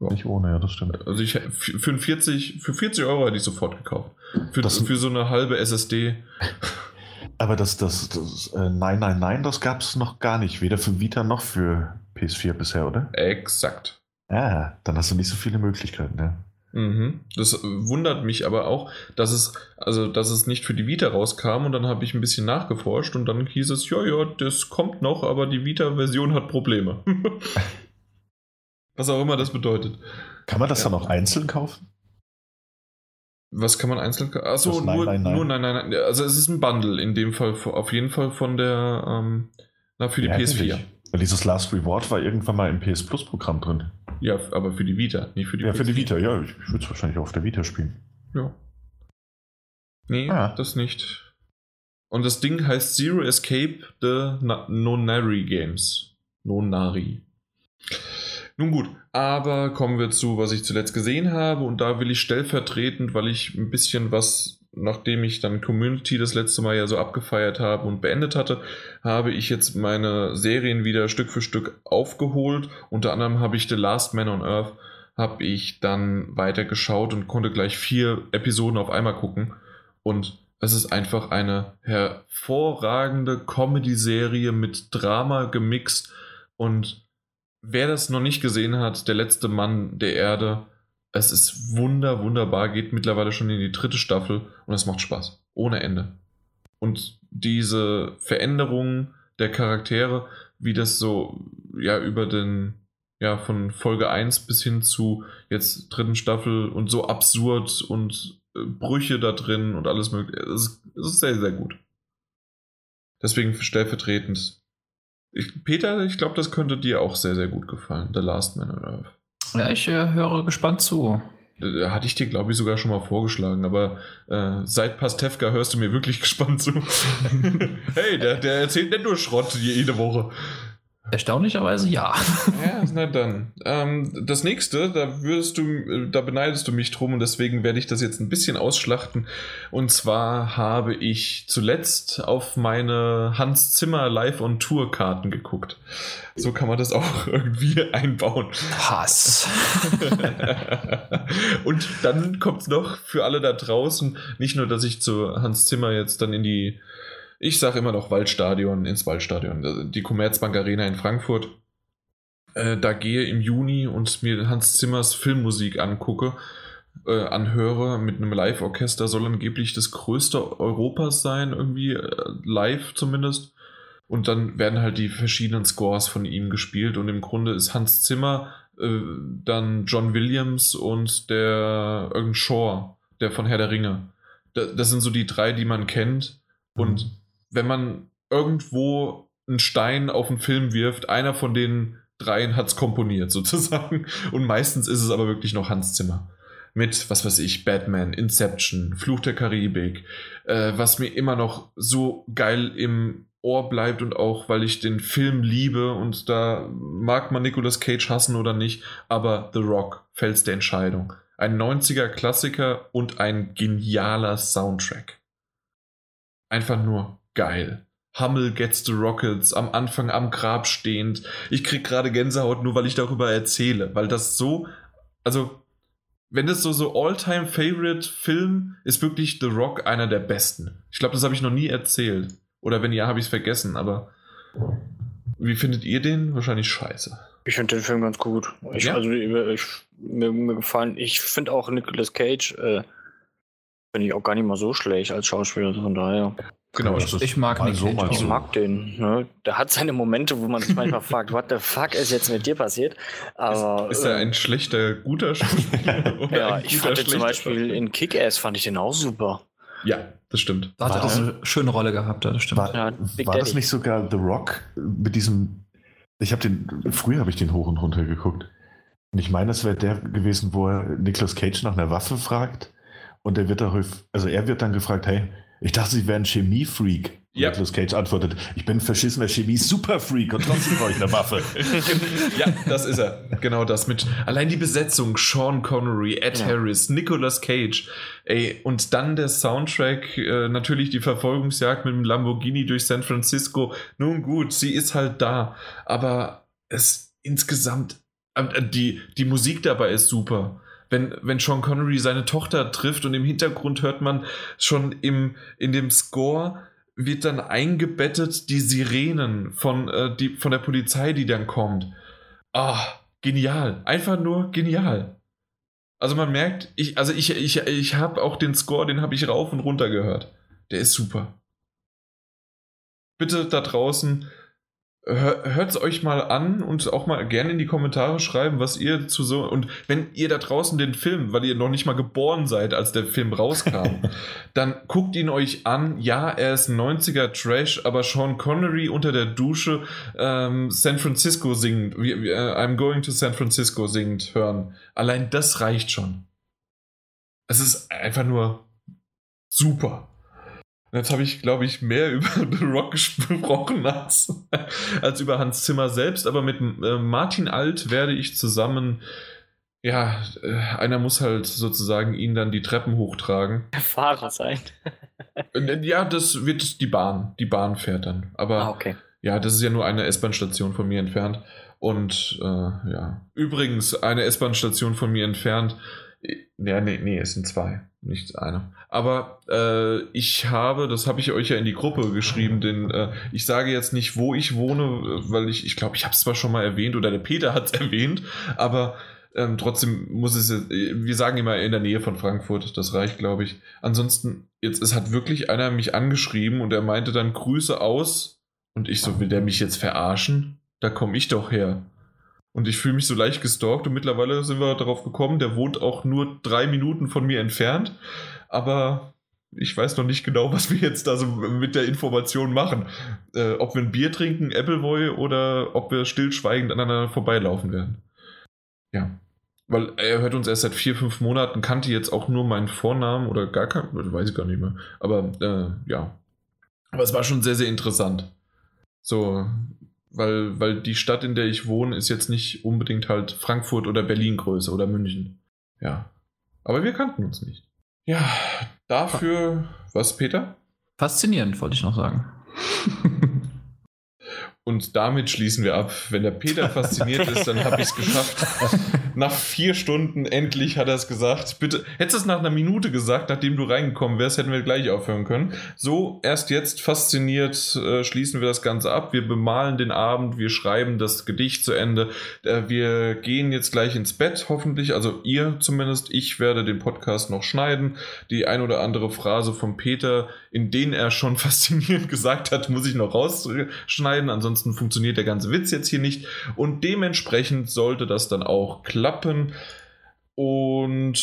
Ja. Nicht ohne, ja, das stimmt. Also ich für 40, für 40 Euro hätte ich sofort gekauft. Für, das, für so eine halbe SSD. *laughs* Aber das, das, das äh, nein, nein, nein, das gab es noch gar nicht. Weder für Vita noch für PS4 bisher, oder? Exakt. Ah, dann hast du nicht so viele Möglichkeiten, ja. Mhm. Das wundert mich aber auch, dass es, also, dass es nicht für die Vita rauskam und dann habe ich ein bisschen nachgeforscht und dann hieß es, ja, ja, das kommt noch, aber die Vita-Version hat Probleme. *laughs* Was auch immer das bedeutet. Kann man das ja. dann auch einzeln kaufen? Was kann man einzeln kaufen? Achso, nur, nein, nein. nur nein, nein, nein. Also es ist ein Bundle in dem Fall, auf jeden Fall von der, ähm, na, für die ja, PS4. Weil dieses Last Reward war irgendwann mal im PS Plus Programm drin. Ja, aber für die Vita, nicht für die Ja, für die Vita, ja. Ich, ich würde es wahrscheinlich auch auf der Vita spielen. Ja. Nee, ah. das nicht. Und das Ding heißt Zero Escape the Nonary Games. Nonari. Nun gut, aber kommen wir zu, was ich zuletzt gesehen habe. Und da will ich stellvertretend, weil ich ein bisschen was nachdem ich dann Community das letzte Mal ja so abgefeiert habe und beendet hatte, habe ich jetzt meine Serien wieder Stück für Stück aufgeholt. Unter anderem habe ich The Last Man on Earth, habe ich dann weiter geschaut und konnte gleich vier Episoden auf einmal gucken. Und es ist einfach eine hervorragende Comedy-Serie mit Drama gemixt. Und wer das noch nicht gesehen hat, der letzte Mann der Erde, es ist wunder, wunderbar, geht mittlerweile schon in die dritte Staffel und es macht Spaß. Ohne Ende. Und diese Veränderungen der Charaktere, wie das so, ja, über den, ja, von Folge 1 bis hin zu jetzt dritten Staffel und so absurd und äh, Brüche da drin und alles mögliche. Es ist, ist sehr, sehr gut. Deswegen stellvertretend. Ich, Peter, ich glaube, das könnte dir auch sehr, sehr gut gefallen. The Last Man on Earth. Ja, ich äh, höre gespannt zu. Äh, hatte ich dir, glaube ich, sogar schon mal vorgeschlagen, aber äh, seit Pastewka hörst du mir wirklich *laughs* gespannt zu. *laughs* hey, der, der erzählt nicht nur Schrott jede Woche. Erstaunlicherweise ja. *laughs* Ja, na dann. Ähm, das nächste, da würdest du, da beneidest du mich drum und deswegen werde ich das jetzt ein bisschen ausschlachten. Und zwar habe ich zuletzt auf meine Hans Zimmer Live on Tour Karten geguckt. So kann man das auch *laughs* irgendwie einbauen. Hass. *laughs* und dann kommt es noch für alle da draußen, nicht nur, dass ich zu Hans Zimmer jetzt dann in die ich sage immer noch Waldstadion, ins Waldstadion. Die Commerzbank Arena in Frankfurt. Äh, da gehe im Juni und mir Hans Zimmers Filmmusik angucke, äh, anhöre mit einem Live-Orchester. Soll angeblich das größte Europas sein, irgendwie äh, live zumindest. Und dann werden halt die verschiedenen Scores von ihm gespielt. Und im Grunde ist Hans Zimmer, äh, dann John Williams und der irgendein Shaw, der von Herr der Ringe. das, das sind so die drei, die man kennt. Und mhm wenn man irgendwo einen Stein auf einen Film wirft, einer von den dreien hat es komponiert *laughs* sozusagen. Und meistens ist es aber wirklich noch Hans Zimmer. Mit, was weiß ich, Batman, Inception, Fluch der Karibik, äh, was mir immer noch so geil im Ohr bleibt und auch, weil ich den Film liebe und da mag man Nicolas Cage hassen oder nicht, aber The Rock, Fels der Entscheidung. Ein 90er Klassiker und ein genialer Soundtrack. Einfach nur geil. Hummel gets the Rockets, am Anfang am Grab stehend. Ich krieg gerade Gänsehaut, nur weil ich darüber erzähle, weil das so, also, wenn das so, so All-Time-Favorite-Film ist wirklich The Rock einer der besten. Ich glaube, das habe ich noch nie erzählt. Oder wenn ja, habe ich es vergessen, aber wie findet ihr den? Wahrscheinlich scheiße. Ich finde den Film ganz gut. Ich, ja? Also, ich, mir, mir gefallen, ich finde auch Nicolas Cage, äh, finde ich auch gar nicht mal so schlecht als Schauspieler, von daher. Genau, ich, ich mag mal so, mal Ich mag den. Ne? Der hat seine Momente, wo man sich manchmal *laughs* fragt, what the fuck ist jetzt mit dir passiert? Aber, ist, ist er ein äh, schlechter, guter Schauspieler? *laughs* ja, ich fand den zum Beispiel in Kick-Ass fand ich den auch super. Ja, das stimmt. Da hat er auch eine schöne Rolle gehabt, das stimmt. War, ja, war das nicht sogar The Rock mit diesem, ich habe den, früher habe ich den hoch und runter geguckt. Und ich meine, das wäre der gewesen, wo er Nicolas Cage nach einer Waffe fragt und er wird da, also er wird dann gefragt, hey, ich dachte, Sie wären Chemiefreak. Ja. Nicolas Cage antwortet, ich bin ein verschissener Chemie-Superfreak und trotzdem brauche ich eine Waffe. *laughs* ja, das ist er. Genau das mit. Allein die Besetzung, Sean Connery, Ed ja. Harris, Nicolas Cage. Ey, und dann der Soundtrack, äh, natürlich die Verfolgungsjagd mit dem Lamborghini durch San Francisco. Nun gut, sie ist halt da. Aber es insgesamt, äh, die, die Musik dabei ist super wenn, wenn Sean Connery seine Tochter trifft und im Hintergrund hört man schon im, in dem Score wird dann eingebettet die Sirenen von, äh, die, von der Polizei, die dann kommt. Ah, genial. Einfach nur genial. Also man merkt, ich, also ich, ich, ich habe auch den Score, den habe ich rauf und runter gehört. Der ist super. Bitte da draußen hört es euch mal an und auch mal gerne in die Kommentare schreiben, was ihr zu so. Und wenn ihr da draußen den Film, weil ihr noch nicht mal geboren seid, als der Film rauskam, *laughs* dann guckt ihn euch an. Ja, er ist 90er Trash, aber Sean Connery unter der Dusche ähm, San Francisco singt, uh, I'm going to San Francisco singt, hören. Allein das reicht schon. Es ist einfach nur super. Jetzt habe ich, glaube ich, mehr *laughs* über The Rock gesprochen als, als über Hans Zimmer selbst, aber mit äh, Martin Alt werde ich zusammen, ja, äh, einer muss halt sozusagen ihn dann die Treppen hochtragen. Fahrer sein. Äh, ja, das wird die Bahn. Die Bahn fährt dann. Aber ah, okay. ja, das ist ja nur eine S-Bahn-Station von mir entfernt. Und äh, ja, übrigens, eine S-Bahn-Station von mir entfernt. Ja, nee, nee, es sind zwei nicht eine. Aber äh, ich habe, das habe ich euch ja in die Gruppe geschrieben, denn äh, ich sage jetzt nicht, wo ich wohne, weil ich, ich glaube, ich habe es zwar schon mal erwähnt oder der Peter hat es *laughs* erwähnt, aber ähm, trotzdem muss es, wir sagen immer in der Nähe von Frankfurt, das reicht, glaube ich. Ansonsten, jetzt, es hat wirklich einer mich angeschrieben und er meinte dann Grüße aus und ich so, will der mich jetzt verarschen? Da komme ich doch her. Und ich fühle mich so leicht gestalkt und mittlerweile sind wir darauf gekommen, der wohnt auch nur drei Minuten von mir entfernt. Aber Ich weiß noch nicht genau, *laughs* was wir jetzt da so mit der Information machen. Äh, ob wir ein Bier trinken, Appleboy, oder ob wir stillschweigend aneinander vorbeilaufen werden. Ja. Weil er hört uns erst seit vier, fünf Monaten, kannte jetzt auch nur meinen Vornamen oder gar keinen, weiß ich gar nicht mehr. Aber äh, ja. Aber es war schon sehr, sehr interessant. So, weil, weil die Stadt, in der ich wohne, ist jetzt nicht unbedingt halt Frankfurt oder Berlin Größe oder München. Ja. Aber wir kannten uns nicht. Ja, dafür, was, Peter? Faszinierend, wollte ich noch sagen. *laughs* Und damit schließen wir ab. Wenn der Peter *laughs* fasziniert ist, dann habe ich es geschafft. Nach vier Stunden endlich hat er es gesagt. Bitte, hättest du es nach einer Minute gesagt, nachdem du reingekommen wärst, hätten wir gleich aufhören können. So, erst jetzt fasziniert äh, schließen wir das Ganze ab. Wir bemalen den Abend, wir schreiben das Gedicht zu Ende. Äh, wir gehen jetzt gleich ins Bett, hoffentlich. Also ihr zumindest. Ich werde den Podcast noch schneiden. Die ein oder andere Phrase von Peter, in denen er schon *laughs* faszinierend gesagt hat, muss ich noch rausschneiden. Ansonsten ansonsten funktioniert der ganze Witz jetzt hier nicht. Und dementsprechend sollte das dann auch klappen. Und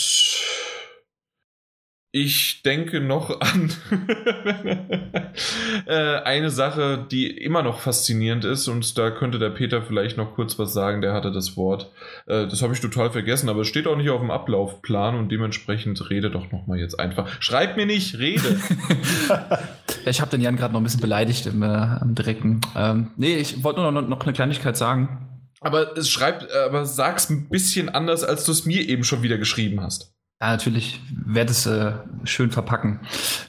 ich denke noch an *laughs* äh, eine Sache, die immer noch faszinierend ist und da könnte der Peter vielleicht noch kurz was sagen, der hatte das Wort. Äh, das habe ich total vergessen, aber es steht auch nicht auf dem Ablaufplan und dementsprechend rede doch nochmal jetzt einfach. Schreib mir nicht, rede. *laughs* ich habe den Jan gerade noch ein bisschen beleidigt im, äh, im direkten. Ähm, nee, ich wollte nur noch, noch eine Kleinigkeit sagen. Aber es schreibt, aber sag's ein bisschen anders, als du es mir eben schon wieder geschrieben hast. Ja, natürlich werde es äh, schön verpacken.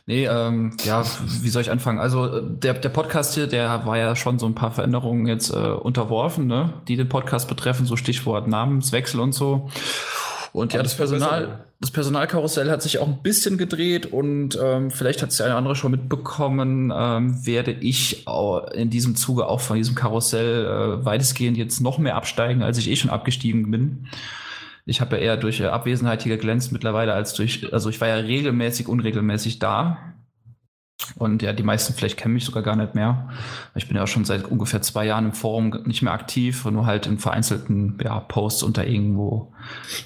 Nee, ähm, ja, wie soll ich anfangen? Also äh, der, der Podcast hier, der war ja schon so ein paar Veränderungen jetzt äh, unterworfen, ne, die den Podcast betreffen, so Stichwort Namenswechsel und so. Und ja, das Personal, das Personalkarussell hat sich auch ein bisschen gedreht und ähm, vielleicht hat es der eine andere schon mitbekommen, ähm, werde ich in diesem Zuge auch von diesem Karussell äh, weitestgehend jetzt noch mehr absteigen, als ich eh schon abgestiegen bin. Ich habe ja eher durch äh, Abwesenheit hier geglänzt mittlerweile als durch, also ich war ja regelmäßig, unregelmäßig da. Und ja, die meisten vielleicht kennen mich sogar gar nicht mehr. Ich bin ja auch schon seit ungefähr zwei Jahren im Forum nicht mehr aktiv, nur halt in vereinzelten ja, Posts unter irgendwo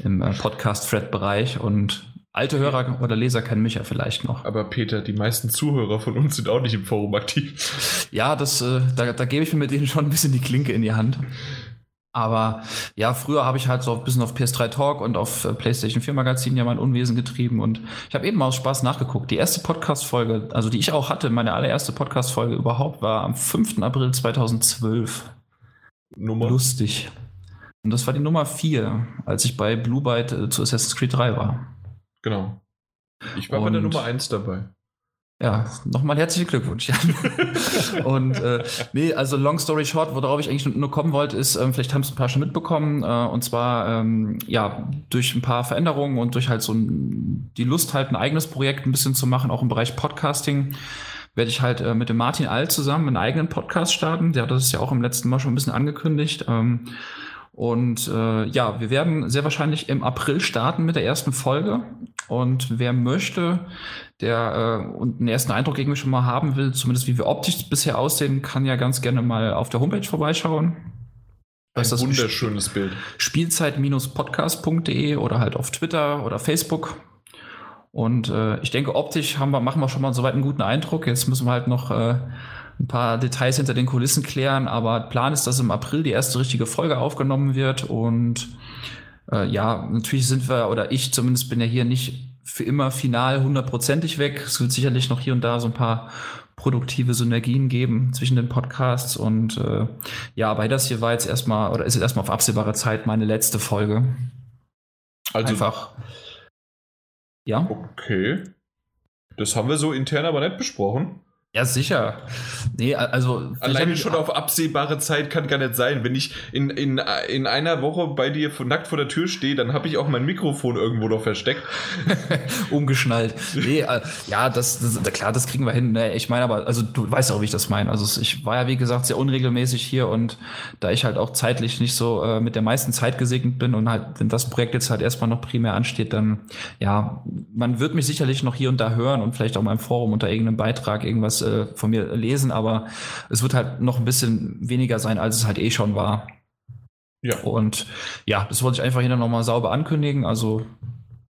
im äh, Podcast-Thread-Bereich. Und alte Hörer oder Leser kennen mich ja vielleicht noch. Aber Peter, die meisten Zuhörer von uns sind auch nicht im Forum aktiv. Ja, das, äh, da, da gebe ich mir mit denen schon ein bisschen die Klinke in die Hand. Aber ja, früher habe ich halt so ein bisschen auf PS3 Talk und auf äh, PlayStation 4 Magazin ja mein Unwesen getrieben und ich habe eben mal aus Spaß nachgeguckt. Die erste Podcast-Folge, also die ich auch hatte, meine allererste Podcast-Folge überhaupt, war am 5. April 2012. Nummer? Lustig. Und das war die Nummer 4, als ich bei Blue Byte äh, zu Assassin's Creed 3 war. Genau. Ich war und bei der Nummer 1 dabei. Ja, nochmal herzlichen Glückwunsch, Jan. *laughs* und äh, nee, also long story short, worauf ich eigentlich nur kommen wollte, ist, ähm, vielleicht haben es ein paar schon mitbekommen, äh, und zwar ähm, ja, durch ein paar Veränderungen und durch halt so ein, die Lust, halt ein eigenes Projekt ein bisschen zu machen, auch im Bereich Podcasting, werde ich halt äh, mit dem Martin All zusammen einen eigenen Podcast starten. Der hat das ja auch im letzten Mal schon ein bisschen angekündigt. Ähm, und äh, ja, wir werden sehr wahrscheinlich im April starten mit der ersten Folge. Und wer möchte, der äh, und einen ersten Eindruck irgendwie schon mal haben will, zumindest wie wir optisch bisher aussehen, kann ja ganz gerne mal auf der Homepage vorbeischauen. Ein das wunderschönes Sp Bild. Spielzeit-podcast.de oder halt auf Twitter oder Facebook. Und äh, ich denke, optisch haben wir, machen wir schon mal soweit einen guten Eindruck. Jetzt müssen wir halt noch äh, ein paar Details hinter den Kulissen klären, aber Plan ist, dass im April die erste richtige Folge aufgenommen wird und äh, ja, natürlich sind wir, oder ich zumindest bin ja hier nicht für immer final hundertprozentig weg. Es wird sicherlich noch hier und da so ein paar produktive Synergien geben zwischen den Podcasts und äh, ja, aber das hier war jetzt erstmal oder ist jetzt erstmal auf absehbare Zeit meine letzte Folge. Also einfach. Ja. Okay. Das haben wir so intern aber nicht besprochen. Ja, sicher. Nee, also. Alleine schon auf absehbare Zeit kann gar nicht sein. Wenn ich in, in, in einer Woche bei dir nackt vor der Tür stehe, dann habe ich auch mein Mikrofon irgendwo noch versteckt. *laughs* Umgeschnallt. Nee, äh, ja, das, das, klar, das kriegen wir hin. Nee, ich meine aber, also du weißt auch, wie ich das meine. Also ich war ja, wie gesagt, sehr unregelmäßig hier und da ich halt auch zeitlich nicht so äh, mit der meisten Zeit gesegnet bin und halt, wenn das Projekt jetzt halt erstmal noch primär ansteht, dann, ja, man wird mich sicherlich noch hier und da hören und vielleicht auch mal im Forum unter irgendeinem Beitrag irgendwas äh, von mir lesen, aber es wird halt noch ein bisschen weniger sein, als es halt eh schon war. Ja. Und ja, das wollte ich einfach hier nochmal sauber ankündigen. Also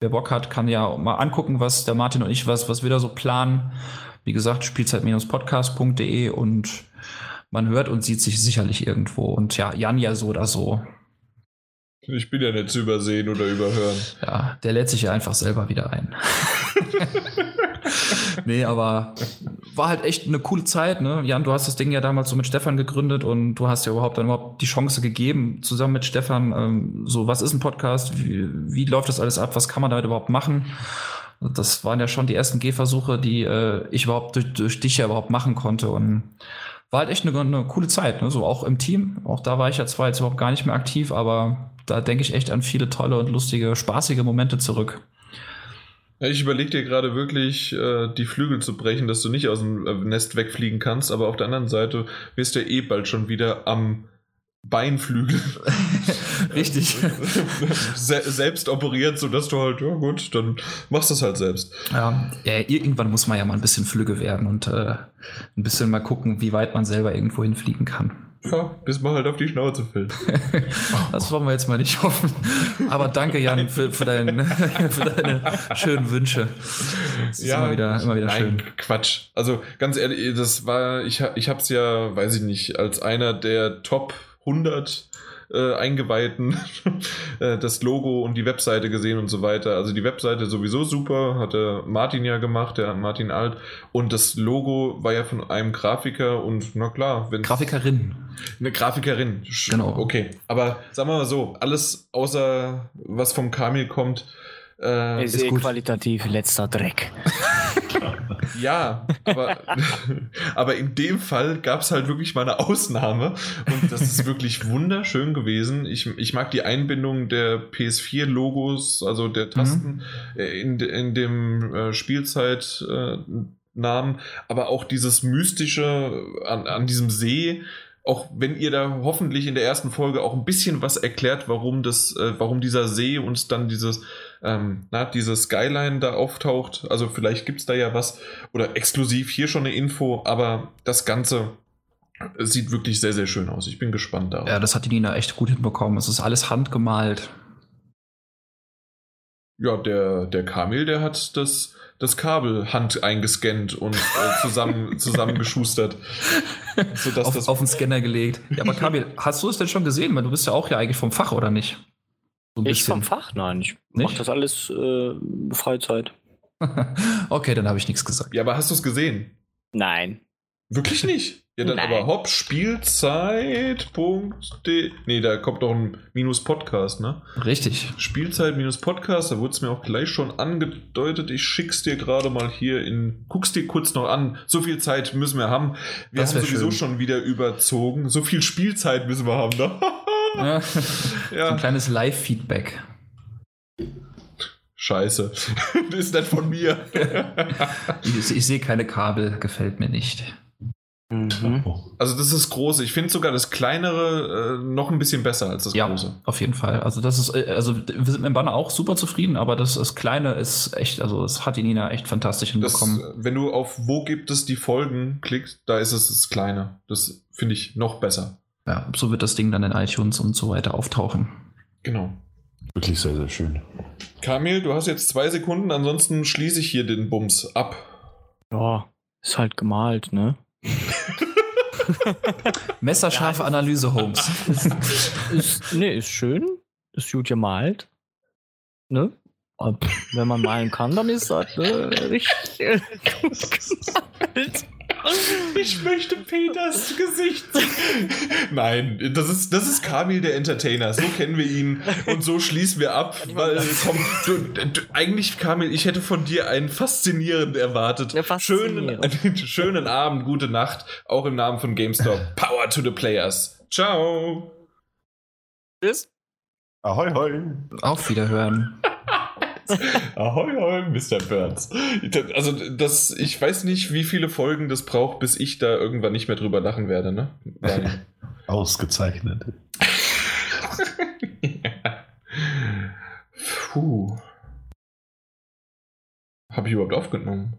wer Bock hat, kann ja mal angucken, was der Martin und ich, was, was wir da so planen. Wie gesagt, spielzeit-podcast.de und man hört und sieht sich sicherlich irgendwo. Und ja, Jan ja so oder so. Ich bin ja nicht zu übersehen oder überhören. Ja, der lädt sich ja einfach selber wieder ein. *laughs* nee, aber war halt echt eine coole Zeit, ne? Jan, du hast das Ding ja damals so mit Stefan gegründet und du hast ja überhaupt dann überhaupt die Chance gegeben, zusammen mit Stefan, ähm, so, was ist ein Podcast? Wie, wie läuft das alles ab? Was kann man damit überhaupt machen? Das waren ja schon die ersten Gehversuche, die äh, ich überhaupt durch, durch dich ja überhaupt machen konnte und war halt echt eine, eine coole Zeit, ne? so auch im Team. Auch da war ich ja zwar jetzt überhaupt gar nicht mehr aktiv, aber da denke ich echt an viele tolle und lustige, spaßige Momente zurück. Ich überlege dir gerade wirklich, äh, die Flügel zu brechen, dass du nicht aus dem äh, Nest wegfliegen kannst, aber auf der anderen Seite wirst du eh bald schon wieder am Beinflügel. *laughs* Richtig. *laughs* Se selbst operiert, sodass du halt, ja gut, dann machst du es halt selbst. Ja, ja, irgendwann muss man ja mal ein bisschen flügge werden und äh, ein bisschen mal gucken, wie weit man selber irgendwo hinfliegen kann. Ja, bis man halt auf die Schnauze fällt. *laughs* das wollen wir jetzt mal nicht hoffen. Aber danke, Jan, für, für, dein, für deine schönen Wünsche. Das ist ja, immer wieder, immer wieder nein, schön. Quatsch. Also ganz ehrlich, das war, ich, ich habe es ja, weiß ich nicht, als einer der Top 100 äh, Eingeweihten *laughs* äh, das Logo und die Webseite gesehen und so weiter. Also die Webseite sowieso super, hatte Martin ja gemacht, der Martin Alt. Und das Logo war ja von einem Grafiker und na klar, wenn. Grafikerin. Eine Grafikerin. Genau. Okay. Aber sagen wir mal so, alles außer was vom Kamil kommt, äh, ist, ist eh qualitativ letzter Dreck. *laughs* ja, aber, *laughs* aber in dem Fall gab es halt wirklich mal eine Ausnahme und das ist wirklich wunderschön gewesen. Ich, ich mag die Einbindung der PS4-Logos, also der Tasten mhm. in, in dem äh, Spielzeitnamen, äh, aber auch dieses Mystische an, an diesem See auch wenn ihr da hoffentlich in der ersten Folge auch ein bisschen was erklärt, warum das, äh, warum dieser See uns dann dieses ähm, na, diese Skyline da auftaucht. Also vielleicht gibt es da ja was oder exklusiv hier schon eine Info, aber das Ganze sieht wirklich sehr, sehr schön aus. Ich bin gespannt darauf. Ja, das hat die Nina echt gut hinbekommen. Es ist alles handgemalt. Ja, der, der Kamil, der hat das, das Kabel hand eingescannt und äh, zusammen, *laughs* zusammengeschustert. Sodass auf, das auf den Scanner gelegt. Ja, aber Kamil, hast du es denn schon gesehen? Weil du bist ja auch ja eigentlich vom Fach, oder nicht? So ich vom Fach? Nein, ich mache das alles äh, Freizeit. *laughs* okay, dann habe ich nichts gesagt. Ja, aber hast du es gesehen? Nein. Wirklich nicht? Ja, dann Nein. aber hopp, Spielzeit.de. Nee, da kommt doch ein Minus Podcast, ne? Richtig. Spielzeit minus Podcast, da wurde es mir auch gleich schon angedeutet. Ich schick's dir gerade mal hier in. Guck's dir kurz noch an. So viel Zeit müssen wir haben. Wir das haben sowieso schön. schon wieder überzogen. So viel Spielzeit müssen wir haben, ne? *laughs* *laughs* ja. So ein kleines Live-Feedback. Scheiße. *laughs* das ist nicht von mir. *laughs* ich, ich sehe keine Kabel, gefällt mir nicht. Mhm. Also das ist groß. Ich finde sogar das kleinere äh, noch ein bisschen besser als das ja, große. Auf jeden Fall. Also das ist, äh, also wir sind mit dem Banner auch super zufrieden, aber das, das kleine ist echt, also das hat die Nina echt fantastisch hinbekommen. Das, wenn du auf wo gibt es die Folgen klickst, da ist es das kleine. Das finde ich noch besser. Ja, so wird das Ding dann in iTunes und so weiter auftauchen. Genau. Wirklich sehr, sehr schön. Kamil, du hast jetzt zwei Sekunden, ansonsten schließe ich hier den Bums ab. Ja, ist halt gemalt, ne? *laughs* Messerscharfe Analyse, Holmes. *laughs* ist, nee, ist schön. Ist gut gemalt. Ne? wenn man malen kann, dann ist das äh, richtig *laughs* gut gemalt. Ich möchte Peters Gesicht. Nein, das ist, das ist Kamil der Entertainer. So kennen wir ihn und so schließen wir ab. Weil, komm, du, du, eigentlich, Kamil, ich hätte von dir einen faszinierend erwartet. Ja, schönen, schönen Abend, gute Nacht, auch im Namen von GameStop. Power to the Players. Ciao. Tschüss. Ahoi, hoi. Auf Wiederhören. Ahoi, ahoi, Mr. Burns. Also, das, ich weiß nicht, wie viele Folgen das braucht, bis ich da irgendwann nicht mehr drüber lachen werde, ne? *laughs* Ausgezeichnet. *laughs* Puh. Habe ich überhaupt aufgenommen?